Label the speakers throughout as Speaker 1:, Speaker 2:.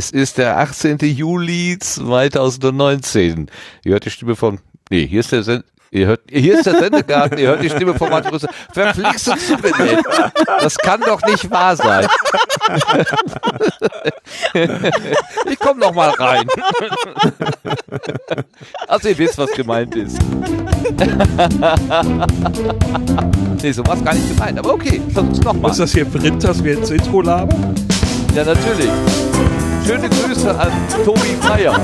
Speaker 1: Es ist der 18. Juli 2019. Ihr hört die Stimme von, nee, hier ist der, Ihr hört, hier ist der Sendegarten, ihr hört die Stimme von Martin Rüssel. Verflixt uns zu benennen. Das kann doch nicht wahr sein. Ich komm noch mal rein. Also ihr wisst, was gemeint ist. Nee, so was gar nicht gemeint, aber okay, versuch's noch mal.
Speaker 2: Ist das hier Brit, dass wir ins Intro labern?
Speaker 1: Ja, natürlich. Schöne Grüße an Tobi Feier.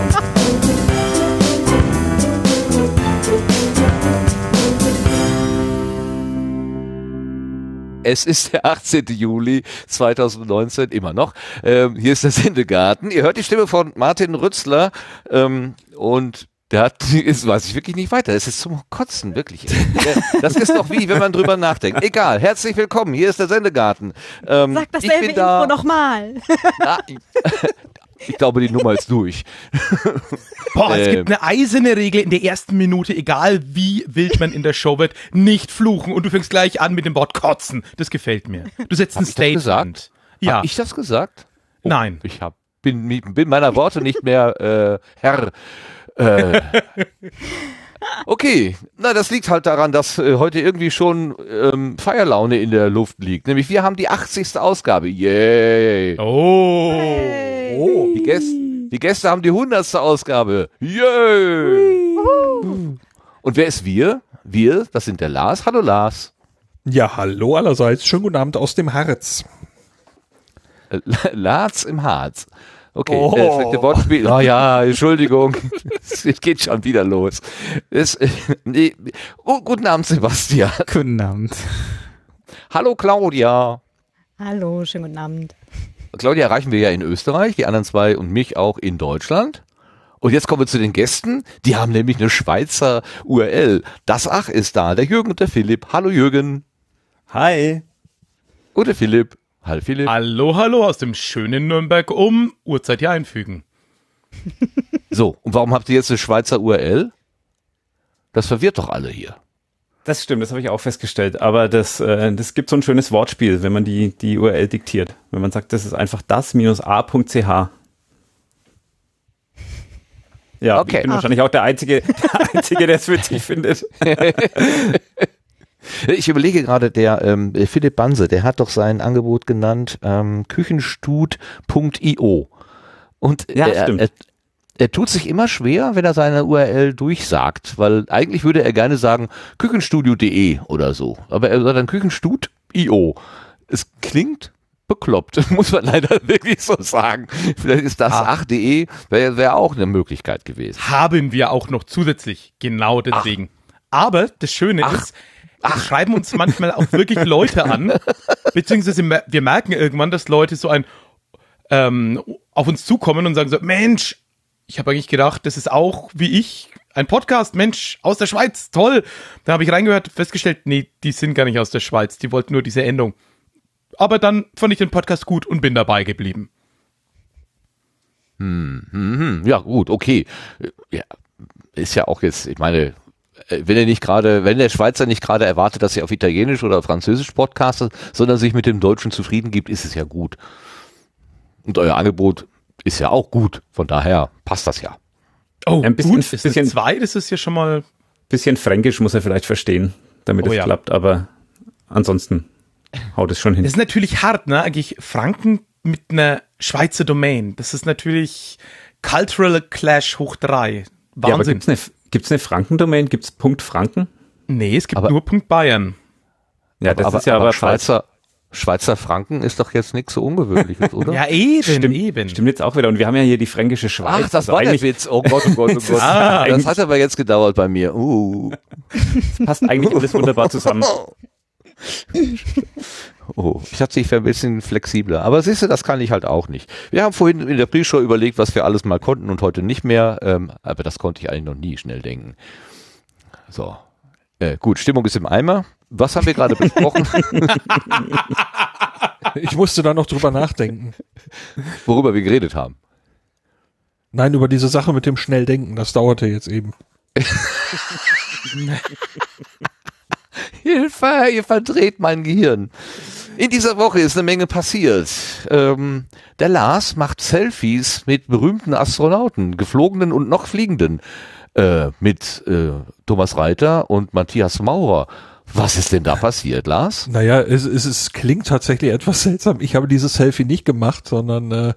Speaker 1: Es ist der 18. Juli 2019, immer noch. Ähm, hier ist der Sendegarten. Ihr hört die Stimme von Martin Rützler ähm, und der hat, das weiß ich wirklich nicht weiter. Das ist zum Kotzen, wirklich. Das ist doch wie, wenn man drüber nachdenkt. Egal. Herzlich willkommen. Hier ist der Sendegarten.
Speaker 3: Ähm, Sag dasselbe Intro nochmal.
Speaker 1: Ich glaube, die Nummer ist durch.
Speaker 2: Boah, es gibt eine eiserne Regel in der ersten Minute, egal wie wild man in der Show wird, nicht fluchen. Und du fängst gleich an mit dem Wort kotzen. Das gefällt mir. Du setzt
Speaker 1: hab
Speaker 2: ein Statement. Ja.
Speaker 1: Hab ich das gesagt?
Speaker 2: Oh, Nein.
Speaker 1: Ich hab, bin, bin meiner Worte nicht mehr äh, Herr. Äh, okay, na das liegt halt daran, dass äh, heute irgendwie schon ähm, Feierlaune in der Luft liegt. Nämlich wir haben die 80. Ausgabe. Yay!
Speaker 2: Oh.
Speaker 3: Hey.
Speaker 1: Oh, die Gäste, die Gäste haben die 100. Ausgabe. Yay! Und wer ist wir? Wir, das sind der Lars. Hallo Lars.
Speaker 2: Ja, hallo allerseits. Schönen guten Abend aus dem Harz.
Speaker 1: Äh, Lars im Harz. Okay, oh. äh, Wortspiel. Oh ja, Entschuldigung. es geht schon wieder los. Es, äh, nee. oh, guten Abend, Sebastian.
Speaker 4: Guten Abend.
Speaker 1: Hallo, Claudia.
Speaker 3: Hallo, schönen guten Abend.
Speaker 1: Claudia erreichen wir ja in Österreich, die anderen zwei und mich auch in Deutschland. Und jetzt kommen wir zu den Gästen. Die haben nämlich eine Schweizer URL. Das Ach ist da. Der Jürgen und der Philipp. Hallo Jürgen.
Speaker 4: Hi.
Speaker 1: Und der Philipp. Hallo Philipp.
Speaker 2: Hallo, hallo aus dem schönen Nürnberg um. Uhrzeit hier einfügen.
Speaker 1: So, und warum habt ihr jetzt eine Schweizer URL? Das verwirrt doch alle hier.
Speaker 4: Das stimmt, das habe ich auch festgestellt. Aber das, äh, das gibt so ein schönes Wortspiel, wenn man die, die URL diktiert. Wenn man sagt, das ist einfach das-a.ch. Ja,
Speaker 1: Okay.
Speaker 4: ich bin
Speaker 3: Ach.
Speaker 4: wahrscheinlich auch der Einzige, der Einzige, der es witzig findet.
Speaker 1: Ich überlege gerade, der ähm, Philipp Banse, der hat doch sein Angebot genannt ähm, küchenstut.io. Und
Speaker 4: Ja,
Speaker 1: er,
Speaker 4: stimmt.
Speaker 1: er, er tut sich immer schwer, wenn er seine URL durchsagt, weil eigentlich würde er gerne sagen küchenstudio.de oder so. Aber er sagt dann küchenstut.io. Es klingt bekloppt, muss man leider wirklich so sagen. Vielleicht ist das
Speaker 2: Ah.
Speaker 1: ach.de, wäre wär auch eine Möglichkeit gewesen.
Speaker 2: Haben wir auch noch zusätzlich. Genau deswegen. Aber das Schöne
Speaker 1: Ach.
Speaker 2: ist, es schreiben uns manchmal auch wirklich Leute an, beziehungsweise wir merken irgendwann, dass Leute so ein ähm, auf uns zukommen und sagen so, Mensch, ich habe eigentlich gedacht, das ist auch wie ich ein Podcast, Mensch, aus der Schweiz, toll. Da habe ich reingehört, festgestellt, nee, die sind gar nicht aus der Schweiz, die wollten nur diese Endung. Aber dann fand ich den Podcast gut und bin dabei geblieben.
Speaker 1: Mhm, ja, gut, okay. Ja, ist ja auch jetzt, ich meine, wenn er nicht gerade, wenn der Schweizer nicht gerade erwartet, dass er auf Italienisch oder Französisch podcastet, sondern sich mit dem Deutschen zufrieden gibt, ist es ja gut. Und euer Angebot ist ja auch gut. Von daher passt das ja.
Speaker 2: Oh,
Speaker 4: Ein bisschen-
Speaker 2: gut, ist
Speaker 4: bisschen-
Speaker 2: zwei, das ist ja schon mal
Speaker 4: Bisschen Fränkisch muss er vielleicht verstehen, damit
Speaker 2: Oh
Speaker 4: es
Speaker 2: ja.
Speaker 4: klappt, aber ansonsten haut es schon hin.
Speaker 2: Das ist natürlich hart, ne? Eigentlich Franken mit einer Schweizer Domain. Das ist natürlich Cultural Clash hoch drei.
Speaker 4: ja, aber
Speaker 2: Wahnsinn.
Speaker 4: gibt's eine, gibt's eine Franken-Domain? Gibt's Punkt Franken?
Speaker 2: nee, es gibt
Speaker 1: Aber-
Speaker 2: nur Punkt Bayern.
Speaker 4: Ja, das
Speaker 1: aber,
Speaker 4: ist ja aber,
Speaker 1: Schweizer, Schweizer Franken ist doch jetzt nichts so Ungewöhnliches, oder?
Speaker 2: Ja, eben,
Speaker 4: Stimmt,
Speaker 2: eben.
Speaker 4: stimmt jetzt auch wieder. Und wir haben ja hier die fränkische Schweiz.
Speaker 1: Ach, das
Speaker 4: Also
Speaker 1: war der Witz. Oh Gott, oh Gott, oh Gott.
Speaker 2: Ah,
Speaker 1: das hat aber jetzt gedauert bei mir. Uh.
Speaker 4: passt eigentlich alles wunderbar zusammen.
Speaker 1: Oh, ich hatte sich für ein bisschen flexibler. Aber siehst du, das kann ich halt auch nicht. Wir haben vorhin in der Pre-Show überlegt, was wir alles mal konnten und heute nicht mehr. Ähm, aber das konnte ich eigentlich noch nie schnell denken. So. Äh, gut, Stimmung ist im Eimer. Was haben wir gerade besprochen?
Speaker 5: ich musste da noch drüber nachdenken.
Speaker 1: Worüber wir geredet haben.
Speaker 5: Nein, über diese Sache mit dem Schnelldenken, das dauerte jetzt eben.
Speaker 1: Hilfe, ihr verdreht mein Gehirn. In dieser Woche ist eine Menge passiert. Ähm, der Lars macht Selfies mit berühmten Astronauten, geflogenen und noch fliegenden, äh, mit äh, Thomas Reiter und Matthias Maurer. Was ist denn da passiert, Lars?
Speaker 5: Naja, es, es, es klingt tatsächlich etwas seltsam. Ich habe dieses Selfie nicht gemacht, sondern äh,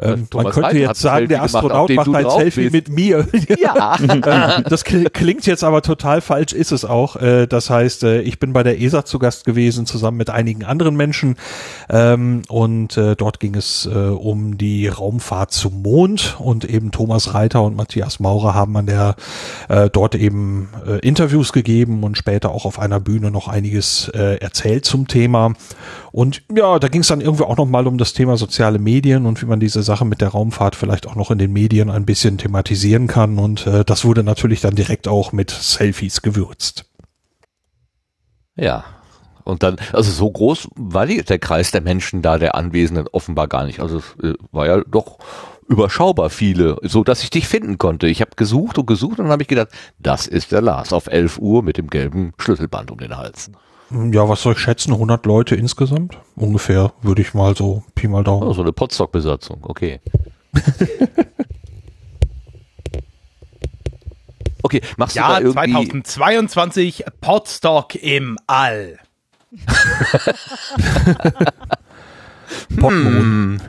Speaker 5: ähm, man könnte Reiter jetzt sagen, der Astronaut gemacht, macht ein Selfie bist. mit mir. ja. Ähm, das klingt jetzt aber total falsch, ist es auch. Äh, das heißt, äh, ich bin bei der ESA zu Gast gewesen, zusammen mit einigen anderen Menschen. Ähm, und äh, dort ging es um die Raumfahrt zum Mond. Und eben Thomas Reiter und Matthias Maurer haben an der dort eben Interviews gegeben und später auch auf einer Bühne noch einiges äh, erzählt zum Thema. Und ja, da ging es dann irgendwie auch noch mal um das Thema soziale Medien und wie man diese Sache mit der Raumfahrt vielleicht auch noch in den Medien ein bisschen thematisieren kann. Und äh, das wurde natürlich dann direkt auch mit Selfies gewürzt.
Speaker 1: Ja, und dann, also so groß war die, der Kreis der Menschen da, der Anwesenden offenbar gar nicht. Also es äh, war ja doch überschaubar viele, so dass ich dich finden konnte. Ich habe gesucht und gesucht und dann habe ich gedacht, das ist der Lars auf 11 Uhr mit dem gelben Schlüsselband um den Hals.
Speaker 5: Ja, was soll ich schätzen? 100 Leute insgesamt? Ungefähr, würde ich mal so Pi mal Daumen.
Speaker 1: Oh, so eine Potstock-Besatzung, okay. okay, machst
Speaker 2: ja,
Speaker 1: du da irgendwie...
Speaker 2: 2022 Potstock im All.
Speaker 1: Potmon. Hm.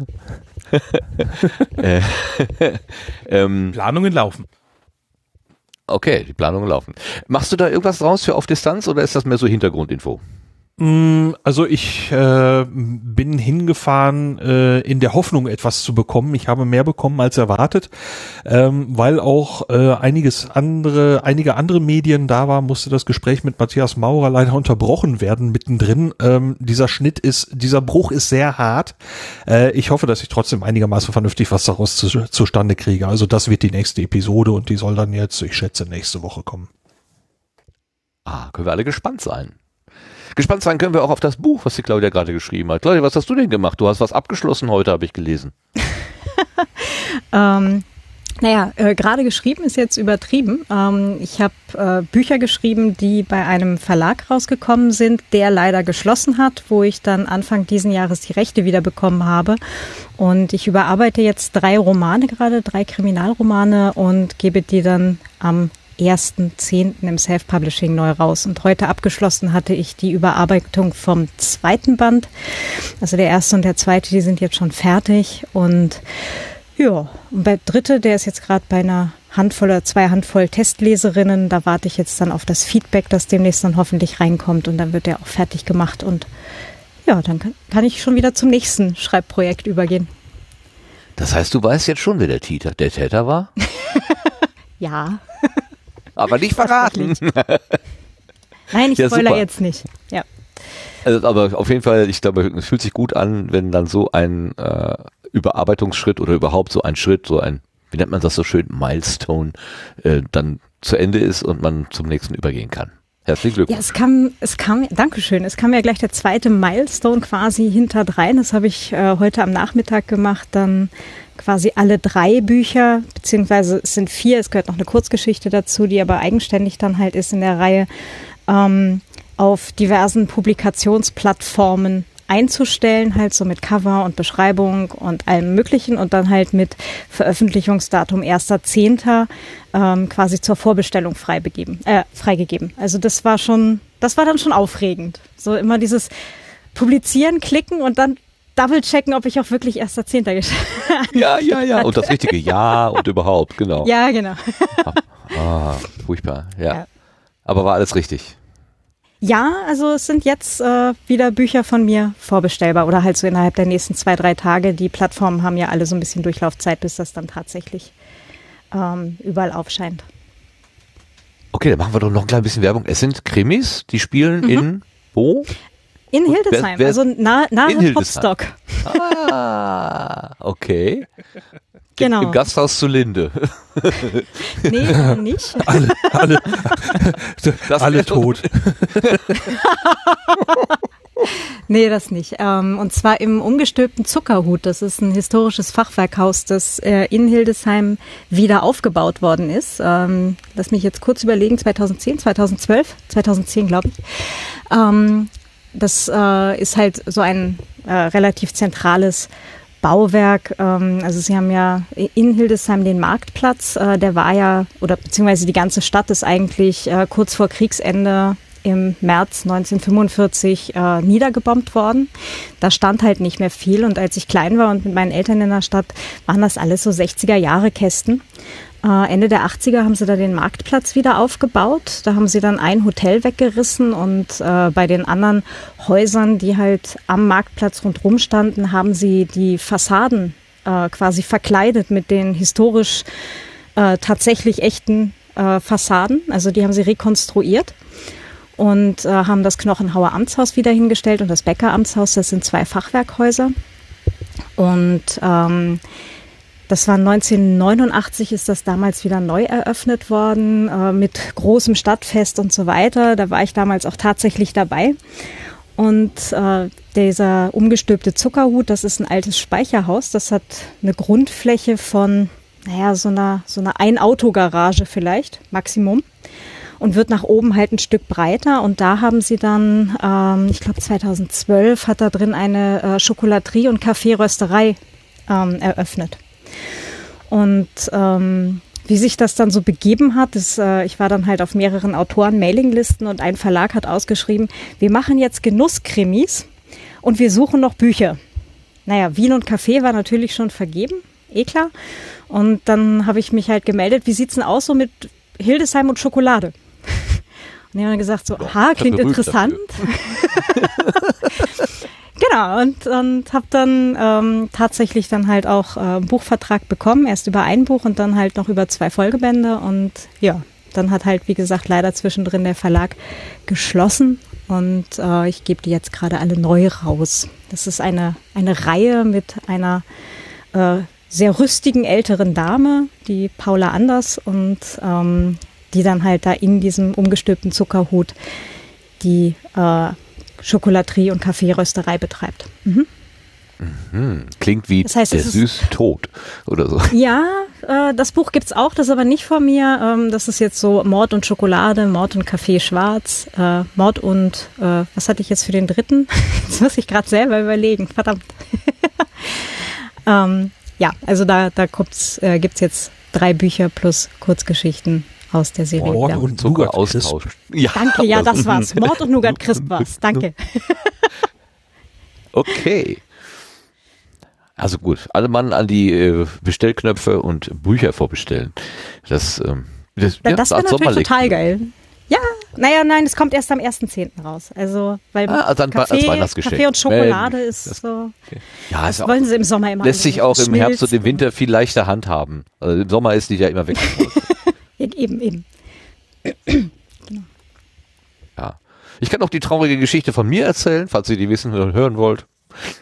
Speaker 1: Äh,
Speaker 2: ähm, Planungen laufen.
Speaker 1: Okay, die Planungen laufen. Machst du da irgendwas draus für auf Distanz oder ist das mehr so Hintergrundinfo?
Speaker 5: Mm, also ich äh, bin hingefahren äh, in der Hoffnung, etwas zu bekommen. Ich habe mehr bekommen als erwartet, ähm, weil auch äh, einiges andere, einige andere Medien da war, musste das Gespräch mit Matthias Maurer leider unterbrochen werden mittendrin. Ähm, dieser Schnitt ist, dieser Bruch ist sehr hart. Äh, ich hoffe, dass ich trotzdem einigermaßen vernünftig was daraus zu, zustande kriege. Also das wird die nächste Episode und die soll dann jetzt, ich schätze, nächste Woche kommen.
Speaker 1: Ah, können wir alle gespannt sein. Gespannt sein können wir auch auf das Buch, was die Claudia gerade geschrieben hat. Claudia, was hast du denn gemacht? Du hast was abgeschlossen heute, habe ich gelesen.
Speaker 3: ähm, naja, äh, gerade geschrieben ist jetzt übertrieben. Ähm, ich habe äh, Bücher geschrieben, die bei einem Verlag rausgekommen sind, der leider geschlossen hat, wo ich dann Anfang diesen Jahres die Rechte wieder bekommen habe. Und ich überarbeite jetzt drei Romane gerade, drei Kriminalromane und gebe die dann am 1.10. im Self-Publishing neu raus. Und heute abgeschlossen hatte ich die Überarbeitung vom zweiten Band. Also der erste und der zweite, die sind jetzt schon fertig. Und ja, und der dritte, der ist jetzt gerade bei einer Handvoll oder zwei Handvoll Testleserinnen. Da warte ich jetzt dann auf das Feedback, das demnächst dann hoffentlich reinkommt. Und dann wird der auch fertig gemacht. Und ja, dann kann, kann ich schon wieder zum nächsten Schreibprojekt übergehen.
Speaker 1: Das heißt, du weißt jetzt schon, wer der Täter, der Täter war?
Speaker 3: ja
Speaker 1: aber nicht verraten.
Speaker 3: Nein, ich ja, spoiler super. jetzt nicht. Ja.
Speaker 1: Also, aber auf jeden Fall, ich glaube, es fühlt sich gut an, wenn dann so ein äh, Überarbeitungsschritt oder überhaupt so ein Schritt, so ein, wie nennt man das so schön, Milestone, äh, dann zu Ende ist und man zum nächsten übergehen kann. Herzlichen Glückwunsch.
Speaker 3: Ja, es kam, es kam, Dankeschön, es kam ja gleich der zweite Milestone quasi hinterdrein. Das habe ich äh, heute am Nachmittag gemacht. Dann quasi alle drei Bücher, beziehungsweise es sind vier, es gehört noch eine Kurzgeschichte dazu, die aber eigenständig dann halt ist in der Reihe, ähm, auf diversen Publikationsplattformen einzustellen, halt so mit Cover und Beschreibung und allem Möglichen und dann halt mit Veröffentlichungsdatum 1.10. Ähm, quasi zur Vorbestellung freibegeben, äh, freigegeben. Also das war schon, das war dann schon aufregend. So immer dieses Publizieren, klicken und dann double checken, ob ich auch wirklich erster Zehnter geschafft
Speaker 1: habe. Ja, ja, ja. Und das richtige Ja und überhaupt, genau.
Speaker 3: Ja, genau.
Speaker 1: Ah, ah, furchtbar, ja. ja. Aber war alles richtig.
Speaker 3: Ja, also es sind jetzt äh, wieder Bücher von mir vorbestellbar oder halt so innerhalb der nächsten zwei, drei Tage. Die Plattformen haben ja alle so ein bisschen Durchlaufzeit, bis das dann tatsächlich ähm, überall aufscheint.
Speaker 1: Okay, dann machen wir doch noch ein klein bisschen Werbung. Es sind Krimis, die spielen mhm. in wo?
Speaker 3: In Hildesheim, wer, wer, also nahe, nahe Potsdok.
Speaker 1: Ah, okay.
Speaker 3: Genau.
Speaker 1: Im Gasthaus zu Linde.
Speaker 3: nee, nicht.
Speaker 5: Alle, alle, alle tot.
Speaker 3: nee, das nicht. Ähm, und zwar im umgestülpten Zuckerhut. Das ist ein historisches Fachwerkhaus, das äh, in Hildesheim wieder aufgebaut worden ist. Ähm, lass mich jetzt kurz überlegen, 2010, 2012, 2010 glaube ich. Das äh, ist halt so ein äh, relativ zentrales Bauwerk. Ähm, also Sie haben ja in Hildesheim den Marktplatz, äh, der war ja, oder beziehungsweise die ganze Stadt ist eigentlich äh, kurz vor Kriegsende im März 1945 äh, niedergebombt worden. Da stand halt nicht mehr viel und als ich klein war und mit meinen Eltern in der Stadt, waren das alles so 60er Jahre Kästen. Äh, Ende der 80er haben sie da den Marktplatz wieder aufgebaut. Da haben sie dann ein Hotel weggerissen und äh, bei den anderen Häusern, die halt am Marktplatz rundherum standen, haben sie die Fassaden äh, quasi verkleidet mit den historisch äh, tatsächlich echten äh, Fassaden. Also die haben sie rekonstruiert und äh, haben das Knochenhauer Amtshaus wieder hingestellt und das Bäcker Amtshaus. Das sind zwei Fachwerkhäuser. Und ähm, das war 1989 ist das damals wieder neu eröffnet worden äh, mit großem Stadtfest und so weiter. Da war ich damals auch tatsächlich dabei. Und äh, dieser umgestülpte Zuckerhut, das ist ein altes Speicherhaus. Das hat eine Grundfläche von, naja, so einer, so einer Ein-Auto-Garage vielleicht, Maximum. Und wird nach oben halt ein Stück breiter. Und da haben sie dann, ähm, ich glaube 2012, hat da drin eine äh, Schokolaterie und Kaffeerösterei ähm, eröffnet. Und ähm, wie sich das dann so begeben hat, ist, äh, ich war dann halt auf mehreren Autoren-Mailinglisten und ein Verlag hat ausgeschrieben, wir machen jetzt Genusskrimis und wir suchen noch Bücher. Naja, Wien und Kaffee war natürlich schon vergeben, eh klar. Und dann habe ich mich halt gemeldet, wie sieht's denn aus so mit Hildesheim und Schokolade? Und die haben dann gesagt so, aha, klingt interessant. Genau, und, und habe dann ähm, tatsächlich dann halt auch äh, Buchvertrag bekommen, erst über ein Buch und dann halt noch über zwei Folgebände. Und ja, dann hat halt, wie gesagt, leider zwischendrin der Verlag geschlossen und äh, ich gebe die jetzt gerade alle neu raus. Das ist eine, eine Reihe mit einer äh, sehr rüstigen älteren Dame, die Paula Anders, und ähm, die dann halt da in diesem umgestülpten Zuckerhut die äh, Schokolaterie und Kaffeerösterei betreibt. Mhm.
Speaker 1: Mhm. Klingt wie das heißt, der süß Tod oder so.
Speaker 3: Ja, äh, das Buch gibt es auch, das ist aber nicht von mir. Ähm, das ist jetzt so Mord und Schokolade, Mord und Kaffee schwarz, äh, Mord und äh, was hatte ich jetzt für den dritten? Das muss ich gerade selber überlegen, verdammt. ähm, ja, also da, da äh, gibt es jetzt drei Bücher plus Kurzgeschichten aus der Serie.
Speaker 1: Mord und Zucker Austausch.
Speaker 3: Ja, Danke, ja, das war's. Mord und Nougat Crisp war's. Danke.
Speaker 1: okay. Also gut, alle Mann an die äh, Bestellknöpfe und Bücher vorbestellen. Das, ähm,
Speaker 3: das, ja, das wäre natürlich total geil. Ja, naja, nein, es kommt erst am 1.10. raus. Also, weil
Speaker 1: ah, also Kaffee,
Speaker 3: Kaffee und Schokolade ähm, ist so. Okay.
Speaker 1: Ja,
Speaker 3: das wollen sie im Sommer immer.
Speaker 1: Lässt sich auch im Herbst und im Winter viel leichter handhaben. Also im Sommer ist die ja immer weg.
Speaker 3: Eben, eben.
Speaker 1: genau. Ja. Ich kann auch die traurige Geschichte von mir erzählen, falls ihr die wissen oder hören wollt.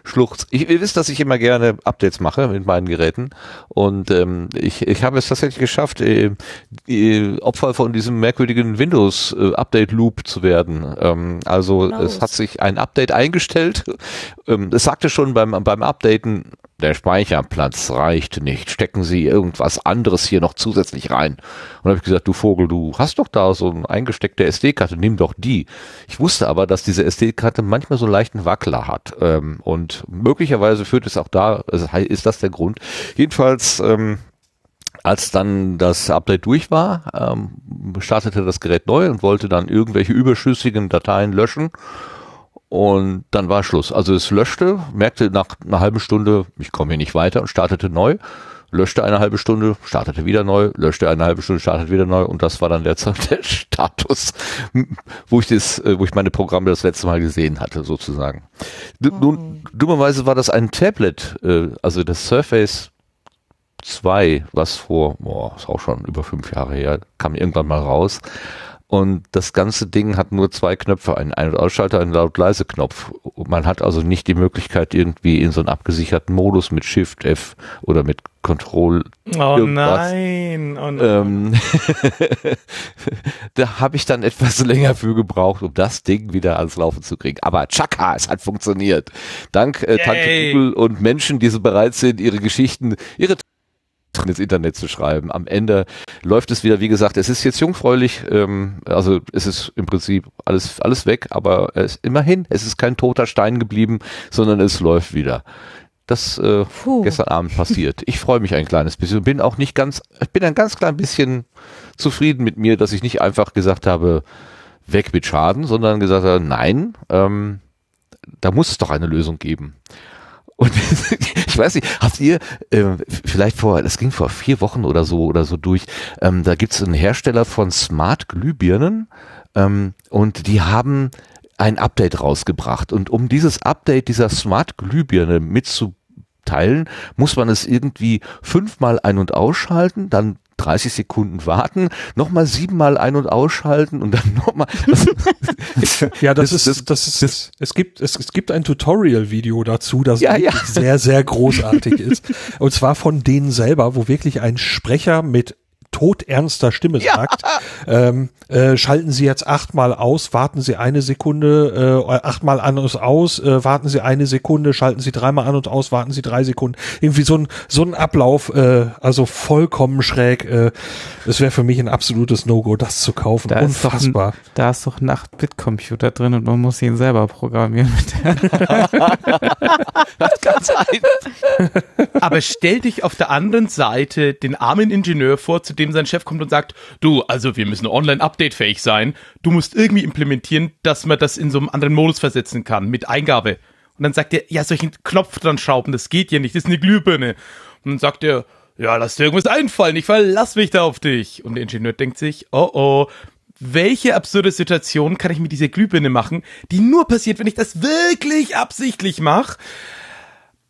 Speaker 1: Schluchz. Ich, ihr wisst, dass ich immer gerne Updates mache mit meinen Geräten und ähm, ich, ich habe es tatsächlich geschafft, äh, äh, Opfer von diesem merkwürdigen Windows-Update-Loop äh, zu werden. Ähm, also Los. es hat sich ein Update eingestellt. Ähm, es sagte schon beim, beim Updaten, der Speicherplatz reicht nicht. Stecken Sie irgendwas anderes hier noch zusätzlich rein. Und habe ich gesagt, du Vogel, du hast doch da so eine eingesteckte SD-Karte, nimm doch die. Ich wusste aber, dass diese SD-Karte manchmal so einen leichten Wackler hat. Ähm, und möglicherweise führt es auch da, also ist das der Grund. Jedenfalls, ähm, als dann das Update durch war, ähm, startete das Gerät neu und wollte dann irgendwelche überschüssigen Dateien löschen und dann war Schluss. Also es löschte, merkte nach einer halben Stunde, ich komme hier nicht weiter und startete neu, löschte eine halbe Stunde, startete wieder neu, löschte eine halbe Stunde, startete wieder neu und das war dann der, der Status, wo ich das, äh, wo ich meine Programme das letzte Mal gesehen hatte, sozusagen. Nun, dummerweise war das ein Tablet, äh, also das Surface 2, was vor, boah, ist auch schon über fünf Jahre her, kam irgendwann mal raus Und das ganze Ding hat nur zwei Knöpfe, einen Ein- und Ausschalter, einen laut-leise-Knopf. Man hat also nicht die Möglichkeit, irgendwie in so einen abgesicherten Modus mit Shift F oder mit Control.
Speaker 2: Oh irgendwas. nein. Oh nein. Ähm,
Speaker 1: da habe ich dann etwas länger für gebraucht, um das Ding wieder ans Laufen zu kriegen. Aber tschakka, es hat funktioniert. Dank äh, Tante Google und Menschen, die so bereit sind, ihre Geschichten, ihre ins Internet zu schreiben. Am Ende läuft es wieder, wie gesagt, es ist jetzt jungfräulich, ähm, also es ist im Prinzip alles, alles weg, aber es, immerhin, es ist kein toter Stein geblieben, sondern es läuft wieder. Das äh, gestern Abend passiert. Ich freue mich ein kleines bisschen und bin auch nicht ganz, ich bin ein ganz klein bisschen zufrieden mit mir, dass ich nicht einfach gesagt habe, weg mit Schaden, sondern gesagt habe, nein, ähm, da muss es doch eine Lösung geben. Und ich weiß nicht, habt ihr äh, vielleicht vor, das ging vor vier Wochen oder so oder so durch, ähm, da gibt's einen Hersteller von Smart Glühbirnen ähm, und die haben ein Update rausgebracht. Und um dieses Update dieser Smart Glühbirne mitzuteilen, muss man es irgendwie fünfmal ein- und ausschalten, dann 30 Sekunden warten, nochmal siebenmal ein- und ausschalten und dann nochmal.
Speaker 5: ja, das, das, ist, das ist, das, es gibt, es, es gibt ein Tutorial-Video dazu, das ja, ja. sehr, sehr großartig ist. Und zwar von denen selber, wo wirklich ein Sprecher mit todernster Stimme ja. sagt, ähm, äh, schalten Sie jetzt achtmal aus, warten Sie eine Sekunde, äh, achtmal an und aus, äh, warten Sie eine Sekunde, schalten Sie dreimal an und aus, warten Sie drei Sekunden. Irgendwie so ein so ein Ablauf, äh, also vollkommen schräg. Äh, es wäre für mich ein absolutes No-Go, das zu kaufen.
Speaker 4: Da Unfassbar. Ist ein, da ist doch ein 8-Bit-Computer drin und man muss ihn selber programmieren.
Speaker 2: das kann sein. Aber stell dich auf der anderen Seite den armen Ingenieur vor, zu dem sein Chef kommt und sagt, du, also wir müssen online updatefähig sein. Du musst irgendwie implementieren, dass man das in so einem anderen Modus versetzen kann, mit Eingabe. Und dann sagt er, ja, solchen Knopf dran schrauben, das geht ja nicht, das ist eine Glühbirne. Und dann sagt er, ja, lass dir irgendwas einfallen, ich verlass mich da auf dich. Und der Ingenieur denkt sich, oh oh, welche absurde Situation kann ich mit dieser Glühbirne machen, die nur passiert, wenn ich das wirklich absichtlich mache?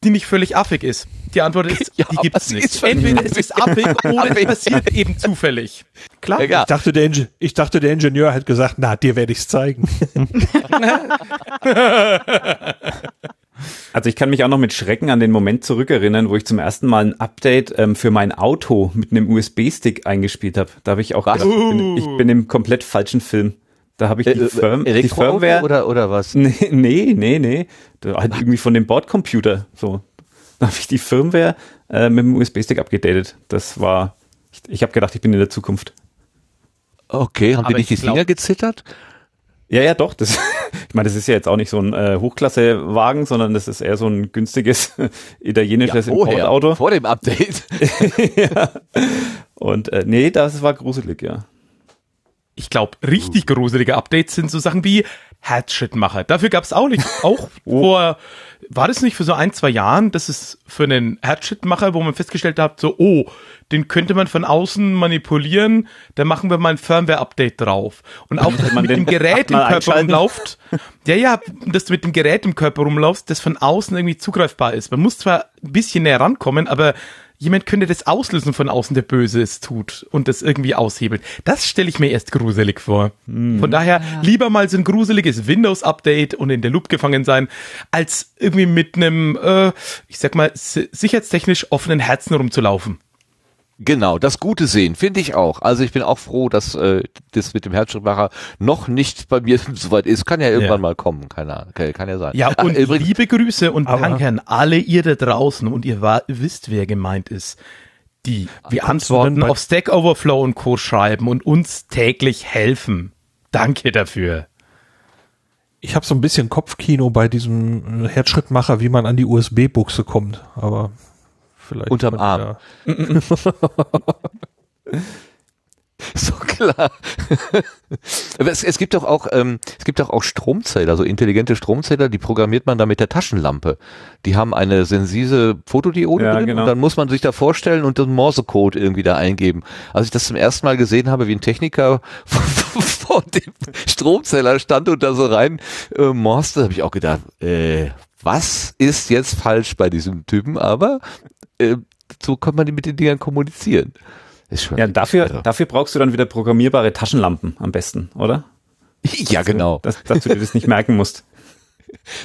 Speaker 2: die nicht völlig affig ist? Die Antwort ist, ja, die gibt's nicht. Entweder es ist affig oder es passiert eben zufällig.
Speaker 5: Klar. Ja, ich, dachte, der ich dachte, der Ingenieur hat gesagt, na, dir werde ich's zeigen.
Speaker 4: Also ich kann mich auch noch mit Schrecken an den Moment zurückerinnern, wo ich zum ersten Mal ein Update ähm, für mein Auto mit einem USB-Stick eingespielt habe. Da habe ich auch gedacht, ich bin, ich bin im komplett falschen Film. Da habe ich die, äh, äh, Firm die Firmware
Speaker 1: oder oder was?
Speaker 4: Nee, nee, nee, nee. Halt irgendwie von dem Bordcomputer so. Da habe ich die Firmware äh, mit dem USB-Stick abgedatet. Das war ich, ich habe gedacht, ich bin in der Zukunft.
Speaker 1: Okay, haben Aber die nicht die Finger gezittert?
Speaker 4: Ja, ja, doch. Das, ich meine, das ist ja jetzt auch nicht so ein äh, Hochklasse-Wagen, sondern das ist eher so ein günstiges italienisches ja, Importauto.
Speaker 1: Vor dem Update.
Speaker 4: ja. Und äh, nee, das war gruselig, ja
Speaker 2: ich glaube, richtig gruselige Updates sind so Sachen wie Herzschrittmacher. Dafür gab es auch nicht, auch oh. vor, war das nicht für so ein, zwei Jahren, dass es für einen Herzschrittmacher, wo man festgestellt hat, so, oh, den könnte man von außen manipulieren, da machen wir mal ein Firmware-Update drauf. Und auch, dass man mit dem Gerät im Körper rumläuft, ja, ja, dass du mit dem Gerät im Körper rumlaufst, das von außen irgendwie zugreifbar ist. Man muss zwar ein bisschen näher rankommen, aber jemand könnte das auslösen von außen, der Böses tut und das irgendwie aushebelt. Das stelle ich mir erst gruselig vor. Mhm. Von daher ja. lieber mal so ein gruseliges Windows-Update und in der Loop gefangen sein, als irgendwie mit einem, äh, ich sag mal, sicherheitstechnisch offenen Herzen rumzulaufen.
Speaker 1: Genau, das Gute sehen, finde ich auch. Also ich bin auch froh, dass äh, das mit dem Herzschrittmacher noch nicht bei mir so weit ist. Kann ja irgendwann ja. mal kommen, keine Ahnung, kann, kann ja sein.
Speaker 2: Ja, und Ach, liebe Grüße und Danke an alle ihr da draußen und ihr wisst, wer gemeint ist, die wir Antworten auf Stack Overflow und Co. schreiben und uns täglich helfen. Danke dafür.
Speaker 5: Ich habe so ein bisschen Kopfkino bei diesem Herzschrittmacher, wie man an die USB-Buchse kommt, aber
Speaker 1: vielleicht. Unterm Arm. So klar. Aber es, es gibt doch auch, ähm, es gibt doch auch Stromzähler, so intelligente Stromzähler, die programmiert man da mit der Taschenlampe. Die haben eine sensible Fotodiode ja, drin genau. und dann muss man sich da vorstellen und den Morsecode irgendwie da eingeben. Als ich das zum ersten Mal gesehen habe, wie ein Techniker vor dem Stromzähler stand und da so rein äh, morste, habe ich auch gedacht, äh, was ist jetzt falsch bei diesem Typen? Aber äh, so kann man mit den Dingern kommunizieren.
Speaker 4: Ist schon ja, dafür, irre. dafür brauchst du dann wieder programmierbare Taschenlampen am besten, oder?
Speaker 1: Ja, genau.
Speaker 4: Dass, dass du dir das nicht merken musst.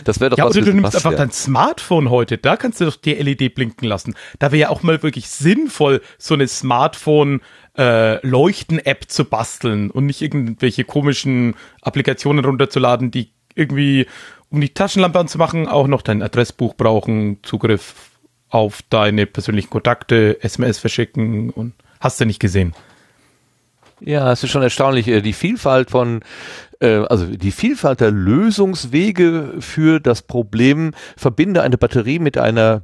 Speaker 2: Das wäre doch ja, was. Oder du nimmst einfach dein Smartphone heute, da kannst du doch die LED blinken lassen. Da wäre ja auch mal wirklich sinnvoll, so eine Smartphone äh, Leuchten-App zu basteln und nicht irgendwelche komischen Applikationen runterzuladen, die irgendwie, um die Taschenlampe anzumachen, auch noch dein Adressbuch brauchen, Zugriff auf deine persönlichen Kontakte, SMS verschicken und hast du nicht gesehen.
Speaker 1: Ja, es ist schon erstaunlich, äh, die Vielfalt von, äh, also die Vielfalt der Lösungswege für das Problem, verbinde eine Batterie mit einer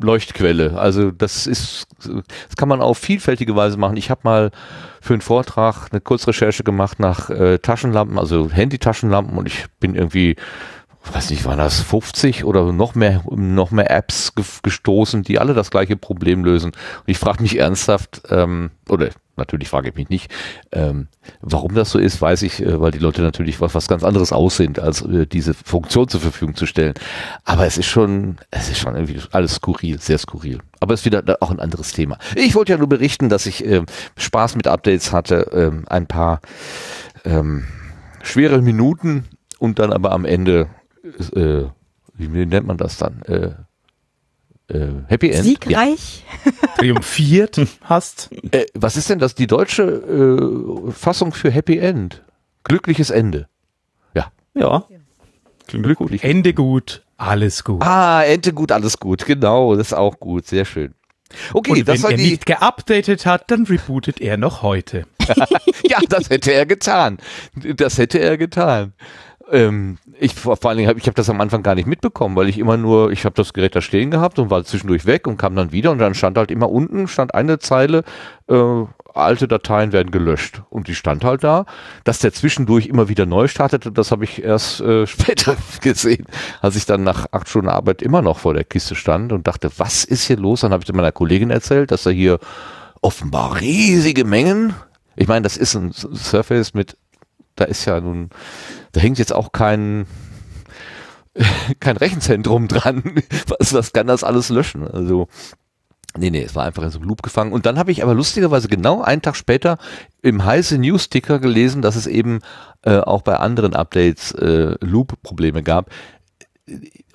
Speaker 1: Leuchtquelle. Also das ist, das kann man auf vielfältige Weise machen. Ich habe mal für einen Vortrag eine Kurzrecherche gemacht nach äh, Taschenlampen, also Handy-Taschenlampen und ich bin irgendwie weiß nicht, waren das 50 oder noch mehr, noch mehr Apps gestoßen, die alle das gleiche Problem lösen. Und ich frage mich ernsthaft, ähm, oder natürlich frage ich mich nicht, ähm, warum das so ist, weiß ich, äh, weil die Leute natürlich was, was ganz anderes aussehen, als äh, diese Funktion zur Verfügung zu stellen. Aber es ist schon, es ist schon irgendwie alles skurril, sehr skurril. Aber es ist wieder auch ein anderes Thema. Ich wollte ja nur berichten, dass ich äh, Spaß mit Updates hatte, äh, ein paar ähm, schwere Minuten und dann aber am Ende äh, wie nennt man das dann? Äh, äh, Happy End.
Speaker 3: Siegreich.
Speaker 2: Ja. Triumphiert hast.
Speaker 1: Äh, was ist denn das? Die deutsche äh, Fassung für Happy End. Glückliches Ende. Ja.
Speaker 2: Ja. Glücklich. Ende gut, alles gut.
Speaker 1: Ah, Ende gut, alles gut. Genau, das ist auch gut. Sehr schön.
Speaker 2: Okay, Und das wenn er die... nicht geupdatet hat, dann rebootet er noch heute.
Speaker 1: ja, das hätte er getan. Das hätte er getan. Ähm, ich vor allen Dingen habe ich habe das am Anfang gar nicht mitbekommen, weil ich immer nur, ich habe das Gerät da stehen gehabt und war zwischendurch weg und kam dann wieder und dann stand halt immer unten stand eine Zeile, äh, alte Dateien werden gelöscht und die stand halt da, dass der zwischendurch immer wieder neu startete, das habe ich erst äh, später gesehen, als ich dann nach acht Stunden Arbeit immer noch vor der Kiste stand und dachte, was ist hier los? Dann habe ich meiner Kollegin erzählt, dass er hier offenbar riesige Mengen ich meine, das ist ein Surface mit da ist ja nun, da hängt jetzt auch kein, kein Rechenzentrum dran. Was, was kann das alles löschen? Also, nee, nee, es war einfach in so einem Loop gefangen. Und dann habe ich aber lustigerweise genau einen Tag später im heiße News-Ticker gelesen, dass es eben äh, auch bei anderen Updates äh, Loop-Probleme gab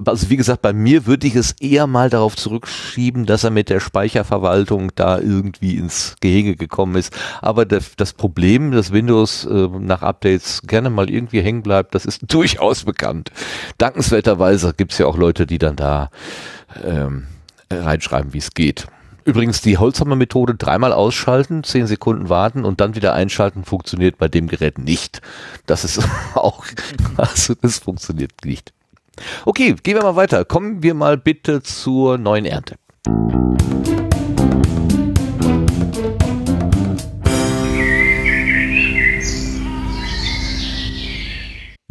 Speaker 1: also wie gesagt, bei mir würde ich es eher mal darauf zurückschieben, dass er mit der Speicherverwaltung da irgendwie ins Gehege gekommen ist. Aber das, das Problem, dass Windows äh, nach Updates gerne mal irgendwie hängen bleibt, das ist durchaus bekannt. Dankenswerterweise gibt es ja auch Leute, die dann da ähm, reinschreiben, wie es geht. Übrigens, die Holzhammer-Methode dreimal ausschalten, zehn Sekunden warten und dann wieder einschalten, funktioniert bei dem Gerät nicht. Das ist auch, also das funktioniert nicht. Okay, gehen wir mal weiter. Kommen wir mal bitte zur neuen Ernte.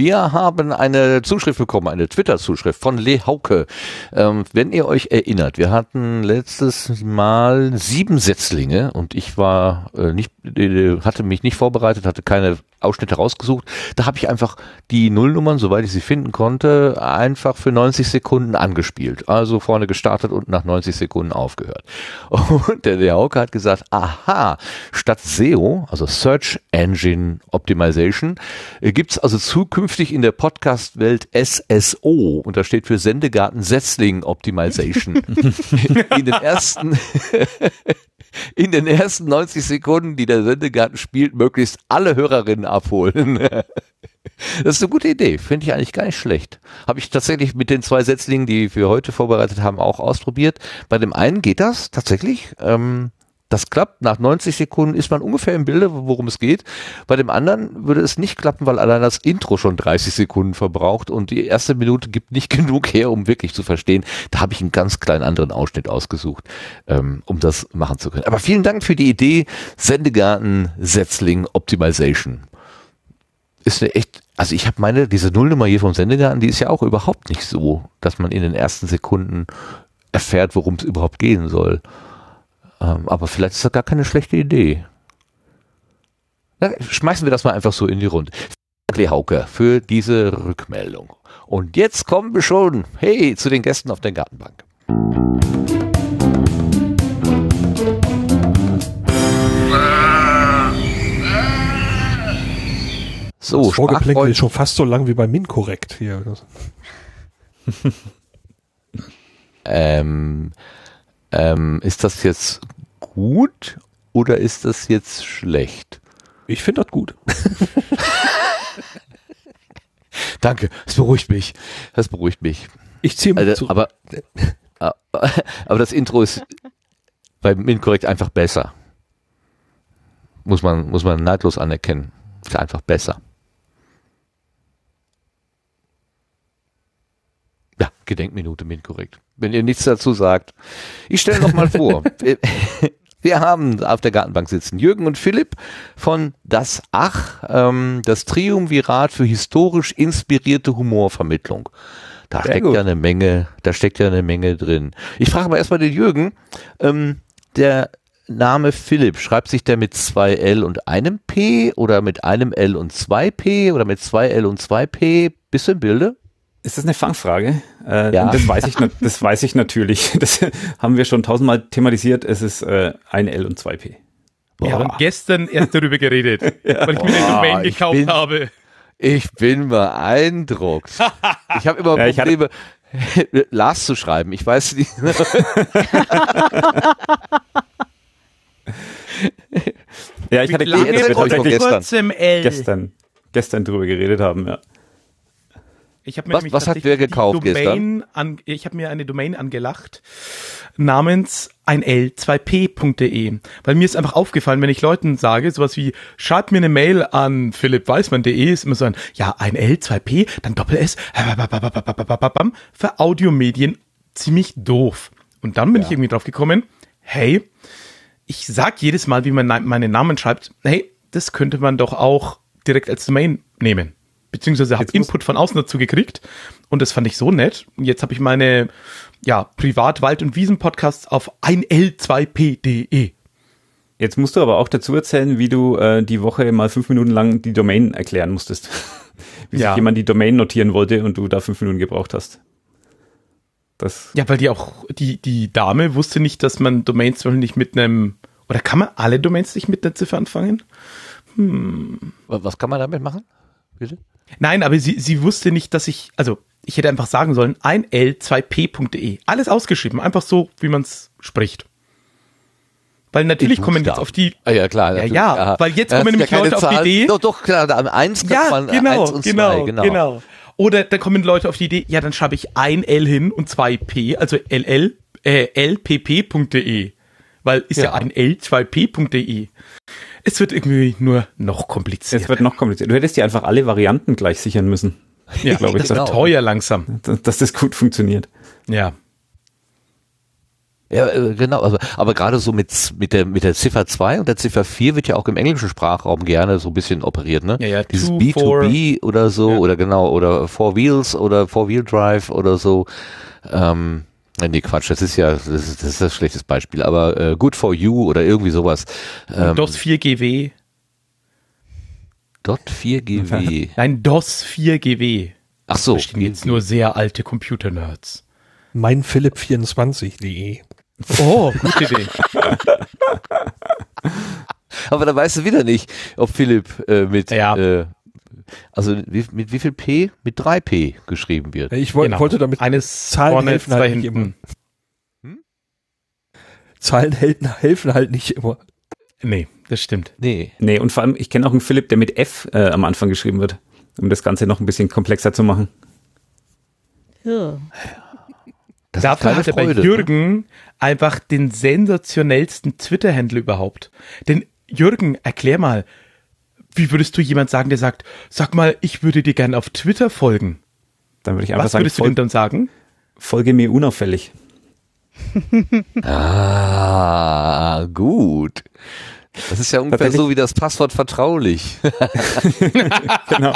Speaker 1: Wir haben eine Zuschrift bekommen, eine Twitter-Zuschrift von Le Hauke. Ähm, wenn ihr euch erinnert, wir hatten letztes Mal sieben Setzlinge und ich war äh, nicht, äh, hatte mich nicht vorbereitet, hatte keine Ausschnitte rausgesucht. Da habe ich einfach die Nullnummern, soweit ich sie finden konnte, einfach für 90 Sekunden angespielt. Also vorne gestartet und nach 90 Sekunden aufgehört. Und der, der Hauke hat gesagt, aha, statt SEO, also Search Engine Optimization, äh, gibt's also zukünftig in der Podcast-Welt SSO und das steht für Sendegarten Setzling Optimization. in den ersten in den ersten 90 Sekunden, die der Sendegarten spielt, möglichst alle Hörerinnen abholen. Das ist eine gute Idee, finde ich eigentlich gar nicht schlecht. Habe ich tatsächlich mit den zwei Setzlingen, die wir heute vorbereitet haben, auch ausprobiert. Bei dem einen geht das tatsächlich. Ähm, das klappt. Nach 90 Sekunden ist man ungefähr im Bilde, worum es geht. Bei dem anderen würde es nicht klappen, weil allein das Intro schon 30 Sekunden verbraucht und die erste Minute gibt nicht genug her, um wirklich zu verstehen. Da habe ich einen ganz kleinen anderen Ausschnitt ausgesucht, ähm, um das machen zu können. Aber vielen Dank für die Idee. Sendegarten Setzling Optimization. Ist eine echt, also ich habe meine, diese Nullnummer hier vom Sendegarten, die ist ja auch überhaupt nicht so, dass man in den ersten Sekunden erfährt, worum es überhaupt gehen soll. Ähm, aber vielleicht ist das gar keine schlechte Idee. Na, schmeißen wir das mal einfach so in die Runde. Danke, Hauke, für diese Rückmeldung. Und jetzt kommen wir schon, hey, zu den Gästen auf der Gartenbank.
Speaker 5: So, das Vorgeplänkel ist schon fast so lang wie bei Minkorrekt hier.
Speaker 1: ähm, ähm, ist das jetzt gut oder ist das jetzt schlecht?
Speaker 5: Ich finde das gut.
Speaker 1: Danke, das beruhigt mich. Das beruhigt mich.
Speaker 5: Ich ziehe mich
Speaker 1: also, aber, aber das Intro ist bei Minkorrekt einfach besser. Muss man, muss man neidlos anerkennen. Ist einfach besser. Ja, Gedenkminute Minkorrekt. Wenn ihr nichts dazu sagt. Ich stelle noch mal vor. Wir haben auf der Gartenbank sitzen Jürgen und Philipp von Das Ach, ähm, das Triumvirat für historisch inspirierte Humorvermittlung. Da Sehr steckt gut. ja eine Menge, da steckt ja eine Menge drin. Ich frage aber erstmal den Jürgen, ähm, der Name Philipp, schreibt sich der mit zwei L und einem P oder mit einem L und zwei P oder mit zwei L und zwei P? Bist du im Bilde?
Speaker 4: Ist das eine Fangfrage? Äh, ja. Das weiß ich, das weiß ich natürlich. Das haben wir schon tausendmal thematisiert. Es ist äh, ein L und zwei P.
Speaker 2: Wir haben gestern erst darüber geredet, ja. weil ich mir eine Domain gekauft
Speaker 1: bin,
Speaker 2: habe.
Speaker 1: Ich bin beeindruckt. Ich habe immer ja, Probleme, Lars zu schreiben. Ich weiß nicht.
Speaker 4: ja, ich hatte gestern, gestern, gestern drüber geredet haben, ja.
Speaker 2: Ich habe mir was, was hat wer gekauft gestern? An, ich habe mir eine Domain angelacht namens ein L2P.de, weil mir ist einfach aufgefallen, wenn ich Leuten sage, sowas wie schreibt mir eine Mail an philippweismann.de, ist immer so ein ja, ein L2P, dann Doppel S für Audiomedien ziemlich doof. Und dann bin ja. ich irgendwie drauf gekommen, hey, ich sag jedes Mal, wie man meinen Namen schreibt, hey, das könnte man doch auch direkt als Domain nehmen beziehungsweise habe Input von außen dazu gekriegt und das fand ich so nett. Jetzt habe ich meine ja, Privat-, Wald- und Wiesen-Podcasts auf 1L2P.de.
Speaker 4: Jetzt musst du aber auch dazu erzählen, wie du äh, die Woche mal fünf Minuten lang die Domain erklären musstest. wie ja. sich jemand die Domain notieren wollte und du da fünf Minuten gebraucht hast.
Speaker 2: Das ja, weil die auch, die, die Dame wusste nicht, dass man Domains nicht mit einem, oder kann man alle Domains nicht mit einer Ziffer anfangen?
Speaker 1: Hm. Was kann man damit machen?
Speaker 2: Bitte? Nein, aber sie, sie wusste nicht, dass ich, also ich hätte einfach sagen sollen, 1l2p.de. Alles ausgeschrieben, einfach so, wie man es spricht. Weil natürlich kommen jetzt auf die.
Speaker 1: Ah, ja, klar.
Speaker 2: Ja, ja, ja, weil jetzt kommen nämlich ja Leute Zahl. auf die Idee.
Speaker 1: Doch, doch, klar, am 1
Speaker 2: ja, man genau, eins und genau, zwei, genau. genau. Oder da kommen Leute auf die Idee, ja, dann schreibe ich ein L hin und zwei P, also ll, äh, lpp.de. Weil ist ja, ja ein L2p.de. Es wird irgendwie nur noch komplizierter.
Speaker 4: Es wird noch komplizierter. Du hättest dir einfach alle Varianten gleich sichern müssen.
Speaker 2: Ja, glaube ich. Das wird teuer langsam.
Speaker 4: Dass, dass das gut funktioniert.
Speaker 2: Ja.
Speaker 1: Ja, äh, genau, also, aber gerade so mit, mit der, mit der Ziffer 2 und der Ziffer 4 wird ja auch im englischen Sprachraum gerne so ein bisschen operiert, ne?
Speaker 2: Ja, ja,
Speaker 1: Dieses two, B2B four. oder so, ja. oder genau, oder Four Wheels oder Four Wheel Drive oder so. Ähm, Nee, Quatsch, das ist ja, das ist, das ist ein schlechtes Beispiel, aber äh, Good for You oder irgendwie sowas.
Speaker 2: Ähm, DOS 4GW.
Speaker 1: Dot 4GW.
Speaker 2: Nein, DOS 4GW.
Speaker 1: Ach so.
Speaker 2: Verstehen jetzt nur sehr alte Computer-Nerds.
Speaker 5: Mein Philipp24.de.
Speaker 2: Oh, gute Idee.
Speaker 1: aber da weißt du wieder nicht, ob Philipp äh, mit
Speaker 2: ja.
Speaker 1: äh, also wie, mit wie viel P? Mit 3P geschrieben wird.
Speaker 5: Ich wollte, genau. wollte damit
Speaker 2: eines Zahlen vorne, helfen halt nicht immer.
Speaker 5: Hm? Zahlen helfen, helfen halt nicht immer.
Speaker 2: Nee, das stimmt.
Speaker 4: Nee. Nee, und vor allem, ich kenne auch einen Philipp, der mit F äh, am Anfang geschrieben wird, um das Ganze noch ein bisschen komplexer zu machen.
Speaker 2: Ja. Das Dafür hatte Freude, bei ne? Jürgen ne? einfach den sensationellsten Twitter-Handle überhaupt. Denn Jürgen, erklär mal, wie würdest du jemand sagen, der sagt, sag mal, ich würde dir gerne auf Twitter folgen?
Speaker 4: Dann würde ich einfach
Speaker 2: Was
Speaker 4: sagen,
Speaker 2: würdest du denn dann sagen?
Speaker 4: Folge mir unauffällig.
Speaker 1: ah, gut. Das ist ja ungefähr so wie das Passwort vertraulich. genau.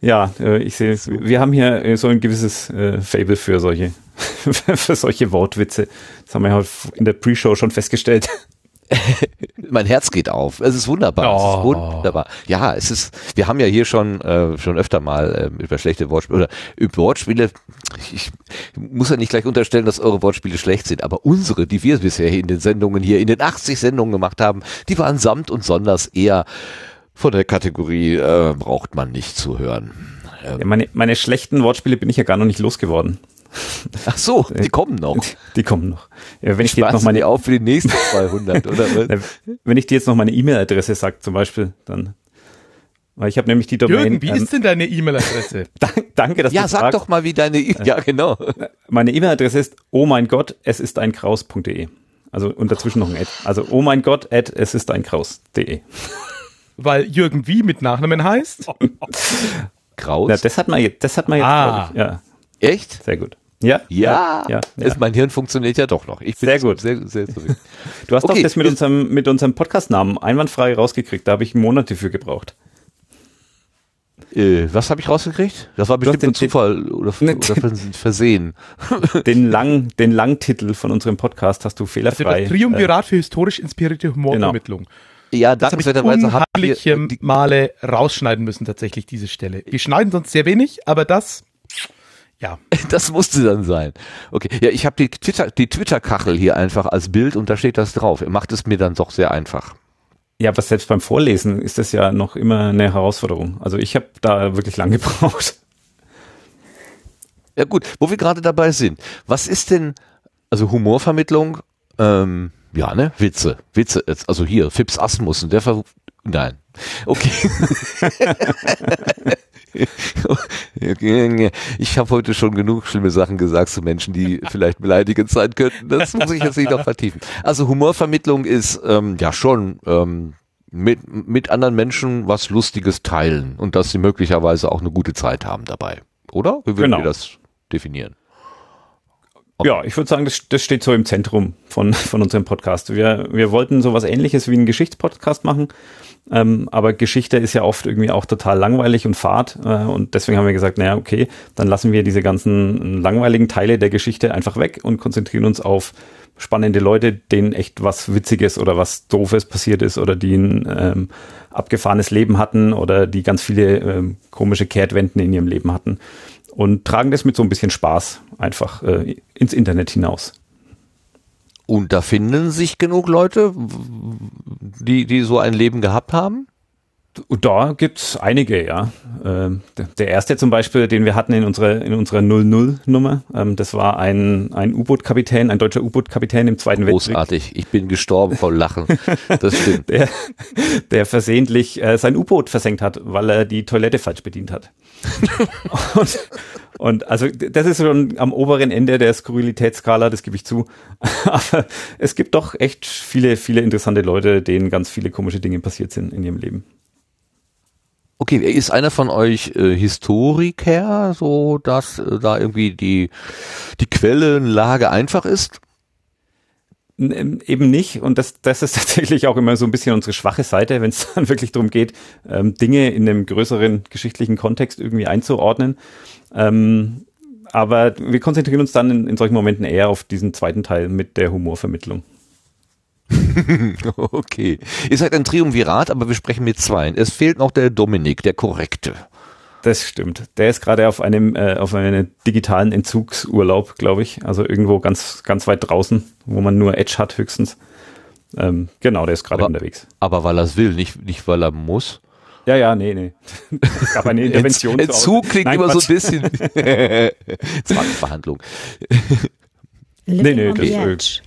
Speaker 4: Ja, äh, ich sehe es. Wir haben hier äh, so ein gewisses äh, Fable für solche, für solche Wortwitze. Das haben wir ja in der Pre-Show schon festgestellt.
Speaker 1: mein Herz geht auf. Es ist wunderbar. Oh. Es ist oh. wunderbar. Ja, es ist, wir haben ja hier schon, äh, schon öfter mal äh, über schlechte Wortspiele oder über Wortspiele. Ich, ich muss ja nicht gleich unterstellen, dass eure Wortspiele schlecht sind, aber unsere, die wir bisher in den Sendungen hier, in den 80 Sendungen gemacht haben, die waren samt und sonders eher von der Kategorie äh, braucht man nicht zu hören.
Speaker 4: Ähm, ja, meine, meine schlechten Wortspiele bin ich ja gar noch nicht losgeworden.
Speaker 1: Ach so, die kommen noch.
Speaker 4: Die, kommen noch.
Speaker 1: Ja, wenn ich dir jetzt noch meine auf für die nächsten 200, oder?
Speaker 4: wenn ich dir jetzt noch meine E-Mail-Adresse sag, zum Beispiel, dann. Weil ich habe nämlich die
Speaker 2: Domain. Jürgen, wie ähm, ist denn deine E-Mail-Adresse?
Speaker 1: danke, dass
Speaker 2: ja, du sag fragst. doch mal, wie deine. E ja, genau.
Speaker 4: Meine E-Mail-Adresse ist oh mein Gott, es ist ein Kraus.de. Also und dazwischen noch ein Ad. Also oh mein Gott, at es ist ein Kraus.de.
Speaker 2: Weil Jürgen wie mit Nachnamen heißt?
Speaker 4: Kraus. Ja, das hat man jetzt, das hat man jetzt,
Speaker 1: ah. Ich, ja. Echt?
Speaker 4: Sehr gut.
Speaker 1: Ja, ja, ja, ja. Ist, mein Hirn funktioniert ja doch noch.
Speaker 4: Ich bin sehr gut. Sehr, sehr, sehr du hast okay. doch das mit unserem, mit unserem Podcast-Namen einwandfrei rausgekriegt. Da habe ich Monate für gebraucht.
Speaker 1: Äh, was habe ich rausgekriegt? Das war bestimmt ein Zufall oder, oder Versehen.
Speaker 4: Den, lang, den Langtitel von unserem Podcast hast du fehlerfrei. Also
Speaker 2: das Triumvirat äh, für historisch inspirierte Humorvermittlung. Genau.
Speaker 1: Ja, dankenswerterweise
Speaker 2: habe ich Male rausschneiden müssen tatsächlich diese Stelle. Wir schneiden sonst sehr wenig, aber das ja.
Speaker 1: Das musste dann sein. Okay. Ja, ich habe die Twitter, die Twitter-Kachel hier einfach als Bild und da steht das drauf. Er macht es mir dann doch sehr einfach.
Speaker 4: Ja, aber selbst beim Vorlesen ist das ja noch immer eine Herausforderung. Also ich habe da wirklich lang gebraucht.
Speaker 1: Ja gut, wo wir gerade dabei sind. Was ist denn, also Humorvermittlung, ähm, ja, ne? Witze. Witze, also hier, Fips Asmussen, der ver Nein. Okay. ich habe heute schon genug schlimme Sachen gesagt zu Menschen, die vielleicht beleidigend sein könnten. Das muss ich jetzt nicht noch vertiefen. Also Humorvermittlung ist ähm, ja schon ähm, mit, mit anderen Menschen was Lustiges teilen und dass sie möglicherweise auch eine gute Zeit haben dabei. Oder? Wie würden genau. wir das definieren?
Speaker 4: Ja, ich würde sagen, das, das steht so im Zentrum von, von unserem Podcast. Wir, wir wollten sowas ähnliches wie einen Geschichtspodcast machen, ähm, aber Geschichte ist ja oft irgendwie auch total langweilig und fad äh, und deswegen haben wir gesagt, naja, okay, dann lassen wir diese ganzen langweiligen Teile der Geschichte einfach weg und konzentrieren uns auf spannende Leute, denen echt was Witziges oder was Doofes passiert ist oder die ein ähm, abgefahrenes Leben hatten oder die ganz viele ähm, komische Kehrtwenden in ihrem Leben hatten und tragen das mit so ein bisschen Spaß einfach äh, ins Internet hinaus.
Speaker 1: Und da finden sich genug Leute, die, die so ein Leben gehabt haben?
Speaker 4: Da gibt's einige, ja. Ähm, der erste zum Beispiel, den wir hatten in unserer, in unserer 00-Nummer, ähm, das war ein, ein U-Boot-Kapitän, ein deutscher U-Boot-Kapitän im Zweiten
Speaker 1: Weltkrieg. Großartig, ich bin gestorben vor Lachen. Das stimmt.
Speaker 4: Der, der versehentlich äh, sein U-Boot versenkt hat, weil er die Toilette falsch bedient hat. und, und also das ist schon am oberen Ende der Skurrilitätsskala, das gebe ich zu. Aber es gibt doch echt viele, viele interessante Leute, denen ganz viele komische Dinge passiert sind in ihrem Leben.
Speaker 1: Okay, ist einer von euch äh, Historiker, so dass äh, da irgendwie die, die Quellenlage einfach ist?
Speaker 4: Ähm, eben nicht. Und das, das ist tatsächlich auch immer so ein bisschen unsere schwache Seite, wenn es dann wirklich darum geht, ähm, Dinge in einem größeren geschichtlichen Kontext irgendwie einzuordnen. Ähm, aber wir konzentrieren uns dann in, in solchen Momenten eher auf diesen zweiten Teil mit der Humorvermittlung.
Speaker 1: okay. Ihr seid ein Triumvirat, aber wir sprechen mit zwei. Es fehlt noch der Dominik, der Korrekte.
Speaker 4: Das stimmt. Der ist gerade auf einem äh, auf einem digitalen Entzugsurlaub, glaube ich. Also irgendwo ganz ganz weit draußen, wo man nur Edge hat höchstens. Ähm, genau, der ist gerade unterwegs.
Speaker 1: Aber weil er es will, nicht nicht weil er muss.
Speaker 4: Ja, ja, nee, nee.
Speaker 1: Es gab eine Intervention. Entzug klingt Nein, immer Quatsch. so ein bisschen Zwangsverhandlung.
Speaker 4: nee, nee, das,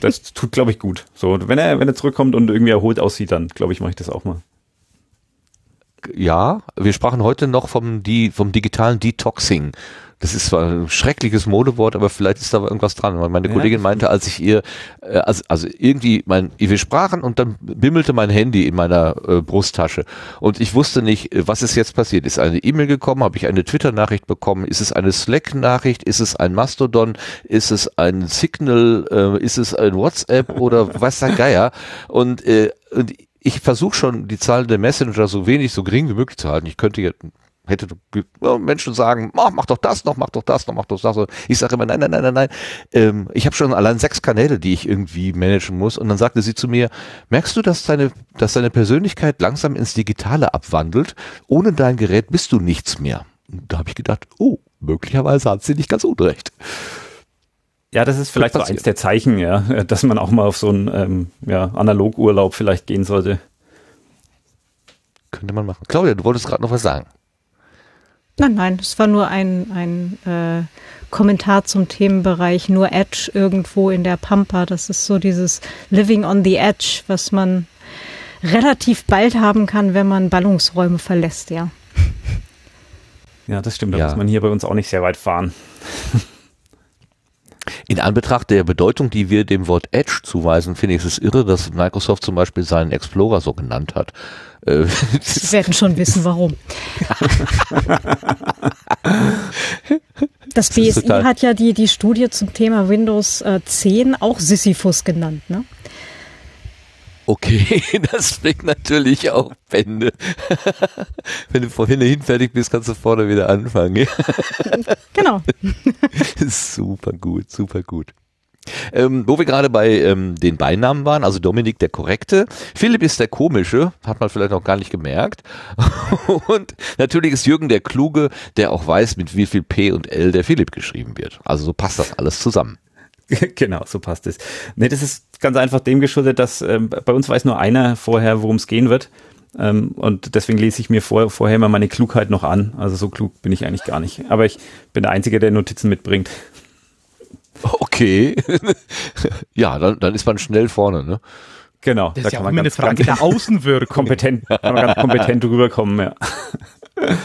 Speaker 4: das tut, glaube ich, gut. So, wenn er, wenn er zurückkommt und irgendwie erholt aussieht, dann glaube ich, mache ich das auch mal.
Speaker 1: Ja, wir sprachen heute noch vom, vom digitalen Detoxing. Das ist zwar ein schreckliches Modewort, aber vielleicht ist da irgendwas dran. Weil meine ja, Kollegin meinte, als ich ihr, äh, also, also irgendwie, mein, wir sprachen und dann bimmelte mein Handy in meiner äh, Brusttasche und ich wusste nicht, äh, was ist jetzt passiert. Ist eine E-Mail gekommen? Habe ich eine Twitter-Nachricht bekommen? Ist es eine Slack-Nachricht? Ist es ein Mastodon? Ist es ein Signal? Äh, ist es ein WhatsApp oder was der Geier? Und, äh, und ich versuche schon die Zahl der Messenger so wenig, so gering wie möglich zu halten. Ich könnte jetzt hätte ja, Menschen sagen, mach, mach doch das noch, mach doch das noch, mach doch das noch. Ich sage immer, nein, nein, nein, nein, nein. Ähm, ich habe schon allein sechs Kanäle, die ich irgendwie managen muss. Und dann sagte sie zu mir, merkst du, dass deine, dass deine Persönlichkeit langsam ins Digitale abwandelt? Ohne dein Gerät bist du nichts mehr. Und da habe ich gedacht, oh, möglicherweise hat sie nicht ganz unrecht.
Speaker 4: Ja, das ist vielleicht so eins der Zeichen, ja, dass man auch mal auf so einen ähm, ja, Analogurlaub vielleicht gehen sollte.
Speaker 1: Könnte man machen. Claudia, du wolltest gerade noch was sagen.
Speaker 3: Nein, nein, es war nur ein, ein äh, Kommentar zum Themenbereich nur Edge irgendwo in der Pampa. Das ist so dieses Living on the Edge, was man relativ bald haben kann, wenn man Ballungsräume verlässt, ja.
Speaker 4: Ja, das stimmt. Da ja. muss man hier bei uns auch nicht sehr weit fahren.
Speaker 1: In Anbetracht der Bedeutung, die wir dem Wort Edge zuweisen, finde ich es irre, dass Microsoft zum Beispiel seinen Explorer so genannt hat.
Speaker 3: Äh, Sie werden schon wissen, warum. Das BSI hat ja die, die Studie zum Thema Windows 10 äh, auch Sisyphus genannt, ne?
Speaker 1: Okay, das bringt natürlich auch Bände. Wenn du vorhin hin fertig bist, kannst du vorne wieder anfangen.
Speaker 3: genau.
Speaker 1: super gut, super gut. Ähm, wo wir gerade bei ähm, den Beinamen waren, also Dominik der Korrekte, Philipp ist der Komische, hat man vielleicht noch gar nicht gemerkt. und natürlich ist Jürgen der Kluge, der auch weiß, mit wie viel P und L der Philipp geschrieben wird. Also so passt das alles zusammen.
Speaker 4: genau, so passt es. Nee, das ist ganz einfach dem geschuldet, dass ähm, bei uns weiß nur einer vorher, worum es gehen wird. Ähm, und deswegen lese ich mir vor, vorher immer meine Klugheit noch an. Also so klug bin ich eigentlich gar nicht. Aber ich bin der Einzige, der Notizen mitbringt.
Speaker 1: Okay. ja, dann, dann ist man schnell vorne, ne?
Speaker 2: Genau. Das da ist ja auch immer eine Frage der Außenwirkung.
Speaker 4: Kompetent, kann man ganz kompetent rüberkommen, ja.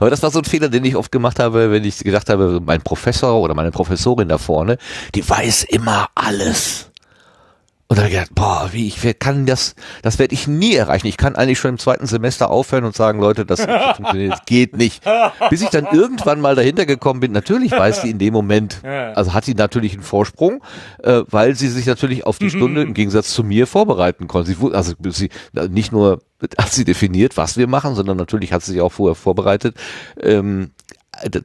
Speaker 1: Aber das war so ein Fehler, den ich oft gemacht habe, wenn ich gedacht habe, mein Professor oder meine Professorin da vorne, die weiß immer alles. Und dann gedacht, boah, wie ich kann das, das werde ich nie erreichen. Ich kann eigentlich schon im zweiten Semester aufhören und sagen, Leute, das funktioniert, das geht nicht. Bis ich dann irgendwann mal dahinter gekommen bin, natürlich weiß sie in dem Moment, also hat sie natürlich einen Vorsprung, äh, weil sie sich natürlich auf die Stunde im Gegensatz zu mir vorbereiten konnte. Sie, also sie nicht nur hat sie definiert, was wir machen, sondern natürlich hat sie sich auch vorher vorbereitet. Ähm,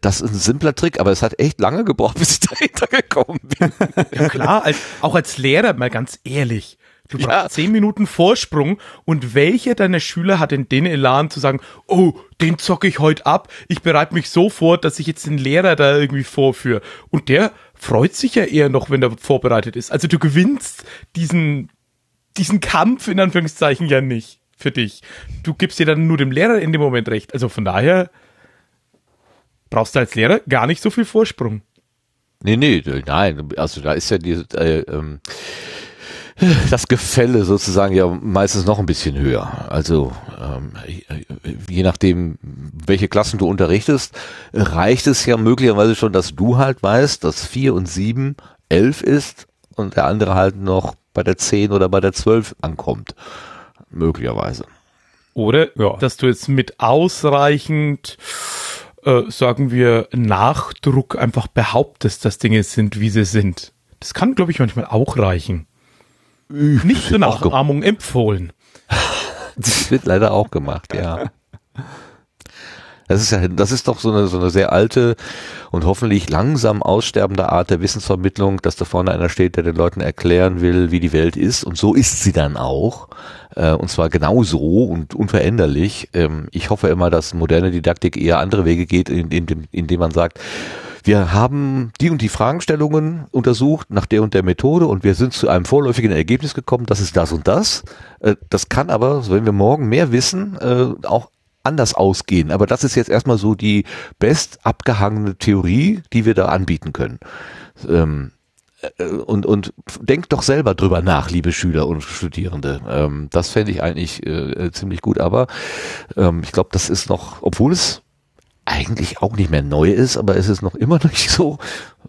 Speaker 1: das ist ein simpler Trick, aber es hat echt lange gebraucht, bis ich dahinter gekommen bin.
Speaker 2: Ja klar, als, auch als Lehrer mal ganz ehrlich. Du brauchst ja. zehn Minuten Vorsprung und welcher deiner Schüler hat denn den Elan zu sagen, oh, den zocke ich heute ab, ich bereite mich so vor, dass ich jetzt den Lehrer da irgendwie vorführe. Und der freut sich ja eher noch, wenn er vorbereitet ist. Also du gewinnst diesen, diesen Kampf in Anführungszeichen ja nicht für dich. Du gibst dir dann nur dem Lehrer in dem Moment recht. Also von daher, brauchst du als Lehrer gar nicht so viel Vorsprung.
Speaker 1: Nee, nee, nein, also da ist ja die, äh, ähm, das Gefälle sozusagen ja meistens noch ein bisschen höher. Also ähm, je nachdem, welche Klassen du unterrichtest, reicht es ja möglicherweise schon, dass du halt weißt, dass vier und sieben elf ist und der andere halt noch bei der zehn oder bei der zwölf ankommt. Möglicherweise.
Speaker 2: Oder ja. dass du jetzt mit ausreichend äh, sagen wir, Nachdruck einfach behauptest, dass Dinge sind, wie sie sind. Das kann, glaube ich, manchmal auch reichen. Nicht zur Nachahmung empfohlen.
Speaker 1: Das wird leider auch gemacht, ja. Das ist ja, das ist doch so eine, so eine sehr alte und hoffentlich langsam aussterbende Art der Wissensvermittlung, dass da vorne einer steht, der den Leuten erklären will, wie die Welt ist. Und so ist sie dann auch. Äh, und zwar genauso und unveränderlich. Ähm, ich hoffe immer, dass moderne Didaktik eher andere Wege geht, indem in, in, in man sagt, wir haben die und die Fragestellungen untersucht nach der und der Methode und wir sind zu einem vorläufigen Ergebnis gekommen, das ist das und das. Äh, das kann aber, wenn wir morgen mehr wissen, äh, auch anders ausgehen. Aber das ist jetzt erstmal so die best abgehangene Theorie, die wir da anbieten können. Ähm, äh, und, und denkt doch selber drüber nach, liebe Schüler und Studierende. Ähm, das fände ich eigentlich äh, ziemlich gut. Aber ähm, ich glaube, das ist noch, obwohl es eigentlich auch nicht mehr neu ist, aber es ist noch immer nicht so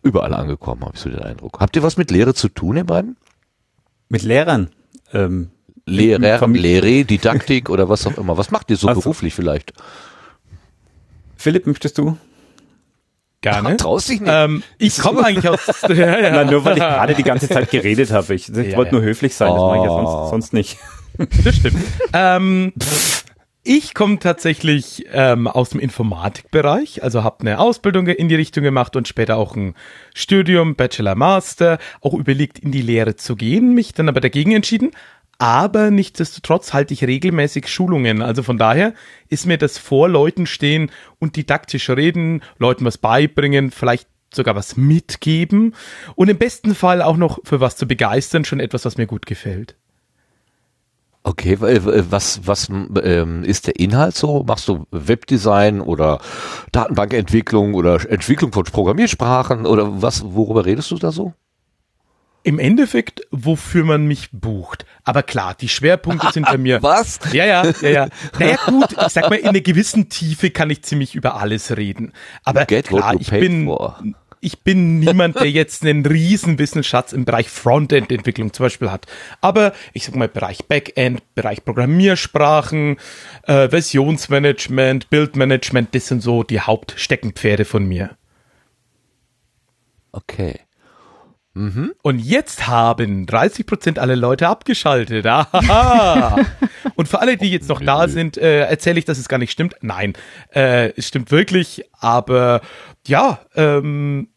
Speaker 1: überall angekommen, habe ich so den Eindruck. Habt ihr was mit Lehre zu tun, ihr beiden?
Speaker 4: Mit Lehrern? Ähm,
Speaker 1: Lehrer, Lehre, Didaktik oder was auch immer. Was macht ihr so also, beruflich vielleicht?
Speaker 4: Philipp, möchtest du?
Speaker 2: Gerne.
Speaker 1: Ach, traust dich nicht.
Speaker 2: Ähm, ich komme eigentlich aus.
Speaker 4: ja, ja. Nein, nur weil ich gerade die ganze Zeit geredet habe. Ich, ich ja, wollte nur höflich sein, das oh. mache ich ja sonst, sonst nicht.
Speaker 2: Das stimmt. ähm, Ich komme tatsächlich ähm, aus dem Informatikbereich, also habe eine Ausbildung in die Richtung gemacht und später auch ein Studium, Bachelor, Master, auch überlegt, in die Lehre zu gehen, mich dann aber dagegen entschieden. Aber nichtsdestotrotz halte ich regelmäßig Schulungen. Also von daher ist mir das vor Leuten stehen und didaktisch reden, Leuten was beibringen, vielleicht sogar was mitgeben und im besten Fall auch noch für was zu begeistern, schon etwas, was mir gut gefällt.
Speaker 1: Okay, was, was ähm, ist der Inhalt so? Machst du Webdesign oder Datenbankentwicklung oder Entwicklung von Programmiersprachen oder was, worüber redest du da so?
Speaker 2: Im Endeffekt, wofür man mich bucht. Aber klar, die Schwerpunkte sind bei mir.
Speaker 1: Was?
Speaker 2: Ja, ja, ja, ja. Naja, gut, ich sag mal, in einer gewissen Tiefe kann ich ziemlich über alles reden. Aber klar, ich bin, for ich bin niemand, der jetzt einen riesen Wissensschatz im Bereich Frontend-Entwicklung zum Beispiel hat. Aber ich sag mal, Bereich Backend, Bereich Programmiersprachen, äh, Versionsmanagement, Bildmanagement, das sind so die Hauptsteckenpferde von mir.
Speaker 1: Okay.
Speaker 2: Mhm. Und jetzt haben 30 Prozent aller Leute abgeschaltet. Und für alle, die jetzt noch da sind, äh, erzähle ich, dass es gar nicht stimmt. Nein, äh, es stimmt wirklich. Aber ja, ähm,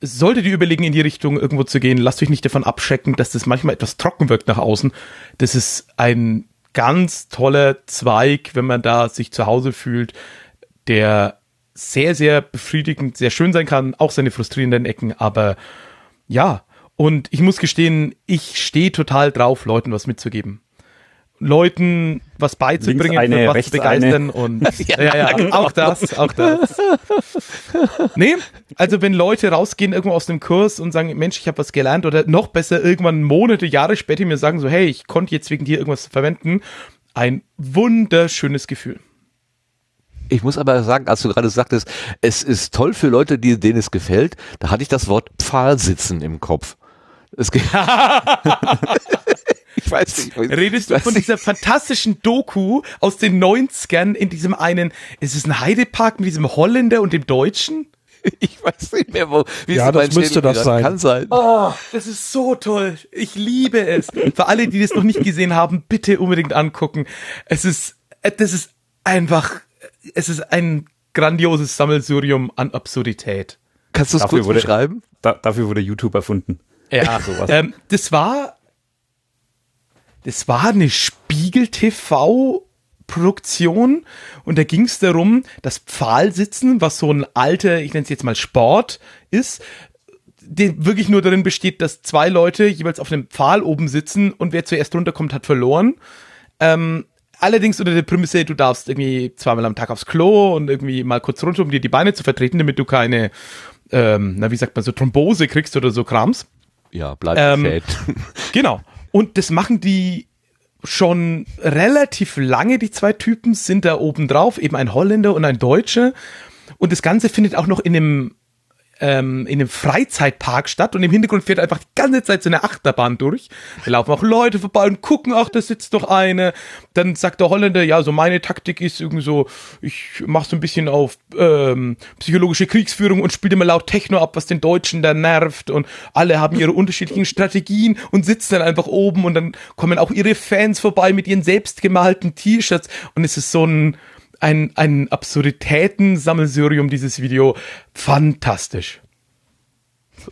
Speaker 2: solltet ihr überlegen, in die Richtung irgendwo zu gehen, lasst euch nicht davon abschrecken, dass das manchmal etwas trocken wirkt nach außen. Das ist ein ganz toller Zweig, wenn man da sich zu Hause fühlt, der sehr, sehr befriedigend, sehr schön sein kann, auch seine frustrierenden Ecken, aber ja, und ich muss gestehen, ich stehe total drauf, Leuten was mitzugeben. Leuten was beizubringen,
Speaker 4: eine,
Speaker 2: was zu begeistern eine. und ja, ja, ja, auch das, auch das. nee, also wenn Leute rausgehen irgendwo aus dem Kurs und sagen, Mensch, ich habe was gelernt oder noch besser irgendwann Monate, Jahre später mir sagen so, hey, ich konnte jetzt wegen dir irgendwas verwenden, ein wunderschönes Gefühl.
Speaker 1: Ich muss aber sagen, als du gerade sagtest, es ist toll für Leute, die, denen es gefällt, da hatte ich das Wort Pfahlsitzen im Kopf. Es geht
Speaker 2: Ich weiß nicht. Redest du von dieser fantastischen Doku aus den 90ern in diesem einen, ist es ein Heidepark mit diesem Holländer und dem Deutschen?
Speaker 1: Ich weiß nicht mehr, wo.
Speaker 5: Wie ja, das müsste das, das sein.
Speaker 1: Kann sein.
Speaker 2: Oh, das ist so toll. Ich liebe es. Für alle, die das noch nicht gesehen haben, bitte unbedingt angucken. Es ist, das ist einfach, es ist ein grandioses Sammelsurium an Absurdität.
Speaker 1: Kannst du es kurz wurde, beschreiben?
Speaker 4: Da, dafür wurde YouTube erfunden.
Speaker 2: Ja, sowas. Ähm, das war das war eine Spiegel-TV Produktion und da ging es darum, das Pfahlsitzen, was so ein alter, ich nenne es jetzt mal Sport ist, der wirklich nur darin besteht, dass zwei Leute jeweils auf einem Pfahl oben sitzen und wer zuerst runterkommt, hat verloren. Ähm, allerdings unter der Prämisse, du darfst irgendwie zweimal am Tag aufs Klo und irgendwie mal kurz runter, um dir die Beine zu vertreten, damit du keine, ähm, na wie sagt man so, Thrombose kriegst oder so Krams.
Speaker 1: Ja, bleibt ähm,
Speaker 2: Genau. Und das machen die schon relativ lange, die zwei Typen sind da oben drauf, eben ein Holländer und ein Deutscher. Und das Ganze findet auch noch in einem ähm, in einem Freizeitpark statt und im Hintergrund fährt einfach die ganze Zeit so eine Achterbahn durch. Da laufen auch Leute vorbei und gucken, ach, da sitzt doch eine. Dann sagt der Holländer, ja, so meine Taktik ist irgendwie so, ich mach so ein bisschen auf ähm, psychologische Kriegsführung und spiele immer laut Techno ab, was den Deutschen da nervt und alle haben ihre unterschiedlichen Strategien und sitzen dann einfach oben und dann kommen auch ihre Fans vorbei mit ihren selbstgemalten T-Shirts und es ist so ein ein, ein Absurditäten-Sammelsurium, dieses Video. Fantastisch.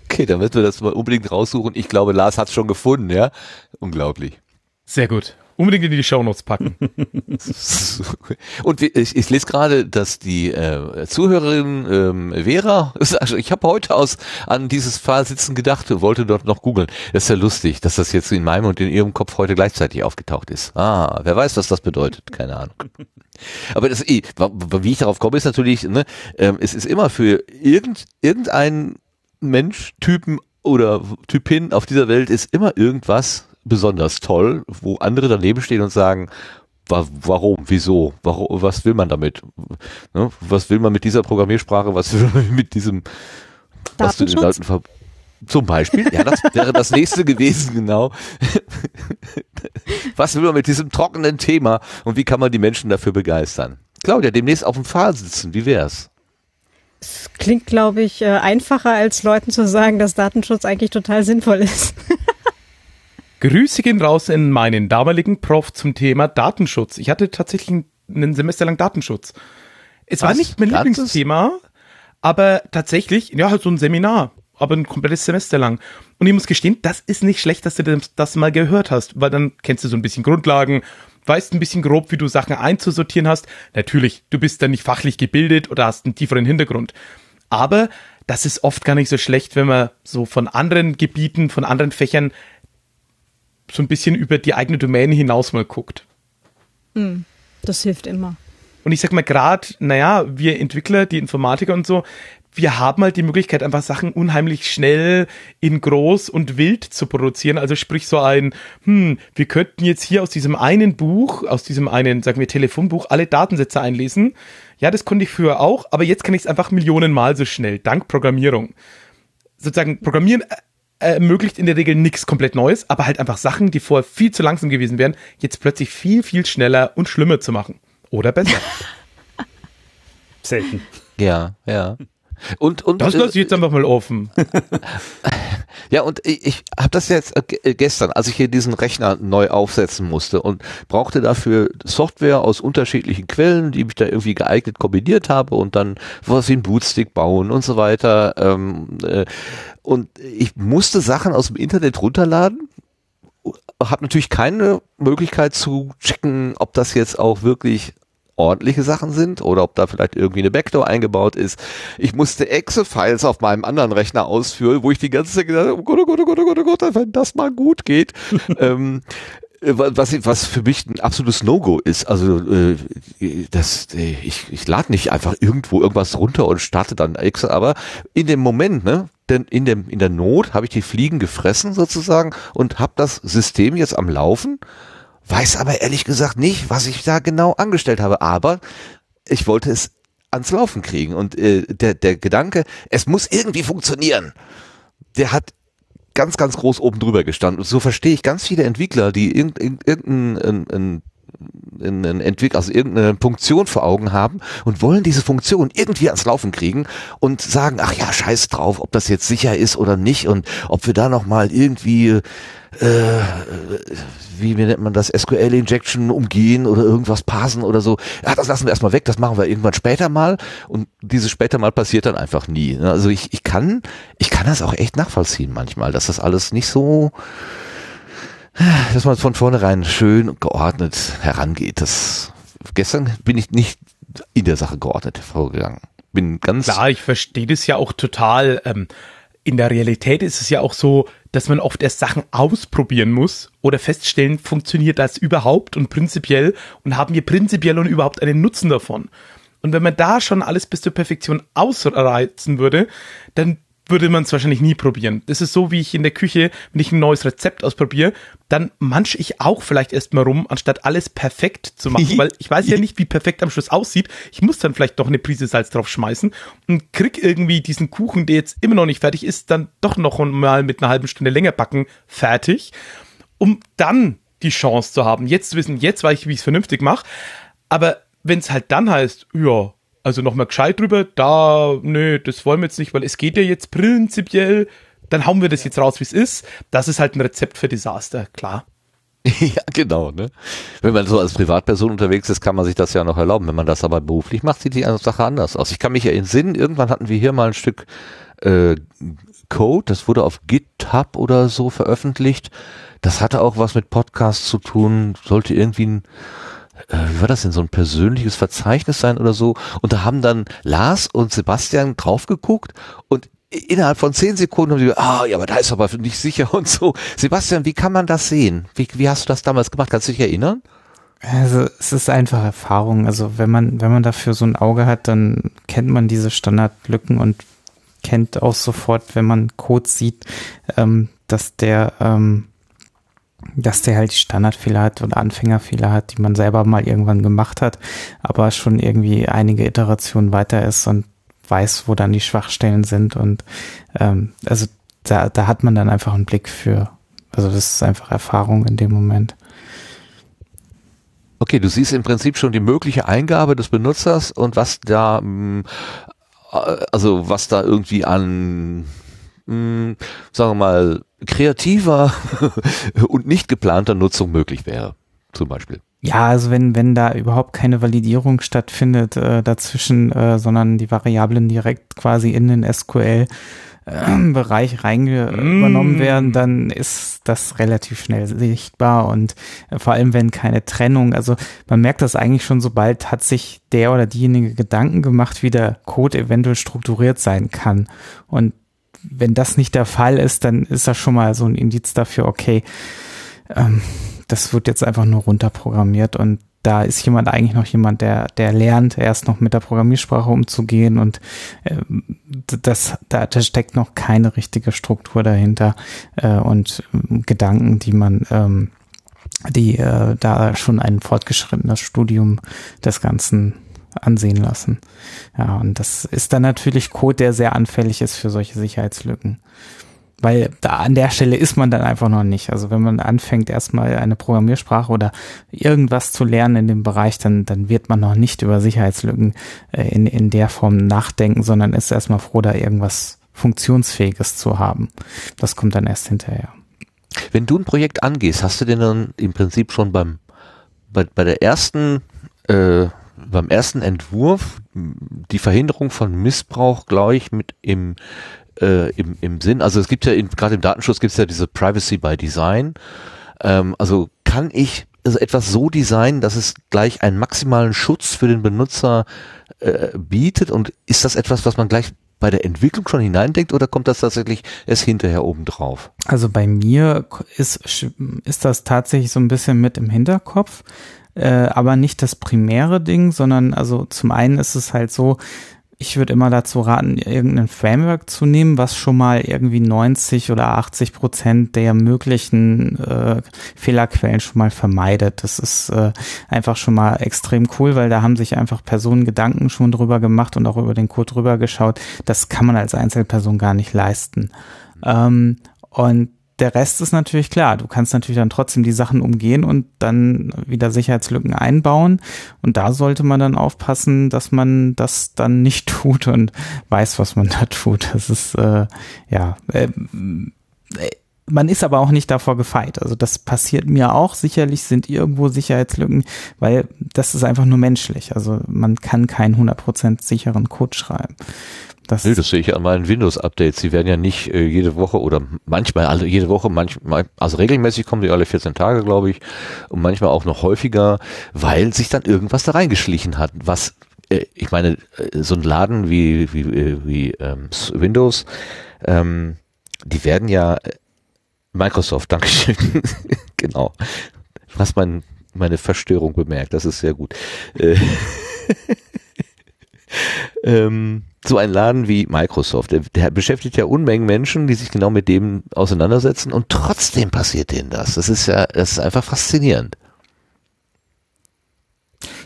Speaker 1: Okay, dann müssen wir das mal unbedingt raussuchen. Ich glaube, Lars hat es schon gefunden, ja? Unglaublich.
Speaker 2: Sehr gut. Unbedingt in die Shownotes packen.
Speaker 1: Und ich, ich lese gerade, dass die äh, Zuhörerin ähm, Vera, also ich habe heute aus an dieses Fahrsitzen gedacht, und wollte dort noch googeln. Das ist ja lustig, dass das jetzt in meinem und in ihrem Kopf heute gleichzeitig aufgetaucht ist. Ah, wer weiß, was das bedeutet, keine Ahnung. Aber das, wie ich darauf komme, ist natürlich, ne, ähm, es ist immer für irgend, irgendeinen Mensch, Typen oder Typin auf dieser Welt ist immer irgendwas besonders toll, wo andere daneben stehen und sagen, warum, wieso, warum, was will man damit? Ne? Was will man mit dieser Programmiersprache, was will man mit diesem, was du den Leuten ver zum Beispiel, ja, das wäre das nächste gewesen, genau. Was will man mit diesem trockenen Thema und wie kann man die Menschen dafür begeistern? Claudia, demnächst auf dem Pfahl sitzen, wie wär's?
Speaker 3: Es klingt, glaube ich, äh, einfacher als Leuten zu sagen, dass Datenschutz eigentlich total sinnvoll ist.
Speaker 2: Grüße gehen raus in meinen damaligen Prof zum Thema Datenschutz. Ich hatte tatsächlich ein ein Semester lang Datenschutz. Es Was? war nicht mein Ganzes? Lieblingsthema, aber tatsächlich, ja, halt so ein Seminar, aber ein komplettes Semester lang. Und ich muss gestehen, das ist nicht schlecht, dass du das, das mal gehört hast, weil dann kennst du so ein bisschen Grundlagen, weißt ein bisschen grob, wie du Sachen einzusortieren hast. Natürlich, du bist dann nicht fachlich gebildet oder hast einen tieferen Hintergrund. Aber das ist oft gar nicht so schlecht, wenn man so von anderen Gebieten, von anderen Fächern so ein bisschen über die eigene Domäne hinaus mal guckt.
Speaker 3: Hm, das hilft immer.
Speaker 2: Und ich sag mal gerade, naja, wir Entwickler, die Informatiker und so, wir haben halt die Möglichkeit, einfach Sachen unheimlich schnell in groß und wild zu produzieren. Also sprich so ein, hm, wir könnten jetzt hier aus diesem einen Buch, aus diesem einen, sagen wir, Telefonbuch, alle Datensätze einlesen. Ja, das konnte ich früher auch, aber jetzt kann ich es einfach millionenmal so schnell, dank Programmierung. Sozusagen, Programmieren äh, ermöglicht in der Regel nichts komplett Neues, aber halt einfach Sachen, die vorher viel zu langsam gewesen wären, jetzt plötzlich viel, viel schneller und schlimmer zu machen. Oder besser.
Speaker 1: Selten. Ja, ja. Und, und,
Speaker 2: das lasse ich jetzt einfach mal offen.
Speaker 1: Ja, und ich, ich habe das jetzt äh, gestern, als ich hier diesen Rechner neu aufsetzen musste und brauchte dafür Software aus unterschiedlichen Quellen, die ich da irgendwie geeignet kombiniert habe und dann was wie ein Bootstick bauen und so weiter. Ähm, äh, und ich musste Sachen aus dem Internet runterladen, habe natürlich keine Möglichkeit zu checken, ob das jetzt auch wirklich ordentliche Sachen sind oder ob da vielleicht irgendwie eine Backdoor eingebaut ist. Ich musste Exe-Files auf meinem anderen Rechner ausführen, wo ich die ganze Zeit gedacht habe, oh Gott, oh Gott, oh Gott, oh Gott, oh Gott, wenn das mal gut geht. ähm, was, was für mich ein absolutes No-Go ist. Also äh, das, äh, ich, ich lade nicht einfach irgendwo irgendwas runter und starte dann Exe, aber in dem Moment, ne, denn in dem in der Not habe ich die Fliegen gefressen sozusagen und habe das System jetzt am Laufen Weiß aber ehrlich gesagt nicht, was ich da genau angestellt habe. Aber ich wollte es ans Laufen kriegen. Und äh, der, der Gedanke, es muss irgendwie funktionieren, der hat ganz, ganz groß oben drüber gestanden. Und so verstehe ich ganz viele Entwickler, die irgendein in, in Entwick also irgendeine Funktion vor Augen haben und wollen diese Funktion irgendwie ans Laufen kriegen und sagen, ach ja, scheiß drauf, ob das jetzt sicher ist oder nicht und ob wir da nochmal irgendwie äh, wie nennt man das, SQL-Injection umgehen oder irgendwas parsen oder so. Ja, das lassen wir erstmal weg, das machen wir irgendwann später mal. Und dieses später mal passiert dann einfach nie. Also ich, ich kann, ich kann das auch echt nachvollziehen manchmal, dass das alles nicht so, dass man von vornherein schön geordnet herangeht. Das, gestern bin ich nicht in der Sache geordnet vorgegangen. Bin ganz.
Speaker 2: Klar, ich verstehe das ja auch total. Ähm, in der Realität ist es ja auch so, dass man oft erst Sachen ausprobieren muss oder feststellen, funktioniert das überhaupt und prinzipiell und haben wir prinzipiell und überhaupt einen Nutzen davon. Und wenn man da schon alles bis zur Perfektion ausreizen würde, dann würde man es wahrscheinlich nie probieren. Das ist so, wie ich in der Küche, wenn ich ein neues Rezept ausprobiere, dann manche ich auch vielleicht erstmal rum, anstatt alles perfekt zu machen, weil ich weiß ja nicht, wie perfekt am Schluss aussieht. Ich muss dann vielleicht doch eine Prise Salz drauf schmeißen und krieg irgendwie diesen Kuchen, der jetzt immer noch nicht fertig ist, dann doch noch mal mit einer halben Stunde länger backen, fertig, um dann die Chance zu haben, jetzt zu wissen, jetzt weiß ich, wie ich es vernünftig mache. Aber wenn es halt dann heißt, ja, also nochmal gescheit drüber, da, nö, das wollen wir jetzt nicht, weil es geht ja jetzt prinzipiell, dann hauen wir das jetzt raus, wie es ist. Das ist halt ein Rezept für Desaster, klar.
Speaker 1: ja, genau, ne? Wenn man so als Privatperson unterwegs ist, kann man sich das ja noch erlauben. Wenn man das aber beruflich macht, sieht die Sache anders aus. Ich kann mich ja entsinnen, irgendwann hatten wir hier mal ein Stück äh, Code, das wurde auf GitHub oder so veröffentlicht. Das hatte auch was mit Podcasts zu tun, sollte irgendwie ein äh, wie war das denn, so ein persönliches Verzeichnis sein oder so. Und da haben dann Lars und Sebastian drauf geguckt und innerhalb von zehn Sekunden haben sie gesagt, ah, ja, aber da ist aber nicht sicher und so. Sebastian, wie kann man das sehen? Wie, wie hast du das damals gemacht? Kannst du dich erinnern?
Speaker 6: Also es ist einfach Erfahrung. Also wenn man, wenn man dafür so ein Auge hat, dann kennt man diese Standardlücken und kennt auch sofort, wenn man Code sieht, ähm, dass der ähm, dass der halt Standardfehler hat oder Anfängerfehler hat, die man selber mal irgendwann gemacht hat, aber schon irgendwie einige Iterationen weiter ist und weiß, wo dann die Schwachstellen sind und ähm, also da, da hat man dann einfach einen Blick für. Also das ist einfach Erfahrung in dem Moment.
Speaker 1: Okay, du siehst im Prinzip schon die mögliche Eingabe des Benutzers und was da, mm, äh, also was da irgendwie an mh, hm, sagen wir mal, kreativer und nicht geplanter Nutzung möglich wäre, zum Beispiel.
Speaker 6: Ja, also wenn, wenn da überhaupt keine Validierung stattfindet äh, dazwischen, äh, sondern die Variablen direkt quasi in den SQL äh, Bereich rein mm. übernommen werden, dann ist das relativ schnell sichtbar und äh, vor allem wenn keine Trennung, also man merkt das eigentlich schon, sobald hat sich der oder diejenige Gedanken gemacht, wie der Code eventuell strukturiert sein kann und wenn das nicht der Fall ist, dann ist das schon mal so ein Indiz dafür, okay, ähm, das wird jetzt einfach nur runterprogrammiert und da ist jemand eigentlich noch jemand, der, der lernt, erst noch mit der Programmiersprache umzugehen und äh, das, da, da steckt noch keine richtige Struktur dahinter äh, und äh, Gedanken, die man, ähm, die äh, da schon ein fortgeschrittenes Studium des Ganzen ansehen lassen. Ja, und das ist dann natürlich Code, der sehr anfällig ist für solche Sicherheitslücken. Weil da an der Stelle ist man dann einfach noch nicht. Also wenn man anfängt, erstmal eine Programmiersprache oder irgendwas zu lernen in dem Bereich, dann, dann wird man noch nicht über Sicherheitslücken äh, in, in der Form nachdenken, sondern ist erstmal froh, da irgendwas Funktionsfähiges zu haben. Das kommt dann erst hinterher.
Speaker 1: Wenn du ein Projekt angehst, hast du denn dann im Prinzip schon beim, bei, bei der ersten, äh, beim ersten Entwurf die Verhinderung von Missbrauch gleich mit im äh, im, im Sinn. Also es gibt ja gerade im Datenschutz gibt es ja diese Privacy by Design. Ähm, also kann ich also etwas so designen, dass es gleich einen maximalen Schutz für den Benutzer äh, bietet und ist das etwas, was man gleich bei der Entwicklung schon hineindenkt oder kommt das tatsächlich erst hinterher oben drauf?
Speaker 6: Also bei mir ist, ist das tatsächlich so ein bisschen mit im Hinterkopf, äh, aber nicht das primäre Ding, sondern also zum einen ist es halt so, ich würde immer dazu raten, irgendein Framework zu nehmen, was schon mal irgendwie 90 oder 80 Prozent der möglichen äh, Fehlerquellen schon mal vermeidet. Das ist äh, einfach schon mal extrem cool, weil da haben sich einfach Personen Gedanken schon drüber gemacht und auch über den Code drüber geschaut. Das kann man als Einzelperson gar nicht leisten. Ähm, und der Rest ist natürlich klar. Du kannst natürlich dann trotzdem die Sachen umgehen und dann wieder Sicherheitslücken einbauen. Und da sollte man dann aufpassen, dass man das dann nicht tut und weiß, was man da tut. Das ist, äh, ja, äh, man ist aber auch nicht davor gefeit. Also das passiert mir auch. Sicherlich sind irgendwo Sicherheitslücken, weil das ist einfach nur menschlich. Also man kann keinen 100% sicheren Code schreiben.
Speaker 1: Das, nee, das sehe ich an meinen Windows-Updates. Die werden ja nicht äh, jede Woche oder manchmal alle jede Woche, manchmal, also regelmäßig kommen die alle 14 Tage, glaube ich, und manchmal auch noch häufiger, weil sich dann irgendwas da reingeschlichen hat, was äh, ich meine, äh, so ein Laden wie, wie, äh, wie ähm, Windows, ähm, die werden ja äh, Microsoft, Dankeschön. genau. Was mein, meine Verstörung bemerkt, das ist sehr gut. Äh, ähm, so ein Laden wie Microsoft, der, der, beschäftigt ja Unmengen Menschen, die sich genau mit dem auseinandersetzen und trotzdem passiert denen das. Das ist ja, das ist einfach faszinierend.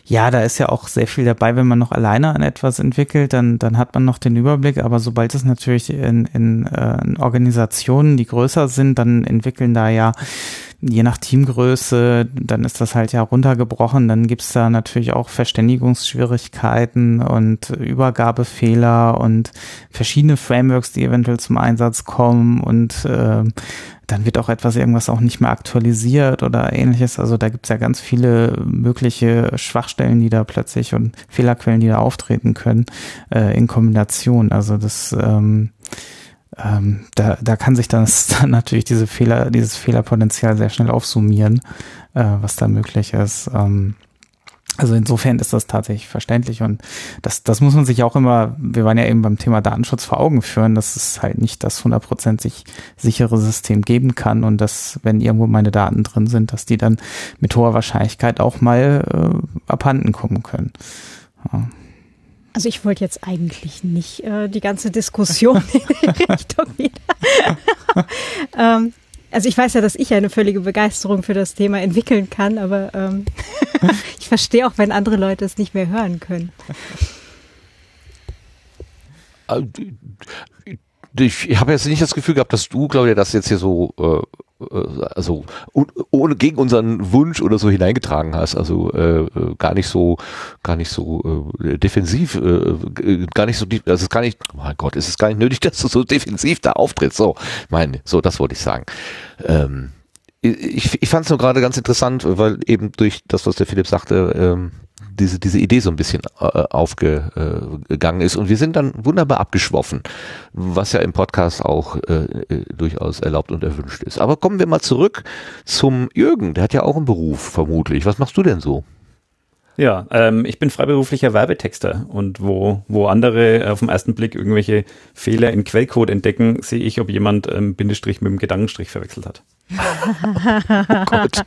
Speaker 6: Ja, da ist ja auch sehr viel dabei, wenn man noch alleine an etwas entwickelt, dann, dann hat man noch den Überblick, aber sobald es natürlich in, in, äh, in Organisationen, die größer sind, dann entwickeln da ja je nach Teamgröße, dann ist das halt ja runtergebrochen. Dann gibt's da natürlich auch Verständigungsschwierigkeiten und Übergabefehler und verschiedene Frameworks, die eventuell zum Einsatz kommen und äh, dann wird auch etwas irgendwas auch nicht mehr aktualisiert oder ähnliches. Also da gibt's ja ganz viele mögliche Schwachstellen, die da plötzlich und Fehlerquellen, die da auftreten können, äh, in Kombination. Also das ähm, ähm, da, da kann sich dann, dann natürlich diese Fehler, dieses Fehlerpotenzial sehr schnell aufsummieren, äh, was da möglich ist. Ähm, also insofern ist das tatsächlich verständlich und das, das muss man sich auch immer, wir waren ja eben beim Thema Datenschutz vor Augen führen, dass es halt nicht das hundertprozentig sichere System geben kann und dass, wenn irgendwo meine Daten drin sind, dass die dann mit hoher Wahrscheinlichkeit auch mal äh, abhanden kommen können. Ja.
Speaker 3: Also ich wollte jetzt eigentlich nicht äh, die ganze Diskussion in die Richtung wieder. ähm, also ich weiß ja, dass ich eine völlige Begeisterung für das Thema entwickeln kann, aber ähm, ich verstehe auch, wenn andere Leute es nicht mehr hören können.
Speaker 1: Äh, ich habe jetzt nicht das Gefühl gehabt, dass du, Claudia, das jetzt hier so äh, äh, also ohne gegen unseren Wunsch oder so hineingetragen hast, also äh, äh, gar nicht so gar nicht so äh, defensiv, äh, gar nicht so es ist gar nicht, oh mein Gott, ist es gar nicht nötig, dass du so defensiv da auftrittst. So, meine, so das wollte ich sagen. Ähm, ich, ich fand es nur gerade ganz interessant, weil eben durch das, was der Philipp sagte, ähm, diese, diese Idee so ein bisschen äh, aufgegangen ist. Und wir sind dann wunderbar abgeschwoffen, was ja im Podcast auch äh, äh, durchaus erlaubt und erwünscht ist. Aber kommen wir mal zurück zum Jürgen. Der hat ja auch einen Beruf, vermutlich. Was machst du denn so?
Speaker 4: Ja, ähm, ich bin freiberuflicher Werbetexter und wo, wo andere auf den ersten Blick irgendwelche Fehler in Quellcode entdecken, sehe ich, ob jemand ähm, Bindestrich mit dem Gedankenstrich verwechselt hat. oh Gott.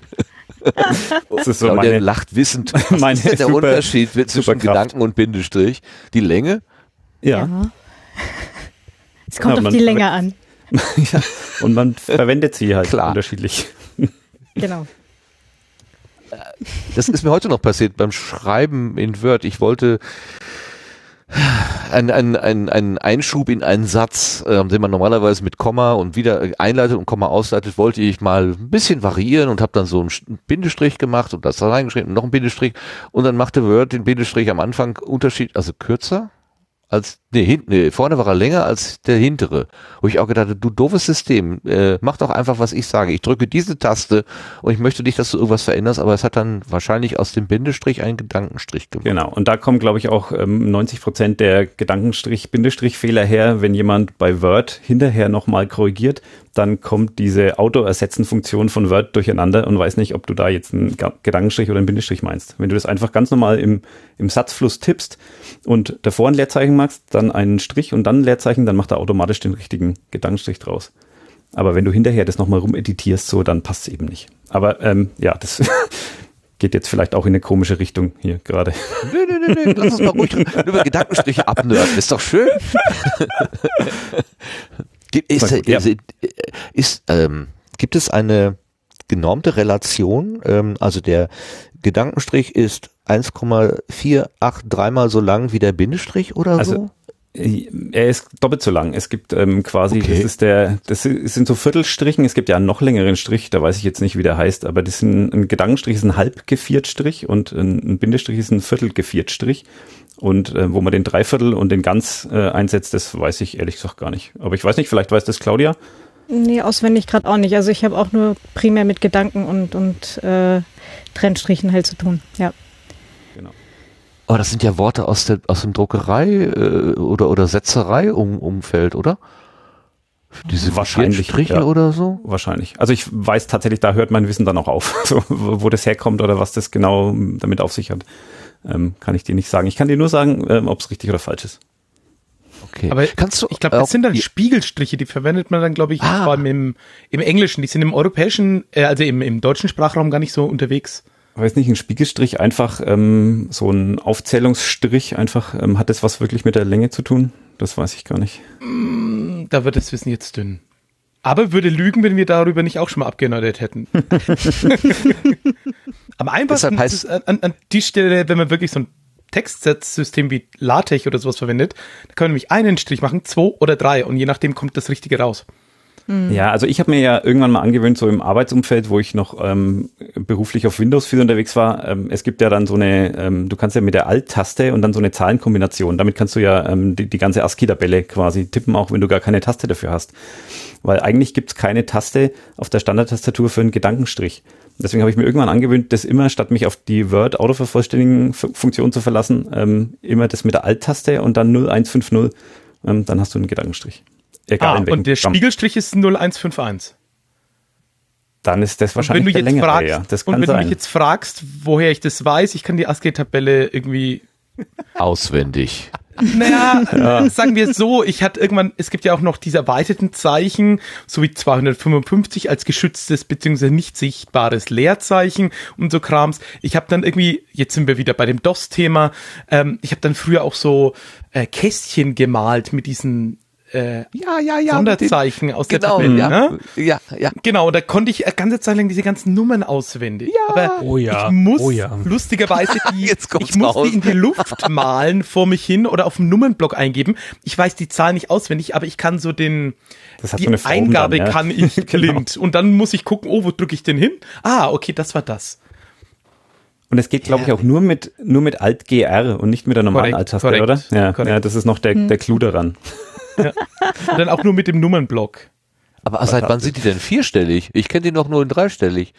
Speaker 1: Das ist so Claudia meine, lacht wissend. Was ist der super, Unterschied zwischen Gedanken und Bindestrich? Die Länge?
Speaker 4: Ja. ja.
Speaker 3: Es kommt ja, auf die Länge an.
Speaker 4: ja, und man verwendet sie halt Klar. unterschiedlich.
Speaker 3: Genau.
Speaker 1: Das ist mir heute noch passiert beim Schreiben in Word. Ich wollte ein, ein, ein, ein Einschub in einen Satz, äh, den man normalerweise mit Komma und wieder einleitet und Komma ausleitet, wollte ich mal ein bisschen variieren und habe dann so einen Bindestrich gemacht und das da reingeschrieben und noch ein Bindestrich. Und dann machte Word den Bindestrich am Anfang Unterschied, also kürzer als nee, hinten, nee, vorne war er länger als der hintere. Wo ich auch gedacht habe, du doofes System, äh, mach doch einfach, was ich sage. Ich drücke diese Taste und ich möchte nicht, dass du irgendwas veränderst, aber es hat dann wahrscheinlich aus dem Bindestrich einen Gedankenstrich gemacht.
Speaker 4: Genau, und da kommen, glaube ich, auch ähm, 90 Prozent der Gedankenstrich-Bindestrich-Fehler her, wenn jemand bei Word hinterher nochmal korrigiert, dann kommt diese Auto-Ersetzen-Funktion von Word durcheinander und weiß nicht, ob du da jetzt einen Gedankenstrich oder einen Bindestrich meinst. Wenn du das einfach ganz normal im, im Satzfluss tippst und davor ein Leerzeichen machst, dann einen Strich und dann ein Leerzeichen, dann macht er automatisch den richtigen Gedankenstrich draus. Aber wenn du hinterher das nochmal rumeditierst, so, dann passt es eben nicht. Aber ähm, ja, das geht jetzt vielleicht auch in eine komische Richtung hier gerade. Nö, nö, nö, nö, lass uns
Speaker 1: mal ruhig über Gedankenstriche abnörden, ist doch schön. ist, gut, ja. ist, ist ähm, gibt es eine genormte Relation? Ähm, also der Gedankenstrich ist 1,483 mal so lang wie der Bindestrich oder also, so?
Speaker 4: Er ist doppelt so lang. Es gibt ähm, quasi, okay. das ist der, das sind so Viertelstrichen. Es gibt ja einen noch längeren Strich, da weiß ich jetzt nicht, wie der heißt, aber das sind, ein Gedankenstrich ist ein Halbgeviertstrich und ein Bindestrich ist ein Viertelgeviertstrich. Und äh, wo man den Dreiviertel und den Ganz äh, einsetzt, das weiß ich ehrlich gesagt gar nicht. Aber ich weiß nicht, vielleicht weiß das Claudia.
Speaker 3: Nee, auswendig gerade auch nicht. Also ich habe auch nur primär mit Gedanken und, und äh, Trennstrichen halt zu tun, ja.
Speaker 1: Aber oh, das sind ja Worte aus, der, aus dem Druckerei äh, oder, oder Setzerei-Umfeld, oder?
Speaker 4: Diese wahrscheinlich
Speaker 1: Striche ja, oder so?
Speaker 4: Wahrscheinlich. Also ich weiß tatsächlich, da hört mein Wissen dann auch auf. So, wo das herkommt oder was das genau damit auf sich hat, ähm, kann ich dir nicht sagen. Ich kann dir nur sagen, ähm, ob es richtig oder falsch ist.
Speaker 2: Okay. Aber kannst du? Ich glaube, das sind dann Spiegelstriche, die verwendet man dann, glaube ich, ah. vor allem im, im Englischen. Die sind im europäischen, äh, also im, im deutschen Sprachraum gar nicht so unterwegs
Speaker 4: weiß nicht, ein Spiegelstrich einfach ähm, so ein Aufzählungsstrich einfach, ähm, hat das was wirklich mit der Länge zu tun? Das weiß ich gar nicht.
Speaker 2: Mm, da wird das Wissen jetzt dünn. Aber würde lügen, wenn wir darüber nicht auch schon mal abgenördet hätten. Am einfachsten heißt, ist es an, an die Stelle, wenn man wirklich so ein Textsatzsystem wie LaTeX oder sowas verwendet, da können wir nämlich einen Strich machen, zwei oder drei und je nachdem kommt das Richtige raus.
Speaker 4: Mhm. Ja, also ich habe mir ja irgendwann mal angewöhnt, so im Arbeitsumfeld, wo ich noch ähm, beruflich auf Windows viel unterwegs war, ähm, es gibt ja dann so eine, ähm, du kannst ja mit der Alt-Taste und dann so eine Zahlenkombination, damit kannst du ja ähm, die, die ganze ASCII-Tabelle quasi tippen, auch wenn du gar keine Taste dafür hast. Weil eigentlich gibt's keine Taste auf der Standardtastatur für einen Gedankenstrich. Deswegen habe ich mir irgendwann angewöhnt, das immer, statt mich auf die Word-Autovervollständigen-Funktion zu verlassen, ähm, immer das mit der Alt-Taste und dann 0150, ähm, dann hast du einen Gedankenstrich.
Speaker 2: Egal ah, und der. Spiegelstrich ist 0151.
Speaker 4: Dann ist das wahrscheinlich
Speaker 2: und wenn du jetzt fragst, ja. das kann Und wenn sein. du mich jetzt fragst, woher ich das weiß, ich kann die ASCII-Tabelle irgendwie
Speaker 1: auswendig.
Speaker 2: Naja, ja. sagen wir es so, ich hatte irgendwann, es gibt ja auch noch diese erweiterten Zeichen, so wie 255 als geschütztes bzw. nicht sichtbares Leerzeichen und so Krams. Ich habe dann irgendwie, jetzt sind wir wieder bei dem DOS-Thema, ähm, ich habe dann früher auch so äh, Kästchen gemalt mit diesen äh, ja, ja, ja, Sonderzeichen aus genau, der Tabelle. Ja, ne? ja, ja. Genau, da konnte ich ganze Zeit lang diese ganzen Nummern auswendig. Ja. Aber oh ja, ich muss oh ja. lustigerweise die, ich muss raus. die in die Luft malen vor mich hin oder auf dem Nummernblock eingeben. Ich weiß die Zahl nicht auswendig, aber ich kann so den, die so Eingabe dann, ja? kann ich genau. blind. Und dann muss ich gucken, oh, wo drücke ich denn hin? Ah, okay, das war das.
Speaker 4: Und es geht, glaube ich, auch nur mit, nur mit Alt-GR und nicht mit der normalen Alt-Taste, oder? Ja, ja, das ist noch der, hm. der Clou daran.
Speaker 2: Ja. Und dann auch nur mit dem Nummernblock.
Speaker 1: Aber seit wann sind die denn vierstellig? Ich kenne die noch nur in dreistellig.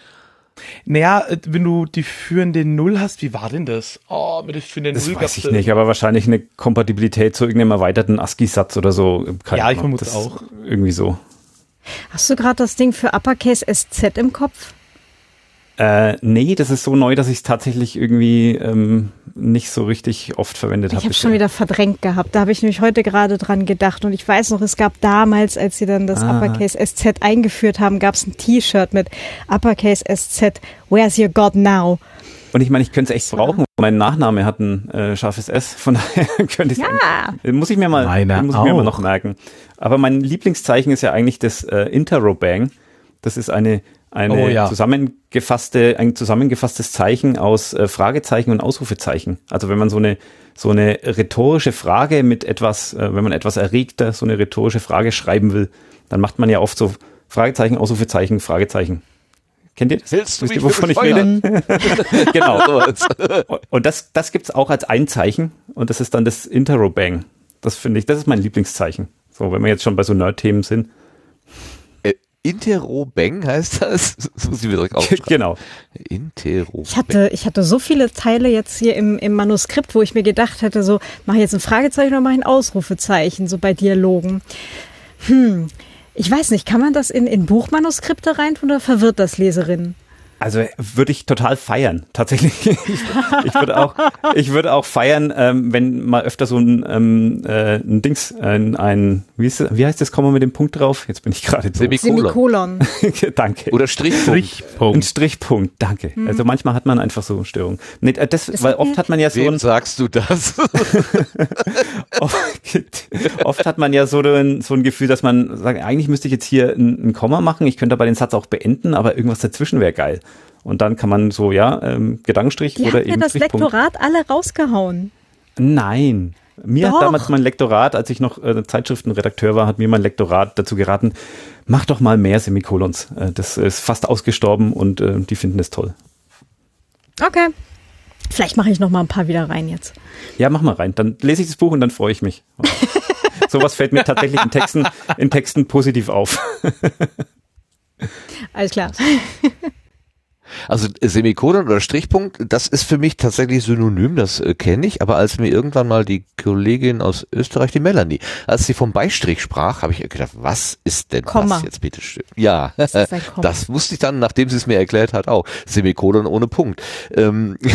Speaker 2: Naja, äh, wenn du die führende Null hast, wie war denn das?
Speaker 4: Oh, mit der führenden das Null weiß ich nicht, aber wahrscheinlich eine Kompatibilität zu irgendeinem erweiterten ASCII-Satz oder so.
Speaker 2: Keine ja, ich vermute es auch.
Speaker 4: Irgendwie so.
Speaker 3: Hast du gerade das Ding für Uppercase SZ im Kopf?
Speaker 4: Äh, nee, das ist so neu, dass ich es tatsächlich irgendwie ähm, nicht so richtig oft verwendet habe.
Speaker 3: Ich habe schon wieder verdrängt gehabt. Da habe ich nämlich heute gerade dran gedacht. Und ich weiß noch, es gab damals, als sie dann das ah. Uppercase SZ eingeführt haben, gab es ein T-Shirt mit Uppercase SZ, Where's your God now?
Speaker 4: Und ich meine, ich könnte es echt brauchen. Mein Nachname hat ein äh, scharfes S, von daher könnte ich ja. muss ich mir mal, Meine muss ich mir mal noch merken. Aber mein Lieblingszeichen ist ja eigentlich das äh, Interrobang. Das ist eine eine oh, ja. zusammengefasste, ein zusammengefasstes Zeichen aus äh, Fragezeichen und Ausrufezeichen. Also wenn man so eine so eine rhetorische Frage mit etwas, äh, wenn man etwas erregter so eine rhetorische Frage schreiben will, dann macht man ja oft so Fragezeichen, Ausrufezeichen, Fragezeichen. Kennt ihr das?
Speaker 1: Willst du Wisst ihr, wovon ich rede?
Speaker 4: genau. und das, das gibt's auch als ein Zeichen und das ist dann das Interrobang. Das finde ich, das ist mein Lieblingszeichen. So, wenn wir jetzt schon bei so Nerd-Themen sind.
Speaker 1: Interrobang heißt das?
Speaker 4: Das muss ich mir direkt aufschreiben. Genau.
Speaker 3: Interrobang. Ich hatte, ich hatte so viele Teile jetzt hier im, im Manuskript, wo ich mir gedacht hätte, so, mache ich jetzt ein Fragezeichen oder mache ich ein Ausrufezeichen, so bei Dialogen. Hm, ich weiß nicht, kann man das in, in Buchmanuskripte rein oder verwirrt das Leserinnen?
Speaker 4: Also würde ich total feiern, tatsächlich. Ich, ich würde auch, ich würde auch feiern, ähm, wenn mal öfter so ein, ähm, äh, ein Dings, ein, ein wie, ist, wie heißt das, kommen wir mit dem Punkt drauf? Jetzt bin ich gerade
Speaker 3: Semikolon.
Speaker 4: Semikolon. danke.
Speaker 1: Oder Strichpunkt.
Speaker 4: Strichpunkt. Ein Strichpunkt, danke. Mhm. Also manchmal hat man einfach so Störungen. Nee, äh, das, das weil oft hat man ja so
Speaker 1: Wem sagst du das?
Speaker 4: oft, oft, hat man ja so ein, so ein Gefühl, dass man sagt, eigentlich müsste ich jetzt hier ein, ein Komma machen, ich könnte aber den Satz auch beenden, aber irgendwas dazwischen wäre geil. Und dann kann man so, ja, ähm, Gedankenstrich Die oder eben. Ja,
Speaker 3: das Strichpunkt. Lektorat alle rausgehauen.
Speaker 4: Nein. Mir Doch. hat damals mein Lektorat, als ich noch äh, Zeitschriftenredakteur war, hat mir mein Lektorat dazu geraten, mach doch mal mehr Semikolons. Äh, das ist fast ausgestorben und äh, die finden es toll.
Speaker 3: Okay. Vielleicht mache ich noch mal ein paar wieder rein jetzt.
Speaker 4: Ja, mach mal rein. Dann lese ich das Buch und dann freue ich mich. Sowas fällt mir tatsächlich in Texten, in Texten positiv auf.
Speaker 3: Alles klar.
Speaker 1: Also Semikolon oder Strichpunkt, das ist für mich tatsächlich synonym, das äh, kenne ich, aber als mir irgendwann mal die Kollegin aus Österreich, die Melanie, als sie vom Beistrich sprach, habe ich gedacht, was ist denn Komma. das jetzt bitte schön? Ja, das, das wusste ich dann, nachdem sie es mir erklärt hat, auch. Semikolon ohne Punkt. Ähm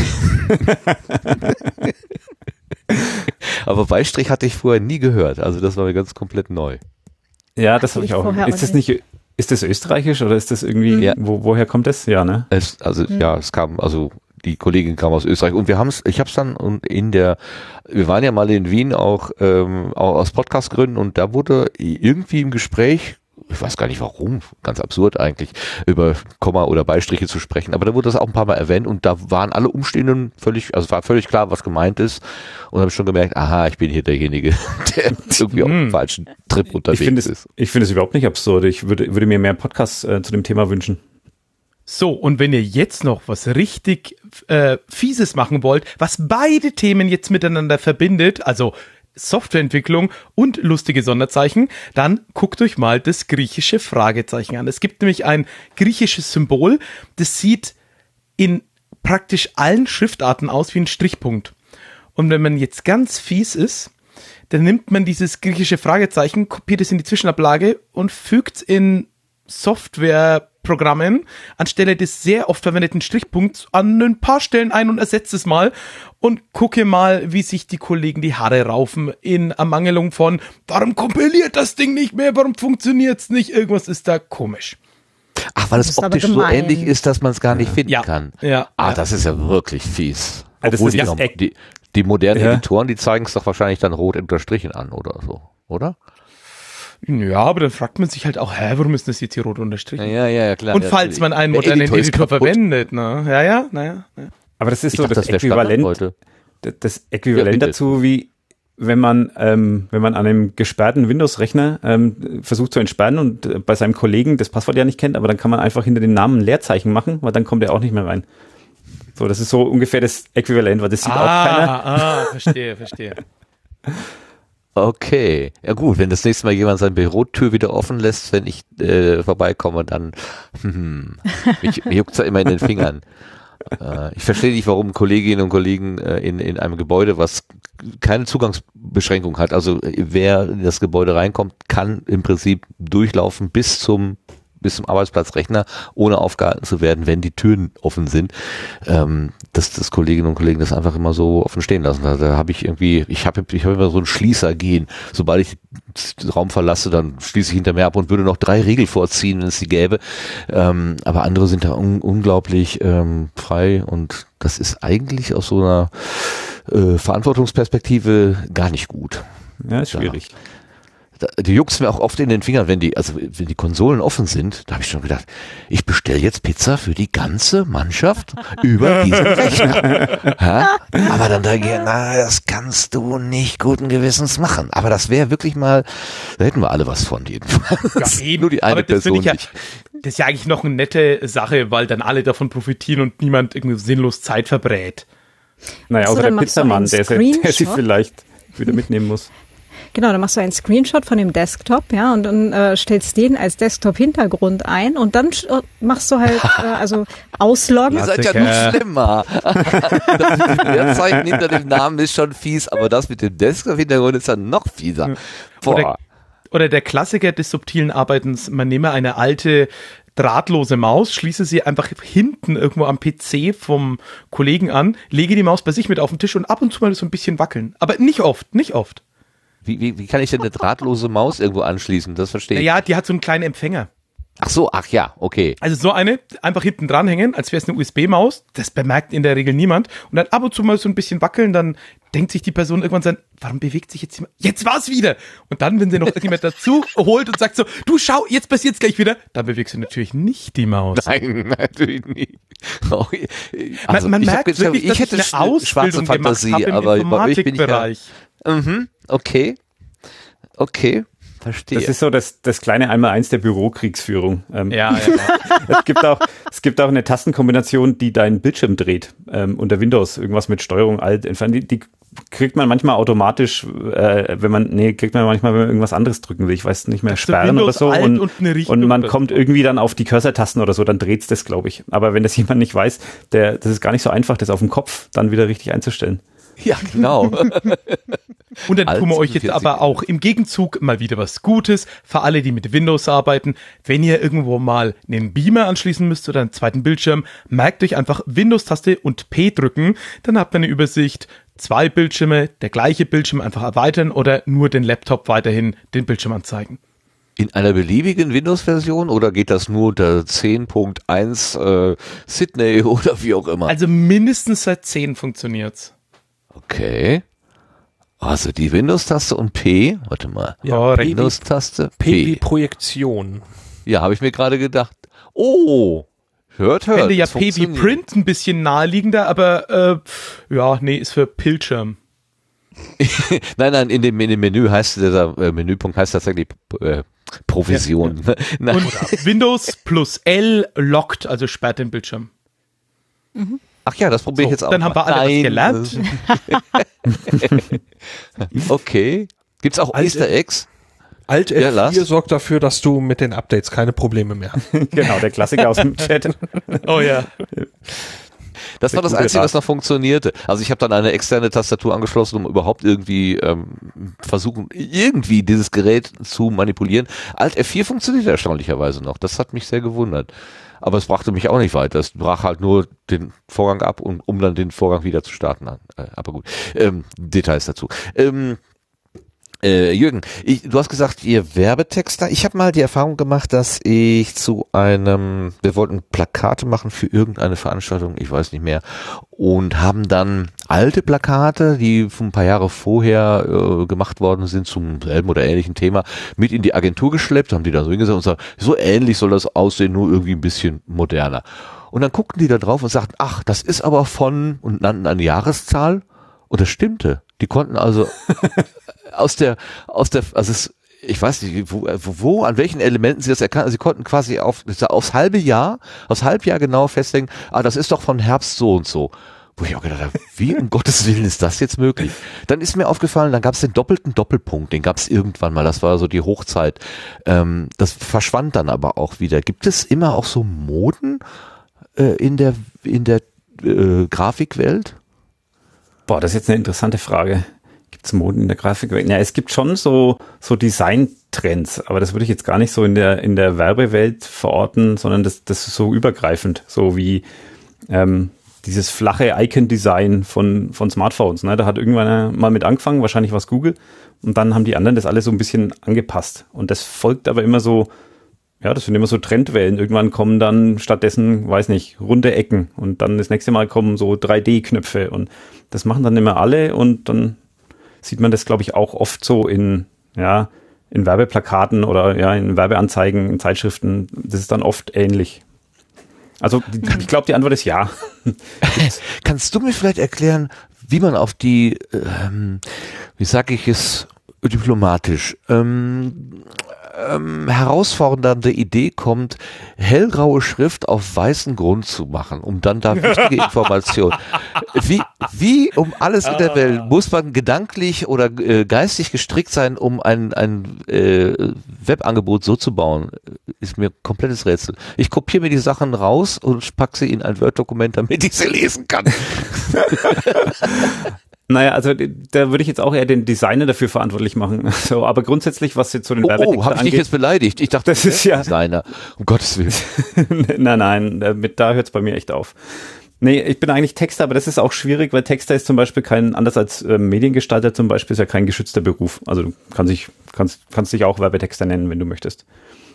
Speaker 1: aber Beistrich hatte ich vorher nie gehört, also das war mir ganz komplett neu.
Speaker 4: Ja, das habe ich auch. Ist das nicht ist das österreichisch oder ist das irgendwie, ja. wo, woher kommt das? Ja, ne?
Speaker 1: Es, also mhm. ja, es kam, also die Kollegin kam aus Österreich und wir haben es, ich habe es dann und in der, wir waren ja mal in Wien auch, ähm, auch aus Podcastgründen und da wurde irgendwie im Gespräch ich weiß gar nicht warum, ganz absurd eigentlich, über Komma oder Beistriche zu sprechen. Aber da wurde das auch ein paar Mal erwähnt und da waren alle Umstehenden völlig, also war völlig klar, was gemeint ist. Und habe schon gemerkt, aha, ich bin hier derjenige, der irgendwie auf dem hm. falschen Trip unterwegs
Speaker 4: ich
Speaker 1: es,
Speaker 4: ist. Ich finde es überhaupt nicht absurd. Ich würde, würde mir mehr Podcasts äh, zu dem Thema wünschen.
Speaker 2: So, und wenn ihr jetzt noch was richtig äh, Fieses machen wollt, was beide Themen jetzt miteinander verbindet, also Softwareentwicklung und lustige Sonderzeichen, dann guckt euch mal das griechische Fragezeichen an. Es gibt nämlich ein griechisches Symbol, das sieht in praktisch allen Schriftarten aus wie ein Strichpunkt. Und wenn man jetzt ganz fies ist, dann nimmt man dieses griechische Fragezeichen, kopiert es in die Zwischenablage und fügt in Software Programmen anstelle des sehr oft verwendeten Strichpunkts an ein paar Stellen ein und ersetze es mal und gucke mal, wie sich die Kollegen die Haare raufen in Ermangelung von, warum kompiliert das Ding nicht mehr, warum funktioniert es nicht, irgendwas ist da komisch.
Speaker 1: Ach, weil es optisch so ähnlich ist, dass man es gar nicht finden
Speaker 2: ja.
Speaker 1: kann.
Speaker 2: Ja.
Speaker 1: Ah,
Speaker 2: ja.
Speaker 1: das ist ja wirklich fies.
Speaker 4: Also das
Speaker 1: ist die, die, die modernen ja. Editoren, die zeigen es doch wahrscheinlich dann rot unterstrichen an oder so, oder?
Speaker 2: Ja, aber dann fragt man sich halt auch, hä, warum ist das jetzt hier rot unterstrichen?
Speaker 1: Ja, ja, ja, klar.
Speaker 2: Und falls man einen modernen Editor, Editor verwendet, ne? Ja, ja, naja. Ja.
Speaker 4: Aber das ist ich so dachte, das, das Äquivalent, das Äquivalent ja, dazu, wie wenn man, ähm, wenn man an einem gesperrten Windows-Rechner ähm, versucht zu entsperren und äh, bei seinem Kollegen das Passwort ja nicht kennt, aber dann kann man einfach hinter den Namen ein Leerzeichen machen, weil dann kommt er auch nicht mehr rein. So, das ist so ungefähr das Äquivalent, weil das sieht ah, auch keiner.
Speaker 2: Ah, verstehe, verstehe.
Speaker 1: Okay, ja gut, wenn das nächste Mal jemand seine Bürotür wieder offen lässt, wenn ich äh, vorbeikomme, dann hm, mich, mich juckt's ja immer in den Fingern. Äh, ich verstehe nicht, warum Kolleginnen und Kollegen äh, in, in einem Gebäude, was keine Zugangsbeschränkung hat, also wer in das Gebäude reinkommt, kann im Prinzip durchlaufen bis zum bis zum Arbeitsplatzrechner, ohne aufgehalten zu werden, wenn die Türen offen sind, ähm, dass das Kolleginnen und Kollegen das einfach immer so offen stehen lassen. Da, da habe ich irgendwie, ich habe ich hab immer so ein Schließer gehen. Sobald ich den Raum verlasse, dann schließe ich hinter mir ab und würde noch drei Riegel vorziehen, wenn es sie gäbe. Ähm, aber andere sind da un unglaublich ähm, frei und das ist eigentlich aus so einer äh, Verantwortungsperspektive gar nicht gut.
Speaker 4: Ja, ist schwierig. Ja
Speaker 1: die juckt's mir auch oft in den Fingern, wenn die, also wenn die Konsolen offen sind, da habe ich schon gedacht, ich bestelle jetzt Pizza für die ganze Mannschaft über diesen Rechner. ha? Aber dann da ich, na, das kannst du nicht guten Gewissens machen. Aber das wäre wirklich mal, da hätten wir alle was von jedenfalls.
Speaker 2: Ja, eben. Nur die eine Aber das Person ja, nicht. Das ist ja eigentlich noch eine nette Sache, weil dann alle davon profitieren und niemand irgendwie sinnlos Zeit verbrät.
Speaker 4: Naja, außer der Pizzamann, der, der sie vielleicht wieder mitnehmen muss.
Speaker 3: Genau, dann machst du einen Screenshot von dem Desktop, ja, und dann äh, stellst den als Desktop-Hintergrund ein und dann äh, machst du halt, äh, also ausloggen.
Speaker 1: Ihr seid ja noch schlimmer. das Zeichen hinter dem Namen ist schon fies, aber das mit dem Desktop-Hintergrund ist dann noch fieser.
Speaker 2: Boah. Oder, oder der Klassiker des subtilen Arbeitens, man nehme eine alte drahtlose Maus, schließe sie einfach hinten irgendwo am PC vom Kollegen an, lege die Maus bei sich mit auf den Tisch und ab und zu mal so ein bisschen wackeln. Aber nicht oft, nicht oft.
Speaker 1: Wie, wie, wie kann ich denn eine drahtlose Maus irgendwo anschließen? Das verstehe ich.
Speaker 2: Ja, die hat so einen kleinen Empfänger.
Speaker 1: Ach so, ach ja, okay.
Speaker 2: Also so eine einfach hinten dranhängen, als wäre es eine USB-Maus. Das bemerkt in der Regel niemand. Und dann ab und zu mal so ein bisschen wackeln, dann denkt sich die Person irgendwann so, warum bewegt sich jetzt jemand? Jetzt war's wieder. Und dann, wenn sie noch irgendjemand dazu holt und sagt so, du schau, jetzt passiert's gleich wieder, dann bewegst du natürlich nicht die Maus.
Speaker 1: Nein, natürlich nicht.
Speaker 2: Oh, also, man, man merkt
Speaker 1: hab,
Speaker 2: wirklich,
Speaker 1: ich hätte eine Ausbildung schwarze Fantasie, aber bei euch bin ich ja, Mhm, okay. Okay. Verstehe.
Speaker 4: Das ist so das, das kleine Einmal-Eins der Bürokriegsführung.
Speaker 2: Ähm, ja, ja.
Speaker 4: es, gibt auch, es gibt auch eine Tastenkombination, die deinen Bildschirm dreht. Ähm, unter Windows. Irgendwas mit Steuerung, Alt, entfernen. Die, die kriegt man manchmal automatisch, äh, wenn man, nee, kriegt man manchmal, wenn man irgendwas anderes drücken will. Ich weiß nicht mehr, sperren oder so. Und, und, und, man kommt irgendwie dann auf die Cursor-Tasten oder so, dann dreht's das, glaube ich. Aber wenn das jemand nicht weiß, der, das ist gar nicht so einfach, das auf dem Kopf dann wieder richtig einzustellen.
Speaker 1: Ja, genau.
Speaker 2: Und dann tun wir euch jetzt aber auch im Gegenzug mal wieder was Gutes für alle, die mit Windows arbeiten. Wenn ihr irgendwo mal einen Beamer anschließen müsst oder einen zweiten Bildschirm, merkt euch einfach Windows-Taste und P drücken. Dann habt ihr eine Übersicht. Zwei Bildschirme, der gleiche Bildschirm einfach erweitern oder nur den Laptop weiterhin den Bildschirm anzeigen.
Speaker 1: In einer beliebigen Windows-Version oder geht das nur unter 10.1 äh, Sydney oder wie auch immer?
Speaker 2: Also mindestens seit 10 funktioniert's.
Speaker 1: Okay. Also die Windows-Taste und P, warte mal.
Speaker 2: Ja,
Speaker 1: Windows-Taste
Speaker 5: P. P Projektion.
Speaker 1: Ja, habe ich mir gerade gedacht. Oh, hört, hört.
Speaker 2: Finde ja P wie Print ein bisschen naheliegender, aber äh, ja, nee, ist für Bildschirm.
Speaker 1: nein, nein, in dem, in dem Menü heißt dieser äh, Menüpunkt heißt tatsächlich äh, Provision. Ja,
Speaker 2: ja. Und Windows plus L lockt, also sperrt den Bildschirm.
Speaker 1: Mhm. Ach ja, das probiere so, ich jetzt auch.
Speaker 2: Dann haben wir alle was gelernt.
Speaker 1: okay. Gibt's auch Alt Easter Eggs?
Speaker 5: Alt F4 ja, sorgt dafür, dass du mit den Updates keine Probleme mehr hast.
Speaker 4: genau, der Klassiker aus dem Chat.
Speaker 2: oh ja.
Speaker 1: Das war das Einzige, was noch funktionierte. Also ich habe dann eine externe Tastatur angeschlossen, um überhaupt irgendwie ähm, versuchen, irgendwie dieses Gerät zu manipulieren. Alt F4 funktioniert erstaunlicherweise noch. Das hat mich sehr gewundert aber es brachte mich auch nicht weiter. Es brach halt nur den Vorgang ab, um, um dann den Vorgang wieder zu starten. Äh, aber gut, ähm, Details dazu. Ähm, äh, Jürgen, ich, du hast gesagt, ihr Werbetexter. Ich habe mal die Erfahrung gemacht, dass ich zu einem, wir wollten Plakate machen für irgendeine Veranstaltung, ich weiß nicht mehr, und haben dann alte Plakate, die ein paar Jahre vorher äh, gemacht worden sind zum selben oder ähnlichen Thema, mit in die Agentur geschleppt, haben die da so hingesagt und gesagt, so ähnlich soll das aussehen, nur irgendwie ein bisschen moderner. Und dann guckten die da drauf und sagten, ach, das ist aber von, und nannten eine Jahreszahl. Und das stimmte. Die konnten also aus der, aus der, also es, ich weiß nicht, wo, wo, an welchen Elementen sie das erkannten. Sie konnten quasi auf, aufs halbe Jahr, aufs Halbjahr genau festlegen, ah, das ist doch von Herbst so und so. Wo ich auch gedacht habe, wie um Gottes Willen ist das jetzt möglich? Dann ist mir aufgefallen, dann gab es den doppelten Doppelpunkt, den gab es irgendwann mal, das war so die Hochzeit. Ähm, das verschwand dann aber auch wieder. Gibt es immer auch so Moden äh, in der, in der äh, Grafikwelt?
Speaker 4: Boah, das ist jetzt eine interessante Frage. Gibt es Moden in der Grafikwelt? Ja, es gibt schon so, so Design-Trends, aber das würde ich jetzt gar nicht so in der, in der Werbewelt verorten, sondern das, das ist so übergreifend, so wie ähm, dieses flache Icon-Design von, von Smartphones. Ne? Da hat irgendwann mal mit angefangen, wahrscheinlich was Google. Und dann haben die anderen das alles so ein bisschen angepasst. Und das folgt aber immer so, ja, das sind immer so Trendwellen. Irgendwann kommen dann stattdessen, weiß nicht, runde Ecken. Und dann das nächste Mal kommen so 3D-Knöpfe. Und das machen dann immer alle. Und dann sieht man das, glaube ich, auch oft so in, ja, in Werbeplakaten oder ja, in Werbeanzeigen, in Zeitschriften. Das ist dann oft ähnlich. Also ich glaube, die Antwort ist ja.
Speaker 1: Kannst du mir vielleicht erklären, wie man auf die, ähm, wie sage ich es diplomatisch, ähm, ähm, herausfordernde Idee kommt, hellgraue Schrift auf weißen Grund zu machen, um dann da wichtige Informationen. Wie, wie um alles in der Welt muss man gedanklich oder äh, geistig gestrickt sein, um ein, ein äh, Webangebot so zu bauen? Ist mir komplettes Rätsel. Ich kopiere mir die Sachen raus und packe sie in ein Word-Dokument, damit ich sie lesen kann.
Speaker 4: Naja, also da würde ich jetzt auch eher den Designer dafür verantwortlich machen. So, aber grundsätzlich, was jetzt so den
Speaker 1: oh, Oh, habe ich dich jetzt beleidigt? Ich dachte,
Speaker 4: das ist ja
Speaker 1: Designer. Um Gottes Willen.
Speaker 4: nein, nein, damit, da hört es bei mir echt auf. Nee, ich bin eigentlich Texter, aber das ist auch schwierig, weil Texter ist zum Beispiel kein, anders als äh, Mediengestalter zum Beispiel, ist ja kein geschützter Beruf. Also du kannst dich, kannst, kannst dich auch Werbetexter nennen, wenn du möchtest.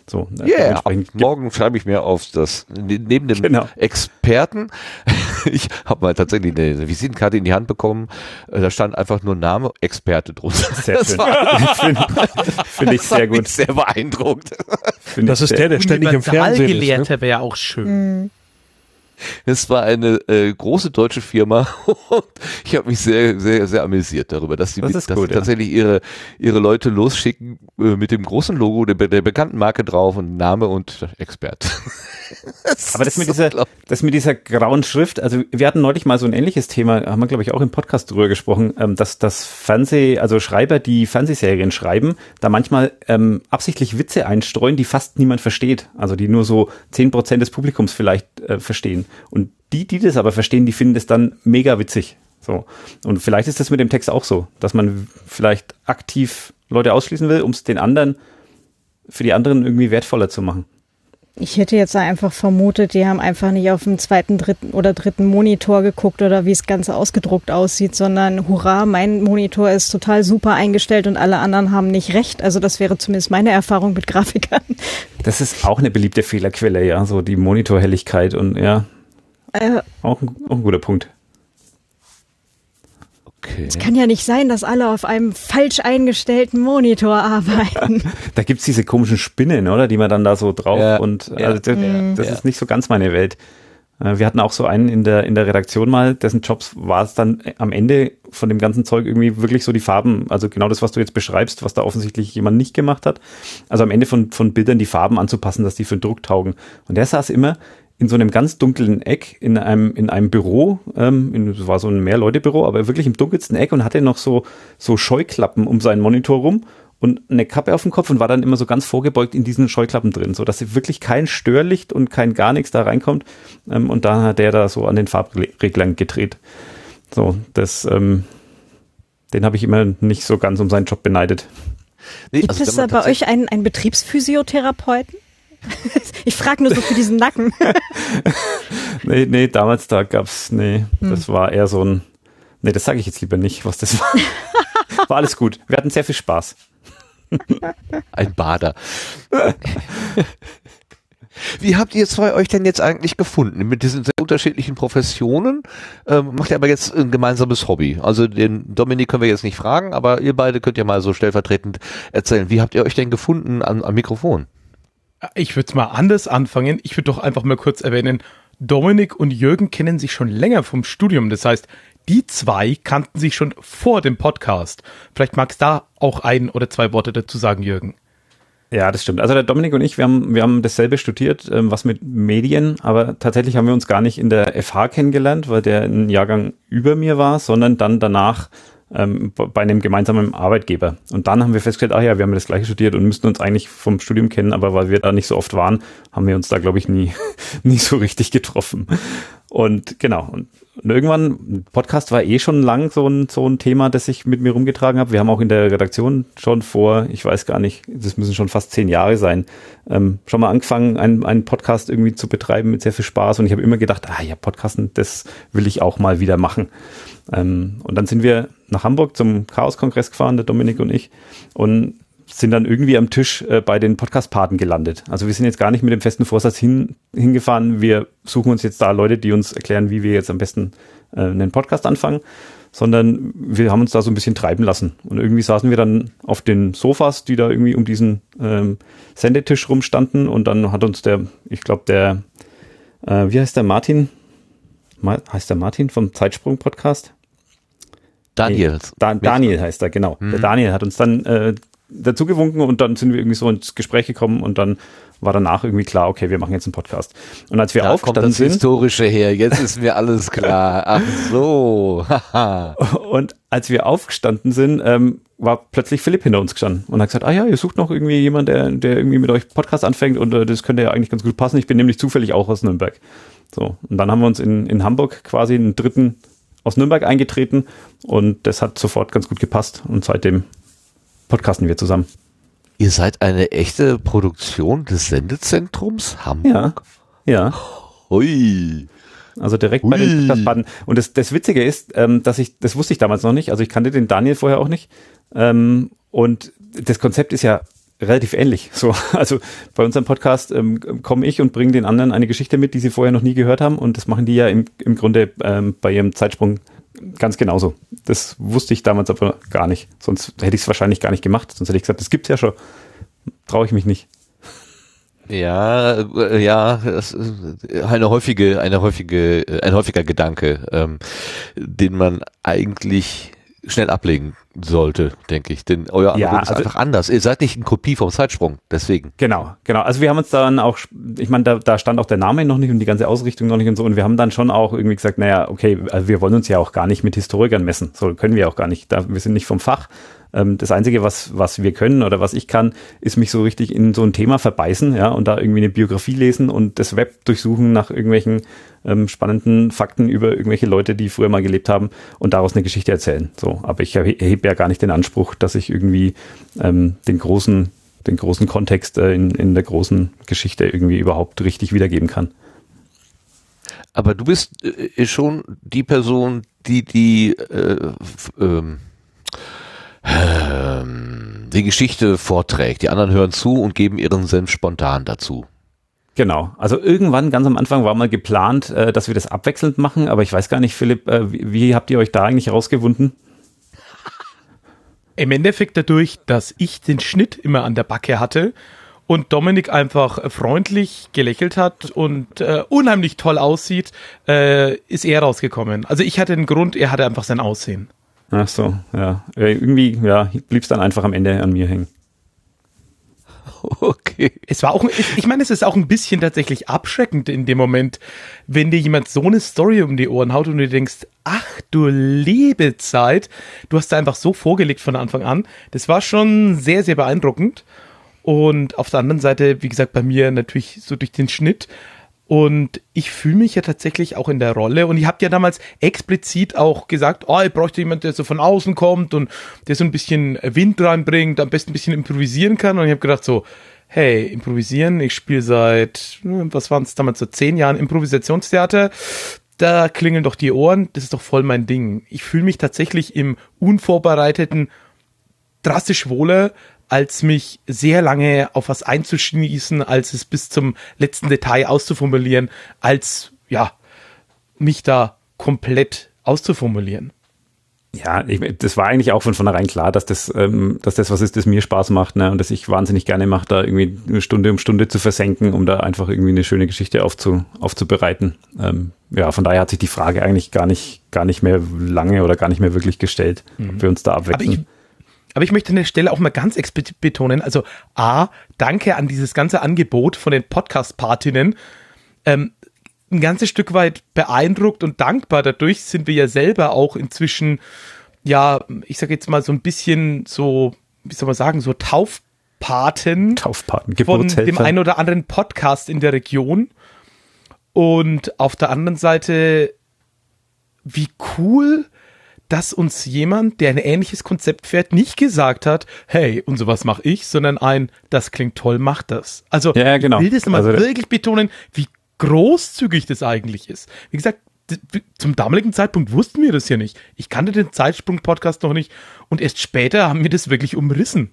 Speaker 1: So, äh, yeah, morgen schreibe ich mir auf das, ne, neben dem genau. Experten, ich habe mal tatsächlich eine Visitenkarte in die Hand bekommen, äh, da stand einfach nur Name, Experte drunter.
Speaker 4: Sehr schön. Finde find ich sehr gut.
Speaker 1: sehr beeindruckt.
Speaker 5: Das ist der, der ständig im Fernsehen ist.
Speaker 2: Ne? wäre auch schön. Mhm.
Speaker 1: Es war eine äh, große deutsche Firma und ich habe mich sehr, sehr, sehr amüsiert darüber, dass sie, das dass gut, sie ja. tatsächlich ihre, ihre Leute losschicken äh, mit dem großen Logo der, der bekannten Marke drauf und Name und Expert.
Speaker 4: das Aber das mit, dieser, das mit dieser grauen Schrift, also wir hatten neulich mal so ein ähnliches Thema, haben wir glaube ich auch im Podcast drüber gesprochen, ähm, dass das Fernseh, also Schreiber, die Fernsehserien schreiben, da manchmal ähm, absichtlich Witze einstreuen, die fast niemand versteht. Also die nur so zehn Prozent des Publikums vielleicht äh, verstehen. Und die, die das aber verstehen, die finden das dann mega witzig. So. Und vielleicht ist das mit dem Text auch so, dass man vielleicht aktiv Leute ausschließen will, um es den anderen, für die anderen irgendwie wertvoller zu machen.
Speaker 3: Ich hätte jetzt einfach vermutet, die haben einfach nicht auf dem zweiten, dritten oder dritten Monitor geguckt oder wie es Ganze ausgedruckt aussieht, sondern hurra, mein Monitor ist total super eingestellt und alle anderen haben nicht recht. Also das wäre zumindest meine Erfahrung mit Grafikern.
Speaker 4: Das ist auch eine beliebte Fehlerquelle, ja, so die Monitorhelligkeit und ja. Äh, auch, ein, auch ein guter Punkt.
Speaker 3: Okay. Es kann ja nicht sein, dass alle auf einem falsch eingestellten Monitor arbeiten.
Speaker 4: da gibt's diese komischen Spinnen, oder? Die man dann da so drauf ja, und ja, also, das, ja, das ist nicht so ganz meine Welt. Äh, wir hatten auch so einen in der, in der Redaktion mal, dessen Jobs war es dann am Ende von dem ganzen Zeug irgendwie wirklich so die Farben, also genau das, was du jetzt beschreibst, was da offensichtlich jemand nicht gemacht hat. Also am Ende von, von Bildern die Farben anzupassen, dass die für den Druck taugen. Und der saß immer in so einem ganz dunklen Eck in einem, in einem Büro, ähm, in, es war so ein Mehrleute-Büro, aber wirklich im dunkelsten Eck und hatte noch so, so Scheuklappen um seinen Monitor rum und eine Kappe auf dem Kopf und war dann immer so ganz vorgebeugt in diesen Scheuklappen drin, so dass wirklich kein Störlicht und kein gar nichts da reinkommt. Ähm, und dann hat der da so an den Farbreglern gedreht. So, das, ähm, den habe ich immer nicht so ganz um seinen Job beneidet.
Speaker 3: Nee, Gibt also es da bei euch einen, einen Betriebsphysiotherapeuten? Ich frage nur so für diesen Nacken.
Speaker 4: nee, nee, damals da gab's, nee, hm. das war eher so ein, nee, das sage ich jetzt lieber nicht, was das war. War alles gut. Wir hatten sehr viel Spaß.
Speaker 1: Ein Bader. Wie habt ihr zwei euch denn jetzt eigentlich gefunden? Mit diesen sehr unterschiedlichen Professionen ähm, macht ihr aber jetzt ein gemeinsames Hobby. Also den Dominik können wir jetzt nicht fragen, aber ihr beide könnt ja mal so stellvertretend erzählen. Wie habt ihr euch denn gefunden am, am Mikrofon?
Speaker 2: Ich würde es mal anders anfangen. Ich würde doch einfach mal kurz erwähnen, Dominik und Jürgen kennen sich schon länger vom Studium. Das heißt, die zwei kannten sich schon vor dem Podcast. Vielleicht magst du da auch ein oder zwei Worte dazu sagen, Jürgen.
Speaker 4: Ja, das stimmt. Also der Dominik und ich, wir haben, wir haben dasselbe studiert, ähm, was mit Medien, aber tatsächlich haben wir uns gar nicht in der FH kennengelernt, weil der ein Jahrgang über mir war, sondern dann danach ähm, bei einem gemeinsamen Arbeitgeber. Und dann haben wir festgestellt, ach ja, wir haben das gleiche studiert und müssten uns eigentlich vom Studium kennen, aber weil wir da nicht so oft waren, haben wir uns da, glaube ich, nie, nie so richtig getroffen. Und genau, und, und irgendwann, Podcast war eh schon lang so ein, so ein Thema, das ich mit mir rumgetragen habe. Wir haben auch in der Redaktion schon vor, ich weiß gar nicht, das müssen schon fast zehn Jahre sein, ähm, schon mal angefangen, einen, einen Podcast irgendwie zu betreiben mit sehr viel Spaß. Und ich habe immer gedacht, ah ja, Podcasten, das will ich auch mal wieder machen. Ähm, und dann sind wir nach Hamburg zum Chaos-Kongress gefahren, der Dominik und ich, und sind dann irgendwie am Tisch äh, bei den Podcast-Paten gelandet. Also wir sind jetzt gar nicht mit dem festen Vorsatz hin, hingefahren, wir suchen uns jetzt da Leute, die uns erklären, wie wir jetzt am besten äh, einen Podcast anfangen, sondern wir haben uns da so ein bisschen treiben lassen. Und irgendwie saßen wir dann auf den Sofas, die da irgendwie um diesen ähm, Sendetisch rumstanden und dann hat uns der, ich glaube der, äh, wie heißt der Martin? Ma heißt der Martin vom Zeitsprung-Podcast?
Speaker 1: Daniel.
Speaker 4: Da, Daniel heißt er, genau. Mhm. Der Daniel hat uns dann äh, dazu gewunken und dann sind wir irgendwie so ins Gespräch gekommen und dann war danach irgendwie klar, okay, wir machen jetzt einen Podcast. Und als wir da aufgestanden kommt das sind,
Speaker 1: historische her, jetzt ist mir alles klar. Ach so.
Speaker 4: und als wir aufgestanden sind, ähm, war plötzlich Philipp hinter uns gestanden und hat gesagt, ah ja, ihr sucht noch irgendwie jemand, der, der irgendwie mit euch Podcast anfängt und äh, das könnte ja eigentlich ganz gut passen. Ich bin nämlich zufällig auch aus Nürnberg. So, und dann haben wir uns in, in Hamburg quasi einen dritten aus Nürnberg eingetreten und das hat sofort ganz gut gepasst und seitdem podcasten wir zusammen.
Speaker 1: Ihr seid eine echte Produktion des Sendezentrums Hamburg?
Speaker 4: Ja. Ja. Hui. Also direkt Hui. bei den Podcastpaten. Und das, das Witzige ist, ähm, dass ich, das wusste ich damals noch nicht, also ich kannte den Daniel vorher auch nicht. Ähm, und das Konzept ist ja relativ ähnlich. So, also bei unserem Podcast ähm, komme ich und bringe den anderen eine Geschichte mit, die sie vorher noch nie gehört haben. Und das machen die ja im, im Grunde ähm, bei ihrem Zeitsprung ganz genauso. Das wusste ich damals aber gar nicht. Sonst hätte ich es wahrscheinlich gar nicht gemacht. Sonst hätte ich gesagt, das gibt's ja schon. Traue ich mich nicht.
Speaker 1: Ja, äh, ja, eine häufige, eine häufige, äh, ein häufiger Gedanke, ähm, den man eigentlich schnell ablegen sollte, denke ich. Denn euer Angebot ja, ist also, einfach anders. Ihr seid nicht eine Kopie vom Zeitsprung, deswegen.
Speaker 4: Genau, genau. Also wir haben uns dann auch, ich meine, da, da stand auch der Name noch nicht und die ganze Ausrichtung noch nicht und so. Und wir haben dann schon auch irgendwie gesagt, naja, okay, also wir wollen uns ja auch gar nicht mit Historikern messen. So können wir auch gar nicht. Da, wir sind nicht vom Fach. Ähm, das Einzige, was, was wir können oder was ich kann, ist mich so richtig in so ein Thema verbeißen, ja, und da irgendwie eine Biografie lesen und das Web durchsuchen nach irgendwelchen ähm, spannenden Fakten über irgendwelche Leute, die früher mal gelebt haben und daraus eine Geschichte erzählen. So, aber ich erhebe ja gar nicht den Anspruch, dass ich irgendwie ähm, den großen, den großen Kontext äh, in, in der großen Geschichte irgendwie überhaupt richtig wiedergeben kann.
Speaker 1: Aber du bist äh, schon die Person, die die äh, ähm, ähm, die Geschichte vorträgt. Die anderen hören zu und geben ihren Senf spontan dazu.
Speaker 4: Genau. Also irgendwann ganz am Anfang war mal geplant, äh, dass wir das abwechselnd machen, aber ich weiß gar nicht, Philipp, äh, wie, wie, habt ihr euch da eigentlich rausgewunden?
Speaker 2: Im Endeffekt dadurch, dass ich den Schnitt immer an der Backe hatte und Dominik einfach freundlich gelächelt hat und äh, unheimlich toll aussieht, äh, ist er rausgekommen. Also ich hatte den Grund, er hatte einfach sein Aussehen.
Speaker 4: Ach so, ja. Irgendwie, ja, blieb es dann einfach am Ende an mir hängen.
Speaker 2: Okay. Es war auch, ich, meine, es ist auch ein bisschen tatsächlich abschreckend in dem Moment, wenn dir jemand so eine Story um die Ohren haut und du denkst, ach du liebe Zeit, du hast da einfach so vorgelegt von Anfang an. Das war schon sehr, sehr beeindruckend. Und auf der anderen Seite, wie gesagt, bei mir natürlich so durch den Schnitt und ich fühle mich ja tatsächlich auch in der Rolle. Und ihr habt ja damals explizit auch gesagt, oh, ich bräuchte jemanden, der so von außen kommt und der so ein bisschen Wind reinbringt, am besten ein bisschen improvisieren kann. Und ich habe gedacht so, hey, improvisieren, ich spiele seit, hm, was waren es damals, so zehn Jahren Improvisationstheater. Da klingeln doch die Ohren, das ist doch voll mein Ding. Ich fühle mich tatsächlich im unvorbereiteten drastisch wohler, als mich sehr lange auf was einzuschließen, als es bis zum letzten Detail auszuformulieren, als ja, mich da komplett auszuformulieren.
Speaker 4: Ja, ich, das war eigentlich auch von vornherein klar, dass das, ähm, dass das was ist, das mir Spaß macht, ne? Und dass ich wahnsinnig gerne mache, da irgendwie eine Stunde um Stunde zu versenken, um da einfach irgendwie eine schöne Geschichte aufzu, aufzubereiten. Ähm, ja, von daher hat sich die Frage eigentlich gar nicht, gar nicht mehr lange oder gar nicht mehr wirklich gestellt, mhm. ob wir uns da abwechseln.
Speaker 2: Aber ich möchte an der Stelle auch mal ganz explizit betonen, also A, danke an dieses ganze Angebot von den Podcast-Partinnen. Ähm, ein ganzes Stück weit beeindruckt und dankbar. Dadurch sind wir ja selber auch inzwischen, ja, ich sage jetzt mal so ein bisschen so, wie soll man sagen, so Taufpaten,
Speaker 4: Taufpaten
Speaker 2: von dem einen oder anderen Podcast in der Region. Und auf der anderen Seite, wie cool, dass uns jemand, der ein ähnliches Konzept fährt, nicht gesagt hat, hey, und sowas mache ich, sondern ein, das klingt toll, mach das. Also
Speaker 4: ja, genau.
Speaker 2: ich will das mal also, wirklich betonen, wie großzügig das eigentlich ist. Wie gesagt, zum damaligen Zeitpunkt wussten wir das ja nicht. Ich kannte den Zeitsprung-Podcast noch nicht und erst später haben wir das wirklich umrissen.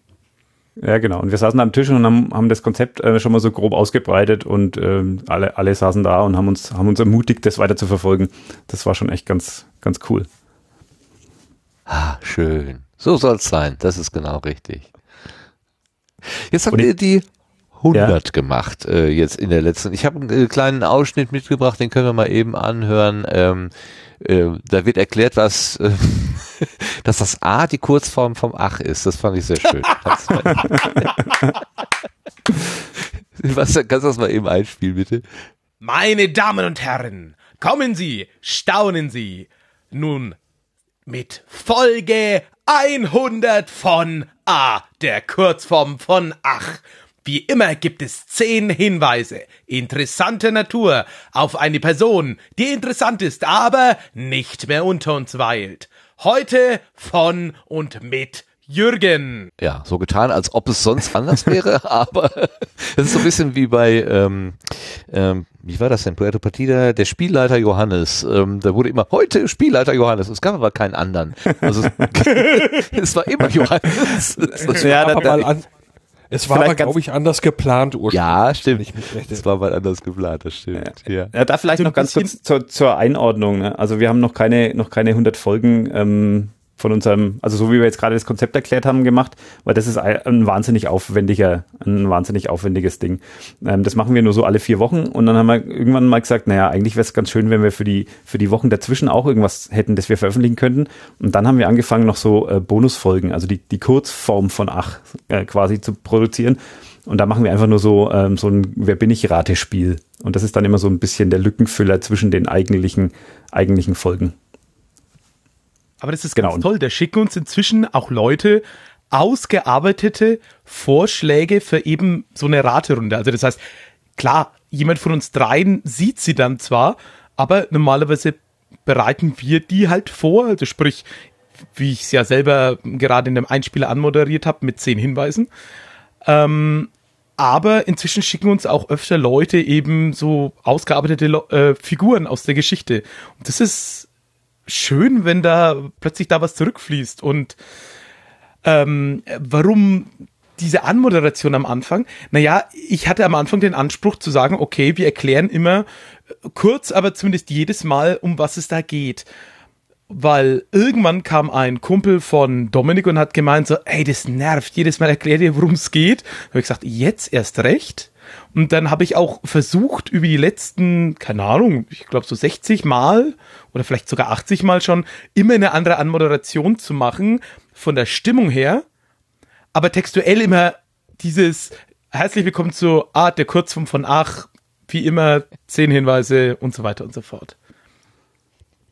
Speaker 4: Ja, genau. Und wir saßen am Tisch und haben, haben das Konzept äh, schon mal so grob ausgebreitet und ähm, alle, alle saßen da und haben uns, haben uns ermutigt, das weiter zu verfolgen. Das war schon echt ganz, ganz cool.
Speaker 1: Ah, schön. So soll es sein. Das ist genau richtig. Jetzt haben wir die 100 ja. gemacht, äh, jetzt in der letzten. Ich habe einen äh, kleinen Ausschnitt mitgebracht, den können wir mal eben anhören. Ähm, äh, da wird erklärt, was, äh, dass das A die Kurzform vom Ach ist. Das fand ich sehr schön. was, kannst du das mal eben einspielen, bitte?
Speaker 2: Meine Damen und Herren, kommen Sie, staunen Sie. Nun, mit Folge 100 von A, der Kurzform von Ach. Wie immer gibt es zehn Hinweise interessanter Natur auf eine Person, die interessant ist, aber nicht mehr unter uns weilt. Heute von und mit Jürgen.
Speaker 1: Ja, so getan, als ob es sonst anders wäre, aber es ist so ein bisschen wie bei, ähm, ähm, wie war das denn, Puerto Partida, der Spielleiter Johannes. Ähm, da wurde immer, heute Spielleiter Johannes. Es gab aber keinen anderen. Also es, es war immer Johannes.
Speaker 5: ja, da, mal an, es war aber, glaube ich, anders geplant
Speaker 1: ursprünglich. Ja, stimmt. Es war mal anders geplant, das stimmt.
Speaker 4: Ja, ja. da vielleicht so noch ganz kurz zur, zur Einordnung. Ne? Also wir haben noch keine, noch keine 100 Folgen ähm, von unserem, also so wie wir jetzt gerade das Konzept erklärt haben, gemacht, weil das ist ein wahnsinnig aufwendiger, ein wahnsinnig aufwendiges Ding. Ähm, das machen wir nur so alle vier Wochen und dann haben wir irgendwann mal gesagt, naja, eigentlich wäre es ganz schön, wenn wir für die, für die Wochen dazwischen auch irgendwas hätten, das wir veröffentlichen könnten. Und dann haben wir angefangen, noch so äh, Bonusfolgen, also die, die Kurzform von Ach äh, quasi zu produzieren. Und da machen wir einfach nur so, ähm, so ein Wer bin ich Ratespiel. Und das ist dann immer so ein bisschen der Lückenfüller zwischen den eigentlichen, eigentlichen Folgen.
Speaker 2: Aber das ist genau. ganz toll. Da schicken uns inzwischen auch Leute ausgearbeitete Vorschläge für eben so eine Raterunde. Also das heißt, klar, jemand von uns dreien sieht sie dann zwar, aber normalerweise bereiten wir die halt vor. Also sprich, wie ich es ja selber gerade in dem Einspieler anmoderiert habe mit zehn Hinweisen. Ähm, aber inzwischen schicken uns auch öfter Leute eben so ausgearbeitete äh, Figuren aus der Geschichte. Und das ist schön, wenn da plötzlich da was zurückfließt. Und ähm, warum diese Anmoderation am Anfang? Naja, ich hatte am Anfang den Anspruch zu sagen, okay, wir erklären immer kurz, aber zumindest jedes Mal, um was es da geht. Weil irgendwann kam ein Kumpel von Dominik und hat gemeint so, ey, das nervt, jedes Mal erklärt ihr, worum es geht. Da habe ich gesagt, jetzt erst recht. Und dann habe ich auch versucht, über die letzten, keine Ahnung, ich glaube so 60 Mal oder vielleicht sogar 80 Mal schon, immer eine andere Anmoderation zu machen, von der Stimmung her, aber textuell immer dieses Herzlich willkommen zu Art der Kurzform von Ach, wie immer, zehn Hinweise und so weiter und so fort.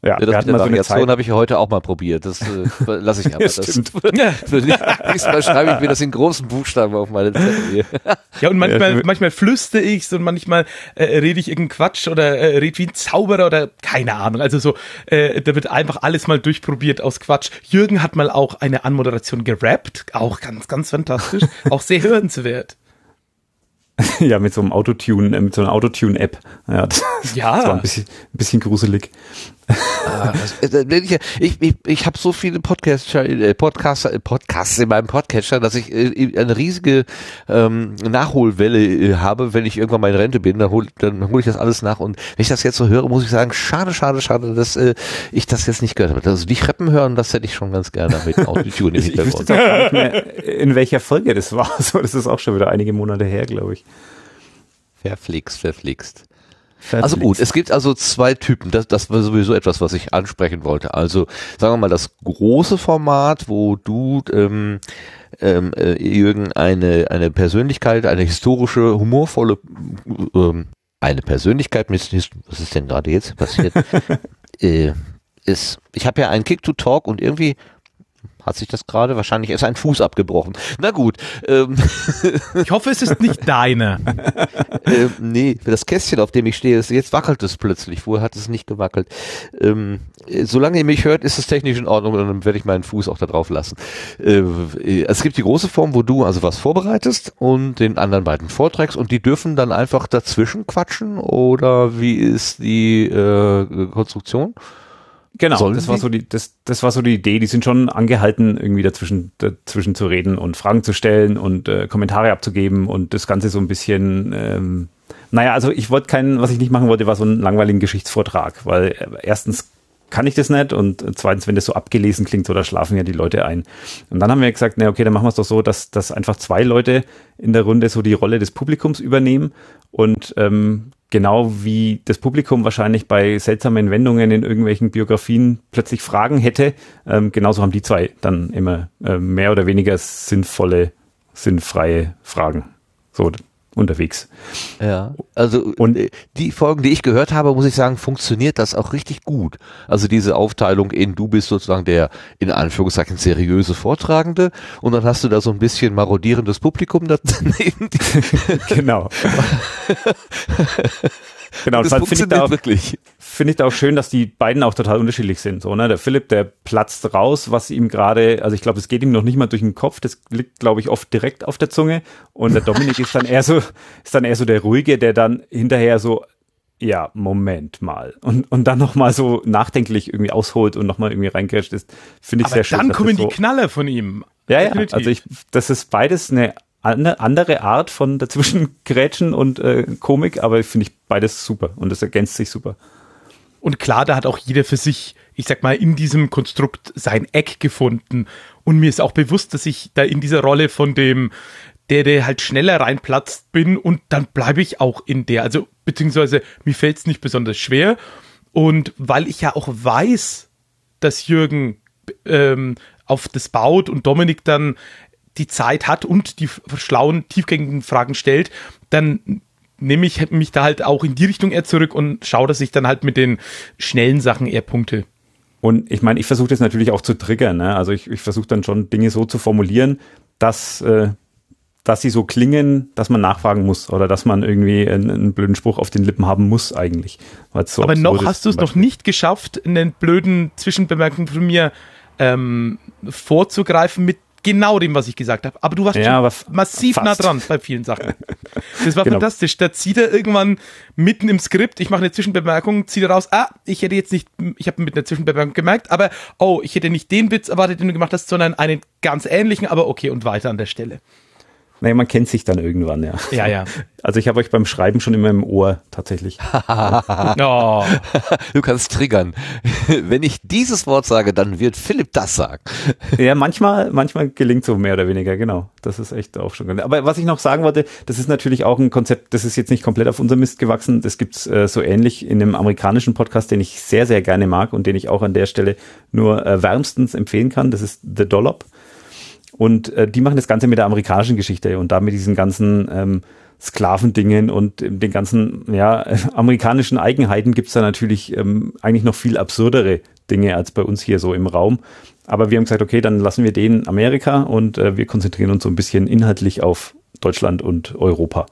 Speaker 1: Ja, ja das mit der Variation so habe ich heute auch mal probiert. Das äh, lasse ich aber. ja, das, für nächstes Mal schreibe ich mir das in großen Buchstaben auf meine Zettel.
Speaker 2: ja, und manchmal, manchmal flüste ich's und manchmal äh, rede ich irgendeinen Quatsch oder äh, rede wie ein Zauberer oder keine Ahnung. Also so, äh, da wird einfach alles mal durchprobiert aus Quatsch. Jürgen hat mal auch eine Anmoderation gerappt, auch ganz, ganz fantastisch, auch sehr hörenswert.
Speaker 4: ja, mit so einem Autotune, äh, mit so einer Autotune-App. Ja, das, ja. das war ein bisschen, ein bisschen gruselig.
Speaker 1: Ah, äh, ich ich, ich, ich habe so viele Podcaster, äh, Podcaster, äh, Podcasts in meinem Podcatcher, dass ich eine riesige ähm, Nachholwelle habe, wenn ich irgendwann mal in Rente bin, dann hole dann hol ich das alles nach. Und wenn ich das jetzt so höre, muss ich sagen, schade, schade, schade, dass äh, ich das jetzt nicht gehört habe. Also die Reppen hören, das hätte ich schon ganz gerne mit Autotune im Hintergrund. Ich auch nicht
Speaker 4: mehr, in welcher Folge das war. So, das ist auch schon wieder einige Monate her, glaube ich.
Speaker 1: Verflixt, verflixt. Also gut, es gibt also zwei Typen. Das, das war sowieso etwas, was ich ansprechen wollte. Also sagen wir mal das große Format, wo du ähm, ähm, äh, Jürgen eine eine Persönlichkeit, eine historische, humorvolle ähm, eine Persönlichkeit mit was ist denn gerade jetzt passiert? äh, ist, ich habe ja einen Kick to Talk und irgendwie hat sich das gerade? Wahrscheinlich ist ein Fuß abgebrochen. Na gut. Ähm.
Speaker 2: Ich hoffe, es ist nicht deine.
Speaker 1: ähm, nee, das Kästchen, auf dem ich stehe, ist, jetzt wackelt es plötzlich. Vorher hat es nicht gewackelt. Ähm, solange ihr mich hört, ist es technisch in Ordnung und dann werde ich meinen Fuß auch da drauf lassen. Äh, es gibt die große Form, wo du also was vorbereitest und den anderen beiden vorträgst und die dürfen dann einfach dazwischen quatschen oder wie ist die äh, Konstruktion?
Speaker 4: Genau, Sollen das war so die, das, das war so die Idee. Die sind schon angehalten, irgendwie dazwischen, dazwischen zu reden und Fragen zu stellen und äh, Kommentare abzugeben und das Ganze so ein bisschen, ähm, naja, also ich wollte keinen, was ich nicht machen wollte, war so einen langweiligen Geschichtsvortrag, weil äh, erstens kann ich das nicht und zweitens, wenn das so abgelesen klingt, so da schlafen ja die Leute ein. Und dann haben wir gesagt, na okay, dann machen wir es doch so, dass, dass einfach zwei Leute in der Runde so die Rolle des Publikums übernehmen und ähm, genau wie das Publikum wahrscheinlich bei seltsamen Wendungen in irgendwelchen Biografien plötzlich Fragen hätte, ähm, genauso haben die zwei dann immer äh, mehr oder weniger sinnvolle, sinnfreie Fragen. So, unterwegs.
Speaker 1: Ja, also und äh, die Folgen, die ich gehört habe, muss ich sagen, funktioniert das auch richtig gut. Also diese Aufteilung in du bist sozusagen der in Anführungszeichen seriöse Vortragende und dann hast du da so ein bisschen marodierendes Publikum daneben.
Speaker 4: genau.
Speaker 1: Genau, das, das
Speaker 4: ich da auch, wirklich. Finde ich da auch schön, dass die beiden auch total unterschiedlich sind. So, ne? Der Philipp, der platzt raus, was ihm gerade, also ich glaube, es geht ihm noch nicht mal durch den Kopf, das liegt, glaube ich, oft direkt auf der Zunge. Und der Dominik ist dann eher so, ist dann eher so der Ruhige, der dann hinterher so, ja, Moment mal. Und, und dann nochmal so nachdenklich irgendwie ausholt und nochmal irgendwie reingerscht ist, finde ich Aber sehr schön.
Speaker 2: Dann kommen so, die Knalle von ihm.
Speaker 4: Ja, ja, also ich, das ist beides eine eine andere Art von dazwischen Grätschen und äh, Komik, aber finde ich beides super und das ergänzt sich super.
Speaker 2: Und klar, da hat auch jeder für sich, ich sag mal, in diesem Konstrukt sein Eck gefunden. Und mir ist auch bewusst, dass ich da in dieser Rolle von dem, der, der halt schneller reinplatzt bin und dann bleibe ich auch in der. Also, beziehungsweise mir fällt es nicht besonders schwer. Und weil ich ja auch weiß, dass Jürgen ähm, auf das baut und Dominik dann die Zeit hat und die schlauen, tiefgängigen Fragen stellt, dann nehme ich mich da halt auch in die Richtung eher zurück und schaue, dass ich dann halt mit den schnellen Sachen eher punkte.
Speaker 4: Und ich meine, ich versuche das natürlich auch zu triggern. Ne? Also ich, ich versuche dann schon Dinge so zu formulieren, dass, äh, dass sie so klingen, dass man nachfragen muss oder dass man irgendwie einen, einen blöden Spruch auf den Lippen haben muss eigentlich.
Speaker 2: So Aber noch hast du es noch nicht geschafft, einen blöden Zwischenbemerkung von mir ähm, vorzugreifen mit genau dem, was ich gesagt habe. Aber du warst
Speaker 4: ja,
Speaker 2: massiv fast. nah dran bei vielen Sachen. Das war genau. fantastisch. Da zieht er irgendwann mitten im Skript, ich mache eine Zwischenbemerkung, zieht er raus, ah, ich hätte jetzt nicht, ich habe mit einer Zwischenbemerkung gemerkt, aber oh, ich hätte nicht den Witz erwartet, den du gemacht hast, sondern einen ganz ähnlichen, aber okay, und weiter an der Stelle.
Speaker 4: Naja, man kennt sich dann irgendwann, ja.
Speaker 2: Ja, ja.
Speaker 4: Also ich habe euch beim Schreiben schon immer im Ohr, tatsächlich.
Speaker 1: oh. Du kannst triggern. Wenn ich dieses Wort sage, dann wird Philipp das sagen.
Speaker 4: Ja, manchmal, manchmal gelingt so mehr oder weniger, genau. Das ist echt auch schon. Aber was ich noch sagen wollte, das ist natürlich auch ein Konzept, das ist jetzt nicht komplett auf unser Mist gewachsen. Das gibt's äh, so ähnlich in einem amerikanischen Podcast, den ich sehr, sehr gerne mag und den ich auch an der Stelle nur äh, wärmstens empfehlen kann. Das ist The Dollop. Und äh, die machen das Ganze mit der amerikanischen Geschichte und da mit diesen ganzen ähm, Sklavendingen und den ganzen ja, amerikanischen Eigenheiten gibt's da natürlich ähm, eigentlich noch viel absurdere Dinge als bei uns hier so im Raum. Aber wir haben gesagt, okay, dann lassen wir den Amerika und äh, wir konzentrieren uns so ein bisschen inhaltlich auf Deutschland und Europa.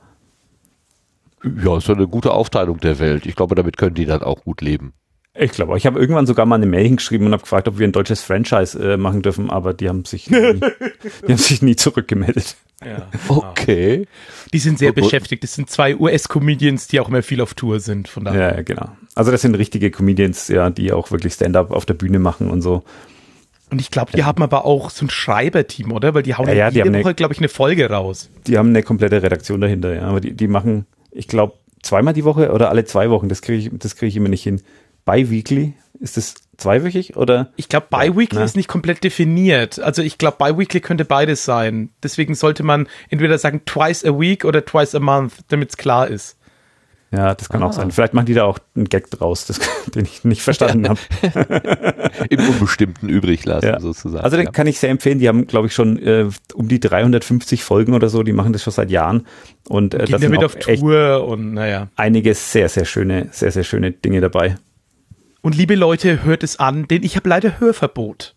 Speaker 1: Ja, ist eine gute Aufteilung der Welt. Ich glaube, damit können die dann auch gut leben.
Speaker 4: Ich glaube, ich habe irgendwann sogar mal eine Mail hingeschrieben und habe gefragt, ob wir ein deutsches Franchise äh, machen dürfen, aber die haben sich nie, die haben sich nie zurückgemeldet.
Speaker 1: Ja, okay.
Speaker 2: Die sind sehr beschäftigt. Das sind zwei US-Comedians, die auch immer viel auf Tour sind. Von
Speaker 4: daher. Ja, genau. Also das sind richtige Comedians, ja, die auch wirklich Stand-up auf der Bühne machen und so.
Speaker 2: Und ich glaube, die ja. haben aber auch so ein Schreiberteam, oder? Weil die hauen ja, ja jede Woche, glaube ich, eine Folge raus.
Speaker 4: Die haben eine komplette Redaktion dahinter, ja. Aber die, die machen, ich glaube, zweimal die Woche oder alle zwei Wochen. Das kriege ich, das kriege ich immer nicht hin. Biweekly? Ist das zweiwöchig oder?
Speaker 2: Ich glaube, Biweekly ja, ist nicht komplett definiert. Also ich glaube, Biweekly könnte beides sein. Deswegen sollte man entweder sagen twice a week oder twice a month, damit es klar ist.
Speaker 4: Ja, das kann ah. auch sein. Vielleicht machen die da auch einen Gag draus, das, den ich nicht verstanden habe.
Speaker 1: Im Unbestimmten übrig lassen, ja. sozusagen.
Speaker 4: Also den ja. kann ich sehr empfehlen. Die haben, glaube ich, schon äh, um die 350 Folgen oder so. Die machen das schon seit Jahren. Und
Speaker 2: äh, da sind mit auf Tour und naja.
Speaker 4: Einige sehr, sehr schöne, sehr, sehr schöne Dinge dabei.
Speaker 2: Und liebe Leute, hört es an, denn ich habe leider Hörverbot.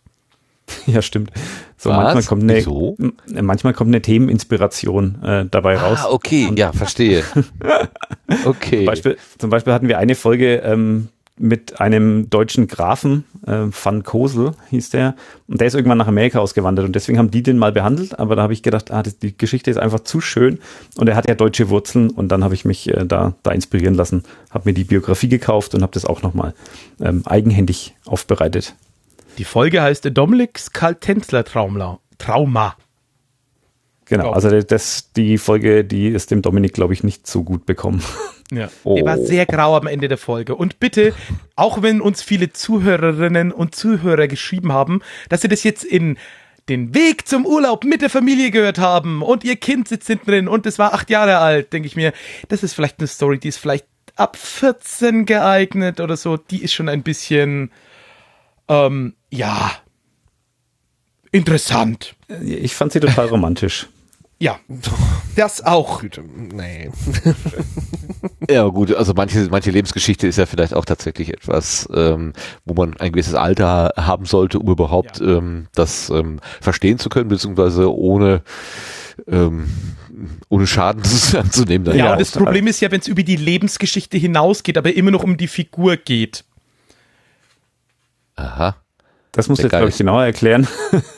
Speaker 4: Ja, stimmt. So Was? manchmal kommt eine Wieso? manchmal kommt eine Themeninspiration äh, dabei raus.
Speaker 1: Ah, okay, ja, verstehe.
Speaker 4: okay. Zum Beispiel, zum Beispiel hatten wir eine Folge ähm, mit einem deutschen Grafen, äh, Van Kosel hieß der, und der ist irgendwann nach Amerika ausgewandert und deswegen haben die den mal behandelt, aber da habe ich gedacht, ah, das, die Geschichte ist einfach zu schön und er hat ja deutsche Wurzeln und dann habe ich mich äh, da, da inspirieren lassen, habe mir die Biografie gekauft und habe das auch nochmal ähm, eigenhändig aufbereitet.
Speaker 2: Die Folge heißt Dominiks Kaltenzler Trauma. Trauma.
Speaker 4: Genau, also das, die Folge, die ist dem Dominik, glaube ich, nicht so gut bekommen.
Speaker 2: Ja. Oh. Er war sehr grau am Ende der Folge. Und bitte, auch wenn uns viele Zuhörerinnen und Zuhörer geschrieben haben, dass sie das jetzt in den Weg zum Urlaub mit der Familie gehört haben und ihr Kind sitzt hinten drin und es war acht Jahre alt, denke ich mir, das ist vielleicht eine Story, die ist vielleicht ab 14 geeignet oder so. Die ist schon ein bisschen, ähm, ja, interessant.
Speaker 4: Ich fand sie total romantisch.
Speaker 2: Ja, das auch.
Speaker 1: Nee. ja, gut, also manche, manche Lebensgeschichte ist ja vielleicht auch tatsächlich etwas, ähm, wo man ein gewisses Alter haben sollte, um überhaupt ja. ähm, das ähm, verstehen zu können, beziehungsweise ohne ähm, ohne Schaden anzunehmen.
Speaker 2: Ja, und das Problem ist ja, wenn es über die Lebensgeschichte hinausgeht, aber immer noch um die Figur geht.
Speaker 1: Aha.
Speaker 4: Das muss ich jetzt, glaube ich, genauer erklären.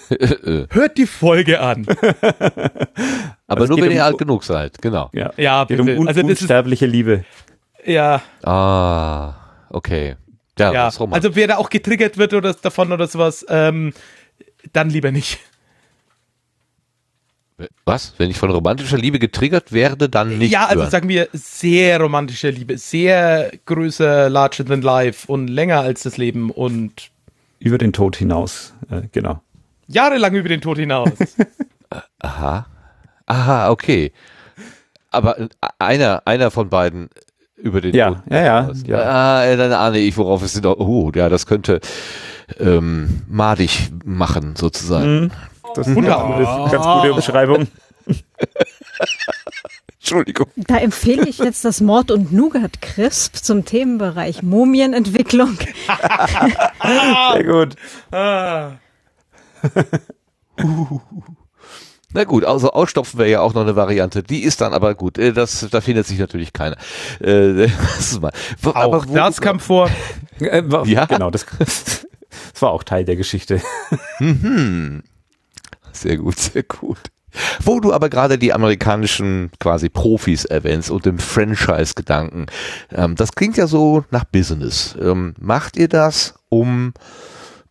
Speaker 2: Hört die Folge an.
Speaker 1: Aber also nur, wenn um, ihr alt genug seid, genau.
Speaker 4: Ja, ja bitte. Geht um un also unsterbliche ist, Liebe.
Speaker 2: Ja.
Speaker 1: Ah, okay.
Speaker 2: Ja, ja. also wer da auch getriggert wird oder davon oder sowas, ähm, dann lieber nicht.
Speaker 1: Was? Wenn ich von romantischer Liebe getriggert werde, dann nicht.
Speaker 2: Ja, also hören. sagen wir sehr romantische Liebe, sehr größer, larger than life und länger als das Leben und
Speaker 4: über den Tod hinaus, äh, genau.
Speaker 2: Jahrelang über den Tod hinaus.
Speaker 1: Aha. Aha, okay. Aber äh, einer, einer von beiden über den
Speaker 4: ja, Tod ja, ja, ja.
Speaker 1: Ah, dann ahne ich, worauf es sind. Oh, ja, das könnte ähm, madig machen, sozusagen. Mhm.
Speaker 4: Das ist eine ganz gute Umschreibung.
Speaker 3: Entschuldigung. Da empfehle ich jetzt das Mord und Nougat Crisp zum Themenbereich Mumienentwicklung.
Speaker 4: Sehr gut.
Speaker 1: Na gut, also ausstopfen wäre ja auch noch eine Variante. Die ist dann aber gut. Äh, das, da findet sich natürlich keiner. Äh,
Speaker 2: das mal. Auch wo, das kam vor.
Speaker 4: Äh, ja, genau. Das, das war auch Teil der Geschichte.
Speaker 1: Mhm. Sehr gut, sehr gut. Wo du aber gerade die amerikanischen quasi Profis erwähnst und den Franchise-Gedanken. Ähm, das klingt ja so nach Business. Ähm, macht ihr das, um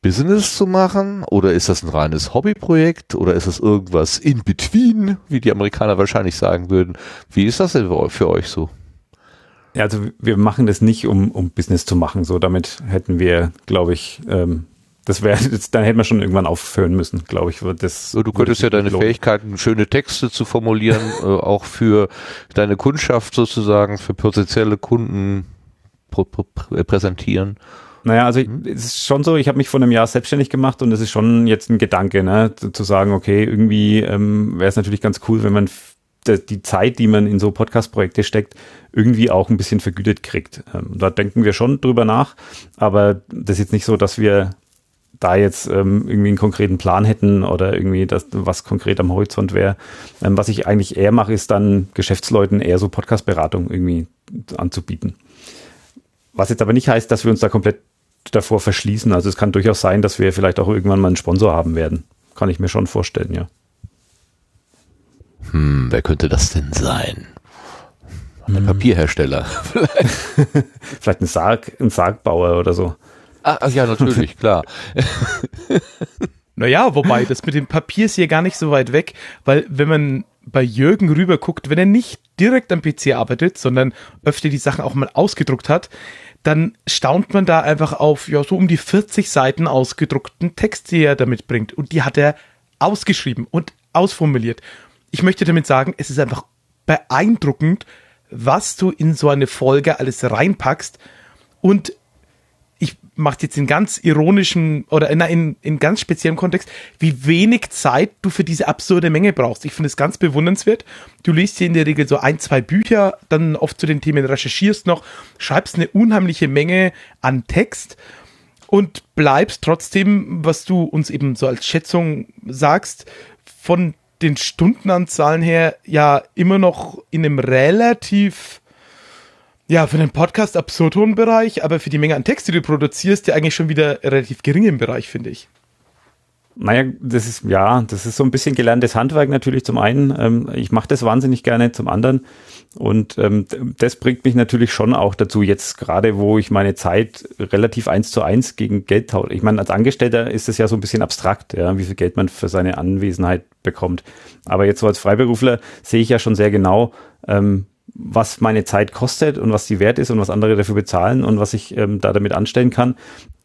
Speaker 1: Business zu machen? Oder ist das ein reines Hobbyprojekt? Oder ist das irgendwas in between, wie die Amerikaner wahrscheinlich sagen würden? Wie ist das denn für euch so?
Speaker 4: Ja, also wir machen das nicht, um, um Business zu machen. So, damit hätten wir, glaube ich, ähm, das wäre, dann hätten wir schon irgendwann aufhören müssen, glaube ich. Das
Speaker 1: du könntest ja deine Fähigkeiten, schöne Texte zu formulieren, äh, auch für deine Kundschaft sozusagen, für potenzielle Kunden präsentieren.
Speaker 4: Naja, also mhm. es ist schon so, ich habe mich vor einem Jahr selbstständig gemacht und es ist schon jetzt ein Gedanke, ne, zu, zu sagen, okay, irgendwie ähm, wäre es natürlich ganz cool, wenn man die Zeit, die man in so Podcast-Projekte steckt, irgendwie auch ein bisschen vergütet kriegt. Ähm, da denken wir schon drüber nach, aber das ist jetzt nicht so, dass wir da jetzt ähm, irgendwie einen konkreten Plan hätten oder irgendwie das, was konkret am Horizont wäre. Ähm, was ich eigentlich eher mache, ist dann Geschäftsleuten eher so Podcast-Beratung irgendwie anzubieten. Was jetzt aber nicht heißt, dass wir uns da komplett davor verschließen. Also es kann durchaus sein, dass wir vielleicht auch irgendwann mal einen Sponsor haben werden. Kann ich mir schon vorstellen, ja.
Speaker 1: Hm, wer könnte das denn sein? Ein hm. Papierhersteller.
Speaker 4: vielleicht ein Sarg, ein Sargbauer oder so.
Speaker 1: Ach, ja, natürlich, klar.
Speaker 2: naja, wobei, das mit dem Papier ist hier gar nicht so weit weg, weil wenn man bei Jürgen rüber guckt, wenn er nicht direkt am PC arbeitet, sondern öfter die Sachen auch mal ausgedruckt hat, dann staunt man da einfach auf, ja, so um die 40 Seiten ausgedruckten Text, die er damit bringt. Und die hat er ausgeschrieben und ausformuliert. Ich möchte damit sagen, es ist einfach beeindruckend, was du in so eine Folge alles reinpackst. Und ich mache jetzt in ganz ironischen oder in, in, in ganz speziellem Kontext, wie wenig Zeit du für diese absurde Menge brauchst. Ich finde es ganz bewundernswert. Du liest hier in der Regel so ein, zwei Bücher, dann oft zu den Themen recherchierst noch, schreibst eine unheimliche Menge an Text und bleibst trotzdem, was du uns eben so als Schätzung sagst, von den Stundenanzahlen her ja immer noch in einem relativ ja, für den Podcast absurd hohen Bereich, aber für die Menge an Text, die du produzierst, ja eigentlich schon wieder relativ gering im Bereich, finde ich.
Speaker 4: Naja, das ist, ja, das ist so ein bisschen gelerntes Handwerk natürlich zum einen. Ähm, ich mache das wahnsinnig gerne zum anderen. Und ähm, das bringt mich natürlich schon auch dazu, jetzt gerade wo ich meine Zeit relativ eins zu eins gegen Geld tausche. Ich meine, als Angestellter ist es ja so ein bisschen abstrakt, ja, wie viel Geld man für seine Anwesenheit bekommt. Aber jetzt so als Freiberufler sehe ich ja schon sehr genau, ähm, was meine Zeit kostet und was die wert ist und was andere dafür bezahlen und was ich ähm, da damit anstellen kann.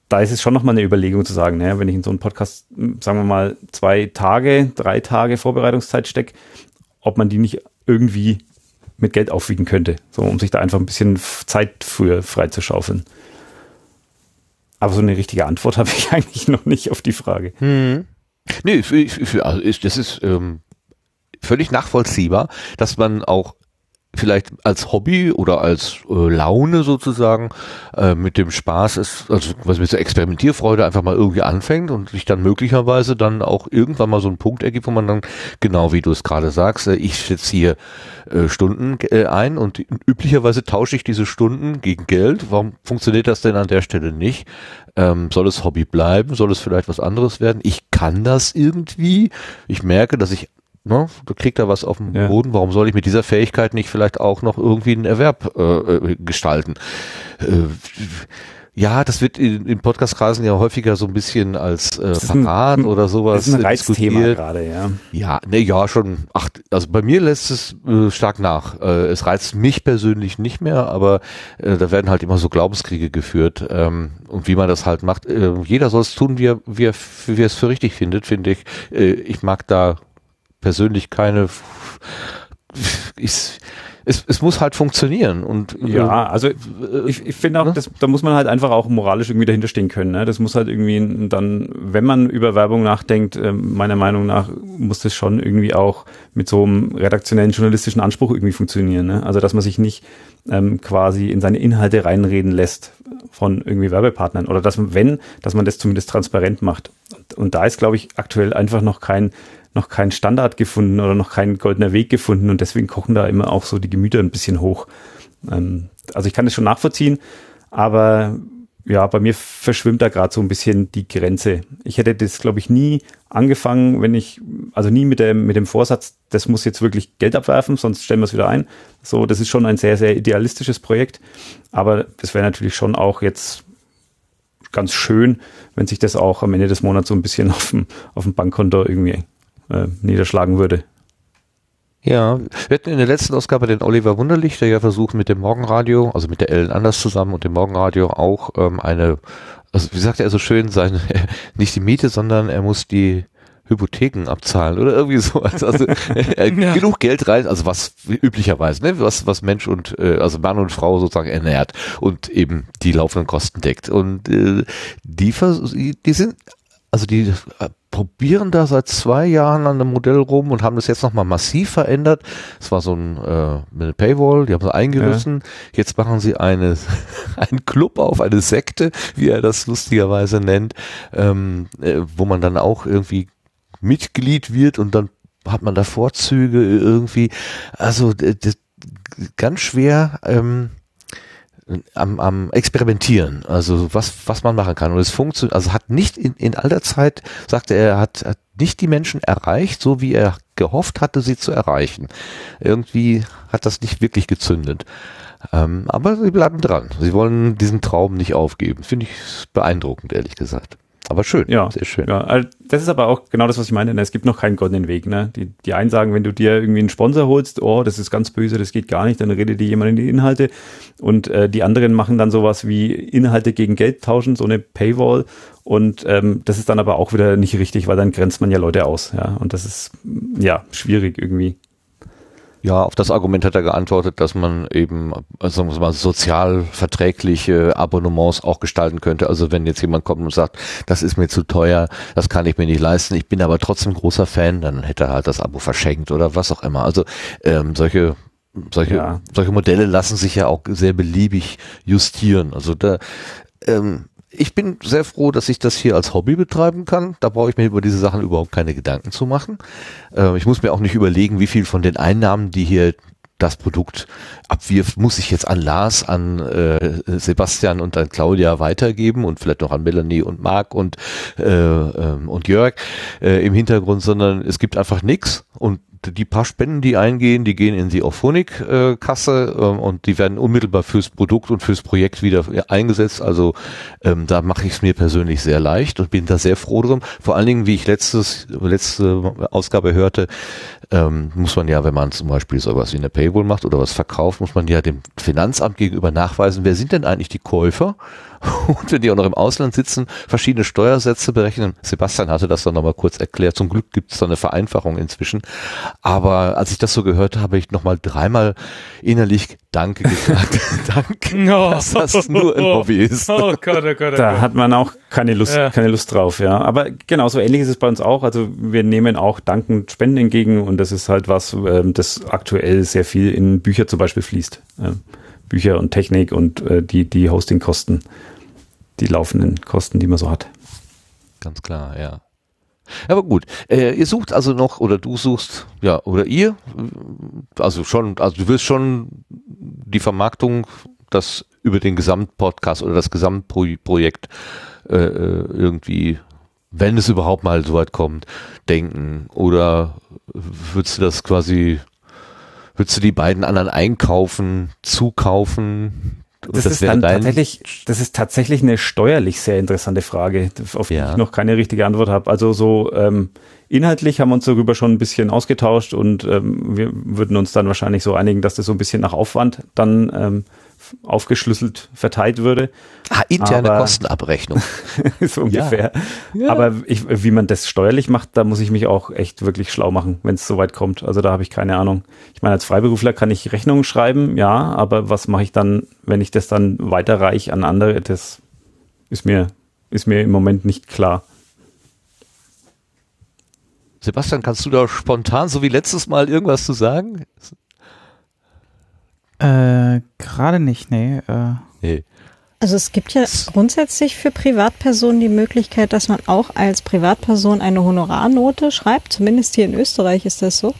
Speaker 4: Da ist es schon nochmal eine Überlegung zu sagen, naja, wenn ich in so einen Podcast, sagen wir mal, zwei Tage, drei Tage Vorbereitungszeit stecke, ob man die nicht irgendwie mit Geld aufwiegen könnte, so um sich da einfach ein bisschen Zeit für freizuschaufeln. Aber so eine richtige Antwort habe ich eigentlich noch nicht auf die Frage. Hm.
Speaker 1: Nee, für, für, also ist, das ist ähm, völlig nachvollziehbar, dass man auch vielleicht als Hobby oder als äh, Laune sozusagen äh, mit dem Spaß ist, also was mit der Experimentierfreude einfach mal irgendwie anfängt und sich dann möglicherweise dann auch irgendwann mal so einen Punkt ergibt, wo man dann, genau wie du es gerade sagst, äh, ich setze hier äh, Stunden äh, ein und üblicherweise tausche ich diese Stunden gegen Geld. Warum funktioniert das denn an der Stelle nicht? Ähm, soll es Hobby bleiben? Soll es vielleicht was anderes werden? Ich kann das irgendwie. Ich merke, dass ich ne, du kriegst da was auf dem ja. Boden, warum soll ich mit dieser Fähigkeit nicht vielleicht auch noch irgendwie einen Erwerb äh, äh gestalten? Äh, ja, das wird in, in Podcast-Kreisen ja häufiger so ein bisschen als äh, Verrat ein, oder sowas. Das
Speaker 4: ist ein Reizthema gerade, ja.
Speaker 1: Ja, ne, ja, schon. Ach, also bei mir lässt es äh, stark nach. Äh, es reizt mich persönlich nicht mehr, aber äh, da werden halt immer so Glaubenskriege geführt. Ähm, und wie man das halt macht. Äh, jeder soll es tun, wie er, wie er, wie er es für richtig findet, finde ich. Äh, ich mag da persönlich keine. Ich, es, es muss halt funktionieren und
Speaker 4: ja, also ich, ich finde auch, ne? das, da muss man halt einfach auch moralisch irgendwie dahinter stehen können. Ne? Das muss halt irgendwie dann, wenn man über Werbung nachdenkt, äh, meiner Meinung nach muss das schon irgendwie auch mit so einem redaktionellen journalistischen Anspruch irgendwie funktionieren. Ne? Also dass man sich nicht ähm, quasi in seine Inhalte reinreden lässt von irgendwie Werbepartnern oder dass man, wenn, dass man das zumindest transparent macht. Und, und da ist, glaube ich, aktuell einfach noch kein noch keinen Standard gefunden oder noch keinen goldener Weg gefunden und deswegen kochen da immer auch so die Gemüter ein bisschen hoch. Ähm, also ich kann das schon nachvollziehen, aber ja, bei mir verschwimmt da gerade so ein bisschen die Grenze. Ich hätte das, glaube ich, nie angefangen, wenn ich, also nie mit dem, mit dem Vorsatz, das muss jetzt wirklich Geld abwerfen, sonst stellen wir es wieder ein. So, das ist schon ein sehr, sehr idealistisches Projekt. Aber das wäre natürlich schon auch jetzt ganz schön, wenn sich das auch am Ende des Monats so ein bisschen auf dem, auf dem Bankkonto irgendwie äh, niederschlagen würde.
Speaker 1: Ja, wir hatten in der letzten Ausgabe den Oliver Wunderlich, der ja versucht mit dem Morgenradio, also mit der Ellen Anders zusammen und dem Morgenradio auch ähm, eine, also wie sagt er so schön, seine, nicht die Miete, sondern er muss die Hypotheken abzahlen oder irgendwie sowas. Also äh, ja. genug Geld rein, also was üblicherweise, ne, was was Mensch und äh, also Mann und Frau sozusagen ernährt und eben die laufenden Kosten deckt. Und äh, die die sind also die probieren da seit zwei Jahren an einem Modell rum und haben das jetzt nochmal massiv verändert. Es war so ein äh, eine Paywall, die haben sie eingerissen. Ja. Jetzt machen sie eine, einen Club auf, eine Sekte, wie er das lustigerweise nennt, ähm, äh, wo man dann auch irgendwie Mitglied wird und dann hat man da Vorzüge irgendwie. Also ganz schwer. Ähm, am, am Experimentieren, also was, was man machen kann. Und es funktioniert, also hat nicht in, in all der Zeit, sagte er, hat, hat nicht die Menschen erreicht, so wie er gehofft hatte, sie zu erreichen. Irgendwie hat das nicht wirklich gezündet. Ähm, aber sie bleiben dran. Sie wollen diesen Traum nicht aufgeben. Finde ich beeindruckend, ehrlich gesagt. Aber schön,
Speaker 4: ja, sehr schön. Ja, also das ist aber auch genau das, was ich meine. Es gibt noch keinen goldenen Weg. Ne? Die, die einen sagen, wenn du dir irgendwie einen Sponsor holst, oh, das ist ganz böse, das geht gar nicht, dann redet dir jemand in die Inhalte. Und äh, die anderen machen dann sowas wie Inhalte gegen Geld tauschen, so eine Paywall. Und ähm, das ist dann aber auch wieder nicht richtig, weil dann grenzt man ja Leute aus. Ja, und das ist ja schwierig irgendwie.
Speaker 1: Ja, auf das Argument hat er geantwortet, dass man eben, also sagen wir mal, sozial verträgliche Abonnements auch gestalten könnte. Also wenn jetzt jemand kommt und sagt, das ist mir zu teuer, das kann ich mir nicht leisten, ich bin aber trotzdem großer Fan, dann hätte er halt das Abo verschenkt oder was auch immer. Also ähm, solche solche, ja. solche Modelle lassen sich ja auch sehr beliebig justieren. Also da, ähm, ich bin sehr froh, dass ich das hier als Hobby betreiben kann. Da brauche ich mir über diese Sachen überhaupt keine Gedanken zu machen. Äh, ich muss mir auch nicht überlegen, wie viel von den Einnahmen, die hier das Produkt abwirft, muss ich jetzt an Lars, an äh, Sebastian und an Claudia weitergeben und vielleicht noch an Melanie und Marc und äh, ähm, und Jörg äh, im Hintergrund, sondern es gibt einfach nichts und die paar Spenden, die eingehen, die gehen in die Auphonic-Kasse äh, und die werden unmittelbar fürs Produkt und fürs Projekt wieder eingesetzt. Also ähm, da mache ich es mir persönlich sehr leicht und bin da sehr froh drum. Vor allen Dingen, wie ich letztes, letzte Ausgabe hörte, ähm, muss man ja, wenn man zum Beispiel sowas wie eine Paywall macht oder was verkauft, muss man ja dem Finanzamt gegenüber nachweisen, wer sind denn eigentlich die Käufer? Und wenn die auch noch im Ausland sitzen, verschiedene Steuersätze berechnen. Sebastian hatte das dann nochmal kurz erklärt. Zum Glück gibt es da eine Vereinfachung inzwischen. Aber als ich das so gehört habe, habe ich nochmal dreimal innerlich Danke gesagt. Danke,
Speaker 4: oh. dass das nur ein Hobby ist. Oh Gott, oh Gott, oh da hat man auch keine Lust, ja. keine Lust drauf, ja. Aber genau, so ähnlich ist es bei uns auch. Also wir nehmen auch dankend Spenden entgegen und das ist halt was, ähm, das aktuell sehr viel in Bücher zum Beispiel fließt. Bücher und Technik und äh, die, die Hostingkosten, die laufenden Kosten, die man so hat.
Speaker 1: Ganz klar, ja. Aber gut, äh, ihr sucht also noch oder du suchst, ja, oder ihr, also schon, also du wirst schon die Vermarktung, das über den Gesamtpodcast oder das Gesamtprojekt äh, äh, irgendwie, wenn es überhaupt mal so weit kommt, denken oder würdest du das quasi Würdest du die beiden anderen einkaufen, zukaufen?
Speaker 4: Das, das, ist dann tatsächlich, das ist tatsächlich eine steuerlich sehr interessante Frage, auf die ja. ich noch keine richtige Antwort habe. Also so ähm, inhaltlich haben wir uns darüber schon ein bisschen ausgetauscht und ähm, wir würden uns dann wahrscheinlich so einigen, dass das so ein bisschen nach Aufwand dann ähm, aufgeschlüsselt verteilt würde.
Speaker 1: Ah, interne Aber, Kostenabrechnung.
Speaker 4: so ungefähr. Ja. Ja. Aber ich, wie man das steuerlich macht, da muss ich mich auch echt wirklich schlau machen, wenn es soweit kommt. Also da habe ich keine Ahnung. Ich meine, als Freiberufler kann ich Rechnungen schreiben, ja, aber was mache ich dann, wenn ich das dann weiterreiche an andere? Das ist mir, ist mir im Moment nicht klar.
Speaker 1: Sebastian, kannst du da spontan, so wie letztes Mal, irgendwas zu sagen?
Speaker 6: Äh, gerade nicht, nee. Äh.
Speaker 3: Nee. Also es gibt ja grundsätzlich für Privatpersonen die Möglichkeit, dass man auch als Privatperson eine Honorarnote schreibt. Zumindest hier in Österreich ist das so.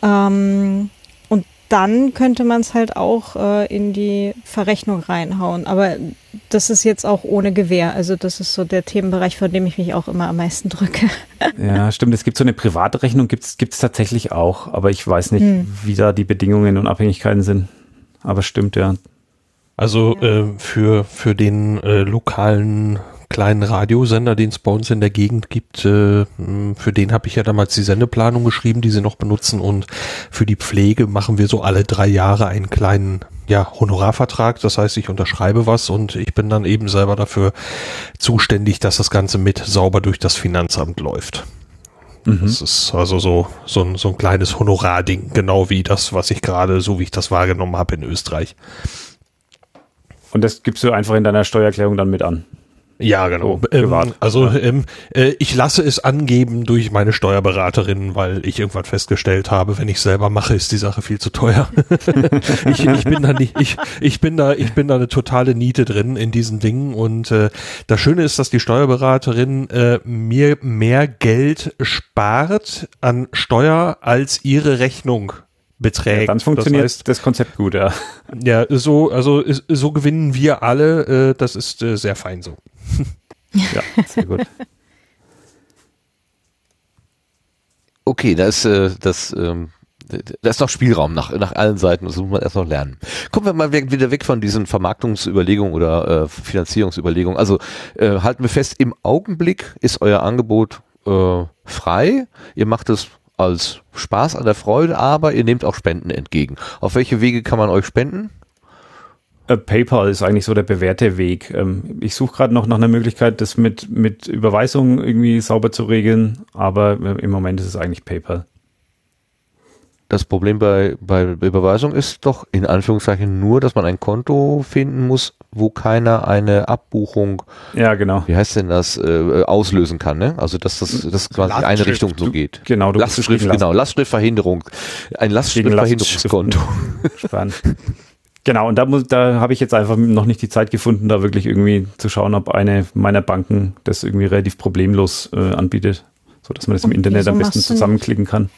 Speaker 3: Ähm, dann könnte man es halt auch äh, in die Verrechnung reinhauen. Aber das ist jetzt auch ohne Gewähr. Also das ist so der Themenbereich, vor dem ich mich auch immer am meisten drücke.
Speaker 4: Ja, stimmt. Es gibt so eine private Rechnung, gibt es tatsächlich auch. Aber ich weiß nicht, hm. wie da die Bedingungen und Abhängigkeiten sind. Aber stimmt, ja.
Speaker 5: Also ja. äh, für, für den äh, lokalen kleinen Radiosender, den es bei uns in der Gegend gibt, äh, für den habe ich ja damals die Sendeplanung geschrieben, die sie noch benutzen und für die Pflege machen wir so alle drei Jahre einen kleinen ja, Honorarvertrag. Das heißt, ich unterschreibe was und ich bin dann eben selber dafür zuständig, dass das Ganze mit sauber durch das Finanzamt läuft. Mhm. Das ist also so, so, ein, so ein kleines Honorarding, genau wie das, was ich gerade, so wie ich das wahrgenommen habe in Österreich.
Speaker 4: Und das gibst du einfach in deiner Steuererklärung dann mit an.
Speaker 5: Ja, genau. So, ähm, also ähm, äh, ich lasse es angeben durch meine Steuerberaterin, weil ich irgendwann festgestellt habe, wenn ich selber mache, ist die Sache viel zu teuer. ich, ich bin da nicht, ich, ich bin da, ich bin da eine totale Niete drin in diesen Dingen und äh, das Schöne ist, dass die Steuerberaterin äh, mir mehr Geld spart an Steuer als ihre Rechnung beträgt. Ja,
Speaker 4: dann funktioniert das, heißt, das, Konzept gut, ja.
Speaker 5: Ja, so, also so gewinnen wir alle. Äh, das ist äh, sehr fein so.
Speaker 1: ja, sehr gut. Okay, da ist äh, das. Ähm da ist noch Spielraum nach, nach allen Seiten, das muss man erst noch lernen. Kommen wir mal wieder weg von diesen Vermarktungsüberlegungen oder äh, Finanzierungsüberlegungen. Also äh, halten wir fest, im Augenblick ist euer Angebot äh, frei. Ihr macht es als Spaß an der Freude, aber ihr nehmt auch Spenden entgegen. Auf welche Wege kann man euch spenden?
Speaker 4: Äh, PayPal ist eigentlich so der bewährte Weg. Ähm, ich suche gerade noch nach einer Möglichkeit, das mit, mit Überweisung irgendwie sauber zu regeln, aber äh, im Moment ist es eigentlich PayPal.
Speaker 1: das Problem bei, bei Überweisung ist doch in Anführungszeichen nur, dass man ein Konto finden muss, wo keiner eine Abbuchung,
Speaker 4: ja genau,
Speaker 1: wie heißt denn das, äh, auslösen kann, ne? Also dass das, das quasi Lastschrift. eine Richtung so geht.
Speaker 4: Genau,
Speaker 1: du Lastschrift, genau, Lastschriftverhinderung, ein Lastschriftverhinderungskonto.
Speaker 4: Spannend. Genau, und da muss, da habe ich jetzt einfach noch nicht die Zeit gefunden, da wirklich irgendwie zu schauen, ob eine meiner Banken das irgendwie relativ problemlos äh, anbietet, so dass man das und im Internet am besten zusammenklicken kann.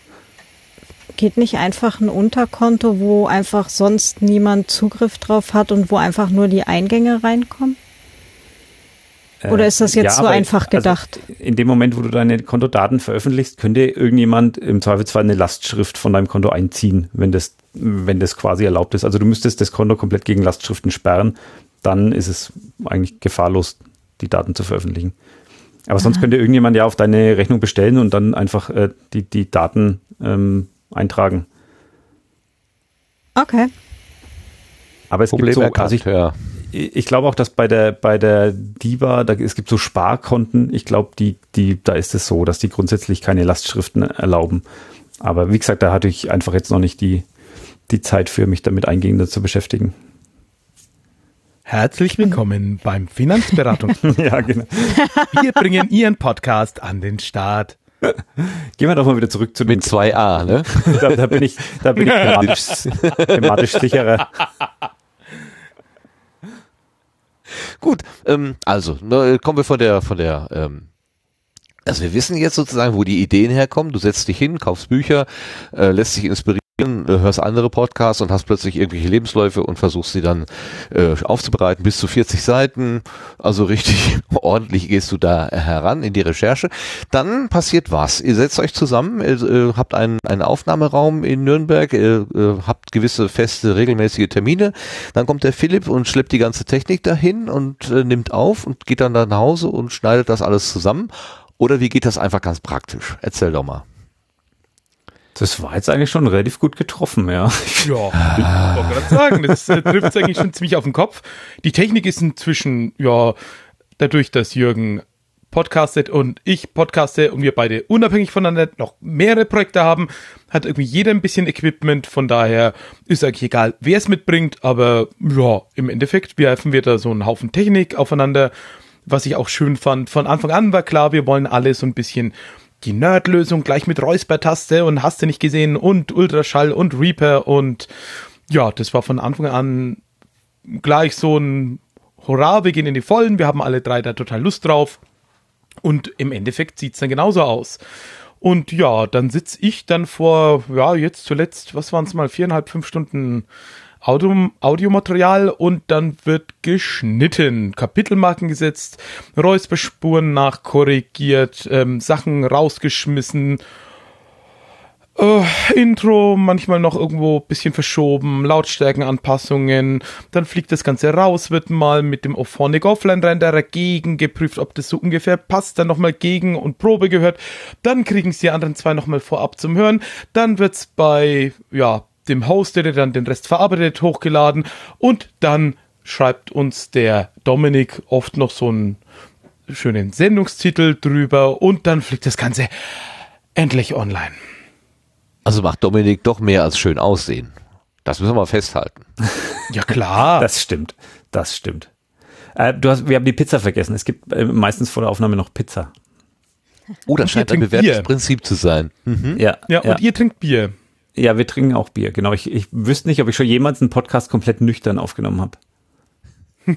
Speaker 3: Geht nicht einfach ein Unterkonto, wo einfach sonst niemand Zugriff drauf hat und wo einfach nur die Eingänge reinkommen? Oder ist das jetzt ja, so einfach also gedacht?
Speaker 4: Also in dem Moment, wo du deine Kontodaten veröffentlichst, könnte irgendjemand im Zweifelsfall eine Lastschrift von deinem Konto einziehen, wenn das, wenn das quasi erlaubt ist. Also du müsstest das Konto komplett gegen Lastschriften sperren, dann ist es eigentlich gefahrlos, die Daten zu veröffentlichen. Aber sonst Aha. könnte irgendjemand ja auf deine Rechnung bestellen und dann einfach äh, die, die Daten ähm, eintragen.
Speaker 3: Okay.
Speaker 4: Aber es Problem gibt so, also ich, ja. ich glaube auch, dass bei der bei der Diva, da, es gibt so Sparkonten. Ich glaube, die die da ist es so, dass die grundsätzlich keine Lastschriften erlauben. Aber wie gesagt, da hatte ich einfach jetzt noch nicht die die Zeit für mich damit eingehender zu beschäftigen.
Speaker 2: Herzlich willkommen beim Finanzberatung.
Speaker 4: ja, genau.
Speaker 2: Wir bringen Ihren Podcast an den Start.
Speaker 4: Gehen wir doch mal wieder zurück zu
Speaker 1: Mit 2a, ne?
Speaker 4: da, da, bin ich, da bin ich thematisch, thematisch sicherer.
Speaker 1: Gut, ähm, also ne, kommen wir von der, von der, ähm, also wir wissen jetzt sozusagen, wo die Ideen herkommen. Du setzt dich hin, kaufst Bücher, äh, lässt dich inspirieren hörst andere Podcasts und hast plötzlich irgendwelche Lebensläufe und versuchst sie dann äh, aufzubereiten, bis zu 40 Seiten, also richtig ordentlich gehst du da heran in die Recherche. Dann passiert was. Ihr setzt euch zusammen, äh, habt einen, einen Aufnahmeraum in Nürnberg, äh, habt gewisse feste, regelmäßige Termine, dann kommt der Philipp und schleppt die ganze Technik dahin und äh, nimmt auf und geht dann nach Hause und schneidet das alles zusammen. Oder wie geht das einfach ganz praktisch? Erzähl doch mal.
Speaker 4: Das war jetzt eigentlich schon relativ gut getroffen, ja.
Speaker 2: Ja, ich wollte gerade sagen, das äh, trifft es eigentlich schon ziemlich auf den Kopf. Die Technik ist inzwischen, ja, dadurch, dass Jürgen podcastet und ich podcaste und wir beide unabhängig voneinander noch mehrere Projekte haben, hat irgendwie jeder ein bisschen Equipment, von daher ist eigentlich egal, wer es mitbringt, aber ja, im Endeffekt werfen wir da so einen Haufen Technik aufeinander, was ich auch schön fand. Von Anfang an war klar, wir wollen alle so ein bisschen die Nerd-Lösung gleich mit Räusper-Taste und hast du nicht gesehen und Ultraschall und Reaper und ja, das war von Anfang an gleich so ein Hurra, wir gehen in die Vollen, wir haben alle drei da total Lust drauf und im Endeffekt sieht's dann genauso aus. Und ja, dann sitz ich dann vor, ja, jetzt zuletzt, was waren es mal, viereinhalb, fünf Stunden Audio, Audiomaterial und dann wird geschnitten, Kapitelmarken gesetzt, Räusperspuren nachkorrigiert, ähm, Sachen rausgeschmissen, Uh, Intro manchmal noch irgendwo bisschen verschoben, Lautstärkenanpassungen, dann fliegt das Ganze raus, wird mal mit dem Ophonic Offline Renderer gegen geprüft, ob das so ungefähr passt, dann nochmal gegen und Probe gehört, dann kriegen sie die anderen zwei nochmal vorab zum Hören, dann wird's bei, ja, dem Host, der dann den Rest verarbeitet, hochgeladen und dann schreibt uns der Dominik oft noch so einen schönen Sendungstitel drüber und dann fliegt das Ganze endlich online.
Speaker 1: Also macht Dominik doch mehr als schön aussehen. Das müssen wir mal festhalten.
Speaker 2: Ja klar.
Speaker 4: das stimmt. Das stimmt. Äh, du hast, wir haben die Pizza vergessen. Es gibt äh, meistens vor der Aufnahme noch Pizza.
Speaker 1: Oh, das scheint ein bewährtes Prinzip zu sein.
Speaker 2: Mhm. Ja, ja, und ihr trinkt Bier.
Speaker 4: Ja, wir trinken auch Bier, genau. Ich, ich wüsste nicht, ob ich schon jemals einen Podcast komplett nüchtern aufgenommen habe.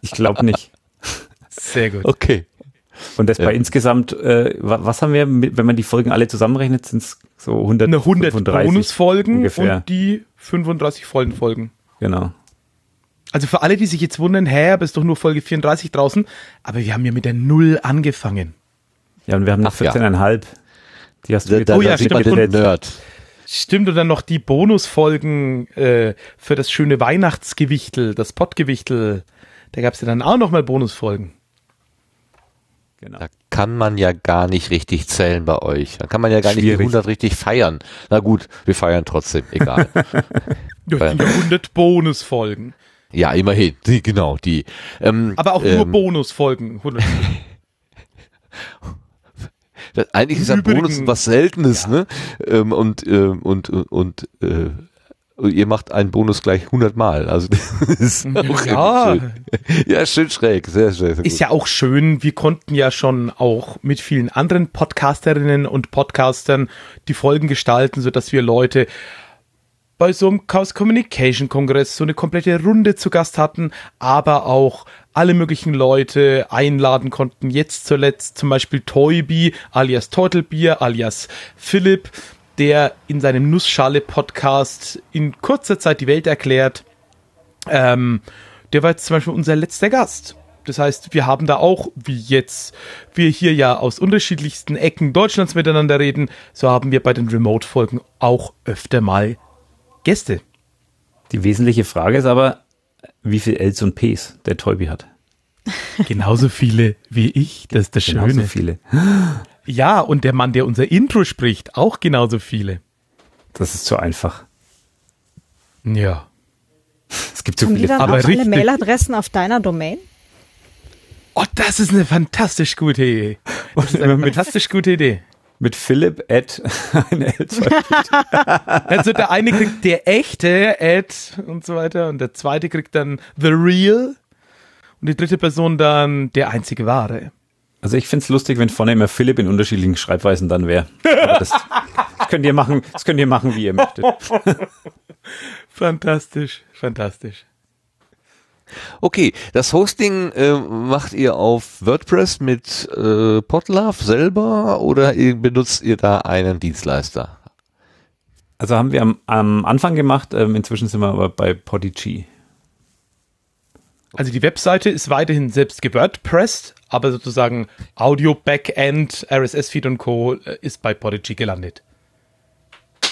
Speaker 4: ich glaube nicht.
Speaker 2: Sehr gut.
Speaker 4: Okay. Und das ja. bei insgesamt, äh, was haben wir, wenn man die Folgen alle zusammenrechnet, sind es so 100,
Speaker 2: Eine 100 Bonusfolgen ungefähr. und die 35 vollen Folgen.
Speaker 4: Genau.
Speaker 2: Also für alle, die sich jetzt wundern, hä, aber ist doch nur Folge 34 draußen, aber wir haben ja mit der Null angefangen.
Speaker 4: Ja, und wir haben noch 14,5. Ja.
Speaker 1: Die hast du da, da, oh ja, stimmt. Den Nerd.
Speaker 2: Stimmt, und dann noch die Bonusfolgen äh, für das schöne Weihnachtsgewichtel, das Pottgewichtel. Da gab es ja dann auch nochmal Bonusfolgen.
Speaker 1: Genau. Da kann man ja gar nicht richtig zählen bei euch. Da kann man ja gar Schwierig. nicht die 100 richtig feiern. Na gut, wir feiern trotzdem, egal.
Speaker 2: ja, 100 Bonusfolgen.
Speaker 1: Ja, immerhin, die, genau, die.
Speaker 2: Ähm, Aber auch nur ähm, Bonusfolgen. 100.
Speaker 1: Das, eigentlich ist ein Bonus was Seltenes, ja. ne? Ähm, und, äh, und, und, äh, ihr macht einen Bonus gleich 100 Mal. Also das ist auch ja. Schön. ja, schön schräg, sehr schön.
Speaker 2: Ist ja auch schön. Wir konnten ja schon auch mit vielen anderen Podcasterinnen und Podcastern die Folgen gestalten, so dass wir Leute bei so einem Chaos Communication Kongress so eine komplette Runde zu Gast hatten, aber auch alle möglichen Leute einladen konnten. Jetzt zuletzt zum Beispiel Toybi alias Teutelbier alias Philipp, der in seinem Nussschale-Podcast in kurzer Zeit die Welt erklärt. Ähm, der war jetzt zum Beispiel unser letzter Gast. Das heißt, wir haben da auch, wie jetzt wir hier ja aus unterschiedlichsten Ecken Deutschlands miteinander reden, so haben wir bei den Remote-Folgen auch öfter mal Gäste.
Speaker 4: Die wesentliche Frage ist aber, wie viel Ls und Ps der Teubi hat.
Speaker 2: Genauso viele wie ich, das ist das Schöne. Genauso
Speaker 4: viele.
Speaker 2: Ja, und der Mann, der unser Intro spricht, auch genauso viele.
Speaker 4: Das ist zu einfach.
Speaker 2: Ja.
Speaker 3: Es gibt so Haben viele. Die dann aber auch alle Mailadressen auf deiner Domain?
Speaker 2: Oh, das ist eine fantastisch gute Idee. Das ist eine fantastisch gute Idee
Speaker 4: mit Philipp at eine
Speaker 2: Also der eine kriegt der echte at und so weiter und der zweite kriegt dann the real und die dritte Person dann der einzige wahre.
Speaker 4: Also ich find's lustig, wenn vorne immer Philipp in unterschiedlichen Schreibweisen dann wäre. Das, das könnt ihr machen, das könnt ihr machen, wie ihr möchtet.
Speaker 2: fantastisch, fantastisch.
Speaker 1: Okay, das Hosting äh, macht ihr auf WordPress mit äh, Podlove selber oder ihr, benutzt ihr da einen Dienstleister?
Speaker 4: Also haben wir am, am Anfang gemacht, ähm, inzwischen sind wir aber bei Podigy.
Speaker 2: Also die Webseite ist weiterhin selbst gewordpressed, aber sozusagen Audio, Backend, RSS-Feed und Co. Äh, ist bei Podigy gelandet.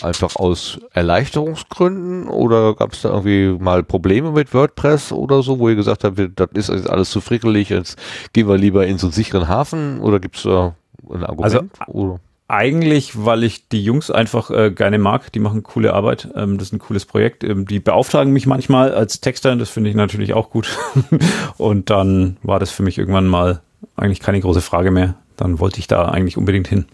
Speaker 1: Einfach aus Erleichterungsgründen oder gab es da irgendwie mal Probleme mit WordPress oder so, wo ihr gesagt habt, das ist jetzt alles zu frickelig, jetzt gehen wir lieber in so einen sicheren Hafen oder gibt es da ein Argument?
Speaker 4: Also, oder? Eigentlich, weil ich die Jungs einfach äh, gerne mag. Die machen coole Arbeit. Ähm, das ist ein cooles Projekt. Ähm, die beauftragen mich manchmal als Texter. Das finde ich natürlich auch gut. und dann war das für mich irgendwann mal eigentlich keine große Frage mehr. Dann wollte ich da eigentlich unbedingt hin.